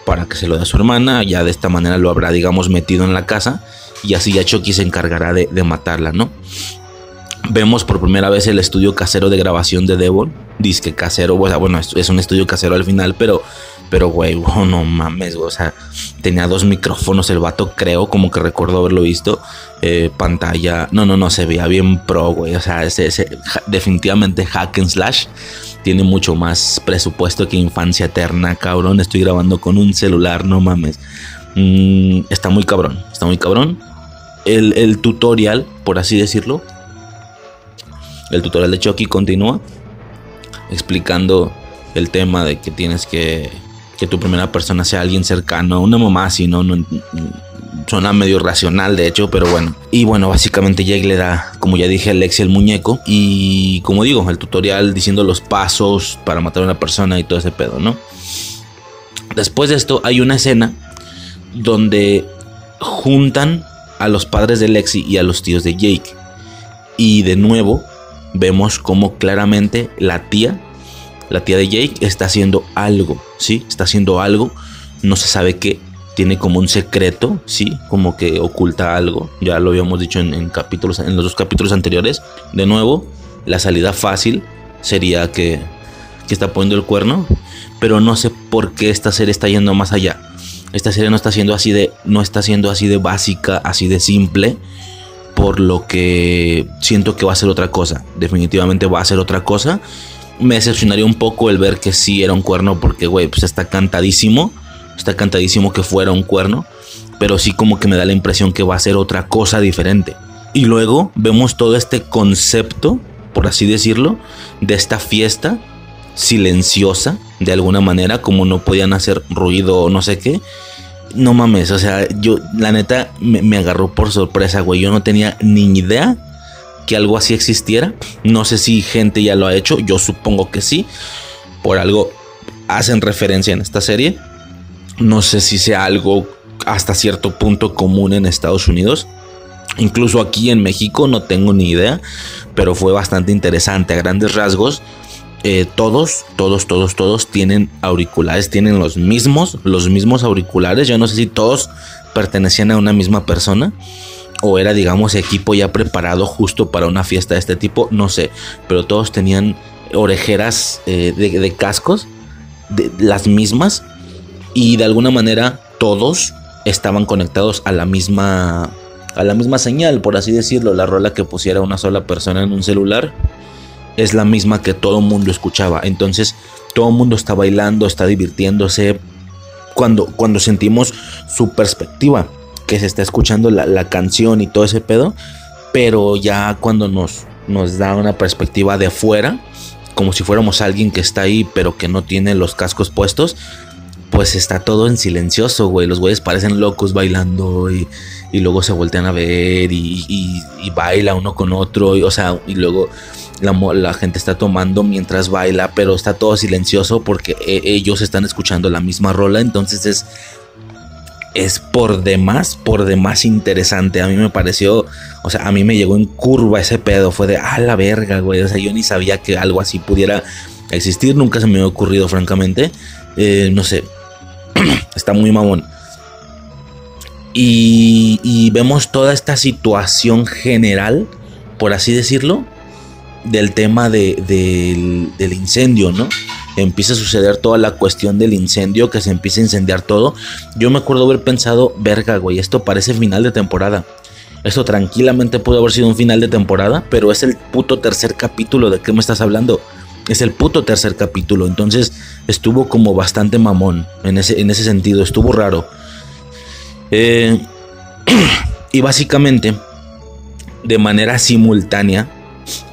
para que se lo dé a su hermana. Ya de esta manera lo habrá, digamos, metido en la casa. Y así ya Chucky se encargará de, matarla, ¿no? Vemos por primera vez el estudio casero de grabación de Devon. Dice que casero, bueno, es un estudio casero al final, pero pero, güey, [laughs] no mames, o sea, tenía dos micrófonos el vato, creo, como que recuerdo haberlo visto. Eh, pantalla, no, no, no, se veía bien pro, güey. O sea, definitivamente hack and slash tiene mucho más presupuesto que infancia eterna, cabrón. Estoy grabando con un celular, no mames. Mm, está muy cabrón, está muy cabrón. El, el tutorial, por así decirlo, el tutorial de Chucky continúa explicando el tema de que tienes que que tu primera persona sea alguien cercano, una mamá si no, no suena medio racional de hecho, pero bueno. Y bueno, básicamente Jake le da, como ya dije, a Lexi el muñeco y como digo, el tutorial diciendo los pasos para matar a una persona y todo ese pedo, ¿no? Después de esto hay una escena donde juntan a los padres de Lexi y a los tíos de Jake. Y de nuevo vemos como claramente la tía la tía de Jake, está haciendo algo, ¿sí? Está haciendo algo, no se sabe qué, tiene como un secreto, ¿sí? Como que oculta algo, ya lo habíamos dicho en, capítulos, en los dos capítulos anteriores. De nuevo, la salida fácil sería que, que está poniendo el cuerno, pero no sé por qué esta serie está yendo más allá. Esta serie no está siendo así de, no está siendo así de básica, así de simple por lo que siento que va a ser otra cosa. Definitivamente va a ser otra cosa. Me decepcionaría un poco el ver que sí era un cuerno porque, güey, pues está cantadísimo. Está cantadísimo que fuera un cuerno. Pero sí como que me da la impresión que va a ser otra cosa diferente. Y luego vemos todo este concepto, por así decirlo, de esta fiesta silenciosa, de alguna manera, como no podían hacer ruido o no sé qué no mames, o sea, yo, la neta, me, agarró por sorpresa, güey. Yo no tenía ni idea que algo así existiera. No sé si gente ya lo ha hecho, yo supongo que sí. Por algo hacen referencia en esta serie. No sé si sea algo hasta cierto punto común en Estados Unidos. Incluso aquí en México no tengo ni idea, pero fue bastante interesante. A grandes rasgos, eh, todos, todos, todos, todos tienen auriculares, tienen los mismos, los mismos auriculares. Yo no sé si todos pertenecían a una misma persona o era, digamos, equipo ya preparado justo para una fiesta de este tipo, no sé, pero todos tenían orejeras eh, de, cascos, de, las mismas, y de alguna manera todos estaban conectados a la misma a la misma señal, por así decirlo, la rola que pusiera una sola persona en un celular es la misma que todo el mundo escuchaba. Entonces todo el mundo está bailando, está divirtiéndose. Cuando, cuando sentimos su perspectiva, que se está escuchando la, canción y todo ese pedo, pero ya cuando nos, nos da una perspectiva de afuera, como si fuéramos alguien que está ahí, pero que no tiene los cascos puestos, pues está todo en silencioso, güey. Los güeyes parecen locos bailando y, luego se voltean a ver y, y, baila uno con otro, y, o sea, y luego la, gente está tomando mientras baila, pero está todo silencioso porque e, ellos están escuchando la misma rola, entonces es es por demás, por demás interesante. A mí me pareció, o sea, a mí me llegó en curva ese pedo. Fue de, a la verga, güey. O sea, yo ni sabía que algo así pudiera existir. Nunca se me había ocurrido, francamente. Eh, no sé, [clears throat] está muy mamón. Y, vemos toda esta situación general, por así decirlo, del tema de, del, incendio, ¿no? Empieza a suceder toda la cuestión del incendio, que se empieza a incendiar todo. Yo me acuerdo haber pensado, verga, güey, esto parece final de temporada. Esto tranquilamente pudo haber sido un final de temporada, pero es el puto tercer capítulo de qué me estás hablando. Es el puto tercer capítulo, entonces estuvo como bastante mamón en ese, en ese sentido, estuvo raro. Eh, [clears throat] y básicamente, de manera simultánea,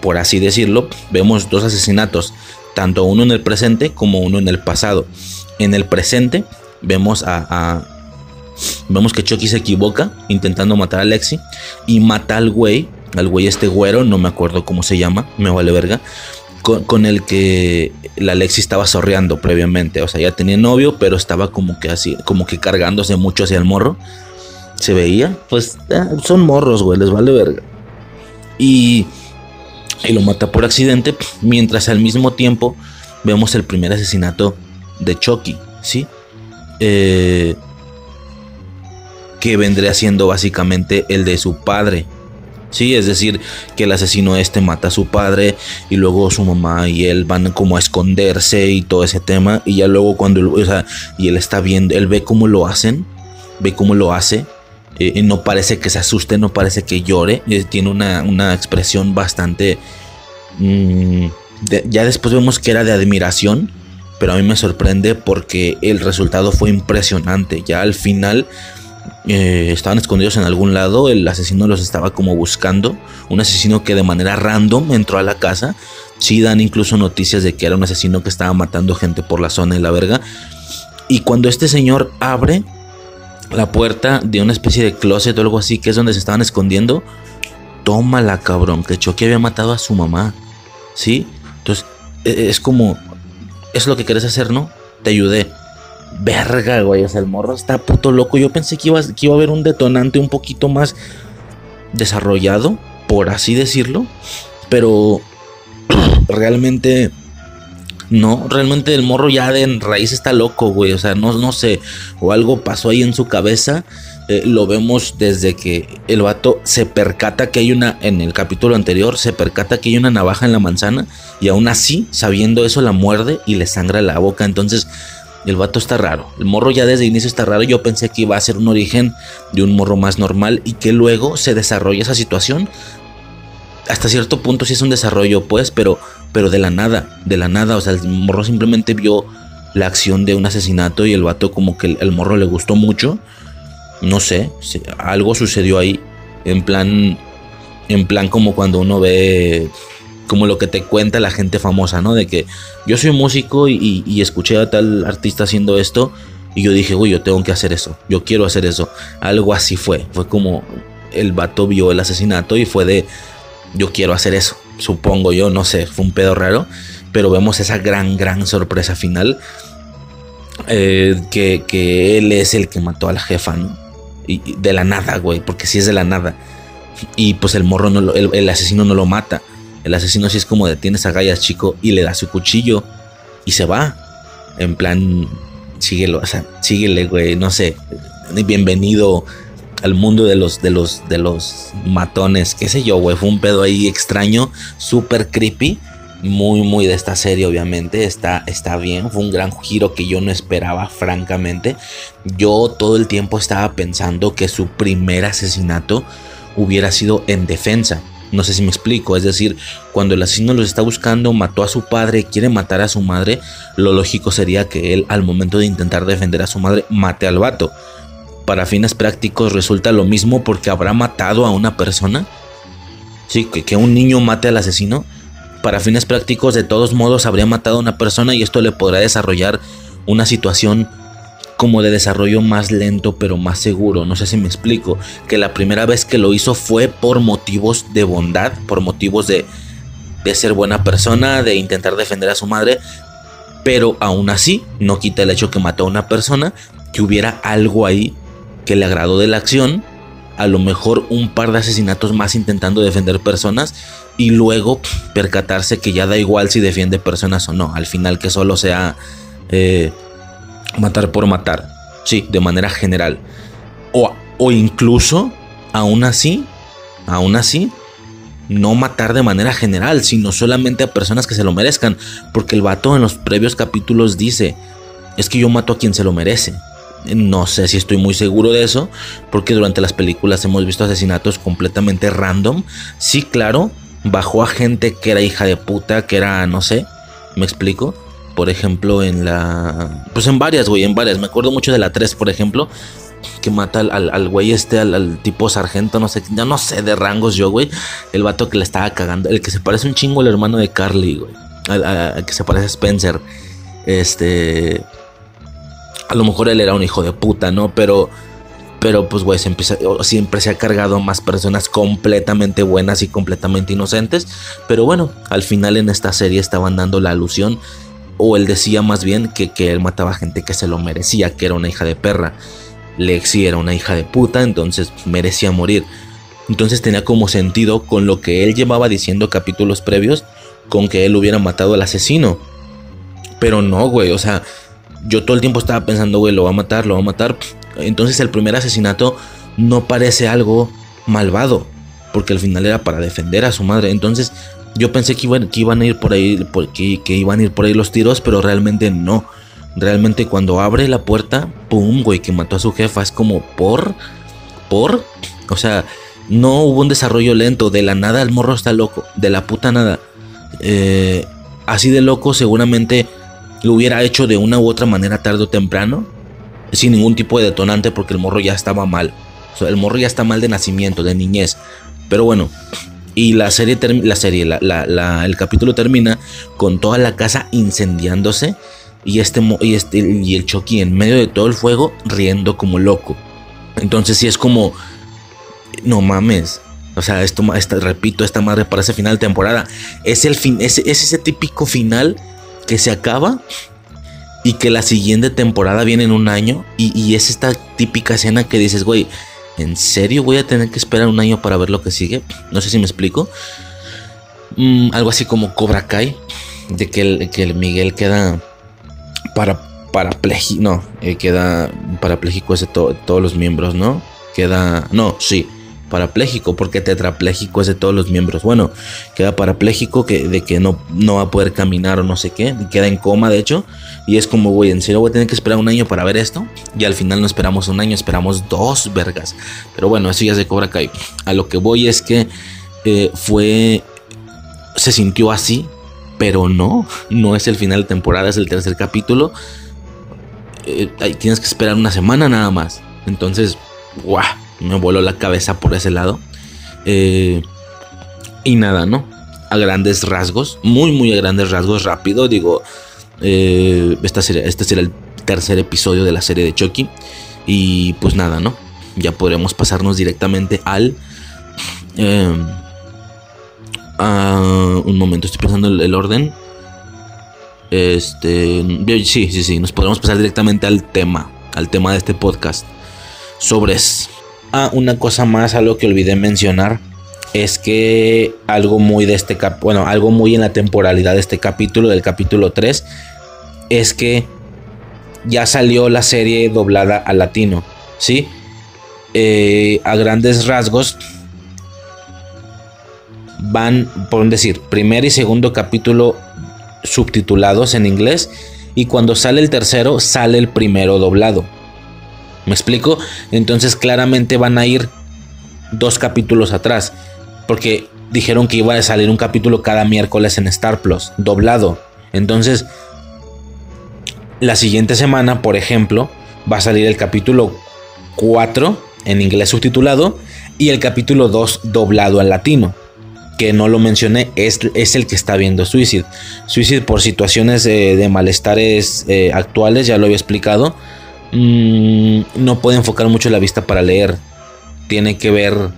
por así decirlo, vemos dos asesinatos, tanto uno en el presente como uno en el pasado. En el presente vemos a, vemos que Chucky se equivoca intentando matar a Lexi y mata al güey, al güey este güero, no me acuerdo cómo se llama, me vale verga, con, el que la Lexi estaba sorreando previamente, o sea, ya tenía novio, pero estaba como que así, como que cargándose mucho hacia el morro. Se veía, pues eh, son morros, güey, les vale verga. Y y lo mata por accidente, mientras al mismo tiempo vemos el primer asesinato de Chucky, ¿sí? Eh, que vendría siendo básicamente el de su padre. Sí, es decir, que el asesino este mata a su padre y luego su mamá y él van como a esconderse y todo ese tema. Y ya luego cuando, o sea, y él está viendo, él ve cómo lo hacen, ve cómo lo hace eh, no parece que se asuste, no parece que llore. Eh, tiene una, expresión bastante... Mm, ya después vemos que era de admiración, pero a mí me sorprende porque el resultado fue impresionante. Ya al final eh, estaban escondidos en algún lado, el asesino los estaba como buscando, un asesino que de manera random entró a la casa. Sí dan incluso noticias de que era un asesino que estaba matando gente por la zona de la verga. Y cuando este señor abre, la puerta de una especie de closet o algo así, que es donde se estaban escondiendo. Tómala, cabrón, que Chucky había matado a su mamá. ¿Sí? Entonces, e, e, es como, es lo que querés hacer, ¿no? Te ayudé. Verga, güey, o sea, el morro está puto loco. Yo pensé que iba, que iba a haber un detonante un poquito más desarrollado, por así decirlo. Pero [clears throat] realmente No, realmente el morro ya de raíz está loco, güey. O sea, no, no sé. O algo pasó ahí en su cabeza. Eh, lo vemos desde que el vato se percata que hay una, en el capítulo anterior, se percata que hay una navaja en la manzana. Y aún así, sabiendo eso, la muerde y le sangra la boca. Entonces, el vato está raro. El morro ya desde el inicio está raro. Yo pensé que iba a ser un origen de un morro más normal y que luego se desarrolla esa situación. Hasta cierto punto sí es un desarrollo, pues, pero pero de la nada, de la nada, o sea, el morro simplemente vio la acción de un asesinato y el vato como que el, morro le gustó mucho. No sé, algo sucedió ahí, en plan, en plan como cuando uno ve como lo que te cuenta la gente famosa, ¿no? De que yo soy músico y, y, escuché a tal artista haciendo esto y yo dije, uy, yo tengo que hacer eso, yo quiero hacer eso. Algo así fue, fue como el vato vio el asesinato y fue de, yo quiero hacer eso supongo yo, no sé, fue un pedo raro, pero vemos esa gran, gran sorpresa final, eh, que, él es el que mató a la jefa, ¿no? Y, de la nada, güey, porque si es de la nada. Y pues el morro, no el, asesino no lo mata. El asesino sí es como detienes a Gallas, chico, y le da su cuchillo y se va. En plan, síguelo, o sea, síguele, güey, no sé. Bienvenido al mundo de los, de los, de los matones, qué sé yo, güey, fue un pedo ahí extraño, súper creepy, muy, muy de esta serie, obviamente, está, está bien, fue un gran giro que yo no esperaba, francamente, yo todo el tiempo estaba pensando que su primer asesinato hubiera sido en defensa, no sé si me explico, es decir, cuando el asesino los está buscando, mató a su padre, quiere matar a su madre, lo lógico sería que él al momento de intentar defender a su madre mate al vato para fines prácticos resulta lo mismo porque habrá matado a una persona. Sí, que, un niño mate al asesino. Para fines prácticos, de todos modos, habría matado a una persona y esto le podrá desarrollar una situación como de desarrollo más lento pero más seguro. No sé si me explico. Que la primera vez que lo hizo fue por motivos de bondad, por motivos de, de ser buena persona, de intentar defender a su madre. Pero aún así, no quita el hecho que mató a una persona, que hubiera algo ahí que le agradó de la acción, a lo mejor un par de asesinatos más intentando defender personas y luego percatarse que ya da igual si defiende personas o no, al final que solo sea eh, matar por matar, sí, de manera general. O, o incluso, aún así, aún así, no matar de manera general, sino solamente a personas que se lo merezcan, porque el vato en los previos capítulos dice, es que yo mato a quien se lo merece. No sé si estoy muy seguro de eso, porque durante las películas hemos visto asesinatos completamente random. Sí, claro, bajó a gente que era hija de puta, que era, no sé, me explico. Por ejemplo, en la. Pues en varias, güey, en varias. Me acuerdo mucho de la 3, por ejemplo, que mata al, güey este, al, tipo sargento, no sé, ya no sé de rangos yo, güey. El vato que le estaba cagando, el que se parece un chingo al hermano de Carly, güey. Al, que se parece a Spencer. Este a lo mejor él era un hijo de puta, ¿no? Pero, pero pues, güey, siempre se ha cargado más personas completamente buenas y completamente inocentes. Pero bueno, al final en esta serie estaban dando la alusión, o él decía más bien que, que él mataba gente que se lo merecía, que era una hija de perra. Lexi era una hija de puta, entonces merecía morir. Entonces tenía como sentido con lo que él llevaba diciendo capítulos previos, con que él hubiera matado al asesino. Pero no, güey, o sea, yo todo el tiempo estaba pensando, güey, lo va a matar, lo va a matar. Entonces el primer asesinato no parece algo malvado, porque al final era para defender a su madre. Entonces yo pensé que iban, a ir por ahí, que iban a ir por ahí los tiros, pero realmente no. Realmente cuando abre la puerta, pum, güey, que mató a su jefa, es como por, por, o sea, no hubo un desarrollo lento, de la nada el morro está loco, de la puta nada. Eh, así de loco seguramente lo hubiera hecho de una u otra manera tarde o temprano, sin ningún tipo de detonante porque el morro ya estaba mal. El morro ya está mal de nacimiento, de niñez. Pero bueno, y la serie, la serie, el capítulo termina con toda la casa incendiándose y este, y este y el Chucky en medio de todo el fuego riendo como loco. Entonces sí es como, no mames. O sea, esto, repito, esta madre para ese final de temporada es el fin, es ese típico final que se acaba y que la siguiente temporada viene en un año y, es esta típica escena que dices, güey, ¿en serio voy a tener que esperar un año para ver lo que sigue? No sé si me explico. Mm, algo así como Cobra Kai. de que el, que el Miguel queda para, parapléjico, no, eh, queda parapléjico ese de todos los miembros, ¿no? Queda, no, sí, parapléjico, porque tetrapléjico es de todos los miembros. Bueno, queda parapléjico que, de que no, no va a poder caminar o no sé qué, queda en coma de hecho, y es como, güey, en serio voy a tener que esperar un año para ver esto, y al final no esperamos un año, esperamos dos vergas. Pero bueno, eso ya se cobra Kai. A lo que voy es que eh, fue, se sintió así, pero no, no es el final de temporada, es el tercer capítulo. Eh, tienes que esperar una semana nada más. Entonces, guau me voló la cabeza por ese lado. Eh, y nada, ¿no? A grandes rasgos, muy, muy a grandes rasgos, rápido, digo, eh, esta este será el tercer episodio de la serie de Chucky. Y pues nada, ¿no? Ya podremos pasarnos directamente al... Eh, un momento, estoy pensando el, el orden. Este, sí, sí, sí, nos podremos pasar directamente al tema, al tema de este podcast. Sobres. Ah, una cosa más, algo que olvidé mencionar. Es que algo muy de este bueno, algo muy en la temporalidad de este capítulo, del capítulo 3, es que ya salió la serie doblada al latino. ¿Sí? Eh, a grandes rasgos van, por decir, primer y segundo capítulo subtitulados en inglés y cuando sale el tercero sale el primero doblado. ¿Me explico? Entonces claramente van a ir dos capítulos atrás. Porque dijeron que iba a salir un capítulo cada miércoles en Star Plus, doblado. Entonces, la siguiente semana, por ejemplo, va a salir el capítulo 4 en inglés subtitulado y el capítulo 2 doblado al latino. Que no lo mencioné, es, es el que está viendo Suicide. Suicide por situaciones de malestares eh, actuales, ya lo había explicado Mm, no puede enfocar mucho la vista para leer. Tiene que ver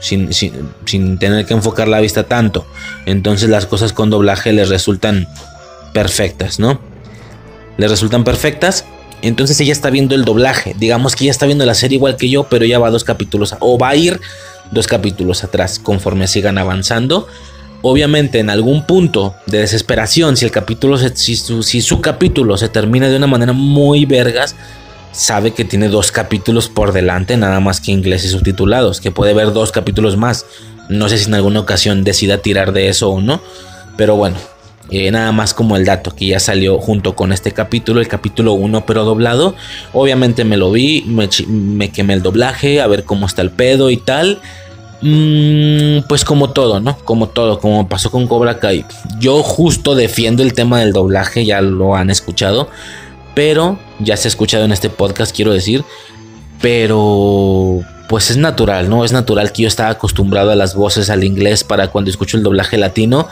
sin, sin, tener que enfocar la vista tanto. Entonces las cosas con doblaje les resultan perfectas, ¿no? Les resultan perfectas. Entonces ella está viendo el doblaje. Digamos que ella está viendo la serie igual que yo, pero ya va dos capítulos. O va a ir dos capítulos atrás conforme sigan avanzando. Obviamente en algún punto de desesperación, si el capítulo, si, su, capítulo se termina de una manera muy vergas, sabe que tiene dos capítulos por delante, nada más que ingleses subtitulados, que puede ver dos capítulos más. No sé si en alguna ocasión decida tirar de eso o no, pero bueno, eh, nada más como el dato que ya salió junto con este capítulo, el capítulo 1 pero doblado. Obviamente me lo vi, me quemé el doblaje, a ver cómo está el pedo y tal. Mm, pues como todo, ¿no? Como todo, como pasó con Cobra Kai. Yo justo defiendo el tema del doblaje, ya lo han escuchado, pero ya se ha escuchado en este podcast, quiero decir, pero pues es natural, ¿no? Es natural que yo estaba acostumbrado a las voces al inglés para cuando escucho el doblaje latino.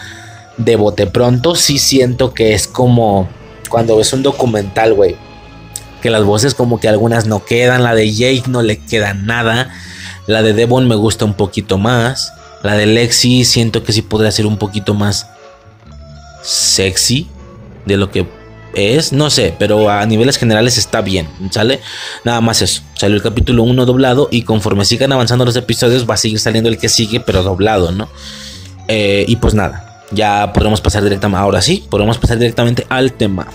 De bote pronto sí siento que es como cuando ves un documental, güey. Que las voces como que algunas no quedan, la de Jake no le queda nada la de Devon me gusta un poquito más. La de Lexi siento que sí podría ser un poquito más sexy de lo que es. No sé, pero a niveles generales está bien. ¿Sale? Nada más eso. Salió el capítulo 1 doblado y conforme sigan avanzando los episodios va a seguir saliendo el que sigue, pero doblado, ¿no? Eh, y pues nada, ya podemos pasar directamente. Ahora sí, podemos pasar directamente al tema.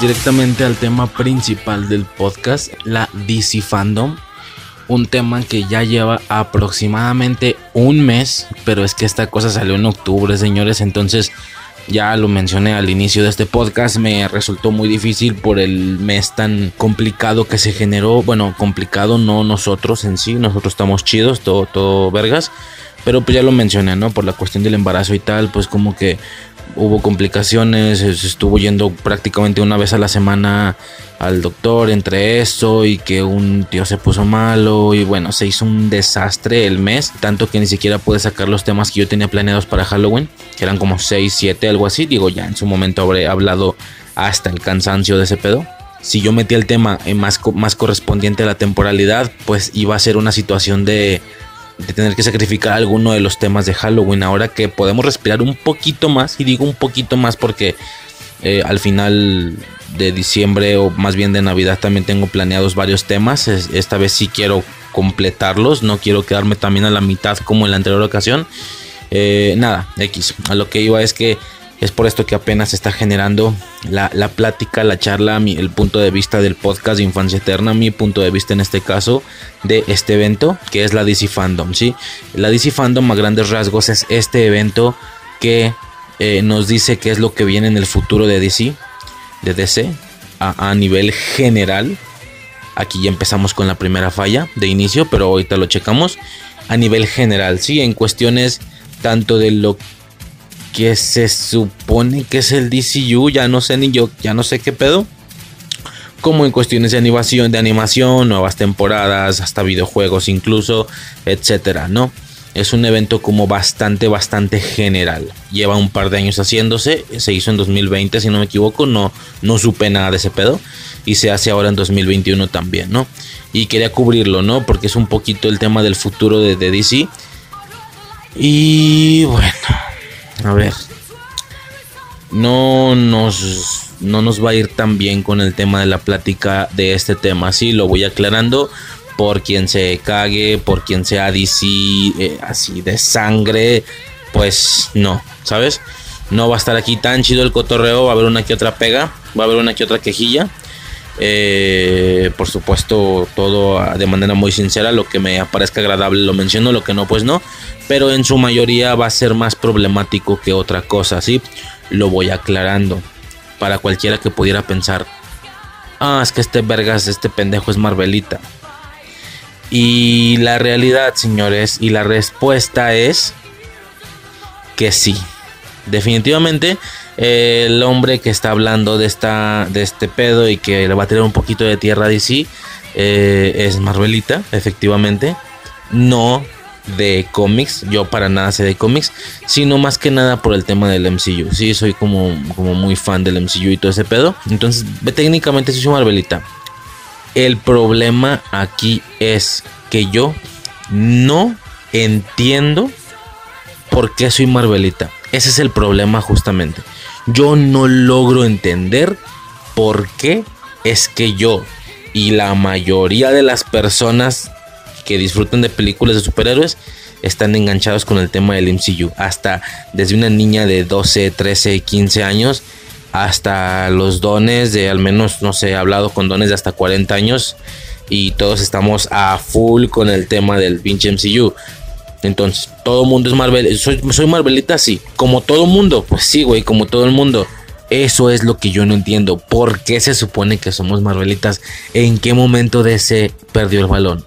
Directamente al tema principal del podcast, la DC Fandom. Un tema que ya lleva aproximadamente un mes, pero es que esta cosa salió en octubre, señores. Entonces, Ya lo mencioné al inicio de este podcast, me resultó muy difícil por el mes tan complicado que se generó. Bueno, complicado no nosotros en sí, nosotros estamos chidos, todo, todo vergas. Pero pues ya lo mencioné, ¿no? Por la cuestión del embarazo y tal, pues como que hubo complicaciones, estuvo yendo prácticamente una vez a la semana al doctor entre eso y que un tío se puso malo y bueno, se hizo un desastre el mes, tanto que ni siquiera pude sacar los temas que yo tenía planeados para Halloween, que eran como 6, 7, algo así, digo, ya en su momento habré hablado hasta el cansancio de ese pedo. Si yo metí el tema más, más correspondiente a la temporalidad, pues iba a ser una situación de de tener que sacrificar alguno de los temas de Halloween. Ahora que podemos respirar un poquito más, y digo un poquito más porque eh, al final de diciembre o más bien de Navidad también tengo planeados varios temas. Esta vez sí quiero completarlos, no quiero quedarme también a la mitad como en la anterior ocasión. Eh, nada, X. A lo que iba es que es por esto que apenas está generando la, plática, la charla, el punto de vista del podcast de Infancia Eterna, mi punto de vista en este caso de este evento, que es la DC Fandom. ¿sí? La DC Fandom a grandes rasgos es este evento que eh, nos dice qué es lo que viene en el futuro de DC, de DC, a, a nivel general. Aquí ya empezamos con la primera falla de inicio, pero ahorita lo checamos. A nivel general, sí, en cuestiones tanto de lo que se supone que es el DCU, ya no sé ni yo, ya no sé qué pedo. Como en cuestiones de animación, de animación, nuevas temporadas, hasta videojuegos incluso, etcétera, ¿no? Es un evento como bastante, bastante general. Lleva un par de años haciéndose. Se hizo en 2020, si no me equivoco. No, no supe nada de ese pedo. Y se hace ahora en 2021 también, ¿no? Y quería cubrirlo, ¿no? Porque es un poquito el tema del futuro de, de DC. Y bueno, a ver, no nos, no nos va a ir tan bien con el tema de la plática de este tema. Sí, lo voy aclarando por quien se cague, por quien sea DC, eh, así de sangre, pues no, ¿sabes? No va a estar aquí tan chido el cotorreo, va a haber una que otra pega, va a haber una que otra quejilla. Eh, por supuesto, todo de manera muy sincera, lo que me parezca agradable lo menciono, lo que no, pues no. Pero en su mayoría va a ser más problemático que otra cosa, ¿sí? Lo voy aclarando. Para cualquiera que pudiera pensar, ah, es que este vergas, este pendejo es Marvelita. Y la realidad, señores, y la respuesta es que sí. Definitivamente el hombre que está hablando de, esta, de este pedo y que le va a tirar un poquito de tierra a DC eh, es Marvelita, efectivamente. No de cómics, yo para nada sé de cómics, sino más que nada por el tema del MCU. Sí, soy como, como muy fan del MCU y todo ese pedo. Entonces, técnicamente soy Marvelita. El problema aquí es que yo no entiendo por qué soy Marvelita. Ese es el problema justamente. Yo no logro entender por qué es que yo y la mayoría de las personas que disfrutan de películas de superhéroes están enganchados con el tema del MCU. Hasta desde una niña de 12, 13, 15 años hasta los dones de al menos, no sé, he hablado con dones de hasta 40 años y todos estamos a full con el tema del pinche MCU. Entonces, todo mundo es Marvel. Soy, soy Marvelita, sí. Como todo mundo, pues sí, güey, como todo el mundo. Eso es lo que yo no entiendo. ¿Por qué se supone que somos Marvelitas? ¿En qué momento DC perdió el balón?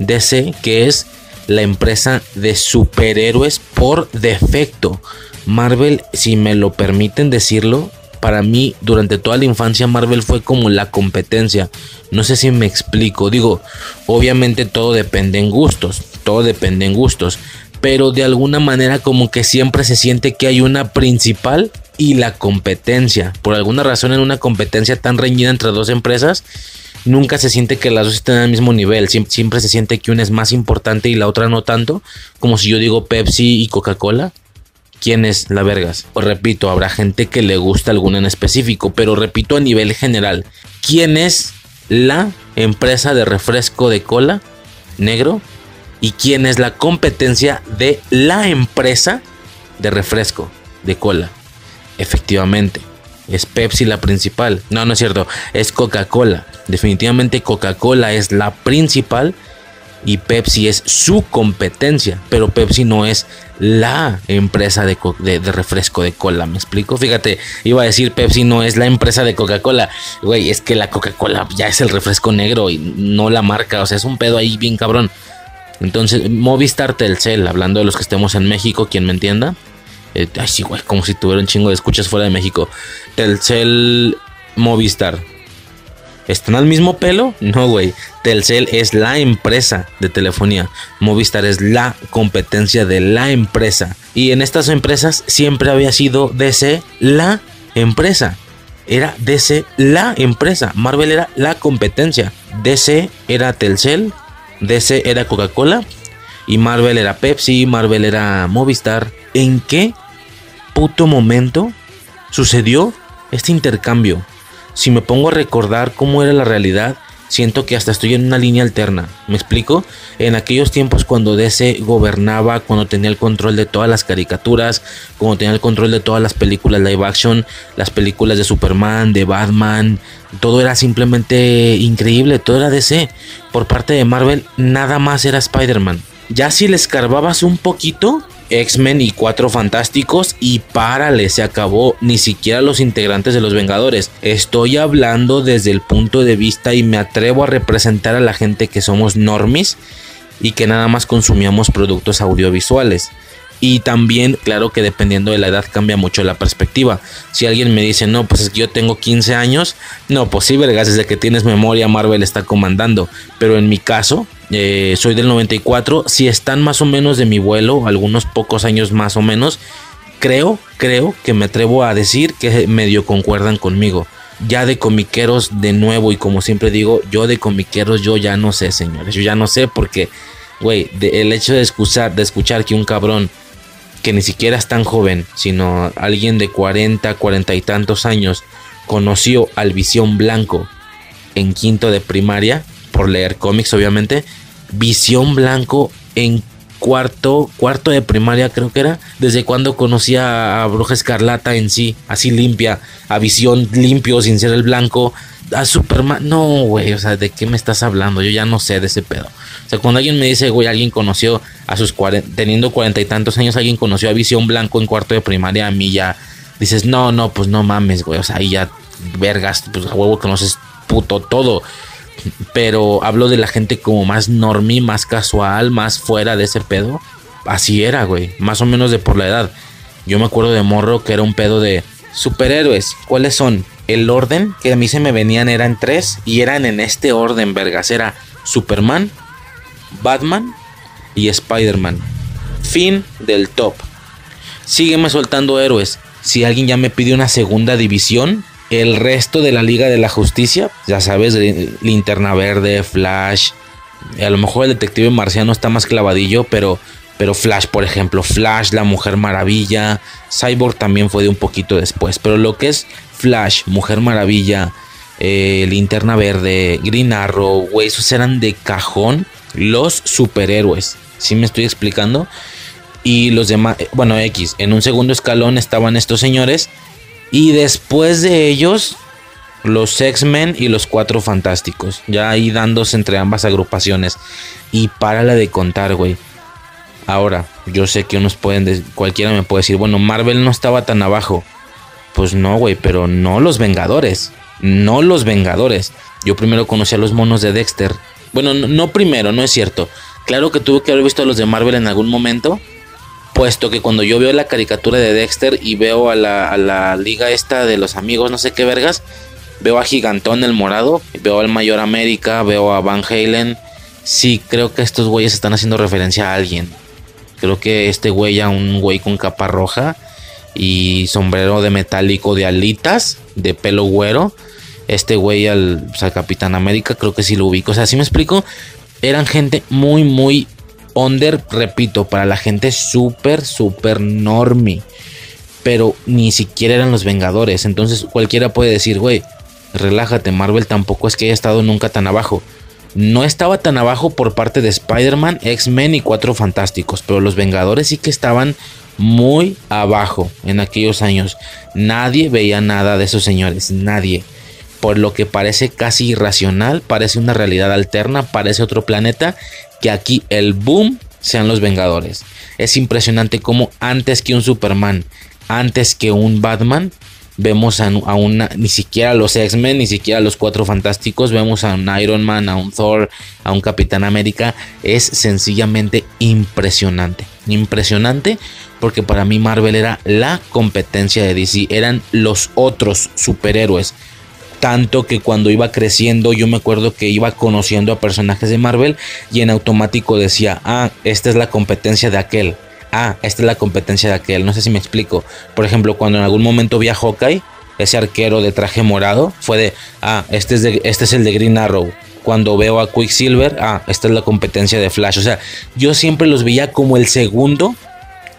DC, que es la empresa de superhéroes por defecto. Marvel, si me lo permiten decirlo, para mí durante toda la infancia Marvel fue como la competencia. No sé si me explico. Digo, obviamente todo depende en gustos. Todo depende en gustos. Pero de alguna manera como que siempre se siente que hay una principal y la competencia. Por alguna razón en una competencia tan reñida entre dos empresas, nunca se siente que las dos estén al mismo nivel. Siempre, se siente que una es más importante y la otra no tanto. Como si yo digo Pepsi y Coca-Cola quién es la vergas. Pues repito, habrá gente que le gusta alguna en específico, pero repito a nivel general, ¿quién es la empresa de refresco de cola negro? ¿Y quién es la competencia de la empresa de refresco de cola? Efectivamente, es Pepsi la principal. No, no es cierto, es Coca-Cola. Definitivamente Coca-Cola es la principal y Pepsi es su competencia, pero Pepsi no es la empresa de, refresco de cola, ¿me explico? Fíjate, iba a decir Pepsi no es la empresa de Coca-Cola, güey, es que la Coca-Cola ya es el refresco negro y no la marca, o sea, es un pedo ahí bien cabrón. Entonces, Movistar Telcel, hablando de los que estemos en México, quien me entienda, eh, ay, sí, güey, como si tuviera un chingo de escuchas fuera de México. Telcel Movistar. ¿Están al mismo pelo? No, güey. Telcel es la empresa de telefonía. Movistar es la competencia de la empresa. Y en estas empresas siempre había sido DC la empresa. Era DC la empresa. Marvel era la competencia. DC era Telcel. DC era Coca-Cola. Y Marvel era Pepsi. Marvel era Movistar. ¿En qué puto momento sucedió este intercambio? si me pongo a recordar cómo era la realidad, siento que hasta estoy en una línea alterna. ¿Me explico? En aquellos tiempos cuando DC gobernaba, cuando tenía el control de todas las caricaturas, cuando tenía el control de todas las películas live action, las películas de Superman, de Batman, todo era simplemente increíble, todo era DC. Por parte de Marvel, nada más era Spider-Man. Ya si le escarbabas un poquito, X-Men y Cuatro Fantásticos y párale, se acabó, ni siquiera los integrantes de los Vengadores. Estoy hablando desde el punto de vista y me atrevo a representar a la gente que somos normis y que nada más consumíamos productos audiovisuales. Y también, claro que dependiendo de la edad cambia mucho la perspectiva. Si alguien me dice, no, pues es que yo tengo 15 años, no, pues sí, vergas, desde que tienes memoria Marvel está comandando. Pero en mi caso, eh, soy del 94, si están más o menos de mi vuelo, algunos pocos años más o menos, creo, creo que me atrevo a decir que medio concuerdan conmigo. Ya de comiqueros de nuevo y como siempre digo, yo de comiqueros yo ya no sé, señores, yo ya no sé porque, güey, el hecho de escuchar, de escuchar que un cabrón que ni siquiera es tan joven, sino alguien de 40, 40 y tantos años, conoció al Visión Blanco en quinto de primaria, por leer cómics obviamente, Visión Blanco en cuarto, cuarto de primaria creo que era, desde cuando conocía a Bruja Escarlata en sí, así limpia, a Visión limpio, sin ser el blanco, a Superman, no, güey, o sea, ¿de qué me estás hablando? Yo ya no sé de ese pedo. O sea, cuando alguien me dice, güey, alguien conoció a sus teniendo cuarenta y tantos años, alguien conoció a Visión Blanco en cuarto de primaria, a mí ya dices, no, no, pues no mames, güey, o sea, ahí ya, vergas, pues a huevo conoces puto todo. Pero hablo de la gente como más normie, más casual, más fuera de ese pedo. Así era, güey, más o menos de por la edad. Yo me acuerdo de Morro que era un pedo de superhéroes. ¿Cuáles son? El orden que a mí se me venían eran tres y eran en este orden, vergas. Era Superman, Batman y Spider-Man. Fin del top. Sígueme soltando héroes. Si alguien ya me pide una segunda división, el resto de la Liga de la Justicia, ya sabes, Linterna Verde, Flash. A lo mejor el detective marciano está más clavadillo, pero, pero Flash, por ejemplo, Flash, la Mujer Maravilla, Cyborg también fue de un poquito después. Pero lo que es Flash, Mujer Maravilla, eh, Linterna Verde, Green Arrow, güey, esos eran de cajón los superhéroes. ¿Sí me estoy explicando? Y los demás, eh, bueno, X, en un segundo escalón estaban estos señores. Y después de ellos, los X-Men y los Cuatro Fantásticos. Ya ahí dándose entre ambas agrupaciones. Y párala de contar, güey. Ahora, yo sé que unos pueden, cualquiera me puede decir, bueno, Marvel no estaba tan abajo. Pues no, güey, pero no los Vengadores. No los Vengadores. Yo primero conocí a los monos de Dexter bueno, no, primero, no es cierto. Claro que tuve que haber visto a los de Marvel en algún momento. Puesto que cuando yo veo la caricatura de Dexter y veo a la, liga esta de los amigos, no sé qué vergas, veo a Gigantón el morado, veo al Mayor América, veo a Van Halen. Sí, creo que estos güeyes están haciendo referencia a alguien. Creo que este güey a un güey con capa roja y sombrero de metálico de alitas, de pelo güero este güey al, pues, Capitán América, creo que sí lo ubico. O sea, si me explico, eran gente muy, muy under, repito, para la gente súper, súper normie. Pero ni siquiera eran los Vengadores. Entonces cualquiera puede decir, güey, relájate, Marvel tampoco es que haya estado nunca tan abajo. No estaba tan abajo por parte de Spider-Man, X-Men y Cuatro Fantásticos, pero los Vengadores sí que estaban muy abajo en aquellos años. Nadie veía nada de esos señores, nadie por lo que parece casi irracional, parece una realidad alterna, parece otro planeta que aquí el boom sean los Vengadores. Es impresionante como antes que un Superman, antes que un Batman, vemos a, una, ni siquiera los X-Men, ni siquiera los Cuatro Fantásticos, vemos a un Iron Man, a un Thor, a un Capitán América. Es sencillamente impresionante. Impresionante porque para mí Marvel era la competencia de DC, eran los otros superhéroes. Tanto que cuando iba creciendo yo me acuerdo que iba conociendo a personajes de Marvel y en automático decía, ah, esta es la competencia de aquel ah, esta es la competencia de aquel. No sé si me explico. Por ejemplo, cuando en algún momento vi a Hawkeye, ese arquero de traje morado, fue de, ah, este es, de, este es el de Green Arrow. Cuando veo a Quicksilver, ah, esta es la competencia de Flash. O sea, yo siempre los veía como el segundo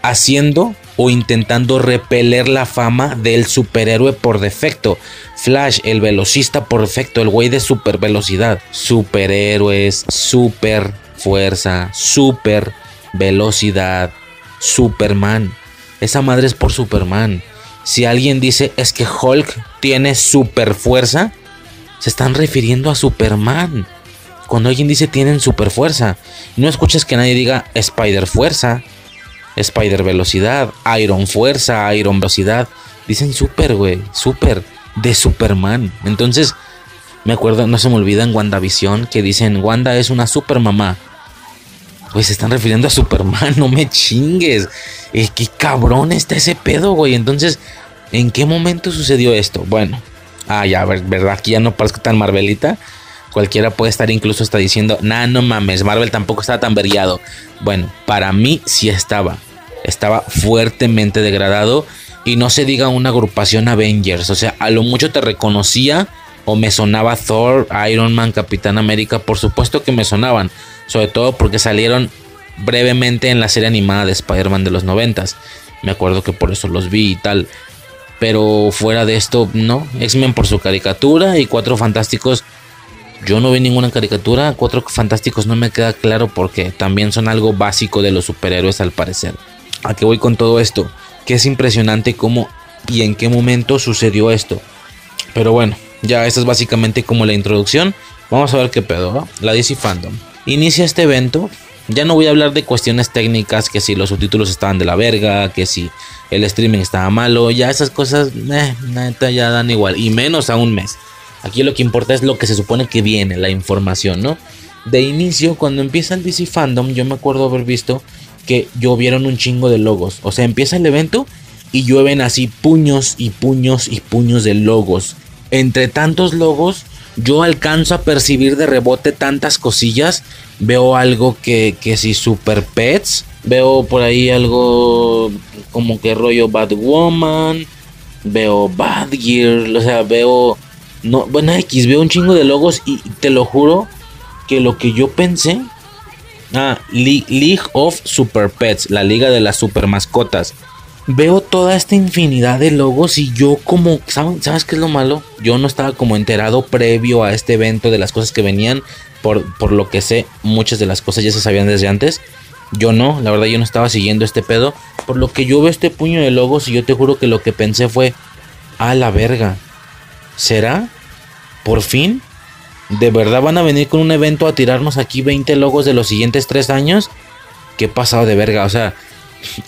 haciendo o intentando repeler la fama del superhéroe por defecto. Flash, el velocista por defecto, el güey de super velocidad. Superhéroes, super fuerza, super velocidad, Superman. Esa madre es por Superman. Si alguien dice es que Hulk tiene super fuerza, se están refiriendo a Superman. Cuando alguien dice tienen super fuerza, no escuches que nadie diga Spider fuerza, Spider velocidad, Iron fuerza, Iron velocidad. Dicen super, güey, super de Superman. Entonces, me acuerdo, no se me olvida en WandaVision que dicen Wanda es una super mamá. Pues se están refiriendo a Superman, [laughs] no me chingues. Eh, qué cabrón está ese pedo, güey. Entonces, ¿en qué momento sucedió esto? Bueno, ah, ya, verdad, aquí ya no parezco tan Marvelita. Cualquiera puede estar incluso está diciendo, nah, no mames, Marvel tampoco estaba tan veriado. Bueno, para mí sí estaba. Estaba fuertemente degradado. Y no se diga una agrupación Avengers. O sea, a lo mucho te reconocía o me sonaba Thor, Iron Man, Capitán América. Por supuesto que me sonaban sobre todo porque salieron brevemente en la serie animada de Spider-Man de los noventas. Me acuerdo que por eso los vi y tal. Pero fuera de esto, no. X-Men por su caricatura y Cuatro Fantásticos. Yo no vi ninguna caricatura. Cuatro Fantásticos no me queda claro porque también son algo básico de los superhéroes al parecer. ¿A qué voy con todo esto? Que es impresionante cómo y en qué momento sucedió esto. Pero bueno, ya esta es básicamente como la introducción. Vamos a ver qué pedo. La DC Fandom. Inicia este evento. Ya no voy a hablar de cuestiones técnicas, que si los subtítulos estaban de la verga, que si el streaming estaba malo, ya esas cosas, eh, neta, ya dan igual, y menos a un mes. Aquí lo que importa es lo que se supone que viene, la información, ¿no? De inicio, cuando empieza el DC Fandom, yo me acuerdo haber visto que llovieron un chingo de logos. O sea, empieza el evento y llueven así puños y puños y puños de logos. Entre tantos logos, yo alcanzo a percibir de rebote tantas cosillas. Veo algo que, que si Super Pets. Veo por ahí algo como que rollo Batwoman. Veo Bad Gear. O sea, veo... No, bueno, X, veo un chingo de logos y te lo juro que lo que yo pensé... Ah, League of Super Pets, la liga de las super mascotas veo toda esta infinidad de logos y yo como, ¿sabes qué es lo malo? Yo no estaba como enterado previo a este evento de las cosas que venían. Por, por lo que sé, muchas de las cosas ya se sabían desde antes. Yo no, la verdad yo no estaba siguiendo este pedo. Por lo que yo veo este puño de logos y yo te juro que lo que pensé fue, a la verga. ¿Será? ¿Por fin? ¿De verdad van a venir con un evento a tirarnos aquí 20 logos de los siguientes 3 años? ¿Qué pasado de verga? O sea,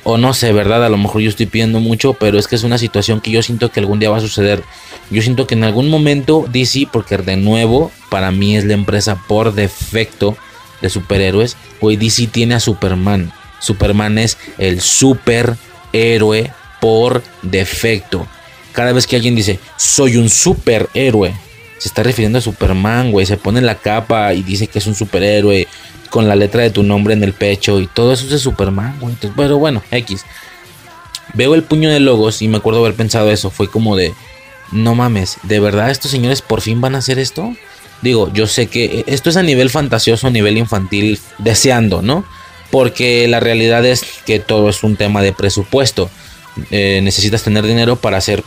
o no sé, ¿verdad? A lo mejor yo estoy pidiendo mucho, pero es que es una situación que yo siento que algún día va a suceder. Yo siento que en algún momento DC, porque de nuevo, para mí es la empresa por defecto de superhéroes, hoy DC tiene a Superman. Superman es el superhéroe por defecto. Cada vez que alguien dice, soy un superhéroe, se está refiriendo a Superman, güey. Se pone la capa y dice que es un superhéroe con la letra de tu nombre en el pecho y todo eso es de Superman, güey. pero bueno, X. Veo el puño de logos y me acuerdo haber pensado eso. Fue como de, no mames, ¿de verdad estos señores por fin van a hacer esto? Digo, yo sé que esto es a nivel fantasioso, a nivel infantil, deseando, ¿no? Porque la realidad es que todo es un tema de presupuesto. Eh, necesitas tener dinero para hacer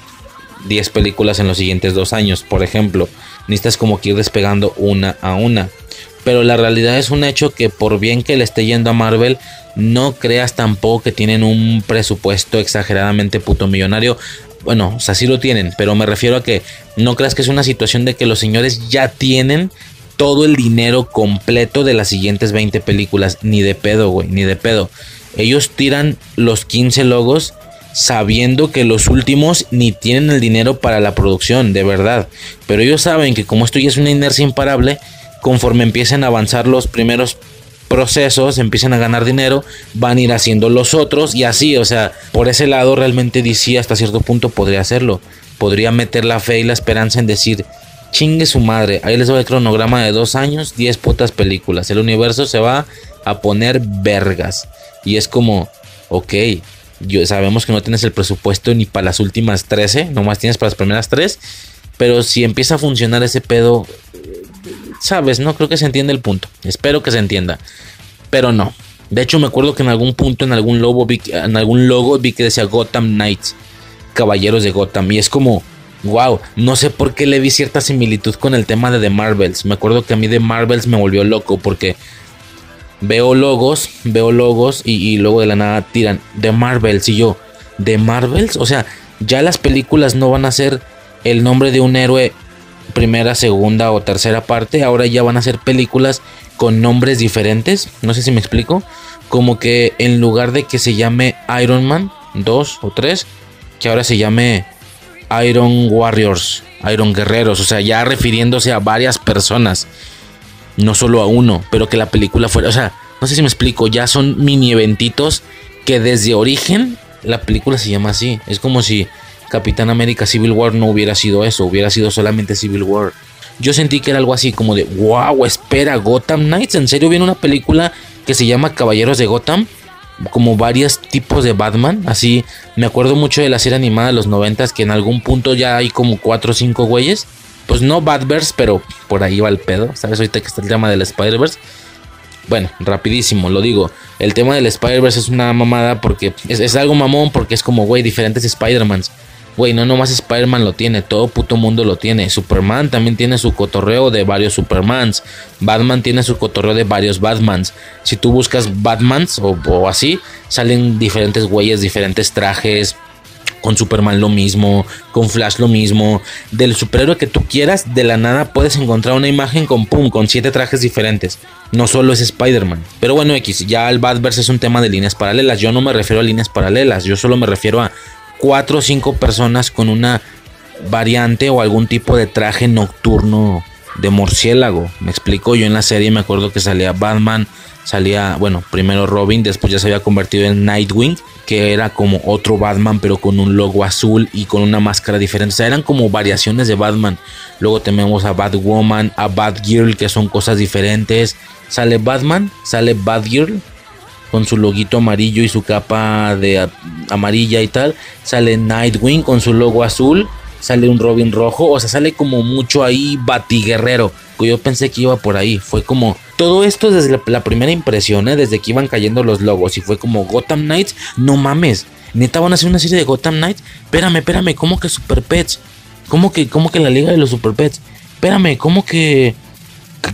10 películas en los siguientes dos años, por ejemplo. Necesitas como que ir despegando una a una. Pero la realidad es un hecho que por bien que le esté yendo a Marvel, no creas tampoco que tienen un presupuesto exageradamente puto millonario. Bueno, o sea, sí lo tienen, pero me refiero a que no creas que es una situación de que los señores ya tienen todo el dinero completo de las siguientes 20 películas. Ni de pedo, güey, ni de pedo. Ellos tiran los 15 logos sabiendo que los últimos ni tienen el dinero para la producción, de verdad. Pero ellos saben que como esto ya es una inercia imparable, conforme empiecen a avanzar los primeros procesos, empiezan a ganar dinero, van a ir haciendo los otros y así, o sea, por ese lado realmente DC hasta cierto punto podría hacerlo. Podría meter la fe y la esperanza en decir, chingue su madre, ahí les doy el cronograma de dos años, 10 putas películas, el universo se va a poner vergas. Y es como, ok, yo, sabemos que no tienes el presupuesto ni para las últimas 13, nomás tienes para las primeras 3, pero si empieza a funcionar ese pedo, sabes, no creo que se entienda el punto. Espero que se entienda. Pero no. De hecho, me acuerdo que en algún punto, en algún logo, vi, en algún logo vi que decía Gotham Knights, Caballeros de Gotham. Y es como, wow, no sé por qué le vi cierta similitud con el tema de The Marvels. Me acuerdo que a mí The Marvels me volvió loco porque veo logos, veo logos y, luego de la nada tiran The Marvels. Y yo, ¿The Marvels? O sea, ya las películas no van a ser el nombre de un héroe primera, segunda o tercera parte. Ahora ya van a ser películas con nombres diferentes. No sé si me explico. Como que en lugar de que se llame Iron Man 2 o 3, que ahora se llame Iron Warriors, Iron Guerreros. O sea, ya refiriéndose a varias personas. No solo a uno, pero que la película fuera. O sea, no sé si me explico. Ya son mini eventitos que desde origen la película se llama así. Es como si Capitán América Civil War no hubiera sido eso, hubiera sido solamente Civil War. Yo sentí que era algo así como de, wow, espera, Gotham Knights, ¿en serio viene una película que se llama Caballeros de Gotham? Como varios tipos de Batman, así, me acuerdo mucho de la serie animada de los noventas que en algún punto ya hay como cuatro o cinco güeyes. Pues no Batverse, pero por ahí va el pedo, ¿sabes? Ahorita que está el tema del Spider-Verse. Bueno, rapidísimo, lo digo. El tema del Spider-Verse es una mamada porque es, es algo mamón porque es como, güey, diferentes Spider-Mans. Güey, no nomás Spider-Man lo tiene, todo puto mundo lo tiene. Superman también tiene su cotorreo de varios Supermans. Batman tiene su cotorreo de varios Batmans. Si tú buscas Batmans o, así, salen diferentes güeyes, diferentes trajes. Con Superman lo mismo, con Flash lo mismo. Del superhéroe que tú quieras, de la nada puedes encontrar una imagen con pum, con siete trajes diferentes. No solo es Spider-Man. Pero bueno, X, ya el Batverse es un tema de líneas paralelas. Yo no me refiero a líneas paralelas, yo solo me refiero a cuatro o cinco personas con una variante o algún tipo de traje nocturno de murciélago. Me explico, yo en la serie me acuerdo que salía Batman, salía, bueno, primero Robin, después ya se había convertido en Nightwing, que era como otro Batman, pero con un logo azul y con una máscara diferente. O sea, eran como variaciones de Batman. Luego tenemos a Batwoman, a Batgirl, que son cosas diferentes. Sale Batman, sale Batgirl, con su loguito amarillo y su capa de amarilla y tal. Sale Nightwing con su logo azul. Sale un Robin rojo. O sea, sale como mucho ahí batiguerrero. Que yo pensé que iba por ahí. Fue como todo esto desde la, primera impresión, ¿eh? desde que iban cayendo los logos. Y fue como Gotham Knights. No mames. Neta van a hacer una serie de Gotham Knights. Espérame, espérame. ¿Cómo que Super Pets? ¿Cómo que, cómo que la liga de los Super Pets? Espérame, ¿cómo que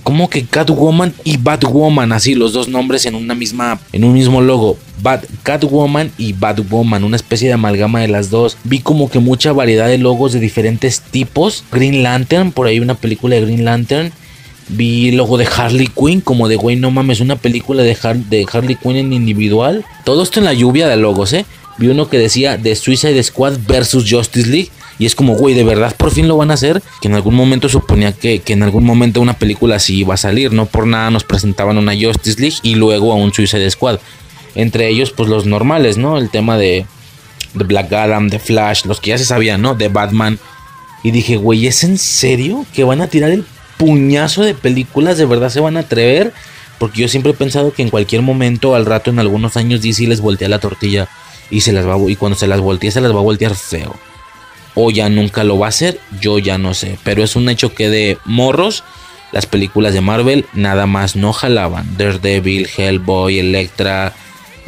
como que Catwoman y Batwoman, así los dos nombres en una misma, en un mismo logo. Bat, Catwoman y Batwoman, una especie de amalgama de las dos. Vi como que mucha variedad de logos de diferentes tipos. Green Lantern, por ahí una película de Green Lantern. Vi el logo de Harley Quinn, como de güey, no mames, una película de, de Harley Quinn en individual. Todo esto en la lluvia de logos, eh. Vi uno que decía The Suicide Squad versus Justice League. Y es como, güey, de verdad por fin lo van a hacer. Que en algún momento suponía que, en algún momento una película así iba a salir. No por nada nos presentaban una Justice League y luego a un Suicide Squad. Entre ellos, pues los normales, ¿no? El tema de, de Black Adam, de Flash, los que ya se sabían, ¿no? De Batman. Y dije, güey, ¿es en serio que van a tirar el puñazo de películas? ¿De verdad se van a atrever? Porque yo siempre he pensado que en cualquier momento, al rato, en algunos años, DC les voltea la tortilla y se las va y cuando se las voltee se las va a voltear feo o ya nunca lo va a hacer, yo ya no sé. Pero es un hecho que de morros, las películas de Marvel nada más no jalaban. Daredevil, Hellboy, Electra,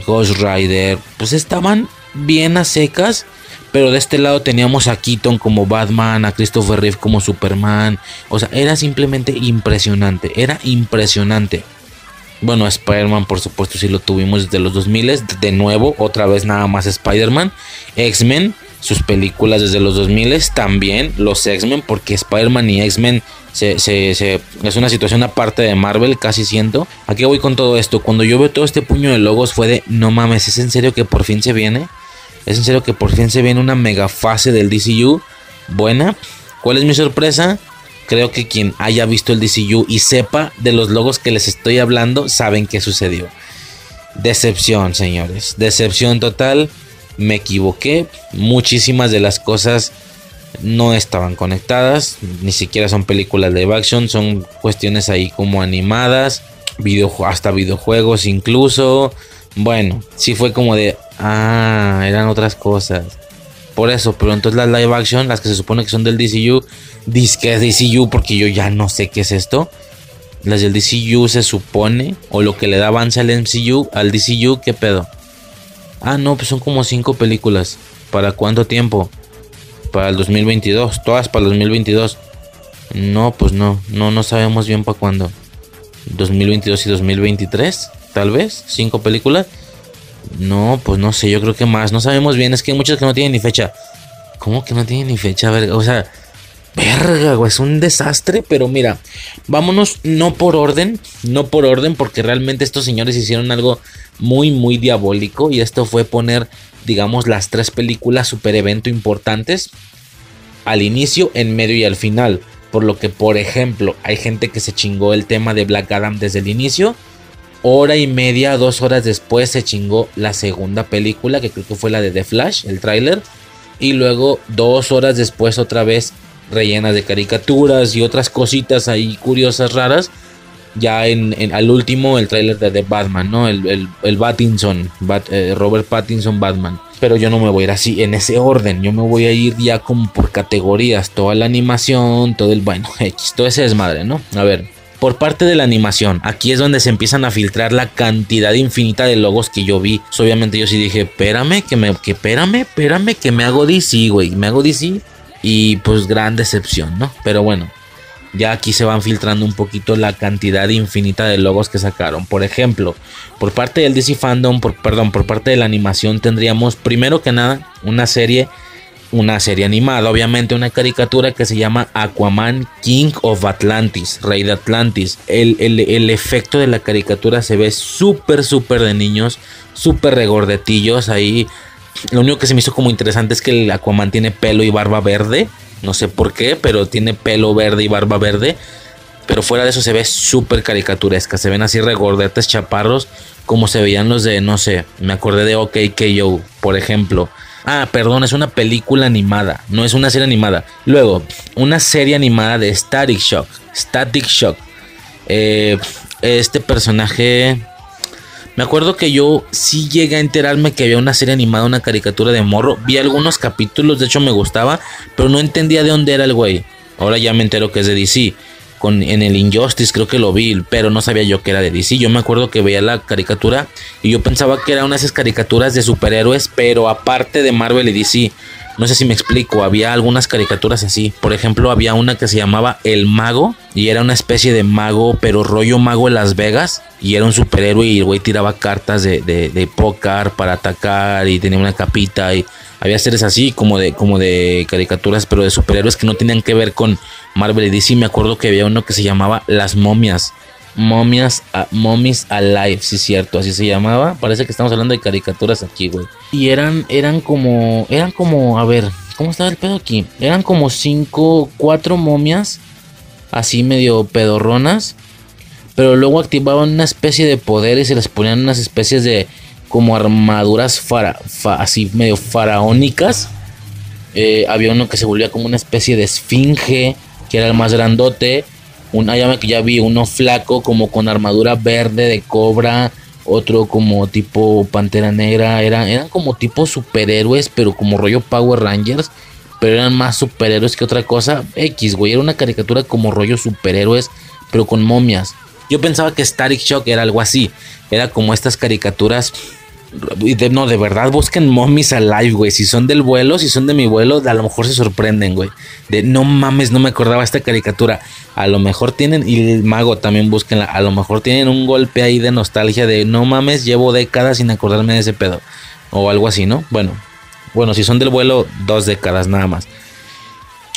Ghost Rider, pues estaban bien a secas. Pero de este lado teníamos a Keaton como Batman, a Christopher Reeve como Superman. O sea, era simplemente impresionante. Era impresionante. Bueno, Spider-Man, por supuesto, sí lo tuvimos desde los 2000. De nuevo, otra vez nada más Spider-Man. X-Men, sus películas desde los 2000 también, los X-Men, porque Spider-Man y X-Men es una situación aparte de Marvel, casi siento. ¿A qué voy con todo esto? Cuando yo veo todo este puño de logos fue de, no mames, ¿es en serio que por fin se viene? ¿Es en serio que por fin se viene una mega fase del DCU? Buena. ¿Cuál es mi sorpresa? Creo que quien haya visto el DCU y sepa de los logos que les estoy hablando, saben qué sucedió. Decepción, señores. Decepción total. Me equivoqué. Muchísimas de las cosas no estaban conectadas. Ni siquiera son películas de action. Son cuestiones ahí como animadas. videojue- hasta videojuegos incluso. Bueno, sí fue como de... Ah, eran otras cosas. Por eso, pero entonces las live action, las que se supone que son del DCU, disque es DCU porque yo ya no sé qué es esto. Las del DCU se supone, o lo que le da avance al MCU, al DCU, ¿qué pedo? Ah, no, pues son como cinco películas. ¿Para cuánto tiempo? Para el 2022, todas para el 2022. No, pues no, no, no sabemos bien para cuándo. 2022 y 2023, tal vez, cinco películas. No, pues no sé, yo creo que más. No sabemos bien, es que hay muchas que no tienen ni fecha. ¿Cómo que no tienen ni fecha? A ver, o sea, verga, güey, es un desastre. Pero mira, vámonos no por orden, no por orden, porque realmente estos señores hicieron algo muy, muy diabólico. Y esto fue poner, digamos, las tres películas super evento importantes al inicio, en medio y al final. Por lo que, por ejemplo, hay gente que se chingó el tema de Black Adam desde el inicio. Hora y media, dos horas después se chingó la segunda película, que creo que fue la de The Flash, el tráiler. Y luego dos horas después otra vez rellenas de caricaturas y otras cositas ahí curiosas, raras. Ya en, en- al último el tráiler de Batman, ¿no? El, el, el Pattinson, Bat- eh, Robert Pattinson Batman. Pero yo no me voy a ir así en ese orden. Yo me voy a ir ya como por categorías. Toda la animación, todo el bueno, [laughs] X, todo ese desmadre, ¿no? A ver, por parte de la animación, aquí es donde se empiezan a filtrar la cantidad infinita de logos que yo vi. Obviamente yo sí dije, espérame, que me, que espérame, espérame, que me hago DC, güey. Me hago DC. Y pues gran decepción, ¿no? Pero bueno, ya aquí se van filtrando un poquito la cantidad infinita de logos que sacaron. Por ejemplo, por parte del DC Fandom, por, perdón, por parte de la animación tendríamos primero que nada una serie, una serie animada, obviamente una caricatura que se llama Aquaman King of Atlantis, Rey de Atlantis. El, el- el efecto de la caricatura se ve súper, súper de niños, súper regordetillos ahí. Lo único que se me hizo como interesante es que el Aquaman tiene pelo y barba verde. No sé por qué, pero tiene pelo verde y barba verde. Pero fuera de eso se ve súper caricaturesca. Se ven así regordetes chaparros. Como se veían los de, no sé, me acordé de OK KO, por ejemplo. Ah, perdón, es una película animada. No es una serie animada. Luego, una serie animada de Static Shock. Static Shock. Eh, este personaje. Me acuerdo que yo sí llegué a enterarme que había una serie animada, una caricatura de morro. Vi algunos capítulos, de hecho me gustaba, pero no entendía de dónde era el güey. Ahora ya me entero que es de DC. Con, en el Injustice creo que lo vi, pero no sabía yo que era de DC. Yo me acuerdo que veía la caricatura y yo pensaba que era una de esas caricaturas de superhéroes, pero aparte de Marvel y DC. No sé si me explico, había algunas caricaturas así. Por ejemplo, había una que se llamaba El Mago y era una especie de mago, pero rollo mago en Las Vegas. Y era un superhéroe y el güey tiraba cartas de, de, póker para atacar y tenía una capita y había series así como de, como de caricaturas, pero de superhéroes que no tenían que ver con Marvel y DC. Me acuerdo que había uno que se llamaba Las Momias. Momias, a- Momies Alive, sí cierto, así se llamaba. Parece que estamos hablando de caricaturas aquí, güey. Y eran, eran como, eran como, a ver, ¿cómo estaba el pedo aquí? Eran como cinco, cuatro momias, así medio pedorronas. Pero luego activaban una especie de poder y se les ponían unas especies de como armaduras así medio faraónicas. Eh, había uno que se volvía como una especie de esfinge, que era el más grandote. Un, ah, ya, me- ya vi uno flaco, como con armadura verde de cobra. Otro como tipo pantera negra. Era, eran como tipo superhéroes, pero como rollo Power Rangers. Pero eran más superhéroes que otra cosa. X, güey. Era una caricatura como rollo superhéroes, pero con momias. Yo pensaba que Static Shock era algo así. Era como estas caricaturas. No, de verdad, busquen Mommies Alive, güey. Si son del vuelo, si son de mi vuelo, a lo mejor se sorprenden, güey. De no mames, no me acordaba esta caricatura. A lo mejor tienen, y el mago también búsquenla. A lo mejor tienen un golpe ahí de nostalgia de no mames, llevo décadas sin acordarme de ese pedo. O algo así, ¿no? Bueno, bueno, si son del vuelo, dos décadas nada más.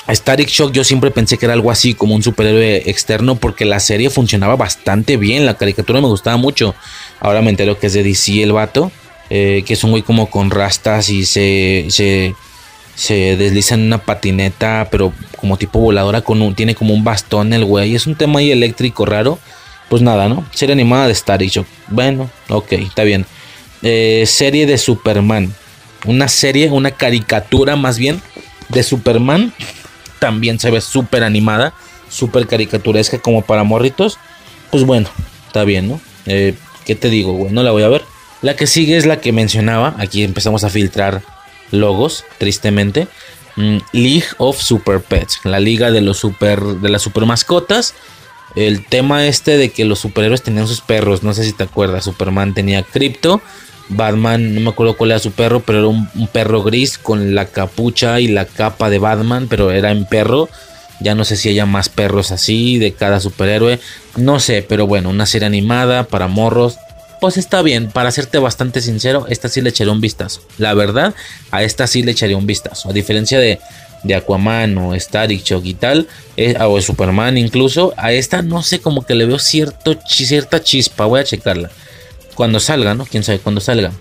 Static Shock yo siempre pensé que era algo así como un superhéroe externo porque la serie funcionaba bastante bien, la caricatura me gustaba mucho. Ahora me entero que es de DC el vato, eh, que es un güey como con rastas y se, se, se desliza en una patineta, pero como tipo voladora, con un, tiene como un bastón el güey. Es un tema ahí eléctrico raro. Pues nada, ¿no? Serie animada de Static Shock. Bueno, ok, está bien. Eh, serie de Superman. Una serie, una caricatura más bien de Superman también se ve súper animada, súper caricaturesca como para morritos. Pues bueno, está bien, ¿no? Eh, ¿Qué te digo, güey? No la voy a ver. La que sigue es la que mencionaba. Aquí empezamos a filtrar logos, tristemente. Mm, League of Super Pets, la liga de los super de las super mascotas. El tema este de que los superhéroes tenían sus perros, no sé si te acuerdas, Superman tenía Crypto, Batman, no me acuerdo cuál era su perro, pero era un, perro gris con la capucha y la capa de Batman, pero era en perro. Ya no sé si haya más perros así de cada superhéroe. No sé, pero bueno, una serie animada para morros. Pues está bien, para serte bastante sincero, esta sí le echaré un vistazo. La verdad, a esta sí le echaré un vistazo. A diferencia de, de Aquaman o Static Shock y tal, eh, o Superman incluso, a esta no sé, como que le veo cierta chispa. Voy a checarla cuando salga, ¿no? Quién sabe cuando salga.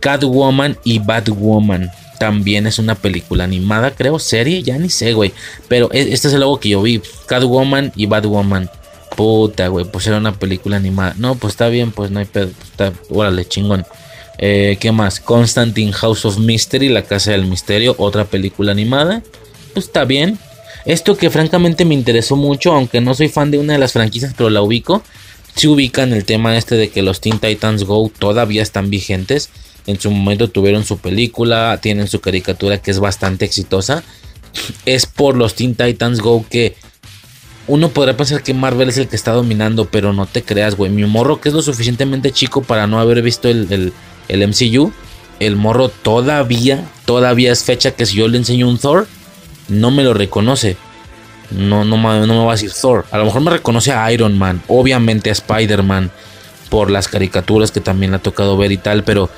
Catwoman y Batwoman. También es una película animada, creo, serie, ya ni sé, güey. Pero e, este es el logo que yo vi. Catwoman y Batwoman. Puta, güey, pues era una película animada. No, pues está bien, pues no hay pedo. Pues órale, chingón. Eh, ¿Qué más? Constantine House of Mystery, La Casa del Misterio, otra película animada. Pues está bien. Esto que francamente me interesó mucho, aunque no soy fan de una de las franquicias, pero la ubico si ubican el tema este de que los Teen Titans Go todavía están vigentes. En su momento tuvieron su película, tienen su caricatura que es bastante exitosa. Es por los Teen Titans Go que uno podría pensar que Marvel es el que está dominando, pero no te creas, güey. Mi morro, que es lo suficientemente chico para no haber visto el, el, MCU, el morro todavía, todavía es fecha que si yo le enseño un Thor, no me lo reconoce. No, no, no me va a decir Thor. A lo mejor me reconoce a Iron Man, obviamente a Spider-Man, por las caricaturas que también le ha tocado ver y tal, pero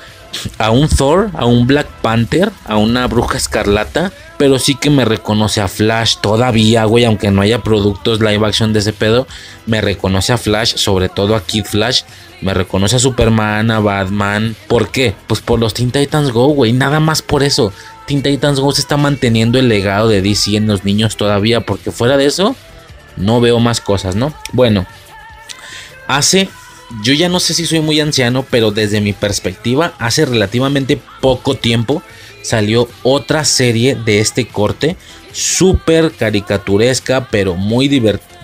a un Thor, a un Black Panther, a una bruja escarlata, pero sí que me reconoce a Flash todavía, güey, aunque no haya productos live action de ese pedo, me reconoce a Flash, sobre todo a Kid Flash, me reconoce a Superman, a Batman. ¿Por qué? Pues por los Teen Titans Go, güey, nada más por eso. Teen Titans Go se está manteniendo el legado de DC en los niños todavía, porque fuera de eso, no veo más cosas, ¿no? Bueno, hace, yo ya no sé si soy muy anciano, pero desde mi perspectiva, hace relativamente poco tiempo salió otra serie de este corte, súper caricaturesca, pero muy divertida.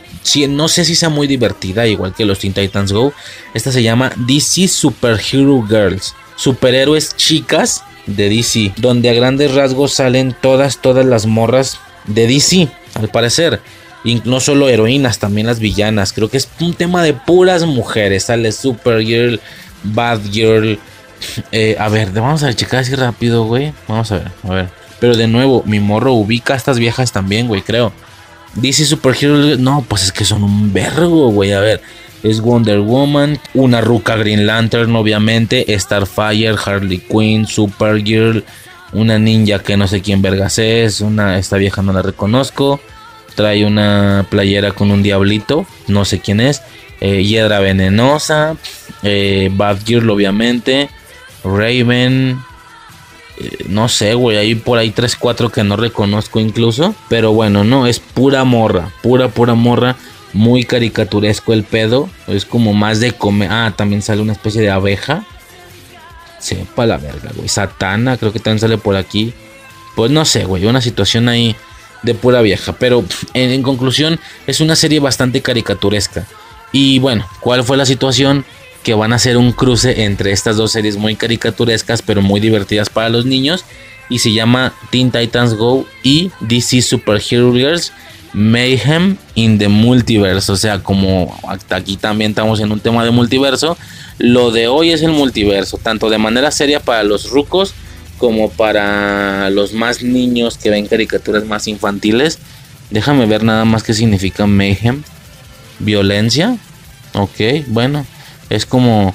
no sé si sea muy divertida, igual que los Teen Titans Go. Esta se llama DC Superhero Girls. Superhéroes chicas de DC, donde a grandes rasgos salen todas, todas las morras de DC, al parecer. Y no solo heroínas, también las villanas. Creo que es un tema de puras mujeres. Sale Supergirl, Batgirl. [sniffs] Eh, a ver, vamos a checar así rápido, güey. Vamos a ver, a ver. Pero de nuevo, mi morro ubica a estas viejas también, güey, creo. DC Superhero. No, pues es que son un vergo, güey. A ver es Wonder Woman, una ruca Green Lantern, obviamente, Starfire, Harley Quinn, Supergirl, una ninja que no sé quién vergas es, una, esta vieja no la reconozco, trae una playera con un diablito, no sé quién es, eh, Hiedra Venenosa, eh, Batgirl, obviamente, Raven, eh, no sé, güey, hay por ahí 3, 4 que no reconozco incluso. Pero bueno, no, es pura morra, pura, pura morra muy caricaturesco el pedo. Es como más de comer. Ah, también sale una especie de abeja. Sepa la verga, güey. Satana, creo que también sale por aquí. Pues no sé, güey. Una situación ahí de pura vieja. Pero en, conclusión, es una serie bastante caricaturesca. Y bueno, ¿cuál fue la situación? Que van a hacer un cruce entre estas dos series muy caricaturescas, pero muy divertidas para los niños. Y se llama Teen Titans Go y DC Superhero Girls Mayhem in the Multiverse. O sea, como hasta aquí también estamos en un tema de multiverso. Lo de hoy es el multiverso, tanto de manera seria para los rucos como para los más niños que ven caricaturas más infantiles. Déjame ver nada más qué significa Mayhem. Violencia. Ok, bueno. Es como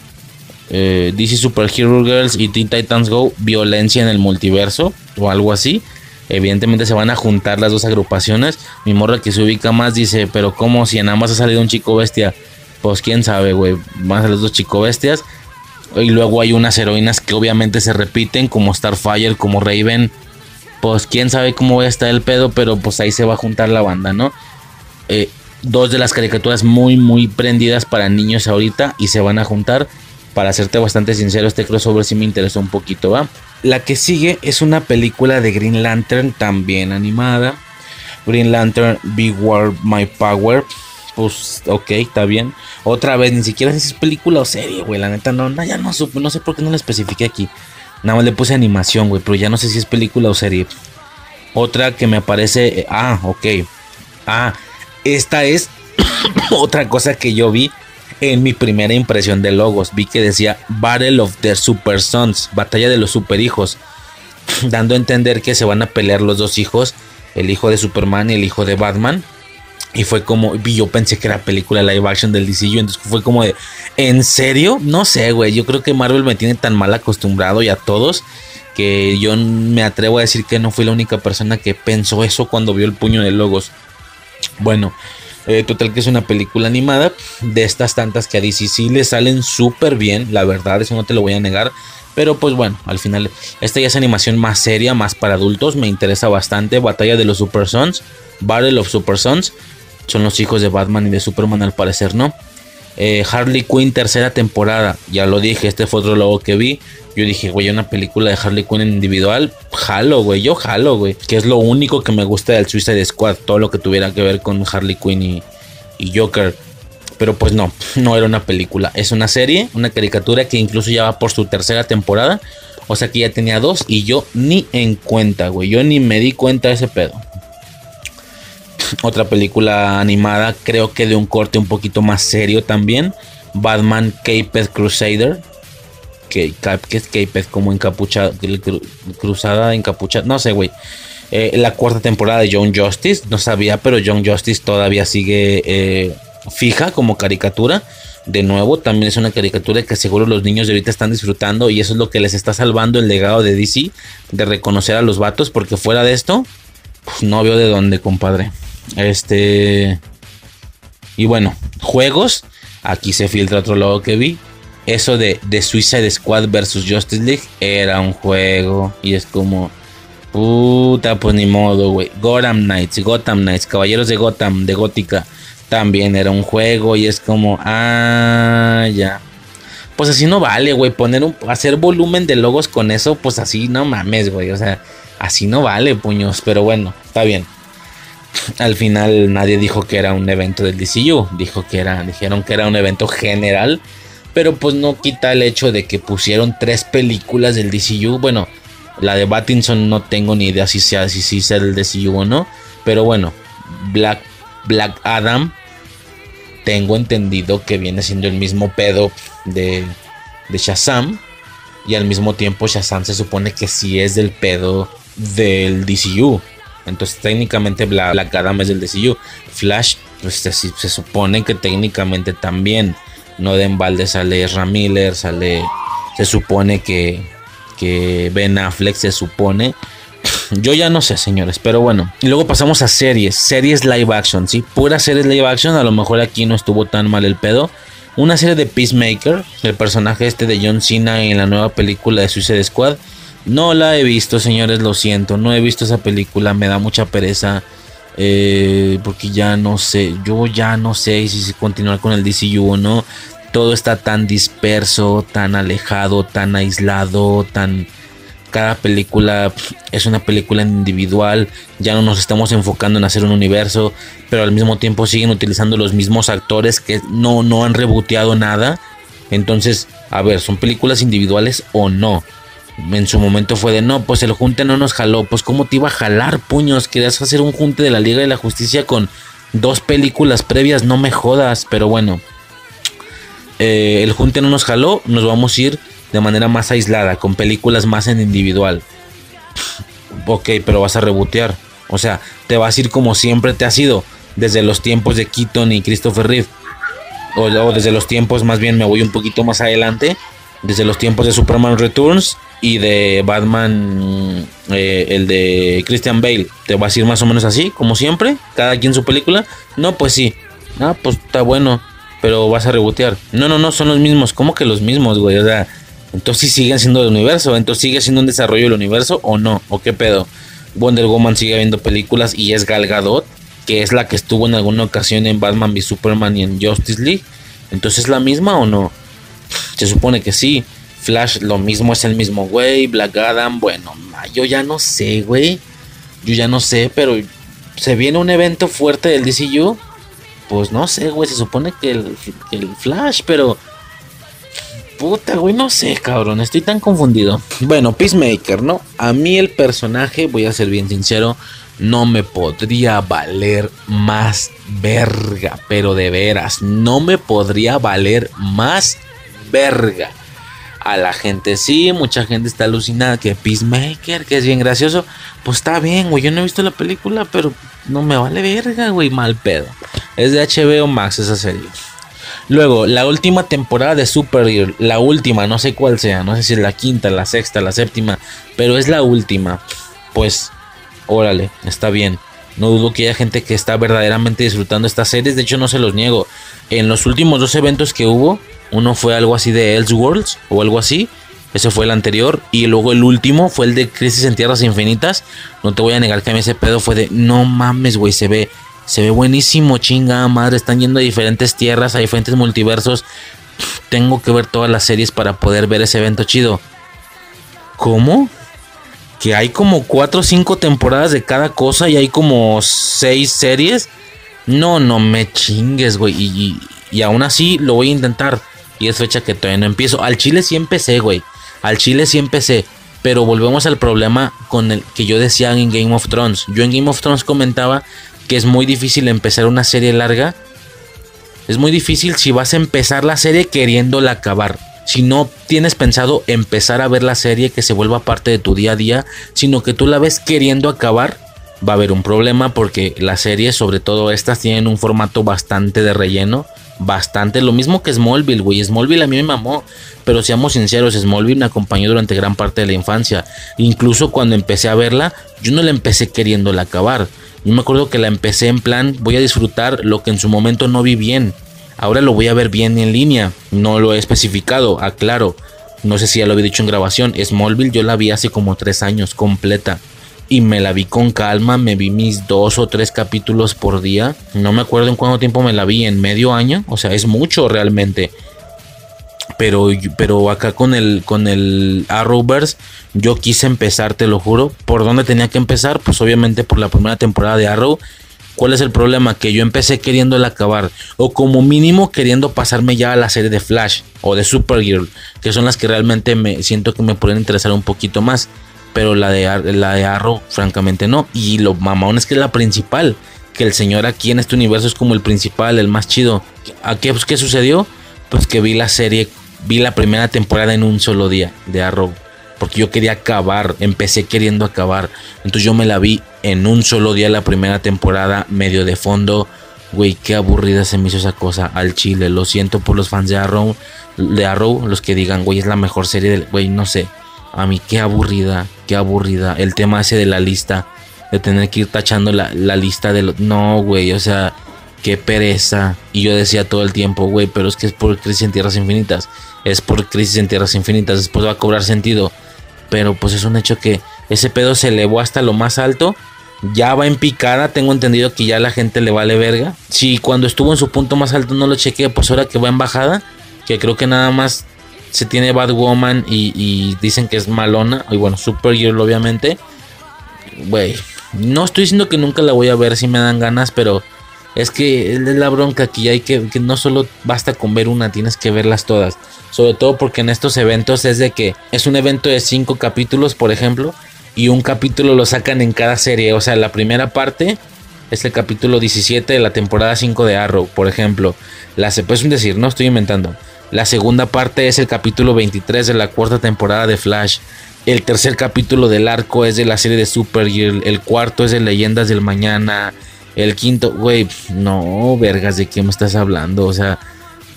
eh, DC Superhero Girls y Teen Titans Go. Violencia en el multiverso. O algo así. Evidentemente se van a juntar las dos agrupaciones. Mi morra que se ubica más dice, pero ¿cómo si en ambas ha salido un chico bestia? Pues quién sabe, güey. Van a ser los dos chico bestias. Y luego hay unas heroínas que obviamente se repiten, como Starfire, como Raven. Pues quién sabe cómo va a estar el pedo, pero pues ahí se va a juntar la banda, ¿no? Eh, dos de las caricaturas muy, muy prendidas para niños ahorita y se van a juntar. Para serte bastante sincero, este crossover sí me interesó un poquito, ¿va? La que sigue es una película de Green Lantern, también animada. Green Lantern, Big World, My Power. Pues, ok, está bien. Otra vez, ni siquiera sé si es película o serie, güey. La neta, no, no, ya no supe, no sé por qué no la especifiqué aquí. Nada más le puse animación, güey, pero ya no sé si es película o serie. Otra que me aparece. Eh, ah, ok. Ah, esta es [coughs] otra cosa que yo vi en mi primera impresión de logos. Vi que decía Battle of the Super Sons, batalla de los super hijos, [laughs] dando a entender que se van a pelear los dos hijos, el hijo de Superman y el hijo de Batman. Y fue como, yo pensé que era película live action del DCU, entonces fue como de, ¿en serio? No sé, güey, yo creo que Marvel me tiene tan mal acostumbrado y a todos que yo me atrevo a decir que no fui la única persona que pensó eso cuando vio el puño de logos. Bueno, eh, total que es una película animada de estas tantas que a DC sí le salen súper bien, la verdad, eso no te lo voy a negar. Pero pues bueno, al final esta ya es animación más seria, más para adultos, me interesa bastante. Batalla de los Super Sons, Battle of Super Sons, son los hijos de Batman y de Superman al parecer, ¿no? Eh, Harley Quinn tercera temporada, ya lo dije, este fue otro logo que vi. Yo dije, güey, una película de Harley Quinn individual, jalo, güey, yo jalo, güey. Que es lo único que me gusta del Suicide Squad, todo lo que tuviera que ver con Harley Quinn y, y Joker. Pero pues no, no era una película, es una serie, una caricatura que incluso ya va por su tercera temporada. O sea que ya tenía dos y yo ni en cuenta, güey. Yo ni me di cuenta de ese pedo. Otra película animada, creo que de un corte un poquito más serio también. Batman Caped Crusader que, que es Caped como encapuchada, cruzada encapuchada, no sé, güey. Eh, la cuarta temporada de John Justice, no sabía, pero John Justice todavía sigue eh, fija como caricatura. De nuevo, también es una caricatura que seguro los niños de ahorita están disfrutando y eso es lo que les está salvando el legado de DC, de reconocer a los vatos, porque fuera de esto, pues, no veo de dónde, compadre. Este... Y bueno, juegos. Aquí se filtra otro logo que vi eso de, de Suicide Squad versus Justice League era un juego. Y es como, puta, pues ni modo, güey. Gotham Knights, Gotham Knights, Caballeros de Gotham, de Gótica, también era un juego. Y es como, ah, ya. Pues así no vale, güey. Poner hacer volumen de logos con eso, pues así no mames, güey. O sea, así no vale, puños. Pero bueno, está bien. Al final nadie dijo que era un evento del DCU. Dijo que era, dijeron que era un evento general pero pues no quita el hecho de que pusieron tres películas del DCU. Bueno, la de Battinson no tengo ni idea si sea, si, si sea el DCU o no. Pero bueno, Black, Black Adam. Tengo entendido que viene siendo el mismo pedo de, de Shazam. Y al mismo tiempo Shazam se supone que sí es del pedo del DCU. Entonces técnicamente Black, Adam es del DCU. Flash, pues se, se supone que técnicamente también no de embalde sale Ramiller, sale, se supone que, que Ben Affleck se supone. Yo ya no sé, señores, pero bueno. Y luego pasamos a series, series live action, ¿sí? Puras series live action, a lo mejor aquí no estuvo tan mal el pedo. Una serie de Peacemaker, el personaje este de John Cena en la nueva película de Suicide Squad. No la he visto, señores, lo siento, no he visto esa película, me da mucha pereza. Eh, porque ya no sé, yo ya no sé si, continuar con el DCU o no. Todo está tan disperso, tan alejado, tan aislado, tan... Cada película es una película individual, ya no nos estamos enfocando en hacer un universo, pero al mismo tiempo siguen utilizando los mismos actores que no, no han reboteado nada. Entonces, a ver, ¿son películas individuales o no? En su momento fue de no, pues el junte no nos jaló. Pues, ¿cómo te iba a jalar, puños? Querías hacer un junte de la Liga de la Justicia con dos películas previas, no me jodas. Pero bueno, eh, el junte no nos jaló, nos vamos a ir de manera más aislada, con películas más en individual. ok, pero vas a rebotear. O sea, te vas a ir como siempre te has ido, desde los tiempos de Keaton y Christopher Reeve. O desde los tiempos, más bien me voy un poquito más adelante Desde los tiempos de Superman Returns y de Batman, eh, el de Christian Bale. ¿Te vas a ir más o menos así, como siempre? Cada quien su película. No, pues sí. Ah, pues está bueno. Pero vas a rebotear. No, no, no, son los mismos. ¿Cómo que los mismos, güey? O sea, entonces sí siguen siendo el universo. Entonces sigue siendo un desarrollo del universo o no. ¿O qué pedo? Wonder Woman sigue viendo películas y es Gal Gadot, que es la que estuvo en alguna ocasión en Batman v Superman y en Justice League. Entonces es la misma o no? Se supone que sí. Flash lo mismo es el mismo güey. Black Adam, bueno, yo ya no sé, güey. Yo ya no sé, pero se viene un evento fuerte del DCU. Pues no sé, güey. Se supone que el, Flash, pero Puta, güey, no sé, cabrón, estoy tan confundido. Bueno, Peacemaker, ¿no? A mí el personaje, voy a ser bien sincero, no me podría valer más verga, pero de veras, no me podría valer más verga. A la gente sí, mucha gente está alucinada que Peacemaker, que es bien gracioso. Pues está bien, güey, yo no he visto la película, pero no me vale verga, güey, mal pedo. Es de HBO Max esa serie. Luego, la última temporada de Supergirl, la última, no sé cuál sea, no sé si es la quinta, la sexta, la séptima, pero es la última. Pues, órale, está bien. No dudo que haya gente que está verdaderamente disfrutando estas series, de hecho no se los niego. En los últimos dos eventos que hubo, uno fue algo así de Elseworlds o algo así, ese fue el anterior. Y luego el último fue el de Crisis en Tierras Infinitas. No te voy a negar que a mí ese pedo fue de no mames, güey, se ve se ve buenísimo, chinga madre. Están yendo a diferentes tierras, a diferentes multiversos. Tengo que ver todas las series para poder ver ese evento chido. ¿Cómo? Que hay como 4 o 5 temporadas de cada cosa y hay como 6 series. No, no me chingues, güey. Y, y, aún así lo voy a intentar. Y es fecha que todavía no empiezo. Al chile sí empecé, güey. Al chile sí empecé. Pero volvemos al problema con el que yo decía en Game of Thrones. Yo en Game of Thrones comentaba que es muy difícil empezar una serie larga. Es muy difícil si vas a empezar la serie queriéndola acabar. Si no tienes pensado empezar a ver la serie que se vuelva parte de tu día a día, sino que tú la ves queriendo acabar, va a haber un problema porque las series, sobre todo estas, tienen un formato bastante de relleno. Bastante, lo mismo que Smallville, güey. Smallville a mí me mamó, pero seamos sinceros, Smallville me acompañó durante gran parte de la infancia. Incluso cuando empecé a verla, yo no la empecé queriéndola acabar. Yo me acuerdo que la empecé en plan, voy a disfrutar lo que en su momento no vi bien. Ahora lo voy a ver bien en línea. No lo he especificado, aclaro. No sé si ya lo había dicho en grabación. Smallville yo la vi hace como tres años completa. Y me la vi con calma, me vi mis dos o tres capítulos por día. No me acuerdo en cuánto tiempo me la vi, en medio año. O sea, es mucho realmente. Pero, pero acá con el, con el Arrowverse, yo quise empezar, te lo juro. ¿Por dónde tenía que empezar? Pues obviamente por la primera temporada de Arrow. ¿Cuál es el problema? Que yo empecé queriendo el acabar. O como mínimo queriendo pasarme ya a la serie de Flash o de Supergirl. Que son las que realmente me siento que me pueden interesar un poquito más. Pero la de, la de Arrow, francamente no. Y lo mamón es que es la principal. Que el señor aquí en este universo es como el principal, el más chido. ¿A qué, pues, qué sucedió? Pues que vi la serie vi la primera temporada en un solo día de Arrow. Porque yo quería acabar, empecé queriendo acabar. Entonces yo me la vi en un solo día la primera temporada, medio de fondo. Güey, qué aburrida se me hizo esa cosa al chile. Lo siento por los fans de Arrow, de Arrow, los que digan, güey, es la mejor serie del. Güey, no sé. A mí, qué aburrida, qué aburrida. El tema ese de la lista, de tener que ir tachando la, la lista de los. No, güey, o sea, qué pereza. Y yo decía todo el tiempo, güey, pero es que es por Crisis en Tierras Infinitas. Es por Crisis en Tierras Infinitas. Después va a cobrar sentido. Pero pues es un hecho que ese pedo se elevó hasta lo más alto. Ya va en picada. Tengo entendido que ya la gente le vale verga. Si cuando estuvo en su punto más alto no lo chequeé, pues ahora que va en bajada. Que creo que nada más se tiene Batwoman y, y dicen que es malona. Y bueno, Supergirl obviamente. Güey. No estoy diciendo que nunca la voy a ver si me dan ganas, pero es que es la bronca aquí hay que, que no solo basta con ver una, tienes que verlas todas. Sobre todo porque en estos eventos es de que es un evento de cinco capítulos, por ejemplo, y un capítulo lo sacan en cada serie. O sea, la primera parte es el capítulo 17 de la temporada 5 de Arrow, por ejemplo. La, pues un decir, no estoy inventando. La segunda parte es el capítulo 23 de la cuarta temporada de Flash. El tercer capítulo del arco es de la serie de Supergirl. El cuarto es de Leyendas del Mañana. El quinto, güey, no, vergas, ¿de qué me estás hablando? O sea,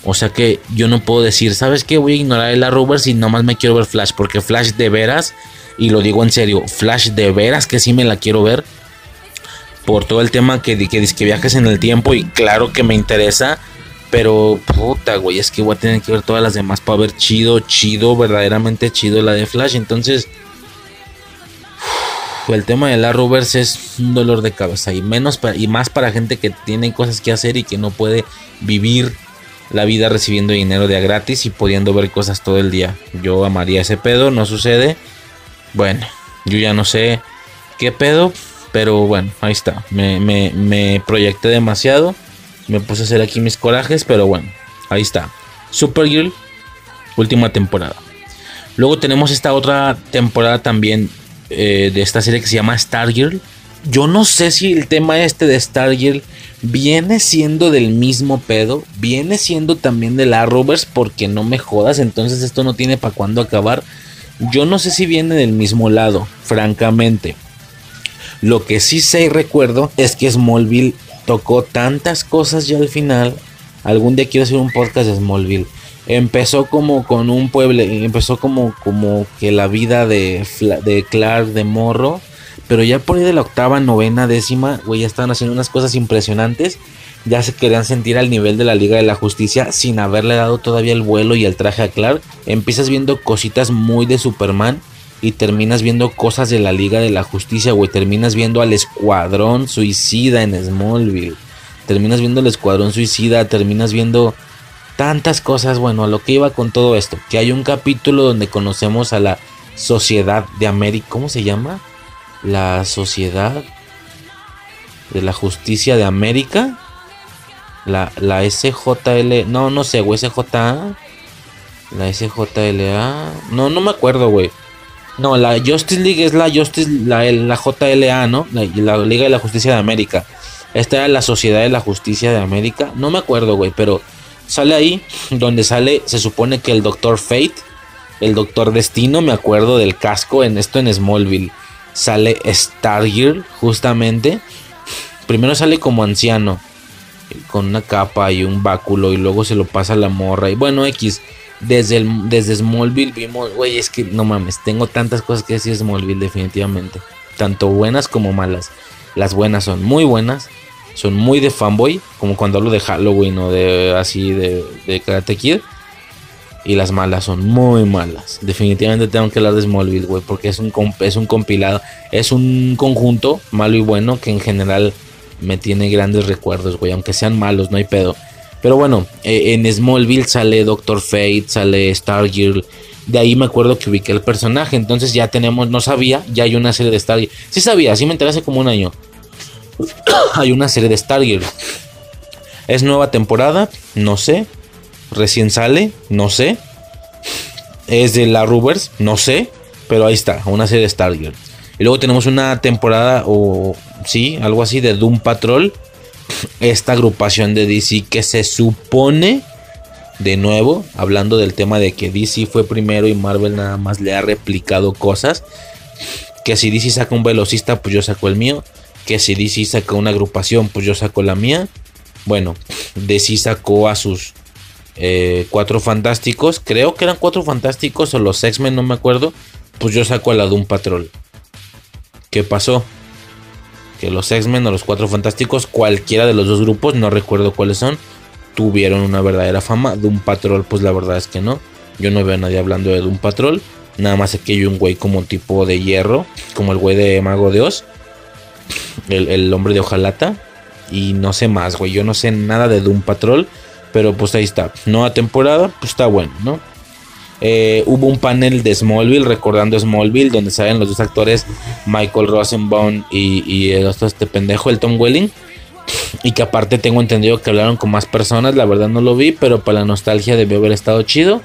O sea que yo no puedo decir, ¿sabes qué? Voy a ignorar el Arrowverse y nomás me quiero ver Flash. Porque Flash de veras, y lo digo en serio, Flash de veras que sí me la quiero ver. Por todo el tema que, que, que viajes en el tiempo. Y claro que me interesa. Pero puta, güey, es que voy a tener que ver todas las demás para ver chido, chido, verdaderamente chido la de Flash. Entonces, el tema del Arrowverse es un dolor de cabeza. Y, menos y más para gente que tiene cosas que hacer y que no puede vivir la vida recibiendo dinero de a gratis y pudiendo ver cosas todo el día. Yo amaría ese pedo, no sucede. Bueno, yo ya no sé qué pedo, pero bueno, ahí está. Me, me, proyecté demasiado. Me puse a hacer aquí mis corajes, pero bueno, ahí está. Supergirl, última temporada. Luego tenemos esta otra temporada también eh, de esta serie que se llama Stargirl. Yo no sé si el tema este de Stargirl viene siendo del mismo pedo, viene siendo también de la Rovers porque no me jodas, entonces esto no tiene para cuándo acabar. Yo no sé si viene del mismo lado, francamente. Lo que sí sé y recuerdo es que Smallville tocó tantas cosas ya al final. Algún día quiero hacer un podcast de Smallville. Empezó como con un pueblo, empezó como, como que la vida de, de Clark de Morro pero ya por ahí de la octava, novena, décima, güey, ya estaban haciendo unas cosas impresionantes. Ya se querían sentir al nivel de la Liga de la Justicia sin haberle dado todavía el vuelo y el traje a Clark. Empiezas viendo cositas muy de Superman y terminas viendo cosas de la Liga de la Justicia, güey. Terminas viendo al Escuadrón Suicida en Smallville. Terminas viendo el Escuadrón Suicida, terminas viendo tantas cosas. Bueno, a lo que iba con todo esto, que hay un capítulo donde conocemos a la Sociedad de América, ¿cómo se llama? la Sociedad de la Justicia de América. La, la SJL. No, no sé, güey. SJA. La SJLA. No, no me acuerdo, güey. No, la Justice League es la Justice. La, la JLA, ¿no? La, Liga de la Justicia de América. Esta era la Sociedad de la Justicia de América. No me acuerdo, güey. Pero sale ahí. Donde sale. Se supone que el Doctor Fate. El Doctor Destino. Me acuerdo del casco. En esto en Smallville sale Stargirl, justamente. Primero sale como anciano, con una capa y un báculo, y luego se lo pasa a la morra. Y bueno, X, desde, el, desde Smallville vimos, güey, es que no mames, tengo tantas cosas que decir Smallville, definitivamente. Tanto buenas como malas. Las buenas son muy buenas, son muy de fanboy, como cuando hablo de Halloween o de así de, de Karate Kid y las malas son muy malas. Definitivamente tengo que hablar de Smallville, güey, porque es un, es un compilado, es un conjunto malo y bueno que en general me tiene grandes recuerdos, güey, aunque sean malos, no hay pedo. Pero bueno, eh, en Smallville sale Doctor Fate, sale Stargirl. De ahí me acuerdo que ubiqué el personaje. Entonces ya tenemos, no sabía, ya hay una serie de Stargirl. Sí sabía, sí me enteré hace como un año. [coughs] hay una serie de Stargirl. Es nueva temporada, no sé recién sale, no sé. Es de la Rubers, no sé. Pero ahí está, una serie de Stargirl. Y luego tenemos una temporada, o sí, algo así, de Doom Patrol. Esta agrupación de DC que se supone, de nuevo, hablando del tema de que DC fue primero y Marvel nada más le ha replicado cosas. Que si DC saca un velocista, pues yo saco el mío. Que si DC saca una agrupación, pues yo saco la mía. Bueno, DC sacó a sus eh, cuatro fantásticos, creo que eran cuatro fantásticos o los X-Men, no me acuerdo, pues yo saco a la Doom Patrol. ¿Qué pasó? Que los X-Men o los cuatro fantásticos, cualquiera de los dos grupos, no recuerdo cuáles son, tuvieron una verdadera fama. Doom Patrol, pues la verdad es que no. Yo no veo a nadie hablando de Doom Patrol. Nada más que hay un güey como tipo de hierro, como el güey de Mago de el, el hombre de hojalata. Y no sé más, güey. Yo no sé nada de Doom Patrol. Pero pues ahí está. Nueva temporada, pues está bueno, ¿no? Eh, hubo un panel de Smallville, recordando Smallville, donde salen los dos actores, Michael Rosenbaum y, este pendejo, el Tom Welling. Y que aparte tengo entendido que hablaron con más personas, la verdad no lo vi, pero para la nostalgia debió haber estado chido.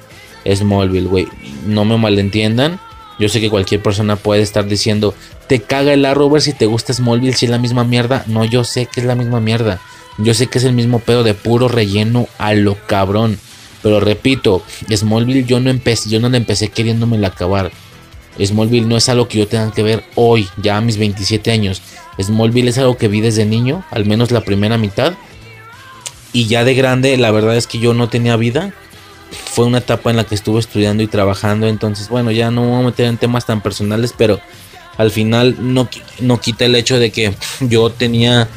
Smallville, güey. No me malentiendan. Yo sé que cualquier persona puede estar diciendo, te caga el Arrowverse si te gusta Smallville, si es la misma mierda. No, yo sé que es la misma mierda. Yo sé que es el mismo pedo de puro relleno a lo cabrón. Pero repito, Smallville yo no empecé, yo no le empecé queriéndome acabar. Smallville no es algo que yo tenga que ver hoy, ya a mis 27 años. Smallville es algo que vi desde niño, al menos la primera mitad. Y ya de grande, la verdad es que yo no tenía vida. Fue una etapa en la que estuve estudiando y trabajando. Entonces, bueno, ya no me voy a meter en temas tan personales, pero al final no, no quita el hecho de que yo tenía,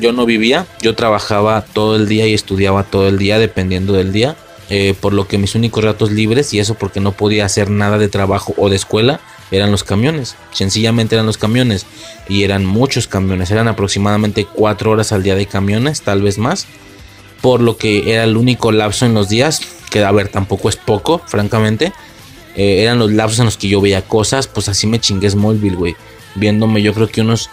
yo no vivía, yo trabajaba todo el día y estudiaba todo el día dependiendo del día, eh, por lo que mis únicos ratos libres y eso porque no podía hacer nada de trabajo o de escuela eran los camiones, sencillamente eran los camiones y eran muchos camiones, eran aproximadamente cuatro horas al día de camiones, tal vez más, por lo que era el único lapso en los días, que a ver, tampoco es poco, francamente, eh, eran los lapsos en los que yo veía cosas, pues así me chingué Smallville, güey. Viéndome yo creo que unos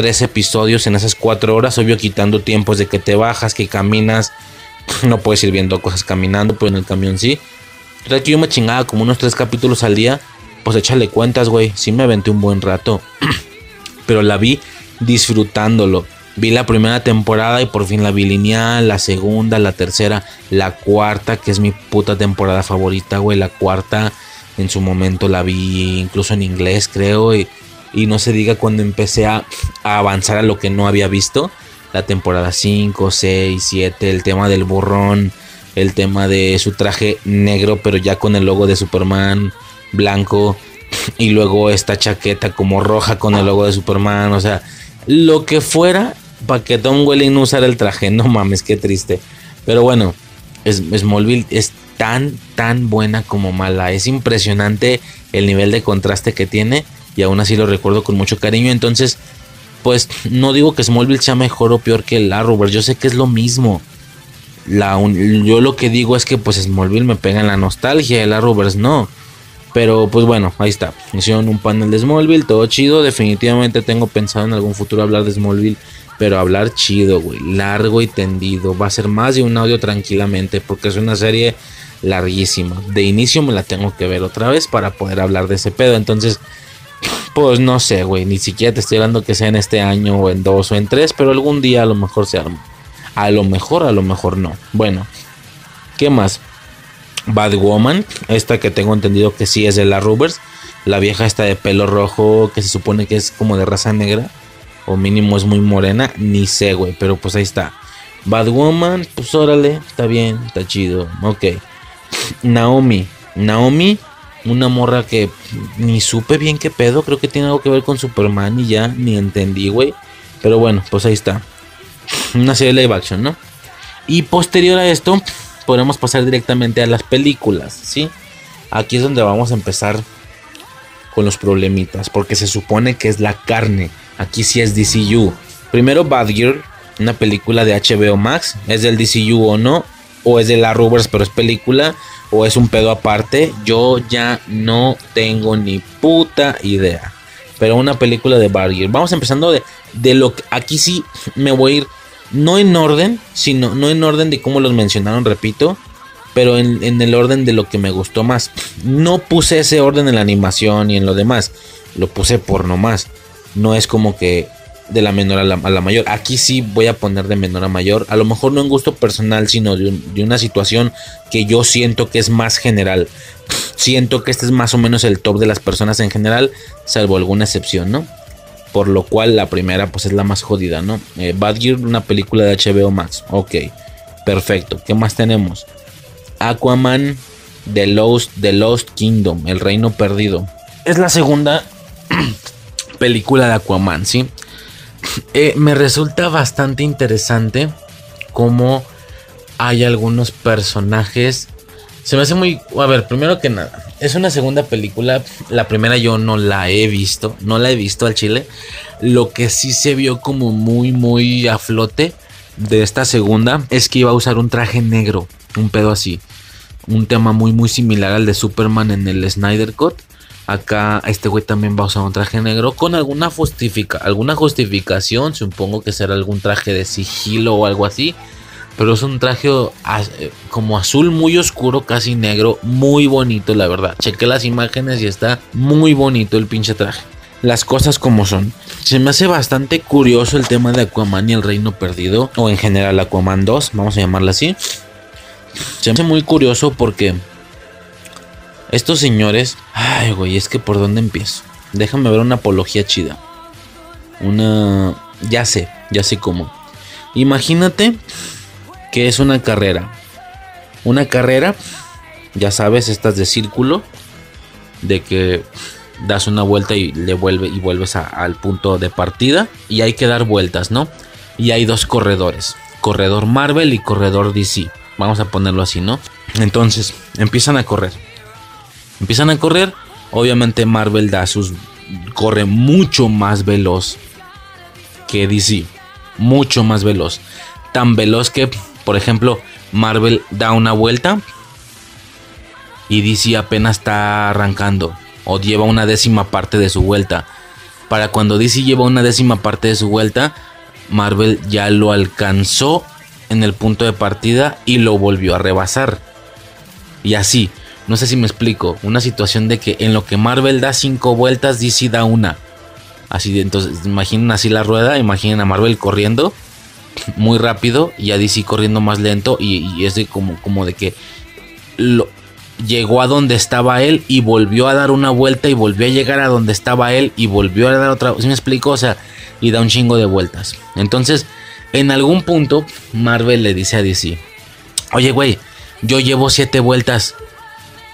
tres episodios en esas cuatro horas, obvio quitando tiempos de que te bajas, que caminas. [laughs] No puedes ir viendo cosas caminando, pero en el camión sí. Que yo me chingaba como unos tres capítulos al día. Pues échale cuentas, güey. Sí me aventé un buen rato. [clears throat] pero la vi disfrutándolo. Vi la primera temporada y por fin la vi lineal, la segunda, la tercera, la cuarta, que es mi puta temporada favorita, güey. La cuarta en su momento la vi incluso en inglés, creo. Y, no se diga cuando empecé a, avanzar a lo que no había visto. La temporada 5, 6, 7, el tema del burrón, el tema de su traje negro, pero ya con el logo de Superman blanco. Y luego esta chaqueta como roja con el logo de Superman. O sea, lo que fuera para que Tom Welling no usara el traje. No mames, qué triste. Pero bueno, Smallville es tan, tan buena como mala. Es impresionante el nivel de contraste que tiene. Y aún así lo recuerdo con mucho cariño. Entonces, pues no digo que Smallville sea mejor o peor que el Arrowverse. Yo sé que es lo mismo. La yo lo que digo es que pues Smallville me pega en la nostalgia. El Arrowverse no. Pero pues bueno, ahí está. Hicieron un panel de Smallville, todo chido. Definitivamente tengo pensado en algún futuro hablar de Smallville pero hablar chido, güey, largo y tendido. Va a ser más de un audio tranquilamente porque es una serie larguísima. De inicio me la tengo que ver otra vez para poder hablar de ese pedo. Entonces, pues no sé, güey, ni siquiera te estoy hablando que sea en este año o en dos o en tres, pero algún día a lo mejor se arma. A lo mejor, a lo mejor no. Bueno, ¿qué más? Bad Woman, esta que tengo entendido que sí es de la Rubers, la vieja esta de pelo rojo que se supone que es como de raza negra o mínimo es muy morena, ni sé, güey, pero pues ahí está. Bad Woman, pues órale, está bien, está chido, ok. Naomi, Naomi, una morra que ni supe bien qué pedo, creo que tiene algo que ver con Superman y ya ni entendí, güey. Pero bueno, pues ahí está. [sniffs] Una serie de live action, ¿no? Y posterior a esto, podemos pasar directamente a las películas, ¿sí? Aquí es donde vamos a empezar con los problemitas, porque se supone que es la carne Aquí sí es DCU. Primero Bad Girl, una película de HBO Max. ¿Es del DCU o no? O es de la Rubers, pero es película. O es un pedo aparte. Yo ya no tengo ni puta idea. Pero una película de Bad Girl. Vamos empezando de, de lo que aquí sí me voy a ir. No en orden, sino no en orden de cómo los mencionaron, repito. Pero en, en el orden de lo que me gustó más. No puse ese orden en la animación y en lo demás. Lo puse por nomás no es como que de la menor a la, mayor. Aquí sí voy a poner de menor a mayor. A lo mejor no en gusto personal, sino de, una situación que yo siento que es más general. Siento que este es más o menos el top de las personas en general, salvo alguna excepción, ¿no? Por lo cual la primera pues es la más jodida, ¿no? Eh, Bad Gear, una película de HBO Max. Ok, perfecto. ¿Qué más tenemos? Aquaman, The Lost, The Lost Kingdom, El Reino Perdido. Es la segunda [clears throat] película de Aquaman, ¿sí? Eh, me resulta bastante interesante cómo hay algunos personajes. Se me hace muy... A ver, primero que nada, es una segunda película. La primera yo no la he visto, no la he visto al chile. Lo que sí se vio como muy, muy a flote de esta segunda es que iba a usar un traje negro, un pedo así. Un tema muy, muy similar al de Superman en el Snyder Cut Acá este güey también va a usar un traje negro con alguna, justifica, alguna justificación. Supongo que será algún traje de sigilo o algo así. Pero es un traje eh, como azul muy oscuro, casi negro. Muy bonito, la verdad. Chequé las imágenes y está muy bonito el pinche traje. Las cosas como son. Se me hace bastante curioso el tema de Aquaman y el Reino Perdido. O en general Aquaman 2, vamos a llamarla así. Se me hace muy curioso porque estos señores. Ay, güey, es que por dónde empiezo. Déjame ver una apología chida. Una. Ya sé, ya sé cómo. Imagínate ¿Qué es una carrera? Una carrera, ya sabes, estas de círculo, de que das una vuelta y le vuelve y vuelves al punto de partida y hay que dar vueltas, ¿no? Y hay dos corredores, corredor Marvel y corredor DC. Vamos a ponerlo así, ¿no? Entonces, empiezan a correr. Empiezan a correr, obviamente Marvel da sus corre mucho más veloz que DC, mucho más veloz. Tan veloz que, por ejemplo, Marvel da una vuelta y DC apenas está arrancando o lleva una décima parte de su vuelta. Para cuando DC lleva una décima parte de su vuelta, Marvel ya lo alcanzó en el punto de partida y lo volvió a rebasar. Y así, no sé si me explico, una situación de que en lo que Marvel da cinco vueltas, DC da una. Así, entonces, imaginen así la rueda, imaginen a Marvel corriendo [laughs] muy rápido y a DC corriendo más lento y, es de como, como de que lo, llegó a donde estaba él y volvió a dar una vuelta y volvió a llegar a donde estaba él y volvió a dar otra. ¿Sí me explico? O sea, y da un chingo de vueltas. Entonces, en algún punto, Marvel le dice a DC: Oye, güey, yo llevo siete vueltas.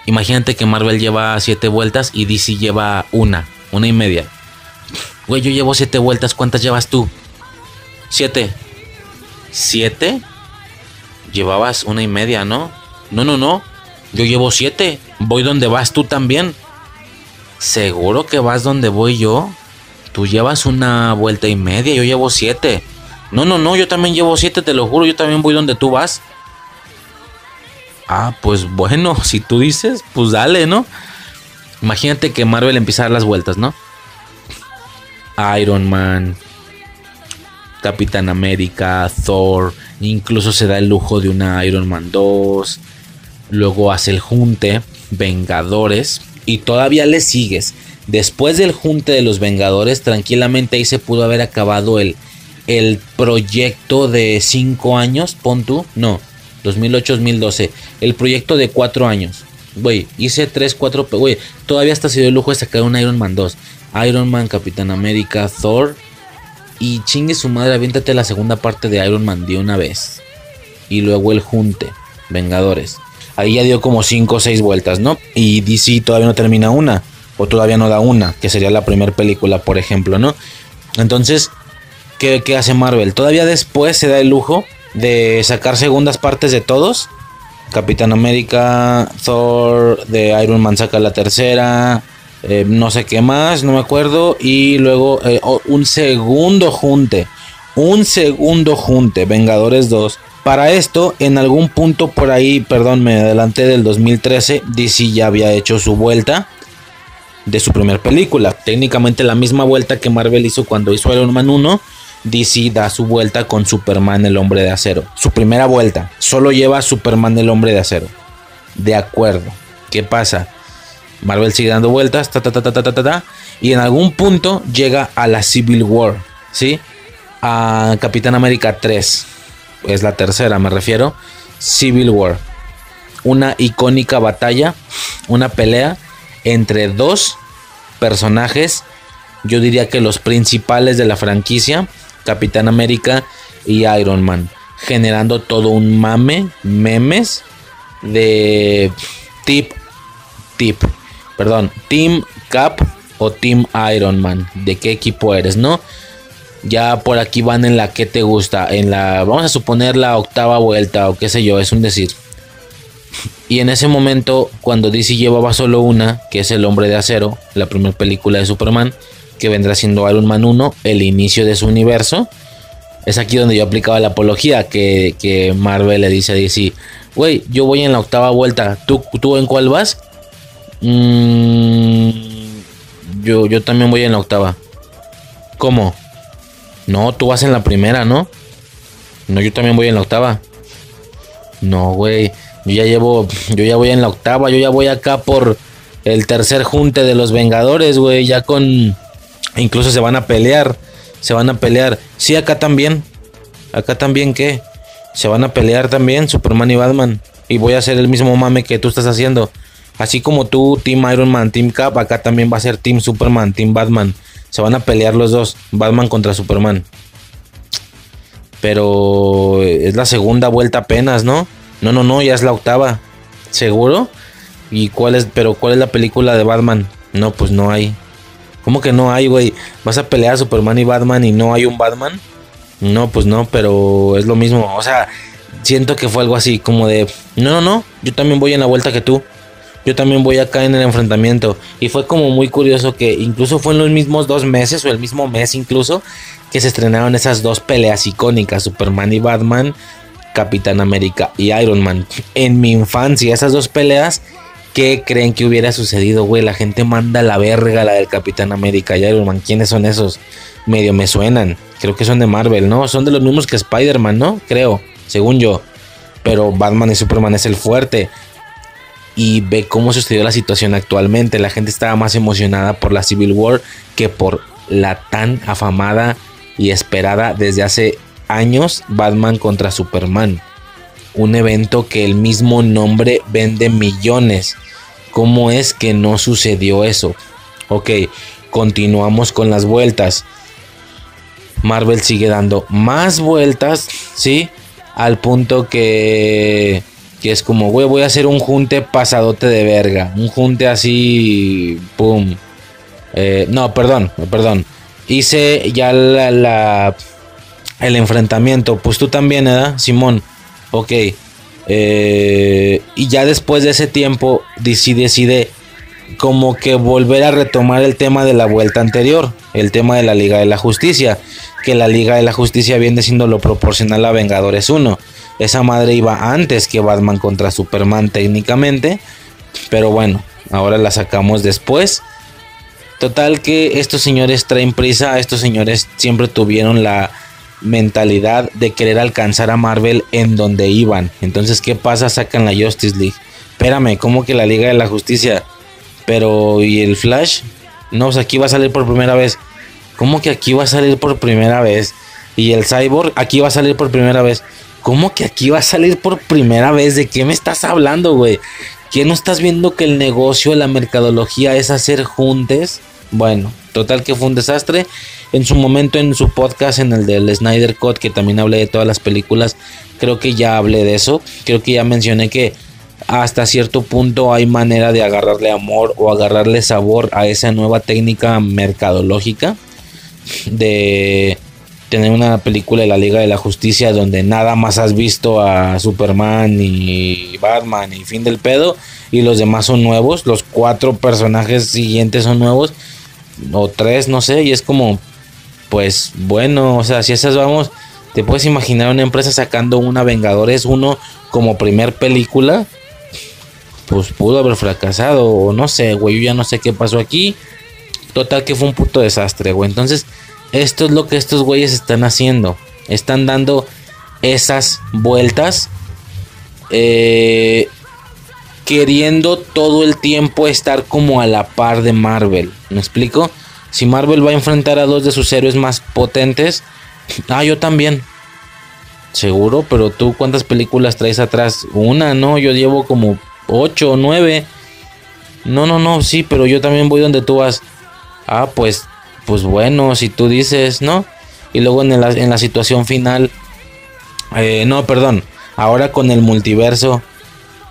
Imagínate que Marvel lleva siete vueltas y DC lleva una, una y media. Güey, yo llevo siete vueltas. ¿Cuántas llevas tú? Siete. ¿Siete? Llevabas una y media, ¿no? No, no, no. Yo llevo siete. Voy donde vas tú también. ¿Seguro que vas donde voy yo? Tú llevas una vuelta y media, yo llevo siete. No, no, no, yo también llevo siete, te lo juro, yo también voy donde tú vas. Ah, pues bueno, [laughs] si tú dices, pues dale, ¿no? Imagínate que Marvel empieza a dar las vueltas, ¿no? Iron Man, Capitán América, Thor, incluso se da el lujo de una Iron Man 2, luego hace el junte, Vengadores, y todavía le sigues. Después del junte de los Vengadores, tranquilamente ahí se pudo haber acabado el, el proyecto de 5 años, pon tú, no, 2008-2012, el proyecto de 4 años. Güey, hice 3, 4, güey, todavía hasta se dio el lujo de sacar un Iron Man 2. Iron Man, Capitán América, Thor. Y chingue su madre, aviéntate la segunda parte de Iron Man de una vez. Y luego el junte, Vengadores. Ahí ya dio como 5 o 6 vueltas, ¿no? Y DC todavía no termina una. O todavía no da una, que sería la primera película, por ejemplo, ¿no? Entonces, ¿qué, ¿qué, hace Marvel? Todavía después se da el lujo de sacar segundas partes de todos. Capitán América, Thor, de Iron Man saca la tercera. Eh, no sé qué más, no me acuerdo. Y luego eh, un segundo junte. Un segundo junte. Vengadores 2 para esto, en algún punto por ahí, perdón, me adelanté del 2013, DC ya había hecho su vuelta de su primera película. Técnicamente la misma vuelta que Marvel hizo cuando hizo Iron Man 1. DC da su vuelta con Superman el hombre de acero. Su primera vuelta. Solo lleva Superman el hombre de acero. De acuerdo. ¿Qué pasa? Marvel sigue dando vueltas. Ta, ta, ta, ta, ta, ta, ta, y en algún punto llega a la Civil War. ¿Sí? A Capitán América 3 es la tercera me refiero, Civil War. Una icónica batalla, una pelea entre dos personajes, yo diría que los principales de la franquicia, Capitán América y Iron Man, generando todo un mame, memes de tip, tip, perdón, Team Cap o Team Iron Man, de qué equipo eres, ¿no? Ya por aquí van en la que te gusta, en la, vamos a suponer la octava vuelta o qué sé yo, es un decir. Y en ese momento, cuando DC llevaba solo una, que es El Hombre de Acero, la primera película de Superman, que vendrá siendo Iron Man 1, el inicio de su universo, es aquí donde yo aplicaba la apología, que, Marvel le dice a DC, güey, yo voy en la octava vuelta, ¿tú, tú en cuál vas? Mm, yo, yo también voy en la octava. ¿Cómo? No, tú vas en la primera, ¿no? No, yo también voy en la octava. No, güey. Yo ya llevo. Yo ya voy en la octava. Yo ya voy acá por el tercer junte de los Vengadores, güey. Ya con. Incluso se van a pelear. Se van a pelear. Sí, acá también. Acá también, ¿qué? Se van a pelear también Superman y Batman. Y voy a hacer el mismo mame que tú estás haciendo. Así como tú, Team Iron Man, Team Cap, acá también va a ser Team Superman, Team Batman. Se van a pelear los dos, Batman contra Superman. Pero es la segunda vuelta apenas, ¿no? No, no, no, ya es la octava. ¿Seguro? ¿Y cuál es, pero cuál es la película de Batman? No, pues no hay. ¿Cómo que no hay, güey? ¿Vas a pelear a Superman y Batman y no hay un Batman? No, pues no, pero es lo mismo. O sea, siento que fue algo así, como de, no, no, no, yo también voy en la vuelta que tú. Yo también voy acá en el enfrentamiento. Y fue como muy curioso que incluso fue en los mismos dos meses o el mismo mes incluso que se estrenaron esas dos peleas icónicas, Superman y Batman, Capitán América y Iron Man. En mi infancia, esas dos peleas ¿Qué creen que hubiera sucedido, güey? La gente manda la verga la del Capitán América y Iron Man. ¿Quiénes son esos? Medio me suenan. Creo que son de Marvel, ¿no? Son de los mismos que Spider-Man, ¿no? Creo, según yo. Pero Batman y Superman es el fuerte. Y ve cómo sucedió la situación actualmente. La gente estaba más emocionada por la Civil War que por la tan afamada y esperada desde hace años Batman contra Superman. Un evento que el mismo nombre vende millones. ¿Cómo es que no sucedió eso? Ok, continuamos con las vueltas. Marvel sigue dando más vueltas, ¿sí? Al punto que, que es como, güey, voy a hacer un junte pasadote de verga. Un junte así, pum. Eh, no, perdón, perdón. Hice ya la, el enfrentamiento. Pues tú también, ¿verdad, Simón? Ok. Eh, y ya después de ese tiempo, DC decide como que volver a retomar el tema de la vuelta anterior, el tema de la Liga de la Justicia, que la Liga de la Justicia viene siendo lo proporcional a Vengadores 1. Esa madre iba antes que Batman contra Superman técnicamente, pero bueno, ahora la sacamos después. Total que estos señores traen prisa, estos señores siempre tuvieron la mentalidad de querer alcanzar a Marvel en donde iban. Entonces, ¿qué pasa? Sacan la Justice League. Espérame, ¿cómo que la Liga de la Justicia? Pero, ¿y el Flash? No, aquí va a salir por primera vez. ¿Cómo que aquí va a salir por primera vez? Y el Cyborg, aquí va a salir por primera vez. ¿Cómo que aquí va a salir por primera vez? ¿De qué me estás hablando, güey? ¿Qué no estás viendo que el negocio, la mercadología es hacer juntes? Bueno, total que fue un desastre. En su momento en su podcast, en el del Snyder Cut, que también hablé de todas las películas, creo que ya hablé de eso. Creo que ya mencioné que hasta cierto punto hay manera de agarrarle amor o agarrarle sabor a esa nueva técnica mercadológica de tener una película de la Liga de la Justicia donde nada más has visto a Superman y Batman y fin del pedo y los demás son nuevos, los cuatro personajes siguientes son nuevos o tres, no sé, y es como, pues bueno, o sea, si esas vamos, te puedes imaginar una empresa sacando una Vengadores 1 como primer película, pues pudo haber fracasado, o no sé, güey, yo ya no sé qué pasó aquí. Total que fue un puto desastre, güey. Entonces, esto es lo que estos güeyes están haciendo. Están dando esas vueltas. Eh, queriendo todo el tiempo estar como a la par de Marvel. ¿Me explico? Si Marvel va a enfrentar a dos de sus héroes más potentes, ah, yo también. Seguro, pero tú cuántas películas traes atrás? Una, no, yo llevo como ocho o nueve. No, no, no, sí, pero yo también voy donde tú vas. Ah, pues, pues bueno, si tú dices, ¿no? Y luego en la, en la situación final, eh, no, perdón, ahora con el multiverso,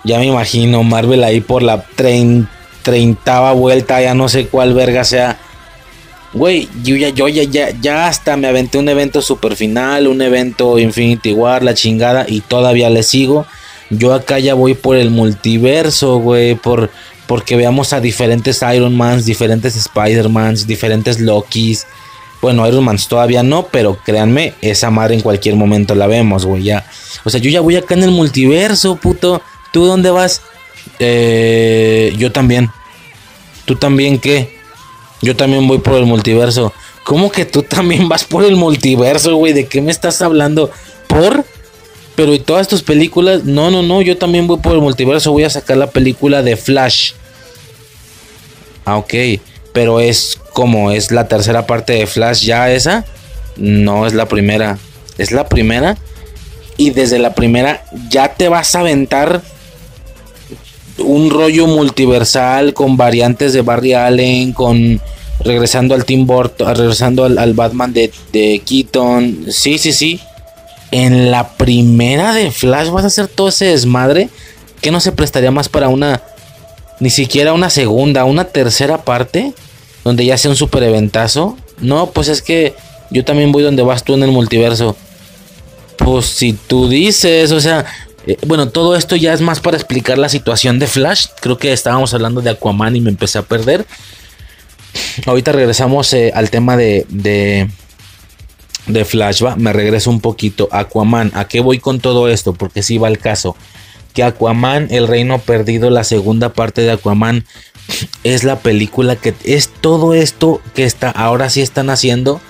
ya me imagino Marvel ahí por la treintava vuelta, ya no sé cuál verga sea. Güey, yo ya, yo ya, ya, ya hasta me aventé un evento super final, un evento Infinity War, la chingada, y todavía le sigo. Yo acá ya voy por el multiverso, güey, por, porque veamos a diferentes Iron Mans, diferentes Spider-Mans, diferentes Lokis. Bueno, Iron Man todavía no, pero créanme, esa madre en cualquier momento la vemos, güey, ya. O sea, yo ya voy acá en el multiverso, puto. ¿Tú dónde vas? Eh, yo también. ¿Tú también qué? Yo también voy por el multiverso. ¿Cómo que tú también vas por el multiverso, güey? ¿De qué me estás hablando? ¿Por? Pero y todas tus películas, no, no, no, yo también voy por el multiverso, voy a sacar la película de Flash. Ah, ok, pero es como es la tercera parte de Flash ya esa. No es la primera, es la primera. Y desde la primera ya te vas a aventar un rollo multiversal con variantes de Barry Allen, con regresando al Tim Burton, regresando al, Batman de, de, Keaton. Sí, sí, sí. en la primera de Flash vas a hacer todo ese desmadre que no se prestaría más para una ni siquiera una segunda, una tercera parte donde ya sea un super eventazo. No, pues es que yo también voy donde vas tú en el multiverso. Pues si tú dices, o sea, eh, bueno, todo esto ya es más para explicar la situación de Flash. Creo que estábamos hablando de Aquaman y me empecé a perder. Ahorita regresamos eh, al tema de, de, de Flash. Me regreso un poquito. Aquaman, ¿a qué voy con todo esto? Porque si va el caso. Que Aquaman, el reino perdido, la segunda parte de Aquaman, es la película que es todo esto que está, ahora sí están haciendo.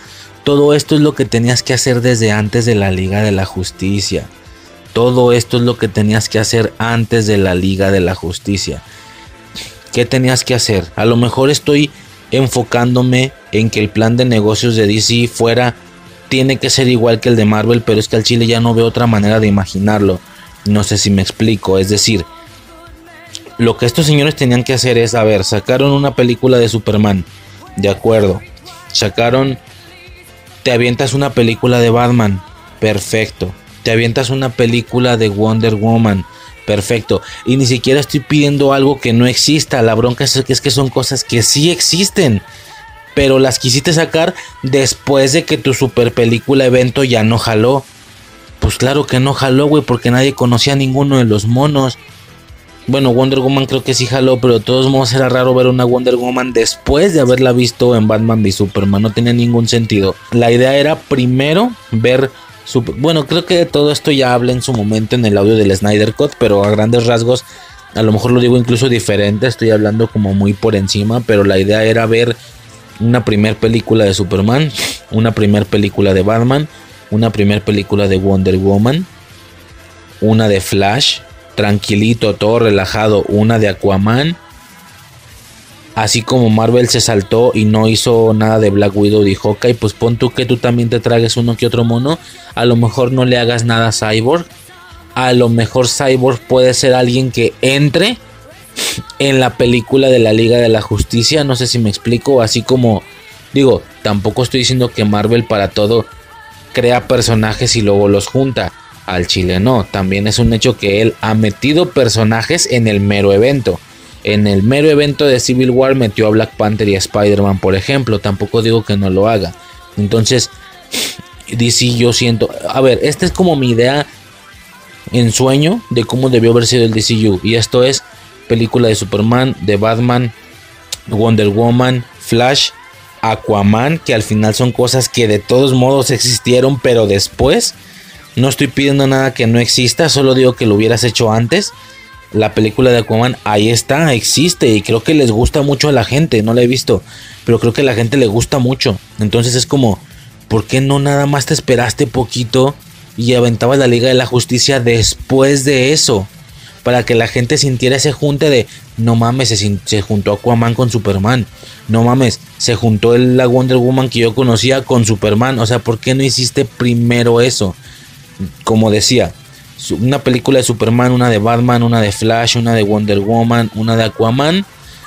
Todo esto es lo que tenías que hacer desde antes de la Liga de la Justicia. Todo esto es lo que tenías que hacer antes de la Liga de la Justicia. ¿Qué tenías que hacer? A lo mejor estoy enfocándome en que el plan de negocios de DC fuera tiene que ser igual que el de Marvel, pero es que al Chile ya no veo otra manera de imaginarlo. No sé si me explico, es decir, lo que estos señores tenían que hacer es, a ver, sacaron una película de Superman, de acuerdo. Sacaron, te avientas una película de Batman, perfecto. Te avientas una película de Wonder Woman, Perfecto. Y ni siquiera estoy pidiendo algo que no exista. La bronca es que, es que son cosas que sí existen. Pero las quisiste sacar después de que tu super película evento ya no jaló. Pues claro que no jaló, güey, porque nadie conocía a ninguno de los monos. Bueno, Wonder Woman creo que sí jaló, pero de todos modos era raro ver una Wonder Woman después de haberla visto en Batman v Superman. No tenía ningún sentido. La idea era primero ver bueno, creo que todo esto ya habla en su momento en el audio del Snyder Cut, pero a grandes rasgos, a lo mejor lo digo incluso diferente, estoy hablando como muy por encima, pero la idea era ver una primer película de Superman, una primer película de Batman, una primer película de Wonder Woman, una de Flash, tranquilito, todo relajado, una de Aquaman Así como Marvel se saltó y no hizo nada de Black Widow y Hawkeye, pues pon tú que tú también te tragues uno que otro mono. A lo mejor no le hagas nada a Cyborg. A lo mejor Cyborg puede ser alguien que entre en la película de la Liga de la Justicia. No sé si me explico. Así como digo, tampoco estoy diciendo que Marvel para todo crea personajes y luego los junta. Al chile no. También es un hecho que él ha metido personajes en el mero evento. En el mero evento de Civil War metió a Black Panther y a Spider-Man, por ejemplo. Tampoco digo que no lo haga. Entonces, DC yo siento... A ver, esta es como mi idea en sueño de cómo debió haber sido el DCU. Y esto es película de Superman, de Batman, Wonder Woman, Flash, Aquaman, que al final son cosas que de todos modos existieron, pero después no estoy pidiendo nada que no exista, solo digo que lo hubieras hecho antes la película de Aquaman ahí está, existe y creo que les gusta mucho a la gente, no la he visto, pero creo que a la gente le gusta mucho. Entonces es como, ¿por qué no nada más te esperaste poquito y aventabas la Liga de la Justicia después de eso? Para que la gente sintiera ese junte de, no mames, se, juntó Aquaman con Superman. No mames, se juntó la Wonder Woman que yo conocía con Superman. O sea, ¿por qué no hiciste primero eso? Como decía, una película de Superman, una de Batman, una de Flash, una de Wonder Woman, una de Aquaman.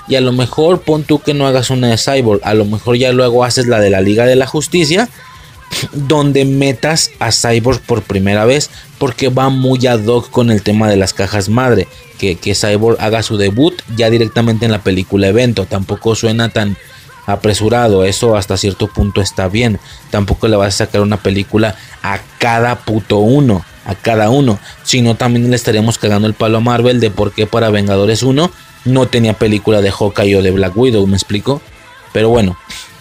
Y a lo mejor pon tú que no hagas una de Cyborg. A lo mejor ya luego haces la de la Liga de la Justicia. [sniffs] Donde metas a Cyborg por primera vez. Porque va muy ad hoc con el tema de las cajas madre. Que, que Cyborg haga su debut ya directamente en la película evento. Tampoco suena tan apresurado. Eso hasta cierto punto está bien. Tampoco le vas a sacar una película a cada puto uno a cada uno. Si no, también le estaríamos cagando el palo a Marvel de por qué para Vengadores 1 no tenía película de Hawkeye o de Black Widow, ¿me explico? Pero bueno,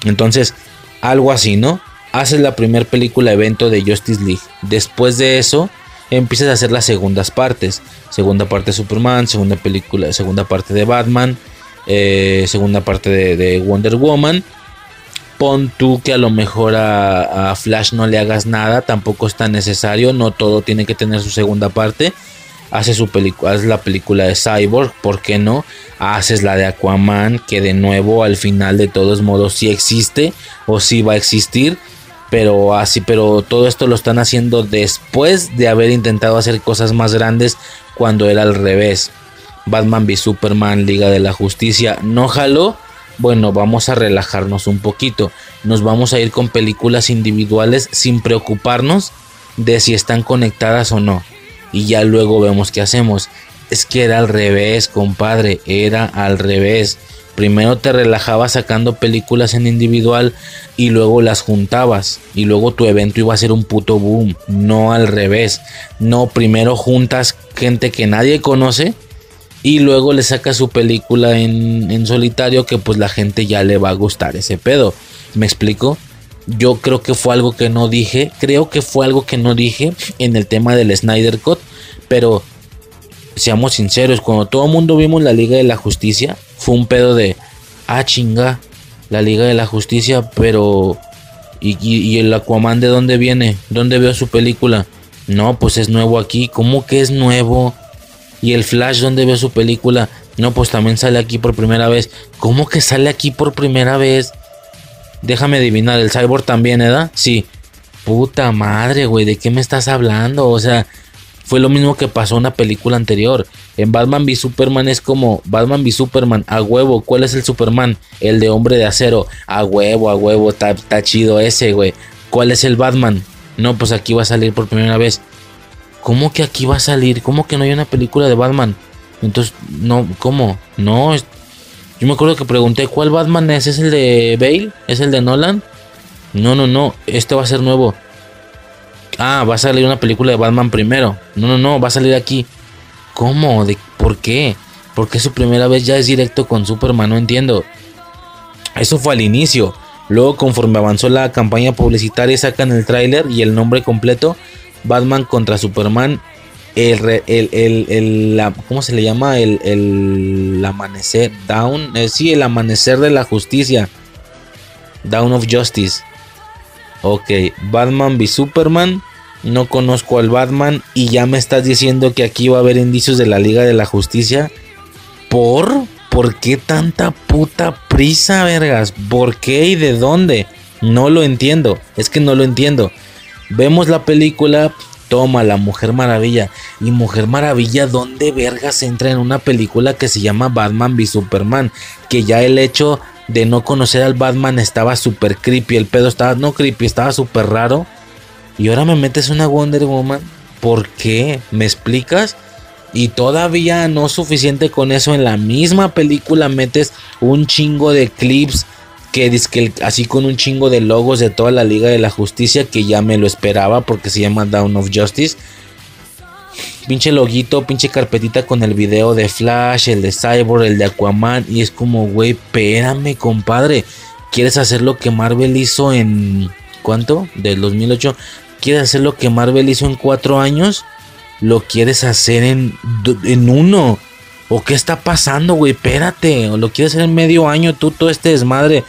entonces, algo así, ¿no? Haces la primera película evento de Justice League. Después de eso, empiezas a hacer las segundas partes. Segunda parte de Superman, segunda película, segunda parte de Batman, eh, segunda parte de Wonder Woman pon tú que a lo mejor a, Flash no le hagas nada, tampoco es tan necesario, no todo tiene que tener su segunda parte. Hace su película, haz la película de Cyborg, ¿por qué no? Haces la de Aquaman, que de nuevo al final de todos modos sí existe o sí va a existir, pero así, pero todo esto lo están haciendo después de haber intentado hacer cosas más grandes cuando era al revés. Batman v Superman, Liga de la Justicia, no jaló bueno, vamos a relajarnos un poquito. Nos vamos a ir con películas individuales sin preocuparnos de si están conectadas o no. Y ya luego vemos qué hacemos. Es que era al revés, compadre, era al revés. Primero te relajabas sacando películas en individual y luego las juntabas. Y luego tu evento iba a ser un puto boom. No al revés. No, primero juntas gente que nadie conoce y luego le sacas su película en, en solitario que pues la gente ya le va a gustar ese pedo. ¿Me explico? Yo creo que fue algo que no dije. Creo que fue algo que no dije en el tema del Snyder Cut. Pero seamos sinceros, cuando todo el mundo vimos la Liga de la Justicia, fue un pedo de, ah, chinga, la Liga de la Justicia, pero... ¿Y, y, el Aquaman de dónde viene? ¿Dónde veo su película? No, pues es nuevo aquí. ¿Cómo que es nuevo? ¿Y el Flash dónde veo su película? No, pues también sale aquí por primera vez. ¿Cómo que sale aquí por primera vez? Déjame adivinar, ¿el Cyborg también, ¿edad? Sí. Puta madre, güey, ¿de qué me estás hablando? O sea, fue lo mismo que pasó en una película anterior. En Batman v Superman es como Batman v Superman, a huevo. ¿Cuál es el Superman? El de hombre de acero. A huevo, a huevo, está, chido ese, güey. ¿Cuál es el Batman? No, pues aquí va a salir por primera vez. ¿Cómo que aquí va a salir? ¿Cómo que no hay una película de Batman? Entonces, no, ¿cómo? No, yo me acuerdo que pregunté, ¿cuál Batman es? ¿Es el de Bale? ¿Es el de Nolan? No, no, no, este va a ser nuevo ah, va a salir una película de Batman primero. No, no, no, va a salir aquí. ¿Cómo? ¿De ¿Por qué? Porque su primera vez ya es directo con Superman, no entiendo. Eso fue al inicio. Luego, conforme avanzó la campaña publicitaria, sacan el tráiler y el nombre completo. Batman contra Superman. El, el, ¿Cómo se le llama? El, el amanecer. Down. Eh, sí, el amanecer de la justicia. Down of Justice. Ok, Batman v Superman. No conozco al Batman y ya me estás diciendo que aquí va a haber indicios de la Liga de la Justicia. ¿Por? ¿Por qué tanta puta prisa, vergas? ¿Por qué y de dónde? No lo entiendo. Es que no lo entiendo. Vemos la película, toma la Mujer Maravilla. Y Mujer Maravilla, ¿dónde vergas entra en una película que se llama Batman v Superman? Que ya el hecho de no conocer al Batman estaba súper creepy. El pedo estaba, no creepy, estaba súper raro. Y ahora me metes una Wonder Woman. ¿Por qué? ¿Me explicas? Y todavía no suficiente con eso. En la misma película metes un chingo de clips. Que, que así con un chingo de logos de toda la Liga de la Justicia. Que ya me lo esperaba porque se llama Down of Justice pinche loguito, pinche carpetita con el video de Flash, el de Cyborg, el de Aquaman. Y es como, güey, espérame, compadre. ¿Quieres hacer lo que Marvel hizo en. ¿Cuánto? Del 2008. ¿Quieres hacer lo que Marvel hizo en cuatro años? ¿Lo quieres hacer en, en uno? ¿O qué está pasando, güey? Espérate. ¿O lo quieres hacer en medio año tú, todo este desmadre?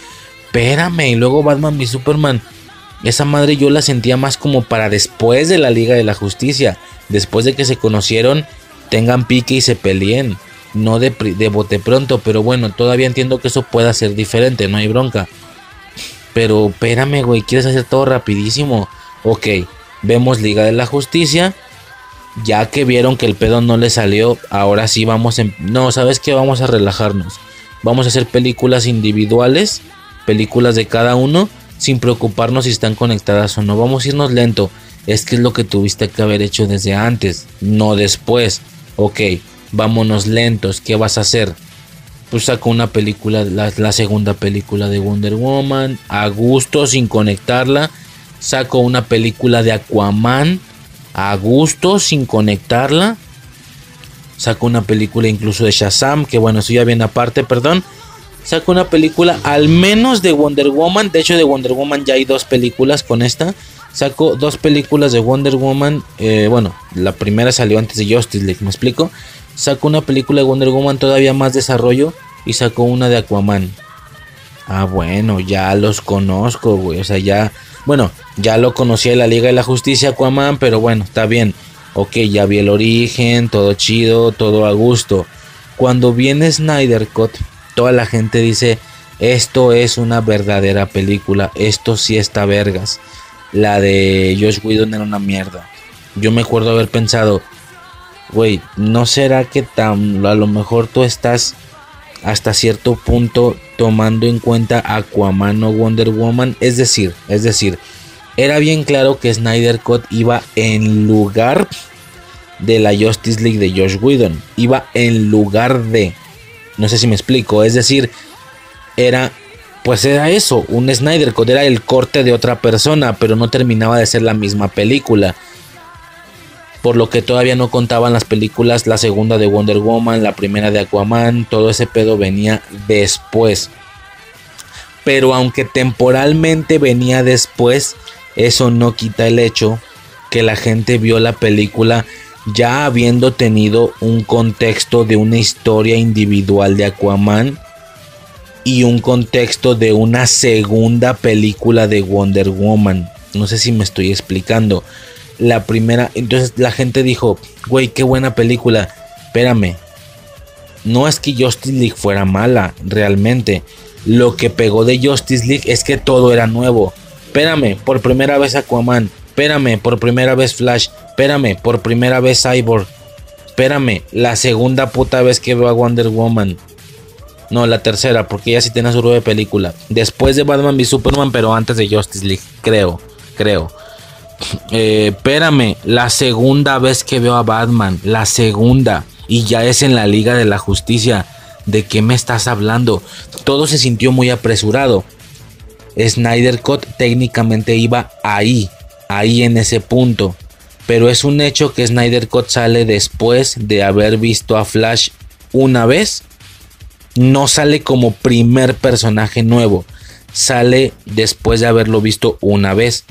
Espérame. Y luego Batman y Superman. Esa madre yo la sentía más como para después de la Liga de la Justicia después de que se conocieron, tengan pique y se peleen. No de, de bote pronto, pero bueno, todavía entiendo que eso pueda ser diferente, no hay bronca. Pero espérame, güey, ¿quieres hacer todo rapidísimo? Ok, vemos Liga de la Justicia. Ya que vieron que el pedo no le salió, ahora sí vamos en... No, ¿sabes qué? Vamos a relajarnos. Vamos a hacer películas individuales, películas de cada uno, sin preocuparnos si están conectadas o no. Vamos a irnos lento es que es lo que tuviste que haber hecho desde antes, no después. Ok, vámonos lentos, ¿qué vas a hacer? Pues saco una película, la, segunda película de Wonder Woman, a gusto, sin conectarla. Saco una película de Aquaman, a gusto, sin conectarla. Saco una película incluso de Shazam, que bueno, eso ya viene aparte, perdón. Saco una película al menos de Wonder Woman. De hecho, de Wonder Woman ya hay dos películas con esta. Sacó dos películas de Wonder Woman. Eh, bueno, la primera salió antes de Justice League, ¿me explico? Sacó una película de Wonder Woman todavía más desarrollo y sacó una de Aquaman. Ah, bueno, ya los conozco, güey. O sea, ya. Bueno, ya lo conocía en la Liga de la Justicia Aquaman, pero bueno, está bien. Ok, ya vi el origen, todo chido, todo a gusto. Cuando viene Snyder Cut, toda la gente dice: Esto es una verdadera película, esto sí está vergas la de Josh Whedon era una mierda. Yo me acuerdo haber pensado, güey, ¿no será que tan, a lo mejor tú estás hasta cierto punto tomando en cuenta Aquaman o Wonder Woman? Es decir, es decir, era bien claro que Snyder Cut iba en lugar de la Justice League de Josh Whedon. Iba en lugar de. No sé si me explico. Es decir, era. Pues era eso, un Snyder Cut, era el corte de otra persona, pero no terminaba de ser la misma película. Por lo que todavía no contaban las películas, la segunda de Wonder Woman, la primera de Aquaman, todo ese pedo venía después. Pero aunque temporalmente venía después, eso no quita el hecho que la gente vio la película ya habiendo tenido un contexto de una historia individual de Aquaman y un contexto de una segunda película de Wonder Woman. No sé si me estoy explicando. La primera, entonces la gente dijo, güey, qué buena película. Espérame. No es que Justice League fuera mala, realmente. Lo que pegó de Justice League es que todo era nuevo. Espérame, por primera vez Aquaman. Espérame, por primera vez Flash. Espérame, por primera vez Cyborg. Espérame, la segunda puta vez que veo a Wonder Woman. No, la tercera, porque ya sí tiene su de película. Después de Batman y Superman, pero antes de Justice League. Creo, creo. Eh, espérame, la segunda vez que veo a Batman. La segunda. Y ya es en la Liga de la Justicia. ¿De qué me estás hablando? Todo se sintió muy apresurado. Snyder Cut técnicamente iba ahí ahí en ese punto. Pero es un hecho que Snyder Cut sale después de haber visto a Flash una vez. No sale como primer personaje nuevo. Sale después de haberlo visto una vez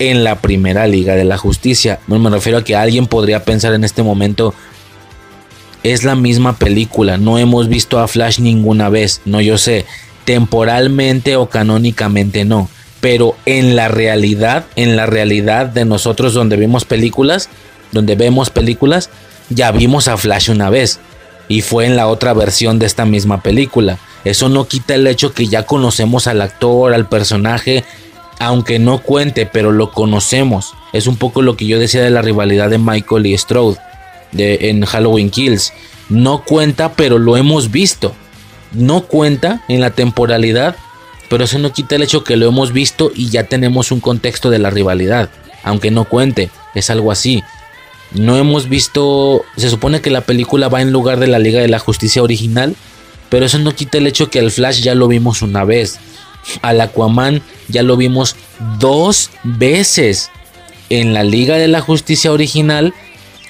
en la primera Liga de la Justicia. No me refiero a que alguien podría pensar en este momento. Es la misma película. No hemos visto a Flash ninguna vez. No, yo sé. Temporalmente o canónicamente no pero en la realidad, en la realidad de nosotros donde vemos películas, donde vemos películas, ya vimos a Flash una vez y fue en la otra versión de esta misma película. Eso no quita el hecho que ya conocemos al actor, al personaje, aunque no cuente, pero lo conocemos. Es un poco lo que yo decía de la rivalidad de Michael y Strode de, en Halloween Kills. No cuenta, pero lo hemos visto. No cuenta en la temporalidad, pero eso no quita el hecho que lo hemos visto y ya tenemos un contexto de la rivalidad, aunque no cuente, es algo así. No hemos visto, se supone que la película va en lugar de la Liga de la Justicia original, pero eso no quita el hecho que al Flash ya lo vimos una vez. Al Aquaman ya lo vimos dos veces en la Liga de la Justicia original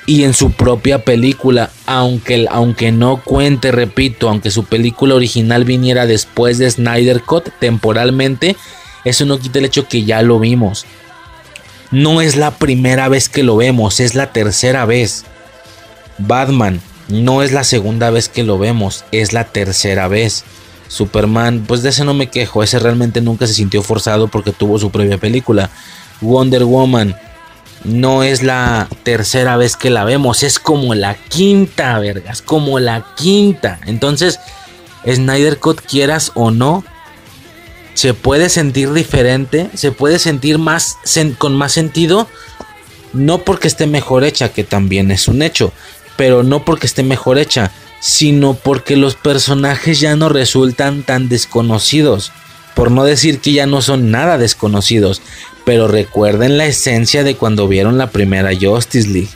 y en su propia película, aunque, aunque no cuente, repito, aunque su película original viniera después de Snyder Cut temporalmente, eso no quita el hecho que ya lo vimos. No es la primera vez que lo vemos, es la tercera vez. Batman no es la segunda vez que lo vemos, es la tercera vez. Superman, pues de ese no me quejo, ese realmente nunca se sintió forzado porque tuvo su propia película. Wonder Woman, no es la tercera vez que la vemos, es como la quinta, vergas, como la quinta. Entonces, Snyder Cut, quieras o no, se puede sentir diferente, se puede sentir más con más sentido, no porque esté mejor hecha, que también es un hecho, pero no porque esté mejor hecha, sino porque los personajes ya no resultan tan desconocidos por no decir que ya no son nada desconocidos, pero recuerden la esencia de cuando vieron la primera Justice League.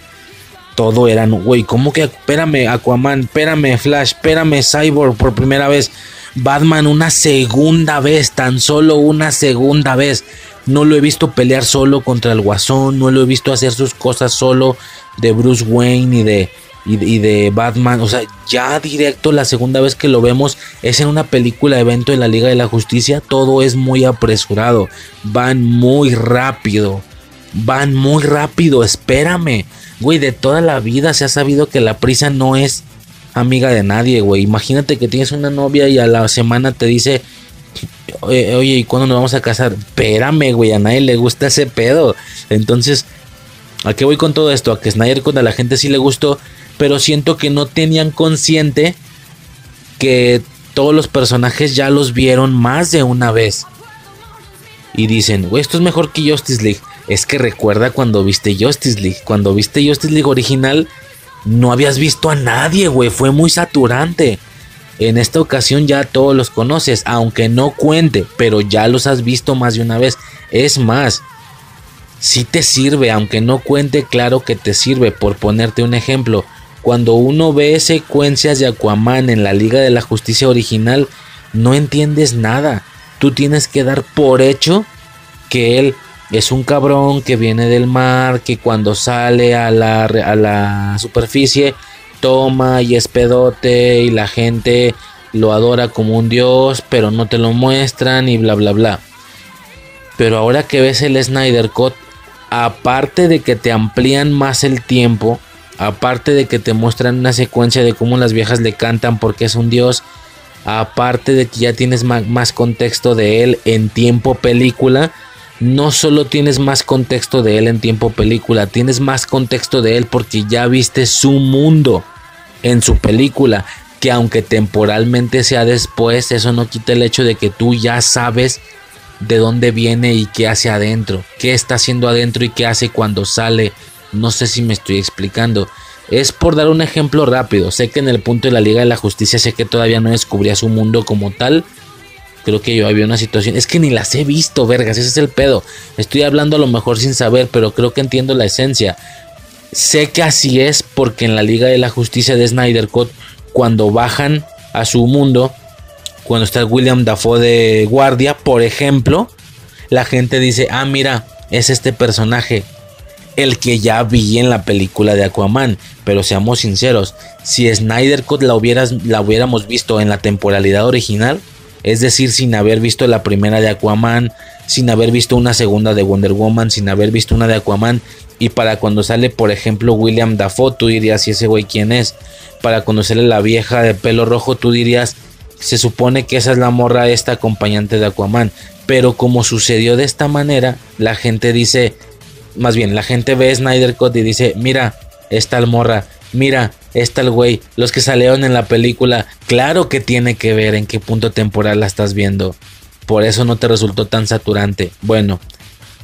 Todo eran, güey, ¿cómo que? Espérame, Aquaman, espérame, Flash, espérame, Cyborg por primera vez. Batman una segunda vez, tan solo una segunda vez. No lo he visto pelear solo contra el Guasón, no lo he visto hacer sus cosas solo de Bruce Wayne y de y, de Batman. O sea, ya directo la segunda vez que lo vemos es en una película evento en la Liga de la Justicia. Todo es muy apresurado. Van muy rápido. Van muy rápido. Espérame. Güey, de toda la vida se ha sabido que la prisa no es amiga de nadie, güey. Imagínate que tienes una novia y a la semana te dice, oye, oye, ¿y cuándo nos vamos a casar? Espérame, güey, a nadie le gusta ese pedo. Entonces, ¿a qué voy con todo esto? A que Snyder con a la gente sí le gustó, pero siento que no tenían consciente que todos los personajes ya los vieron más de una vez. Y dicen, güey, esto es mejor que Justice League. Es que recuerda cuando viste Justice League. Cuando viste Justice League original, no habías visto a nadie, güey. Fue muy saturante. En esta ocasión ya todos los conoces, aunque no cuente, pero ya los has visto más de una vez. Es más, sí te sirve, aunque no cuente claro que te sirve. Por ponerte un ejemplo, cuando uno ve secuencias de Aquaman en la Liga de la Justicia original, no entiendes nada. Tú tienes que dar por hecho que él es un cabrón que viene del mar, que cuando sale a la, a la superficie toma y es pedote y la gente lo adora como un dios, pero no te lo muestran y bla bla bla. Pero ahora que ves el Snyder Cut, aparte de que te amplían más el tiempo, aparte de que te muestran una secuencia de cómo las viejas le cantan porque es un dios, aparte de que ya tienes más, contexto de él en tiempo película, no solo tienes más contexto de él en tiempo película, tienes más contexto de él porque ya viste su mundo en su película, que aunque temporalmente sea después, eso no quita el hecho de que tú ya sabes de dónde viene y qué hace adentro, qué está haciendo adentro y qué hace cuando sale. No sé si me estoy explicando. Es por dar un ejemplo rápido. Sé que en el punto de la Liga de la Justicia sé que todavía no descubría su mundo como tal. Creo que yo había una situación. Es que ni las he visto, vergas. Ese es el pedo. Estoy hablando a lo mejor sin saber, pero creo que entiendo la esencia. Sé que así es porque en la Liga de la Justicia de Snyder Cut, cuando bajan a su mundo, cuando está William Dafoe de guardia, por ejemplo, la gente dice, ah, mira, es este personaje, el que ya vi en la película de Aquaman. Pero seamos sinceros, si Snyder Cut la, hubieras, la hubiéramos visto en la temporalidad original, es decir, sin haber visto la primera de Aquaman, sin haber visto una segunda de Wonder Woman, sin haber visto una de Aquaman, y para cuando sale, por ejemplo, William Dafoe, tú dirías, ¿y ese güey quién es? Para cuando sale la vieja de pelo rojo, tú dirías, se supone que esa es la morra esta acompañante de Aquaman. Pero como sucedió de esta manera, la gente dice, más bien, la gente ve Snyder Cut y dice, mira, esta el morra, mira, está el güey, los que salieron en la película, claro que tiene que ver en qué punto temporal la estás viendo. Por eso no te resultó tan saturante. Bueno,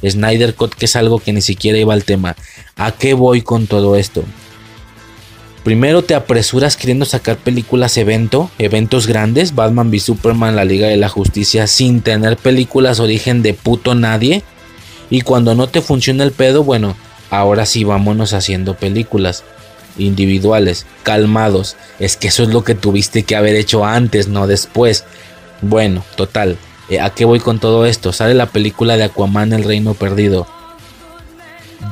Snyder Cut que es algo que ni siquiera iba al tema. ¿A qué voy con todo esto? Primero te apresuras queriendo sacar películas evento, eventos grandes, Batman v Superman, la Liga de la Justicia, sin tener películas origen de puto nadie. Y cuando no te funciona el pedo, bueno, ahora sí vámonos haciendo películas individuales, calmados. Es que eso es lo que tuviste que haber hecho antes, no después. Bueno, total. Eh, ¿A qué voy con todo esto? Sale la película de Aquaman, El Reino Perdido.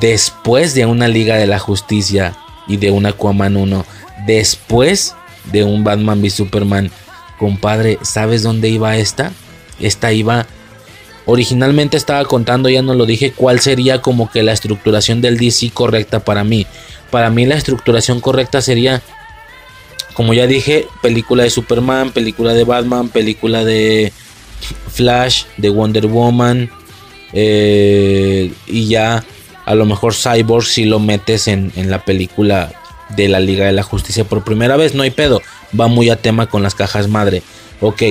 Después de una Liga de la Justicia y de un Aquaman 1. Después de un Batman v Superman. Compadre, ¿sabes dónde iba esta? Esta iba... Originalmente estaba contando, ya no lo dije, cuál sería como que la estructuración del DC correcta para mí. Para mí la estructuración correcta sería, como ya dije, película de Superman, película de Batman, película de Flash, de Wonder Woman. Eh, y ya a lo mejor Cyborg si lo metes en, la película de la Liga de la Justicia por primera vez, no hay pedo, va muy a tema con las cajas madre. Ok,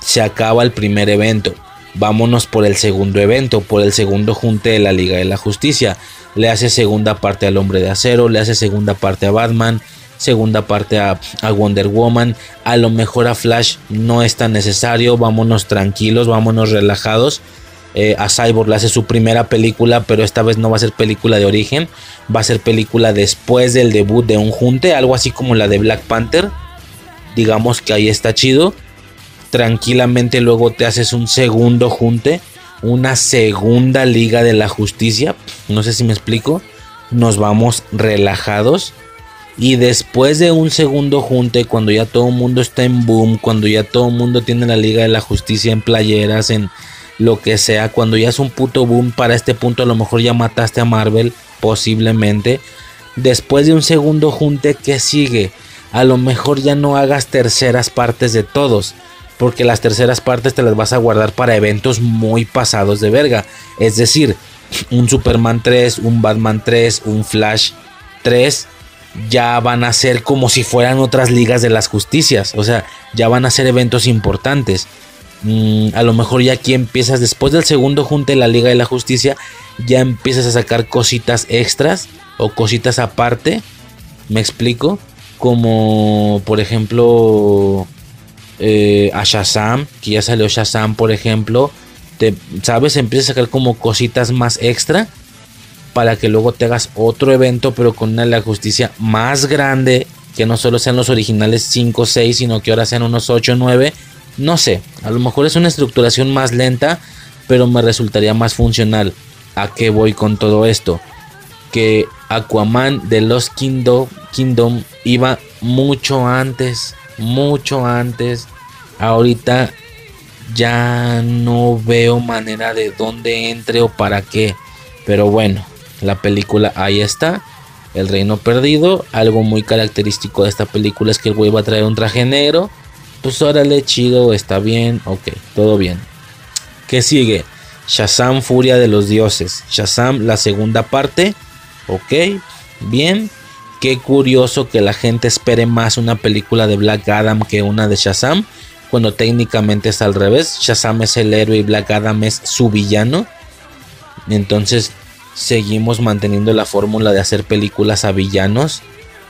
se acaba el primer evento, vámonos por el segundo evento, por el segundo junte de la Liga de la Justicia. Le hace segunda parte al Hombre de Acero, le hace segunda parte a Batman, segunda parte a, Wonder Woman. A lo mejor a Flash no es tan necesario, vámonos tranquilos, vámonos relajados. Eh, a Cyborg le hace su primera película, pero esta vez no va a ser película de origen, va a ser película después del debut de un junte, algo así como la de Black Panther. Digamos que ahí está chido. Tranquilamente luego te haces un segundo junte, una segunda liga de la justicia. No sé si me explico. Nos vamos relajados. Y después de un segundo junte, cuando ya todo el mundo está en boom, cuando ya todo el mundo tiene la Liga de la Justicia en playeras, en, lo que sea, cuando ya es un puto boom, para este punto a lo mejor ya mataste a Marvel, posiblemente. Después de un segundo junte, que sigue? A lo mejor ya no hagas terceras partes de todos, porque las terceras partes te las vas a guardar para eventos muy pasados de verga. Es decir, un Superman 3, un Batman 3, un Flash 3, ya van a ser como si fueran otras ligas de las justicias. O sea, ya van a ser eventos importantes. Mm, a lo mejor ya aquí empiezas, después del segundo junte de la Liga de la Justicia, ya empiezas a sacar cositas extras o cositas aparte. ¿Me explico? Como por ejemplo eh, a Shazam, que ya salió Shazam, por ejemplo. Te, ¿Sabes? Empiezas a sacar como cositas más extra. para que luego te hagas otro evento, pero con una la justicia más grande, que no solo sean los originales 5 o 6, sino que ahora sean unos 8 o 9. No sé, a lo mejor es una estructuración más lenta, pero me resultaría más funcional. ¿A qué voy con todo esto? Que Aquaman de los Kingdom, Kingdom iba mucho antes, mucho antes. Ahorita ya no veo manera de dónde entre o para qué. Pero bueno, la película ahí está. El reino perdido. Algo muy característico de esta película es que el güey va a traer un traje negro. Pues órale, chido, está bien, ok, todo bien. ¿Qué sigue? Shazam, Furia de los Dioses. Shazam, la segunda parte. Ok, bien. Qué curioso que la gente espere más una película de Black Adam que una de Shazam. Cuando técnicamente es al revés. Shazam es el héroe y Black Adam es su villano. Entonces seguimos manteniendo la fórmula de hacer películas a villanos.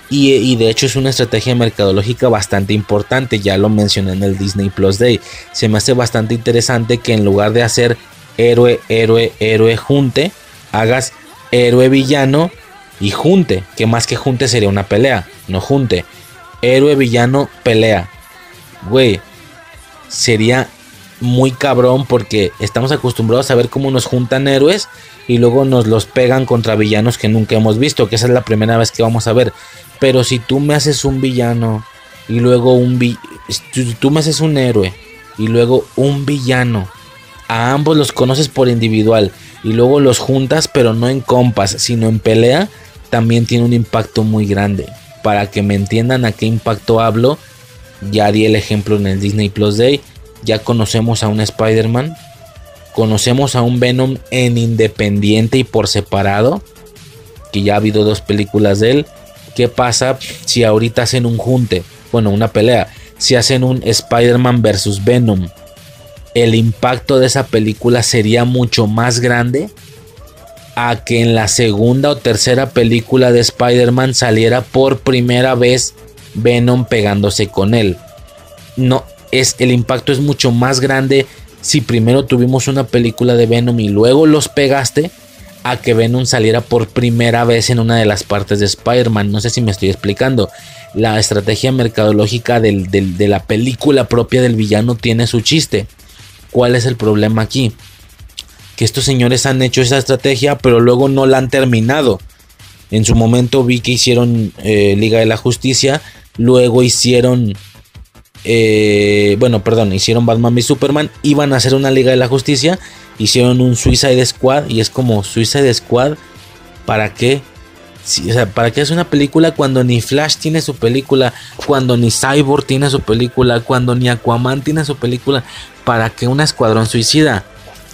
Y, y, de hecho es una estrategia mercadológica bastante importante. Ya lo mencioné en el Disney Plus Day. Se me hace bastante interesante que en lugar de hacer héroe, héroe, héroe, junte, hagas héroe, villano y junte. Que más que junte sería una pelea, no junte. Héroe, villano, pelea. Güey, sería muy cabrón porque estamos acostumbrados a ver cómo nos juntan héroes y luego nos los pegan contra villanos que nunca hemos visto, que esa es la primera vez que vamos a ver. Pero si tú me haces un villano y luego un vi tú me haces un héroe y luego un villano, a ambos los conoces por individual y luego los juntas, pero no en compas, sino en pelea, también tiene un impacto muy grande. Para que me entiendan a qué impacto hablo, ya di el ejemplo en el Disney Plus Day, ya conocemos a un Spider-Man, conocemos a un Venom en independiente y por separado, que ya ha habido dos películas de él. ¿Qué pasa si ahorita hacen un junte? Bueno, una pelea. Si hacen un Spider-Man versus Venom. El impacto de esa película sería mucho más grande a que en la segunda o tercera película de Spider-Man saliera por primera vez Venom pegándose con él. No, es el impacto es mucho más grande si primero tuvimos una película de Venom y luego los pegaste a que Venom saliera por primera vez en una de las partes de Spider-Man. No sé si me estoy explicando. La estrategia mercadológica de la película propia del villano tiene su chiste. ¿Cuál es el problema aquí? Que estos señores han hecho esa estrategia, pero luego no la han terminado. En su momento vi que hicieron eh, Liga de la Justicia, luego hicieron eh, bueno, perdón, hicieron Batman y Superman, iban a hacer una Liga de la Justicia, hicieron un Suicide Squad y es como Suicide Squad, ¿para qué? o sea, ¿para qué es una película cuando ni Flash tiene su película, cuando ni Cyborg tiene su película, cuando ni Aquaman tiene su película? ¿Para qué un escuadrón suicida?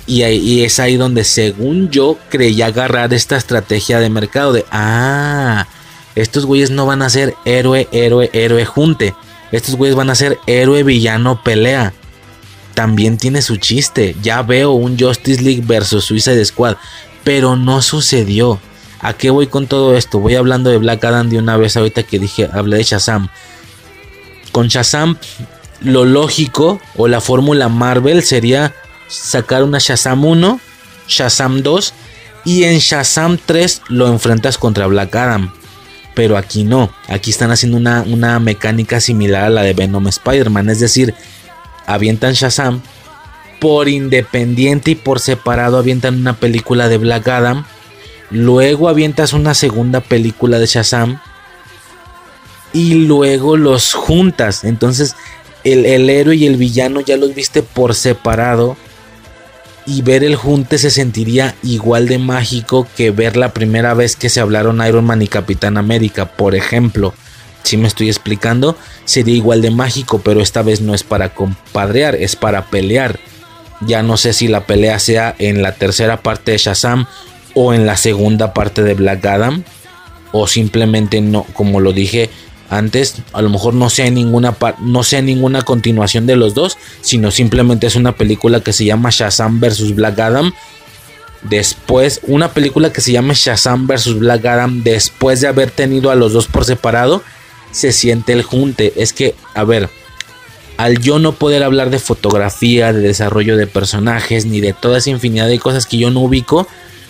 Y, y es ahí donde, según yo, creía agarrar esta estrategia de mercado de, ah, estos güeyes no van a ser héroe, héroe, héroe junte estos güeyes van a ser héroe, villano, pelea. También tiene su chiste. Ya veo un Justice League versus Suicide Squad. Pero no sucedió. ¿A qué voy con todo esto? Voy hablando de Black Adam de una vez ahorita que dije, hablé de Shazam. Con Shazam, lo lógico o la fórmula Marvel sería sacar una Shazam 1, Shazam 2 y en Shazam 3 lo enfrentas contra Black Adam pero aquí no. Aquí están haciendo una, una mecánica similar a la de Venom Spider-Man. Es decir, avientan Shazam. Por independiente y por separado avientan una película de Black Adam. Luego avientas una segunda película de Shazam. Y luego los juntas. Entonces el, el héroe y el villano ya los viste por separado y ver el junte se sentiría igual de mágico que ver la primera vez que se hablaron Iron Man y Capitán América, por ejemplo. Si me estoy explicando, sería igual de mágico, pero esta vez no es para compadrear, es para pelear. Ya no sé si la pelea sea en la tercera parte de Shazam o en la segunda parte de Black Adam, o simplemente no, como lo dije, antes a lo mejor no sea ninguna no sea ninguna continuación de los dos, sino simplemente es una película que se llama Shazam vs Black Adam. Después, una película que se llama Shazam vs Black Adam, después de haber tenido a los dos por separado, se siente el junte. Es que, a ver, al yo no poder hablar de fotografía, de desarrollo de personajes, ni de toda esa infinidad de cosas que yo no ubico,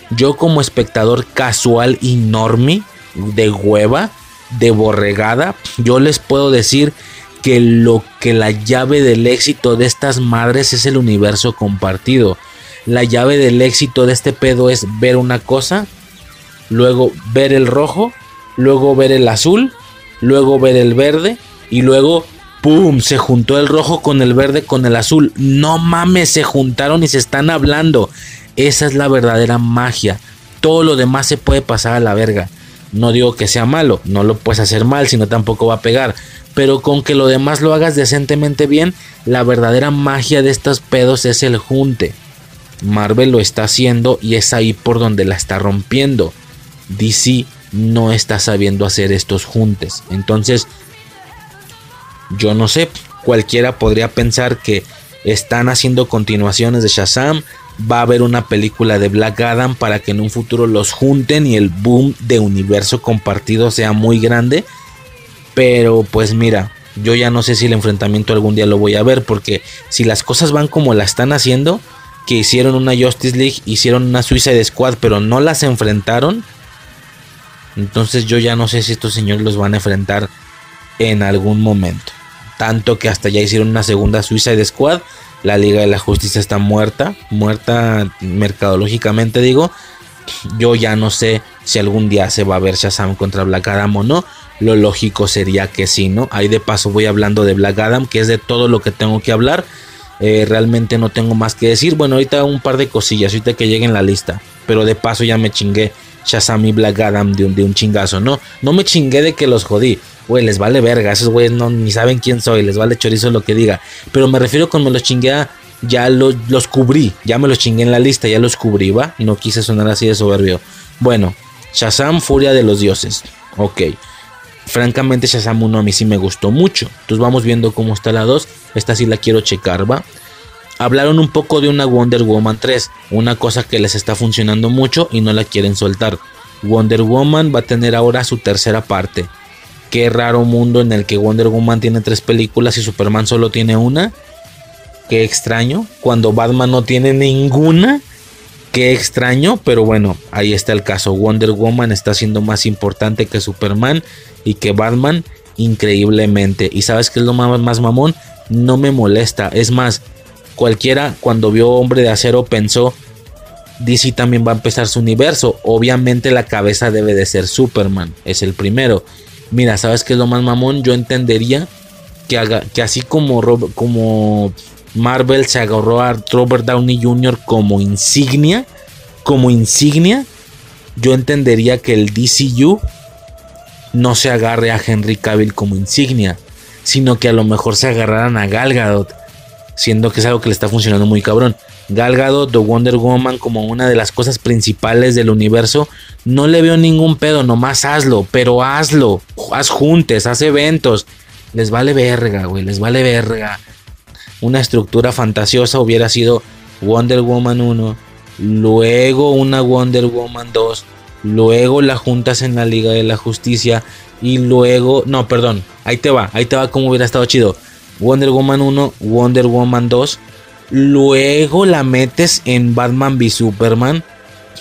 yo como espectador casual y normie, de hueva, de borregada, yo les puedo decir que lo que la llave del éxito de estas madres es el universo compartido. La llave del éxito de este pedo es ver una cosa, luego ver el rojo, luego ver el azul, luego ver el verde y luego ¡pum! Se juntó el rojo con el verde con el azul. No mames, se juntaron y se están hablando. Esa es la verdadera magia. Todo lo demás se puede pasar a la verga. No digo que sea malo, no lo puedes hacer mal, sino tampoco va a pegar. Pero con que lo demás lo hagas decentemente bien, la verdadera magia de estos pedos es el junte. Marvel lo está haciendo y es ahí por donde la está rompiendo. DC no está sabiendo hacer estos juntes. Entonces, yo no sé, cualquiera podría pensar que están haciendo continuaciones de Shazam, va a haber una película de Black Adam para que en un futuro los junten y el boom de universo compartido sea muy grande. Pero pues mira, yo ya no sé si el enfrentamiento algún día lo voy a ver porque si las cosas van como la están haciendo, que hicieron una Justice League, hicieron una Suicide Squad, pero no las enfrentaron. Entonces yo ya no sé si estos señores los van a enfrentar en algún momento. Tanto que hasta ya hicieron una segunda Suicide Squad la Liga de la Justicia está muerta, muerta mercadológicamente digo. Yo ya no sé si algún día se va a ver Shazam contra Black Adam o no. Lo lógico sería que sí, ¿no? Ahí de paso voy hablando de Black Adam, que es de todo lo que tengo que hablar. Eh, realmente no tengo más que decir. Bueno, ahorita un par de cosillas, ahorita que lleguen la lista. Pero de paso ya me chingué Shazam y Black Adam de un, de un chingazo, ¿no? No me chingué de que los jodí. Güey, les vale verga. Esos güeyes no ni saben quién soy. Les vale chorizo lo que diga. Pero me refiero con me los chingué ya los, los cubrí. Ya me los chingué en la lista. Ya los cubrí, ¿va? No quise sonar así de soberbio. Bueno, Shazam, Furia de los Dioses. Ok. Francamente, Shazam 1 a mí sí me gustó mucho. Entonces vamos viendo cómo está la 2. Esta sí la quiero checar, ¿va? Hablaron un poco de una Wonder Woman 3. Una cosa que les está funcionando mucho y no la quieren soltar. Wonder Woman va a tener ahora su tercera parte qué raro mundo en el que Wonder Woman tiene tres películas y Superman solo tiene una. Qué extraño. Cuando Batman no tiene ninguna. Qué extraño, pero bueno, ahí está el caso. Wonder Woman está siendo más importante que Superman y que Batman increíblemente. ¿Y sabes qué es lo más, más mamón? No me molesta. Es más, cualquiera cuando vio Hombre de Acero pensó, DC también va a empezar su universo. Obviamente la cabeza debe de ser Superman. Es el primero. Mira, ¿sabes qué es lo más mamón? Yo entendería que, haga, que así como, como Marvel se agarró a Robert Downey Jr. como insignia, como insignia, yo entendería que el DCU no se agarre a Henry Cavill como insignia, sino que a lo mejor se agarraran a Gal Gadot, siendo que es algo que le está funcionando muy cabrón. Gal Gadot de Wonder Woman como una de las cosas principales del universo, no le veo ningún pedo, nomás hazlo, pero hazlo, haz juntes, haz eventos. Les vale verga, güey, les vale verga. Una estructura fantasiosa hubiera sido Wonder Woman 1, luego una Wonder Woman 2, luego la juntas en la Liga de la Justicia y luego, no, perdón, ahí te va, ahí te va como hubiera estado chido. Wonder Woman 1, Wonder Woman 2, luego la metes en Batman v Superman,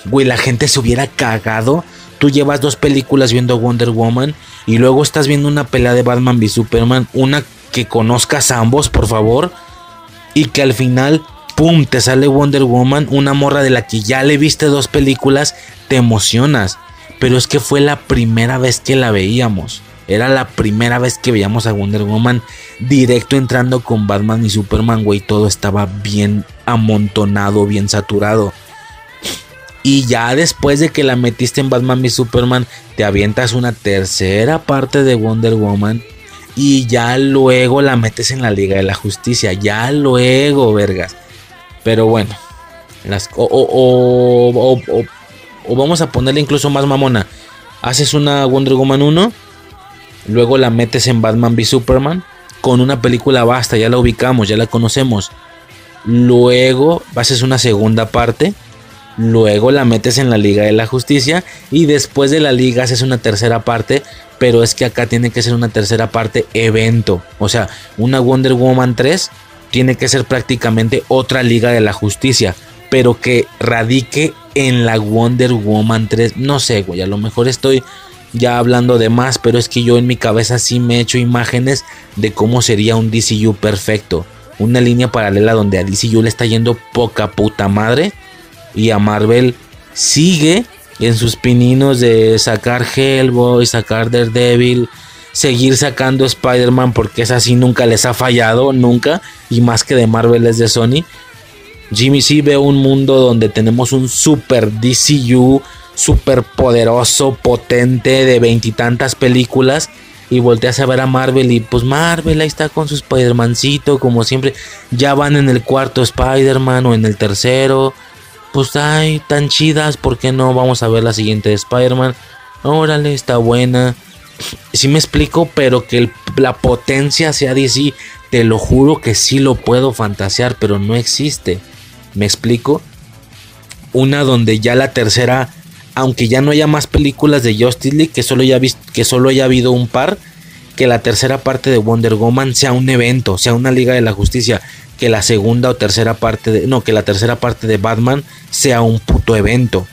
güey, la gente se hubiera cagado. Tú llevas dos películas viendo Wonder Woman y luego estás viendo una pelea de Batman v Superman, una que conozcas a ambos, por favor, y que al final, pum, te sale Wonder Woman, una morra de la que ya le viste dos películas, te emocionas. Pero es que fue la primera vez que la veíamos. Era la primera vez que veíamos a Wonder Woman directo entrando con Batman y Superman, güey. Todo estaba bien amontonado, bien saturado. Y ya después de que la metiste en Batman y Superman, te avientas una tercera parte de Wonder Woman. Y ya luego la metes en la Liga de la Justicia. Ya luego, vergas. Pero bueno. Las, o, o, o, o, vamos a ponerle incluso más mamona. Haces una Wonder Woman 1. Luego la metes en Batman v Superman. Con una película basta. Ya la ubicamos, ya la conocemos. Luego haces una segunda parte luego la metes en la Liga de la Justicia y después de la liga haces una tercera parte, pero es que acá tiene que ser una tercera parte evento, o sea, una Wonder Woman 3 tiene que ser prácticamente otra Liga de la Justicia. pero que radique en la Wonder Woman 3. No sé, güey, a lo mejor estoy ya hablando de más, pero es que yo en mi cabeza sí me he hecho imágenes de cómo sería un DCU perfecto. Una línea paralela donde a DCU le está yendo poca puta madre y a Marvel sigue en sus pininos de sacar Hellboy, sacar Daredevil, seguir sacando Spider-Man porque es así, nunca les ha fallado, nunca, y más que de Marvel es de Sony. Jimmy sí ve un mundo donde tenemos un super DCU súper poderoso, potente, de veintitantas películas. Y volteas a ver a Marvel y pues Marvel ahí está con su Spider-Mancito, como siempre. Ya van en el cuarto Spider-Man o en el tercero. Pues ay, tan chidas, ¿por qué no? Vamos a ver la siguiente de Spider-Man. Órale, está buena. Si me explico, pero que la potencia sea DC, te lo juro que sí lo puedo fantasear, pero no existe. ¿Me explico? Una donde ya la tercera aunque ya no haya más películas de Justice League, que solo, haya que solo haya habido un par, que la tercera parte de Wonder Woman sea un evento, sea una Liga de la Justicia, que la segunda o tercera parte de, no, que la tercera parte de Batman sea un puto evento,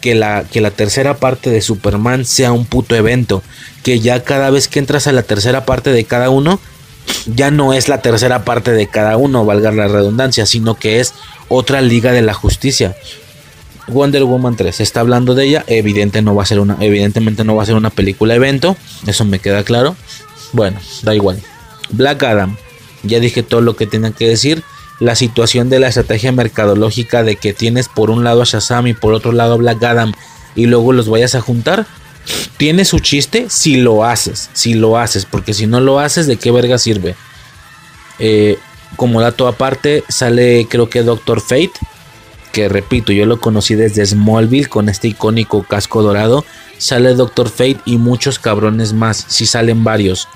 que la, que la tercera parte de Superman sea un puto evento, que ya cada vez que entras a la tercera parte de cada uno, ya no es la tercera parte de cada uno, valga la redundancia, sino que es otra Liga de la Justicia. Wonder Woman 3 se está hablando de ella. No va a ser una, evidentemente no va a ser una película evento. Eso me queda claro. Bueno, da igual. Black Adam. Ya dije todo lo que tenía que decir. La situación de la estrategia mercadológica de que tienes por un lado a Shazam y por otro lado a Black Adam y luego los vayas a juntar. Tiene su chiste si lo haces. Si lo haces. Porque si no lo haces, ¿de qué verga sirve? Eh, como dato aparte, sale creo que Doctor Fate que repito, yo lo conocí desde Smallville con este icónico casco dorado. Sale Doctor Fate y muchos cabrones más, si salen varios.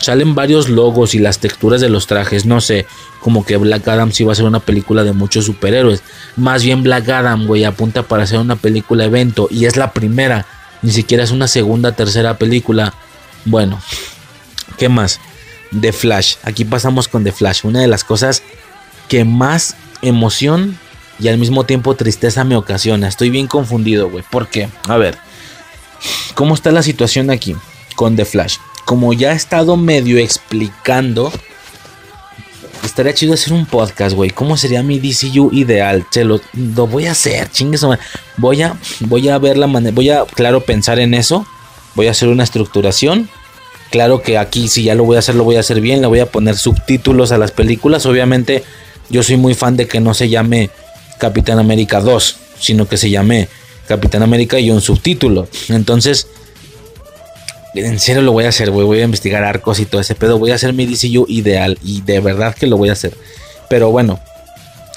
Salen varios logos y las texturas de los trajes, no sé, como que Black Adam sí va a ser una película de muchos superhéroes. Más bien Black Adam, güey, apunta para hacer una película evento y es la primera, ni siquiera es una segunda, tercera película. Bueno, ¿qué más? The Flash, aquí pasamos con The Flash, una de las cosas que más emoción y al mismo tiempo tristeza me ocasiona. Estoy bien confundido, güey. ¿Por qué? A ver, ¿cómo está la situación aquí con The Flash? Como ya he estado medio explicando, estaría chido hacer un podcast, güey. ¿Cómo sería mi DCU ideal? Se lo, voy a hacer, chingues. Voy a, voy a ver la manera, voy a, claro, pensar en eso. Voy a hacer una estructuración. Claro que aquí, si ya lo voy a hacer, lo voy a hacer bien. Le voy a poner subtítulos a las películas. Obviamente, yo soy muy fan de que no se llame Capitán América 2, sino que se llame Capitán América y un subtítulo. Entonces, en serio lo voy a hacer, Voy a investigar arcos y todo ese pedo. Voy a hacer mi DCU ideal y de verdad que lo voy a hacer. Pero bueno,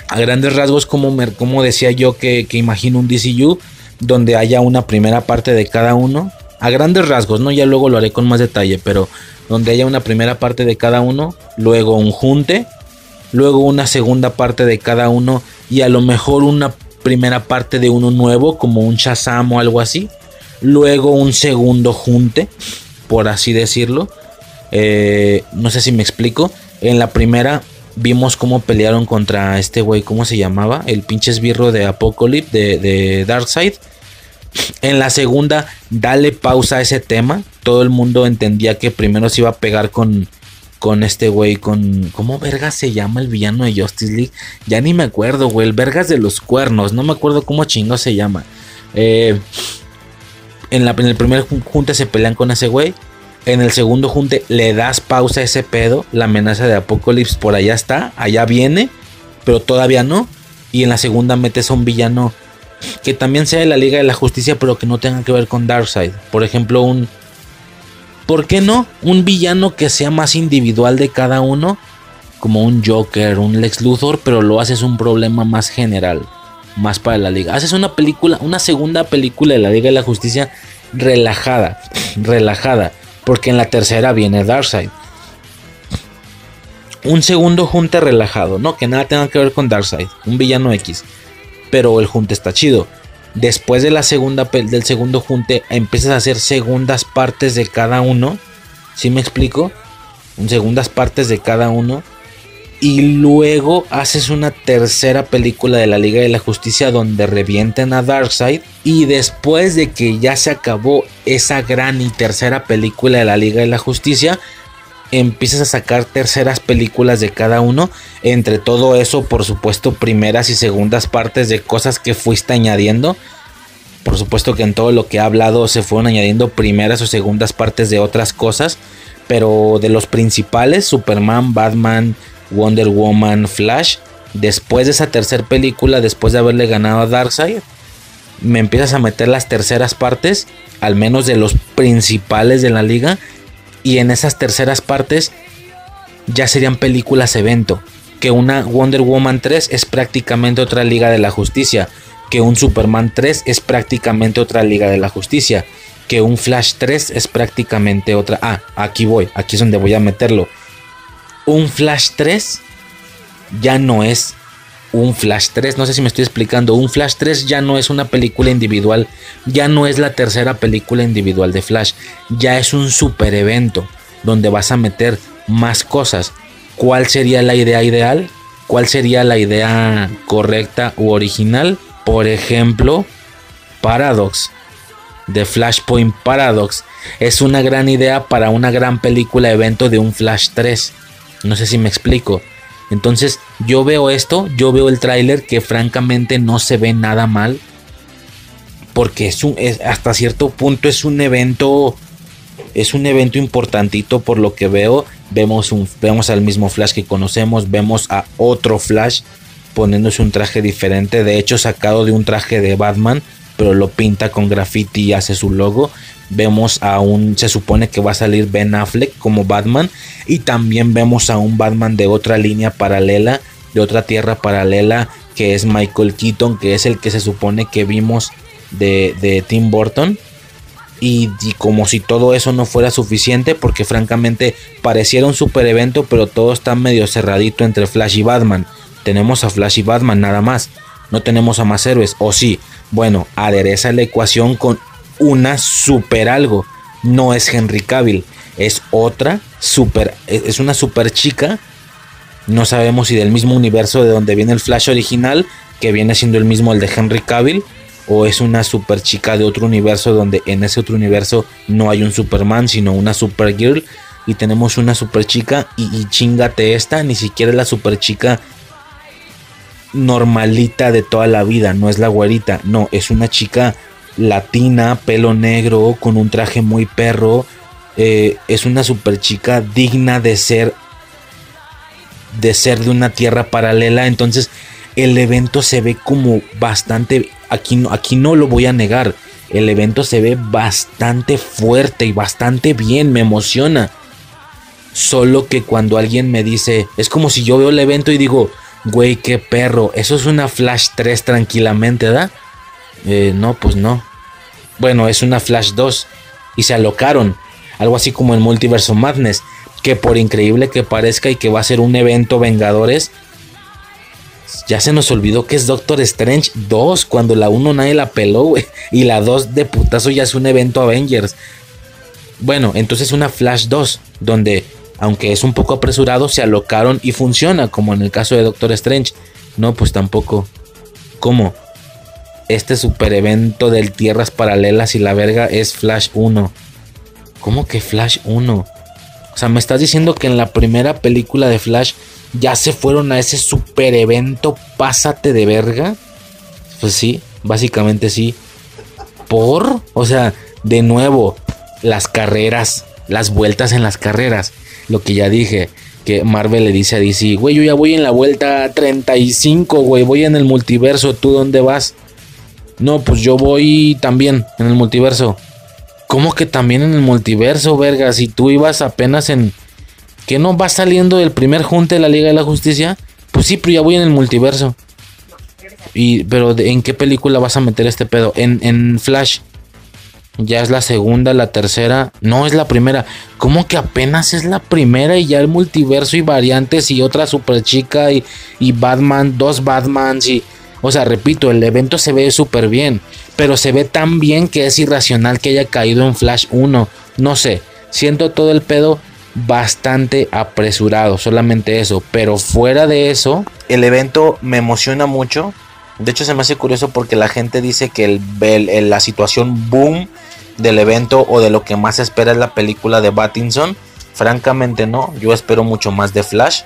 a grandes rasgos, como, como decía yo que, que imagino un DCU donde haya una primera parte de cada uno. A grandes rasgos, ¿no? Ya luego lo haré con más detalle, pero donde haya una primera parte de cada uno, luego un junte, luego una segunda parte de cada uno y a lo mejor una primera parte de uno nuevo como un Shazam o algo así. Luego un segundo junte, por así decirlo. Eh, no sé si me explico. En la primera vimos cómo pelearon contra este güey, ¿cómo se llamaba? El pinche esbirro de Apocalypse de, de Darkseid. En la segunda, dale pausa a ese tema. Todo el mundo entendía que primero se iba a pegar con, con este güey, con... ¿Cómo vergas se llama el villano de Justice League? Ya ni me acuerdo, güey. El vergas de los cuernos. No me acuerdo cómo chingo se llama. Eh, en, la, en el primer junte se pelean con ese güey. En el segundo junte le das pausa a ese pedo. La amenaza de Apocalypse por allá está. Allá viene. Pero todavía no. Y en la segunda metes a un villano que también sea de la Liga de la Justicia, pero que no tenga que ver con Darkseid. Por ejemplo, un ¿Por qué no? Un villano que sea más individual de cada uno, como un Joker, un Lex Luthor, pero lo haces un problema más general, más para la liga. Haces una película, una segunda película de la Liga de la Justicia relajada, relajada, porque en la tercera viene Darkseid. Un segundo junte relajado, no que nada tenga que ver con Darkseid, un villano X, pero el junte está chido después de la segunda del segundo junte empiezas a hacer segundas partes de cada uno. ¿Sí me explico? segundas partes de cada uno. Y luego haces una tercera película de la Liga de la Justicia donde revienten a Darkseid. Y después de que ya se acabó esa gran y tercera película de la Liga de la Justicia, empiezas a sacar terceras películas de cada uno. Entre todo eso, por supuesto, primeras y segundas partes de cosas que fuiste añadiendo. Por supuesto que en todo lo que he hablado se fueron añadiendo primeras o segundas partes de otras cosas. Pero de los principales, Superman, Batman, Wonder Woman, Flash. Después de esa tercera película, después de haberle ganado a Darkseid, me empiezas a meter las terceras partes, al menos de los principales de la liga y en esas terceras partes ya serían películas evento. Que una Wonder Woman 3 es prácticamente otra Liga de la Justicia. Que un Superman 3 es prácticamente otra Liga de la Justicia. Que un Flash 3 es prácticamente otra... Ah, aquí voy, aquí es donde voy a meterlo. Un Flash 3 ya no es un Flash 3. No sé si me estoy explicando. Un Flash 3 ya no es una película individual. Ya no es la tercera película individual de Flash. Ya es un super evento donde vas a meter más cosas. ¿Cuál sería la idea ideal? ¿Cuál sería la idea correcta u original? Por ejemplo, Paradox. The Flashpoint Paradox. Es una gran idea para una gran película evento de un Flash 3. No sé si me explico. Entonces yo veo esto, yo veo el tráiler que francamente no se ve nada mal. Porque es un, hasta cierto punto es un evento, es un evento importantito por lo que veo. Vemos, vemos al mismo Flash que conocemos, vemos a otro Flash poniéndose un traje diferente, de hecho sacado de un traje de Batman, pero lo pinta con graffiti y hace su logo vemos a un, se supone que va a salir Ben Affleck como Batman y también vemos a un Batman de otra línea paralela, de otra tierra paralela que es Michael Keaton, que es el que se supone que vimos de, Tim Burton. Y, como si todo eso no fuera suficiente, porque francamente pareciera un super evento, pero todo está medio cerradito entre Flash y Batman. Tenemos a Flash y Batman nada más. No tenemos a más héroes. O sí, bueno, adereza la ecuación con una super algo. No es Henry Cavill, es otra super, es una super chica. No sabemos si del mismo universo de donde viene el Flash original, que viene siendo el mismo el de Henry Cavill, o es una super chica de otro universo donde en ese otro universo no hay un Superman, sino una Supergirl. Y tenemos una super chica y, y chingate esta, ni siquiera la super chica normalita de toda la vida, no es la güerita, no, es una chica latina, pelo negro, con un traje muy perro. Eh, es una super chica digna de ser de ser de una tierra paralela. Entonces el evento se ve como bastante, aquí, aquí no lo voy a negar, el evento se ve bastante fuerte y bastante bien, me emociona. Solo que cuando alguien me dice, es como si yo veo el evento y digo, güey, qué perro, eso es una Flash 3 tranquilamente, ¿da? Eh, no, pues no. Bueno, es una Flash 2 y se alocaron. Algo así como en Multiverso Madness. Que por increíble que parezca y que va a ser un evento Vengadores, ya se nos olvidó que es Doctor Strange 2. Cuando la 1 nadie la peló, güey. Y la 2 de putazo ya es un evento Avengers. Bueno, entonces una Flash 2. Donde, aunque es un poco apresurado, se alocaron y funciona. Como en el caso de Doctor Strange. No, pues tampoco. ¿Cómo? este super evento del Tierras Paralelas y la verga es Flash 1. ¿Cómo que Flash 1? O sea, me estás diciendo que en la primera película de Flash ya se fueron a ese super evento, pásate de verga. Pues sí, básicamente sí. Por, o sea, de nuevo, las carreras, las vueltas en las carreras. Lo que ya dije, que Marvel le dice a DC, güey, yo ya voy en la vuelta 35, güey, voy en el multiverso, ¿tú dónde vas? No, pues yo voy también en el multiverso. ¿Cómo que también en el multiverso, verga? Si tú ibas apenas en... ¿Que no vas saliendo del primer junte de la Liga de la Justicia? Pues sí, pero ya voy en el multiverso. Y, pero ¿en qué película vas a meter este pedo? En, en Flash. Ya es la segunda, la tercera. No es la primera. ¿Cómo que apenas es la primera y ya el multiverso y variantes y otra super chica y, y Batman, dos Batmans y... O sea, repito, el evento se ve súper bien, pero se ve tan bien que es irracional que haya caído en Flash 1. No sé, siento todo el pedo bastante apresurado, solamente eso. Pero fuera de eso, el evento me emociona mucho. De hecho, se me hace curioso porque la gente dice que el, la situación boom del evento o de lo que más espera es la película de Battinson. Francamente no, yo espero mucho más de Flash.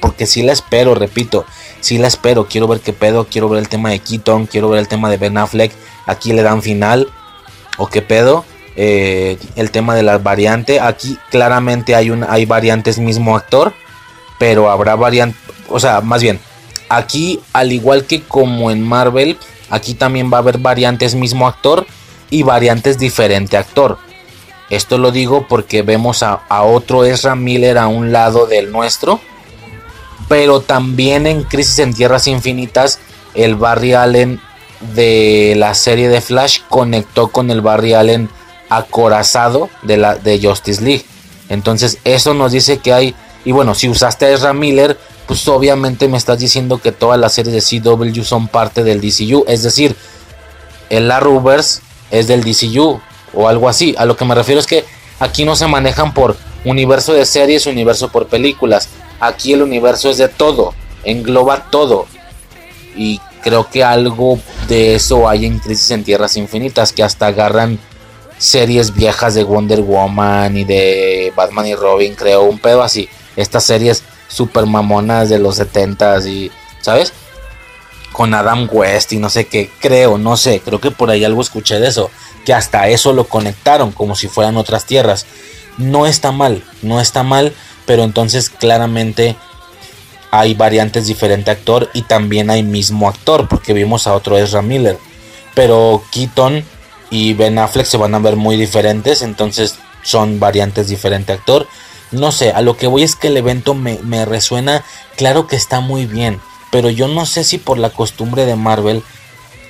porque si la espero, repito, si la espero. Quiero ver qué pedo, quiero ver el tema de Keaton, quiero ver el tema de Ben Affleck. Aquí le dan final. O qué pedo. Eh, el tema de la variante. Aquí claramente hay, un, hay variantes mismo actor. Pero habrá variantes. O sea, más bien. Aquí, al igual que como en Marvel, aquí también va a haber variantes mismo actor y variantes diferente actor. Esto lo digo porque vemos a, otro Ezra Miller a un lado del nuestro. Pero también en Crisis en Tierras Infinitas, el Barry Allen de la serie de Flash conectó con el Barry Allen acorazado de, la, de Justice League. Entonces eso nos dice que hay... Y bueno, si usaste a Ezra Miller, pues obviamente me estás diciendo que todas las series de CW son parte del DCU. Es decir, el Arrowverse es del DCU o algo así. A lo que me refiero es que aquí no se manejan por universo de series, universo por películas. Aquí el universo es de todo, engloba todo. Y creo que algo de eso hay en Crisis en Tierras Infinitas, que hasta agarran series viejas de Wonder Woman y de Batman y Robin, creo, un pedo así. Estas series super mamonas de los 70s y, ¿sabes? Con Adam West y no sé qué, creo, no sé, creo que por ahí algo escuché de eso, que hasta eso lo conectaron como si fueran otras tierras. No está mal, no está mal, pero entonces claramente hay variantes diferente actor y también hay mismo actor, porque vimos a otro Ezra Miller. Pero Keaton y Ben Affleck se van a ver muy diferentes, entonces son variantes diferente actor. No sé, a lo que voy es que el evento me, me resuena, claro que está muy bien, pero yo no sé si por la costumbre de Marvel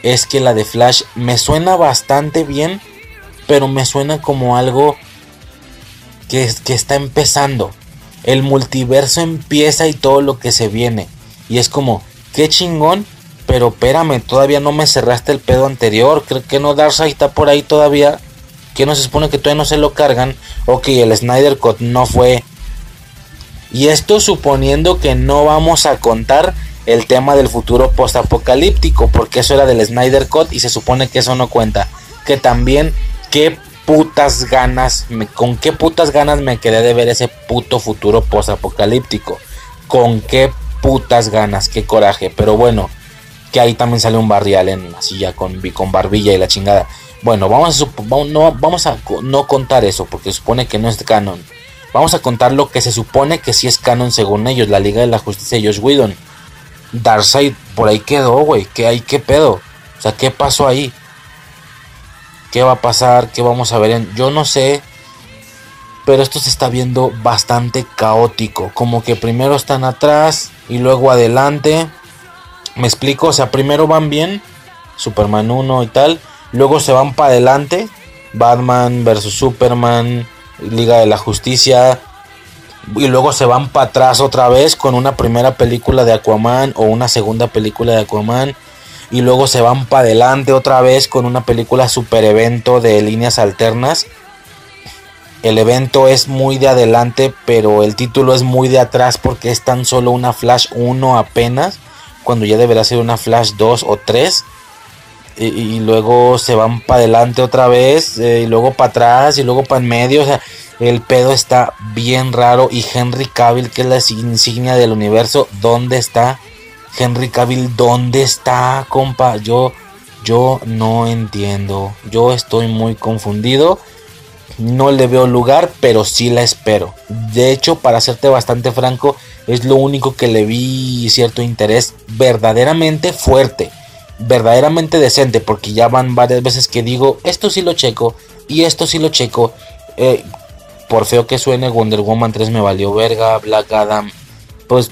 es que la de Flash me suena bastante bien, pero me suena como algo que, que está empezando. El multiverso empieza y todo lo que se viene. Y es como, qué chingón, pero espérame, todavía no me cerraste el pedo anterior. Creo que no Darkseid está por ahí todavía. Que no se supone que todavía no se lo cargan. Ok, el Snyder Cut no fue. Y esto suponiendo que no vamos a contar el tema del futuro postapocalíptico. Porque eso era del Snyder Cut y se supone que eso no cuenta. Que también, qué putas ganas, con qué putas ganas me quedé de ver ese puto futuro postapocalíptico. Con qué putas ganas, qué coraje. Pero bueno, que ahí también sale un barrial en así ya con, con barbilla y la chingada. Bueno, vamos a, no, vamos a no contar eso porque supone que no es canon. Vamos a contar lo que se supone que sí es canon según ellos, la Liga de la Justicia de Josh Whedon. Darkseid por ahí quedó, güey, ¿qué hay? ¿Qué pedo? O sea, ¿qué pasó ahí? ¿Qué va a pasar? ¿Qué vamos a ver? En... Yo no sé. Pero esto se está viendo bastante caótico. Como que primero están atrás y luego adelante. Me explico, o sea, primero van bien, Superman 1 y tal, luego se van para adelante, Batman versus Superman, Liga de la Justicia, y luego se van para atrás otra vez con una primera película de Aquaman o una segunda película de Aquaman, y luego se van para adelante otra vez con una película super evento de líneas alternas. El evento es muy de adelante, pero el título es muy de atrás porque es tan solo una Flash 1 apenas cuando ya deberá ser una Flash 2 o 3. Y, luego se van para adelante otra vez, eh, y luego para atrás, y luego para en medio. O sea, el pedo está bien raro. Y Henry Cavill, que es la insignia del universo, ¿dónde está? Henry Cavill, ¿dónde está, compa? Yo, yo no entiendo. Yo estoy muy confundido. No le veo lugar, pero sí la espero. De hecho, para serte bastante franco, es lo único que le vi cierto interés verdaderamente fuerte, verdaderamente decente, porque ya van varias veces que digo, esto sí lo checo y esto sí lo checo. Eh, por feo que suene, Wonder Woman 3 me valió verga, Black Adam, pues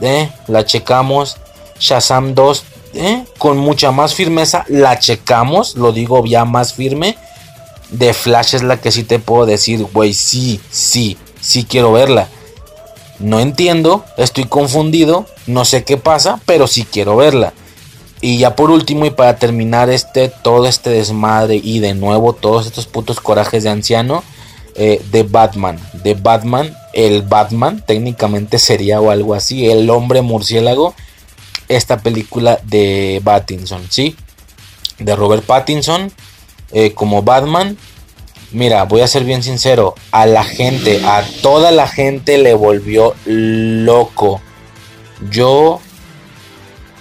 eh, la checamos. Shazam 2, eh, con mucha más firmeza, la checamos, lo digo ya más firme. De Flash es la que sí te puedo decir, güey, sí, sí, sí quiero verla. No entiendo, estoy confundido, no sé qué pasa, pero sí quiero verla. Y ya por último y para terminar este todo este desmadre y de nuevo todos estos putos corajes de anciano, eh, de Batman. De Batman, el Batman técnicamente sería o algo así, el hombre murciélago. Esta película de Pattinson, ¿sí? De Robert Pattinson eh, como Batman. Mira, voy a ser bien sincero, a la gente, a toda la gente le volvió loco. Yo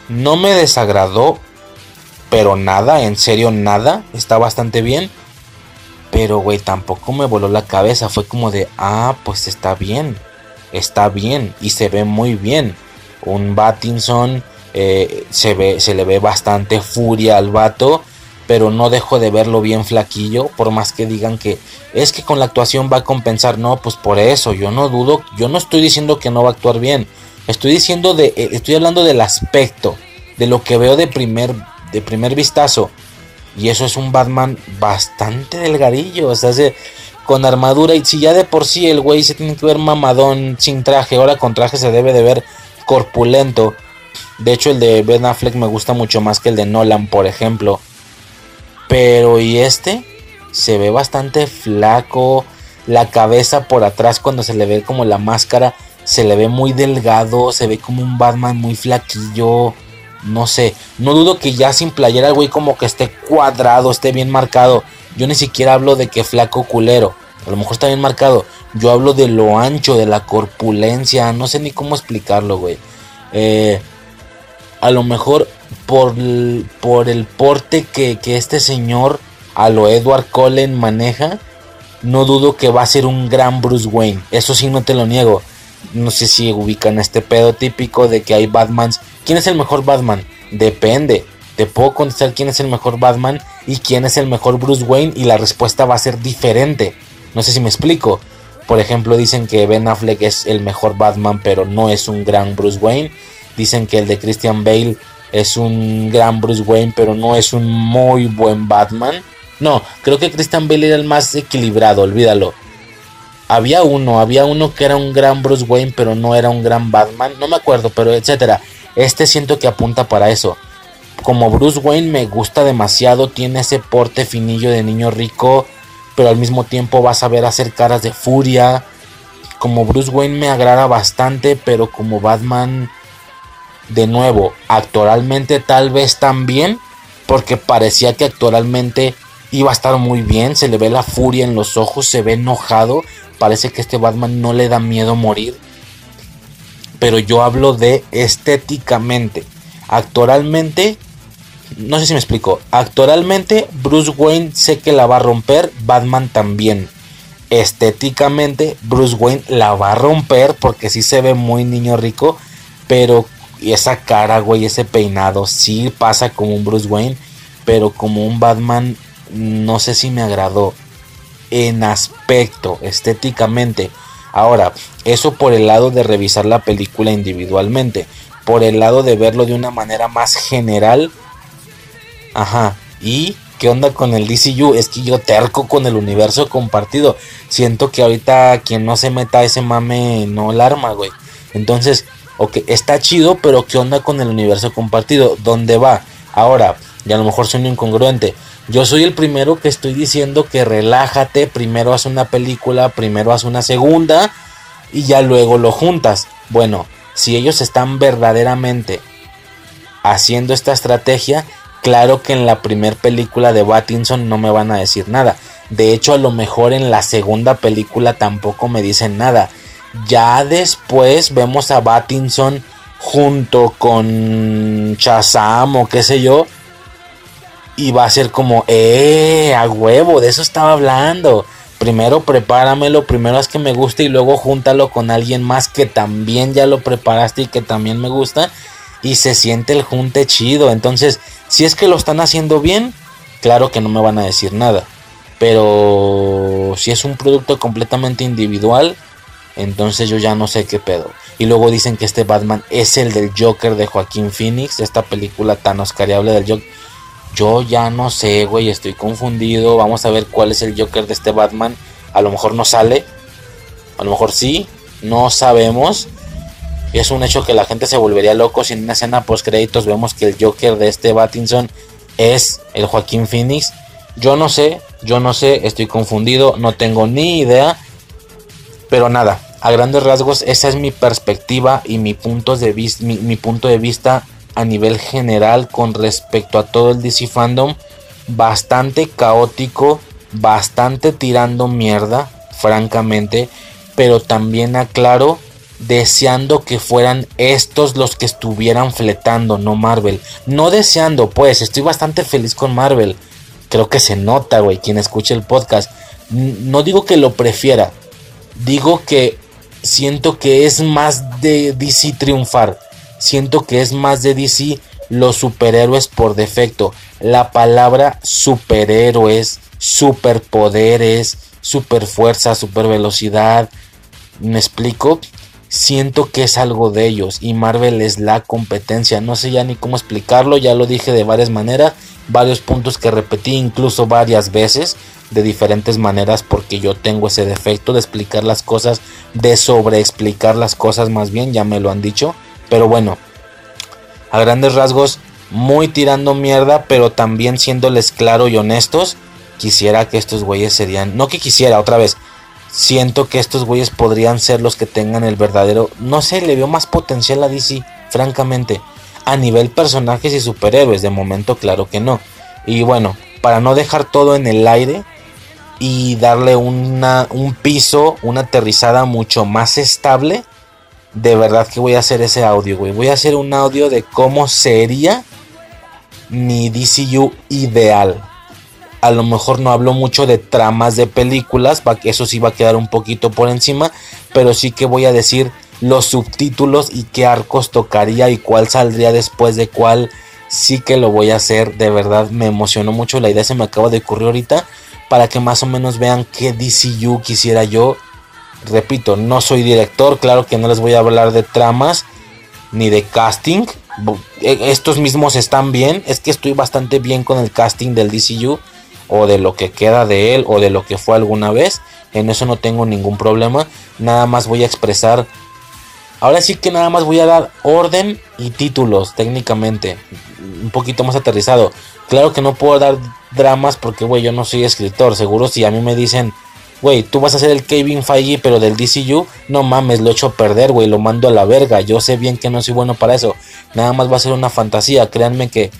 no me desagradó, pero nada, en serio nada, está bastante bien. Pero, güey, tampoco me voló la cabeza. Fue como de, ah, pues está bien. Está bien. Y se ve muy bien. Un Battinson. Eh, se, ve, se le ve bastante furia al vato. Pero no dejo de verlo bien flaquillo. Por más que digan que es que con la actuación va a compensar. No, pues por eso. Yo no dudo. Yo no estoy diciendo que no va a actuar bien. Estoy diciendo de. Eh, estoy hablando del aspecto. De lo que veo de primer, de primer vistazo. Y eso es un Batman bastante delgadillo. O sea, con armadura. Y si ya de por sí el güey se tiene que ver mamadón sin traje. Ahora con traje se debe de ver corpulento. De hecho, el de Ben Affleck me gusta mucho más que el de Nolan, por ejemplo. Pero, ¿y este? Se ve bastante flaco. La cabeza por atrás, cuando se le ve como la máscara, se le ve muy delgado. Se ve como un Batman muy flaquillo. No sé, no dudo que ya sin playera güey como que esté cuadrado, esté bien marcado. Yo ni siquiera hablo de que flaco culero. A lo mejor está bien marcado. Yo hablo de lo ancho, de la corpulencia. No sé ni cómo explicarlo, güey. Eh, a lo mejor por, por el porte que, que este señor, a lo Edward Cullen, maneja. No dudo que va a ser un gran Bruce Wayne. Eso sí, no te lo niego. No sé si ubican este pedo típico de que hay Batmans ¿Quién es el mejor Batman? Depende. Te puedo contestar quién es el mejor Batman y quién es el mejor Bruce Wayne y la respuesta va a ser diferente. No sé si me explico. Por ejemplo, dicen que Ben Affleck es el mejor Batman, pero no es un gran Bruce Wayne. Dicen que el de Christian Bale es un gran Bruce Wayne, pero no es un muy buen Batman. No, creo que Christian Bale era el más equilibrado, olvídalo. Había uno, había uno que era un gran Bruce Wayne, pero no era un gran Batman. No me acuerdo, pero etcétera. Este siento que apunta para eso. Como Bruce Wayne me gusta demasiado, tiene ese porte finillo de niño rico, pero al mismo tiempo vas a ver hacer caras de furia. Como Bruce Wayne me agrada bastante, pero como Batman, de nuevo, actualmente tal vez también, porque parecía que actualmente iba a estar muy bien, se le ve la furia en los ojos, se ve enojado, parece que este Batman no le da miedo morir pero yo hablo de estéticamente. Actualmente, no sé si me explico. Actualmente, Bruce Wayne sé que la va a romper, Batman también. Estéticamente, Bruce Wayne la va a romper porque sí se ve muy niño rico, pero esa cara, güey, ese peinado, sí pasa como un Bruce Wayne, pero como un Batman, no sé si me agradó. En aspecto, estéticamente Ahora, eso por el lado de revisar la película individualmente. Por el lado de verlo de una manera más general. Ajá. ¿Y qué onda con el DCU? Es que yo terco con el universo compartido. Siento que ahorita quien no se meta a ese mame no la arma, güey. Entonces, ok, está chido, pero ¿qué onda con el universo compartido? ¿Dónde va? Ahora, y a lo mejor suena incongruente. Yo soy el primero que estoy diciendo que relájate, primero haz una película, primero haz una segunda y ya luego lo juntas. Bueno, si ellos están verdaderamente haciendo esta estrategia, claro que en la primera película de Battinson no me van a decir nada. De hecho, a lo mejor en la segunda película tampoco me dicen nada. Ya después vemos a Battinson junto con Shazam o qué sé yo y va a ser como, eh, a huevo, de eso estaba hablando. Primero prepáramelo, primero haz que me guste y luego júntalo con alguien más que también ya lo preparaste y que también me gusta. Y se siente el junte chido. Entonces, si es que lo están haciendo bien, claro que no me van a decir nada. Pero si es un producto completamente individual, entonces yo ya no sé qué pedo. Y luego dicen que este Batman es el del Joker de Joaquín Phoenix, esta película tan oscariable del Joker. Yo ya no sé, güey, estoy confundido. Vamos a ver cuál es el Joker de este Batman. A lo mejor no sale. A lo mejor sí. No sabemos. Es un hecho que la gente se volvería loco si en una escena post créditos vemos que el Joker de este Battinson es el Joaquín Phoenix. Yo no sé, Yo no sé, estoy confundido, no tengo ni idea. Pero nada, a grandes rasgos esa es mi perspectiva y mi punto de, vista, mi, punto de vista a nivel general con respecto a todo el DC fandom. Bastante caótico, bastante tirando mierda, francamente. Pero también aclaro, deseando que fueran estos los que estuvieran fletando, no Marvel. No deseando, pues, estoy bastante feliz con Marvel. Creo que se nota, güey, quien escuche el podcast. No digo que lo prefiera, digo que siento que es más de DC triunfar. Siento que es más de DC los superhéroes por defecto. La palabra superhéroes, superpoderes, superfuerza, supervelocidad. ¿Me explico? Siento que es algo de ellos y Marvel es la competencia. No sé ya ni cómo explicarlo, ya lo dije de varias maneras, varios puntos que repetí incluso varias veces de diferentes maneras porque yo tengo ese defecto de explicar las cosas, de sobreexplicar las cosas más bien, ya me lo han dicho. Pero bueno, a grandes rasgos, muy tirando mierda, pero también siéndoles claro y honestos, quisiera que estos güeyes serían, no que quisiera otra vez, siento que estos güeyes podrían ser los que tengan el verdadero, no sé, le veo más potencial a DC, francamente. A nivel personajes y superhéroes, de momento claro que no. Y bueno, para no dejar todo en el aire, y darle una, un piso, una aterrizada mucho más estable, de verdad que voy a hacer ese audio, güey. Voy a hacer un audio de cómo sería mi DCU ideal. A lo mejor no hablo mucho de tramas de películas, eso sí va a quedar un poquito por encima, pero sí que voy a decir los subtítulos y qué arcos tocaría y cuál saldría después de cuál. Sí que lo voy a hacer, de verdad me emocionó mucho la idea, se me acaba de ocurrir ahorita para que más o menos vean qué DCU quisiera yo. Repito, no soy director, claro que no les voy a hablar de tramas ni de casting. E, estos mismos están bien, es que estoy bastante bien con el casting del DCU o de lo que queda de él o de lo que fue alguna vez. En eso no tengo ningún problema. Nada más voy a expresar. Ahora sí que nada más voy a dar orden y títulos técnicamente. Un poquito más aterrizado. Claro que no puedo dar dramas porque, güey, yo no soy escritor. Seguro si a mí me dicen, güey, tú vas a ser el Kevin Feige, pero del DCU, no mames, lo echo a perder, güey, lo mando a la verga. Yo sé bien que no soy bueno para eso. Nada más va a ser una fantasía. Créanme que,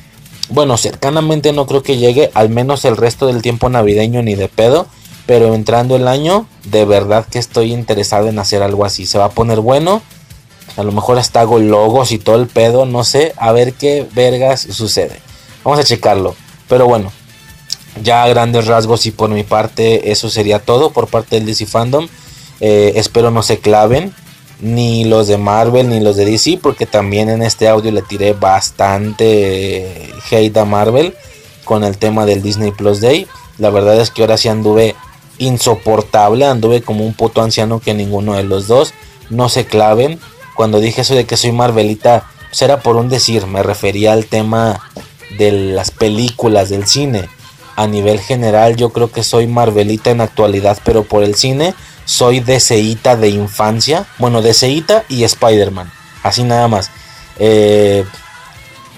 bueno, cercanamente no creo que llegue, al menos el resto del tiempo navideño ni de pedo. Pero entrando el año, de verdad que estoy interesado en hacer algo así. Se va a poner bueno. A lo mejor hasta hago logos y todo el pedo, no sé. A ver qué vergas sucede. Vamos a checarlo. Pero bueno, ya a grandes rasgos y por mi parte eso sería todo por parte del DC Fandom. Eh, espero no se claven ni los de Marvel ni los de DC porque también en este audio le tiré bastante hate a Marvel con el tema del Disney Plus Day. La verdad es que ahora sí anduve insoportable, anduve como un puto anciano que ninguno de los dos. No se claven. Cuando dije eso de que soy Marvelita, pues era por un decir, me refería al tema de las películas, del cine. A nivel general yo creo que soy Marvelita en actualidad, pero por el cine soy DCita de infancia. Bueno, DCita y Spider-Man. Así nada más. Eh,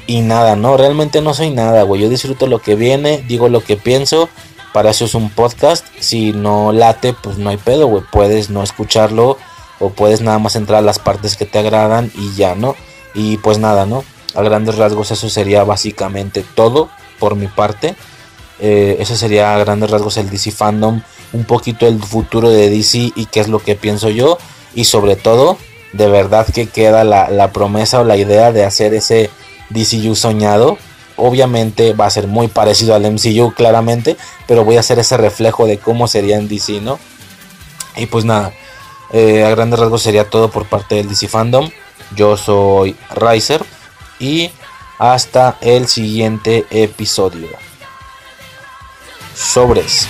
y nada, no, realmente no soy nada, güey. Yo disfruto lo que viene, digo lo que pienso. Para eso es un podcast. Si no late, pues no hay pedo, güey. Puedes no escucharlo o puedes nada más entrar a las partes que te agradan y ya, ¿no? Y pues nada, ¿no? A grandes rasgos eso sería básicamente todo por mi parte. Eh, eso sería a grandes rasgos el DC Fandom, un poquito el futuro de DC y qué es lo que pienso yo. Y sobre todo, de verdad que queda la, la promesa o la idea de hacer ese DCU soñado. Obviamente va a ser muy parecido al MCU claramente, pero voy a hacer ese reflejo de cómo sería en DC, ¿no? Y pues nada, eh, a grandes rasgos sería todo por parte del DC Fandom. Yo soy Riser y hasta el siguiente episodio. Sobres.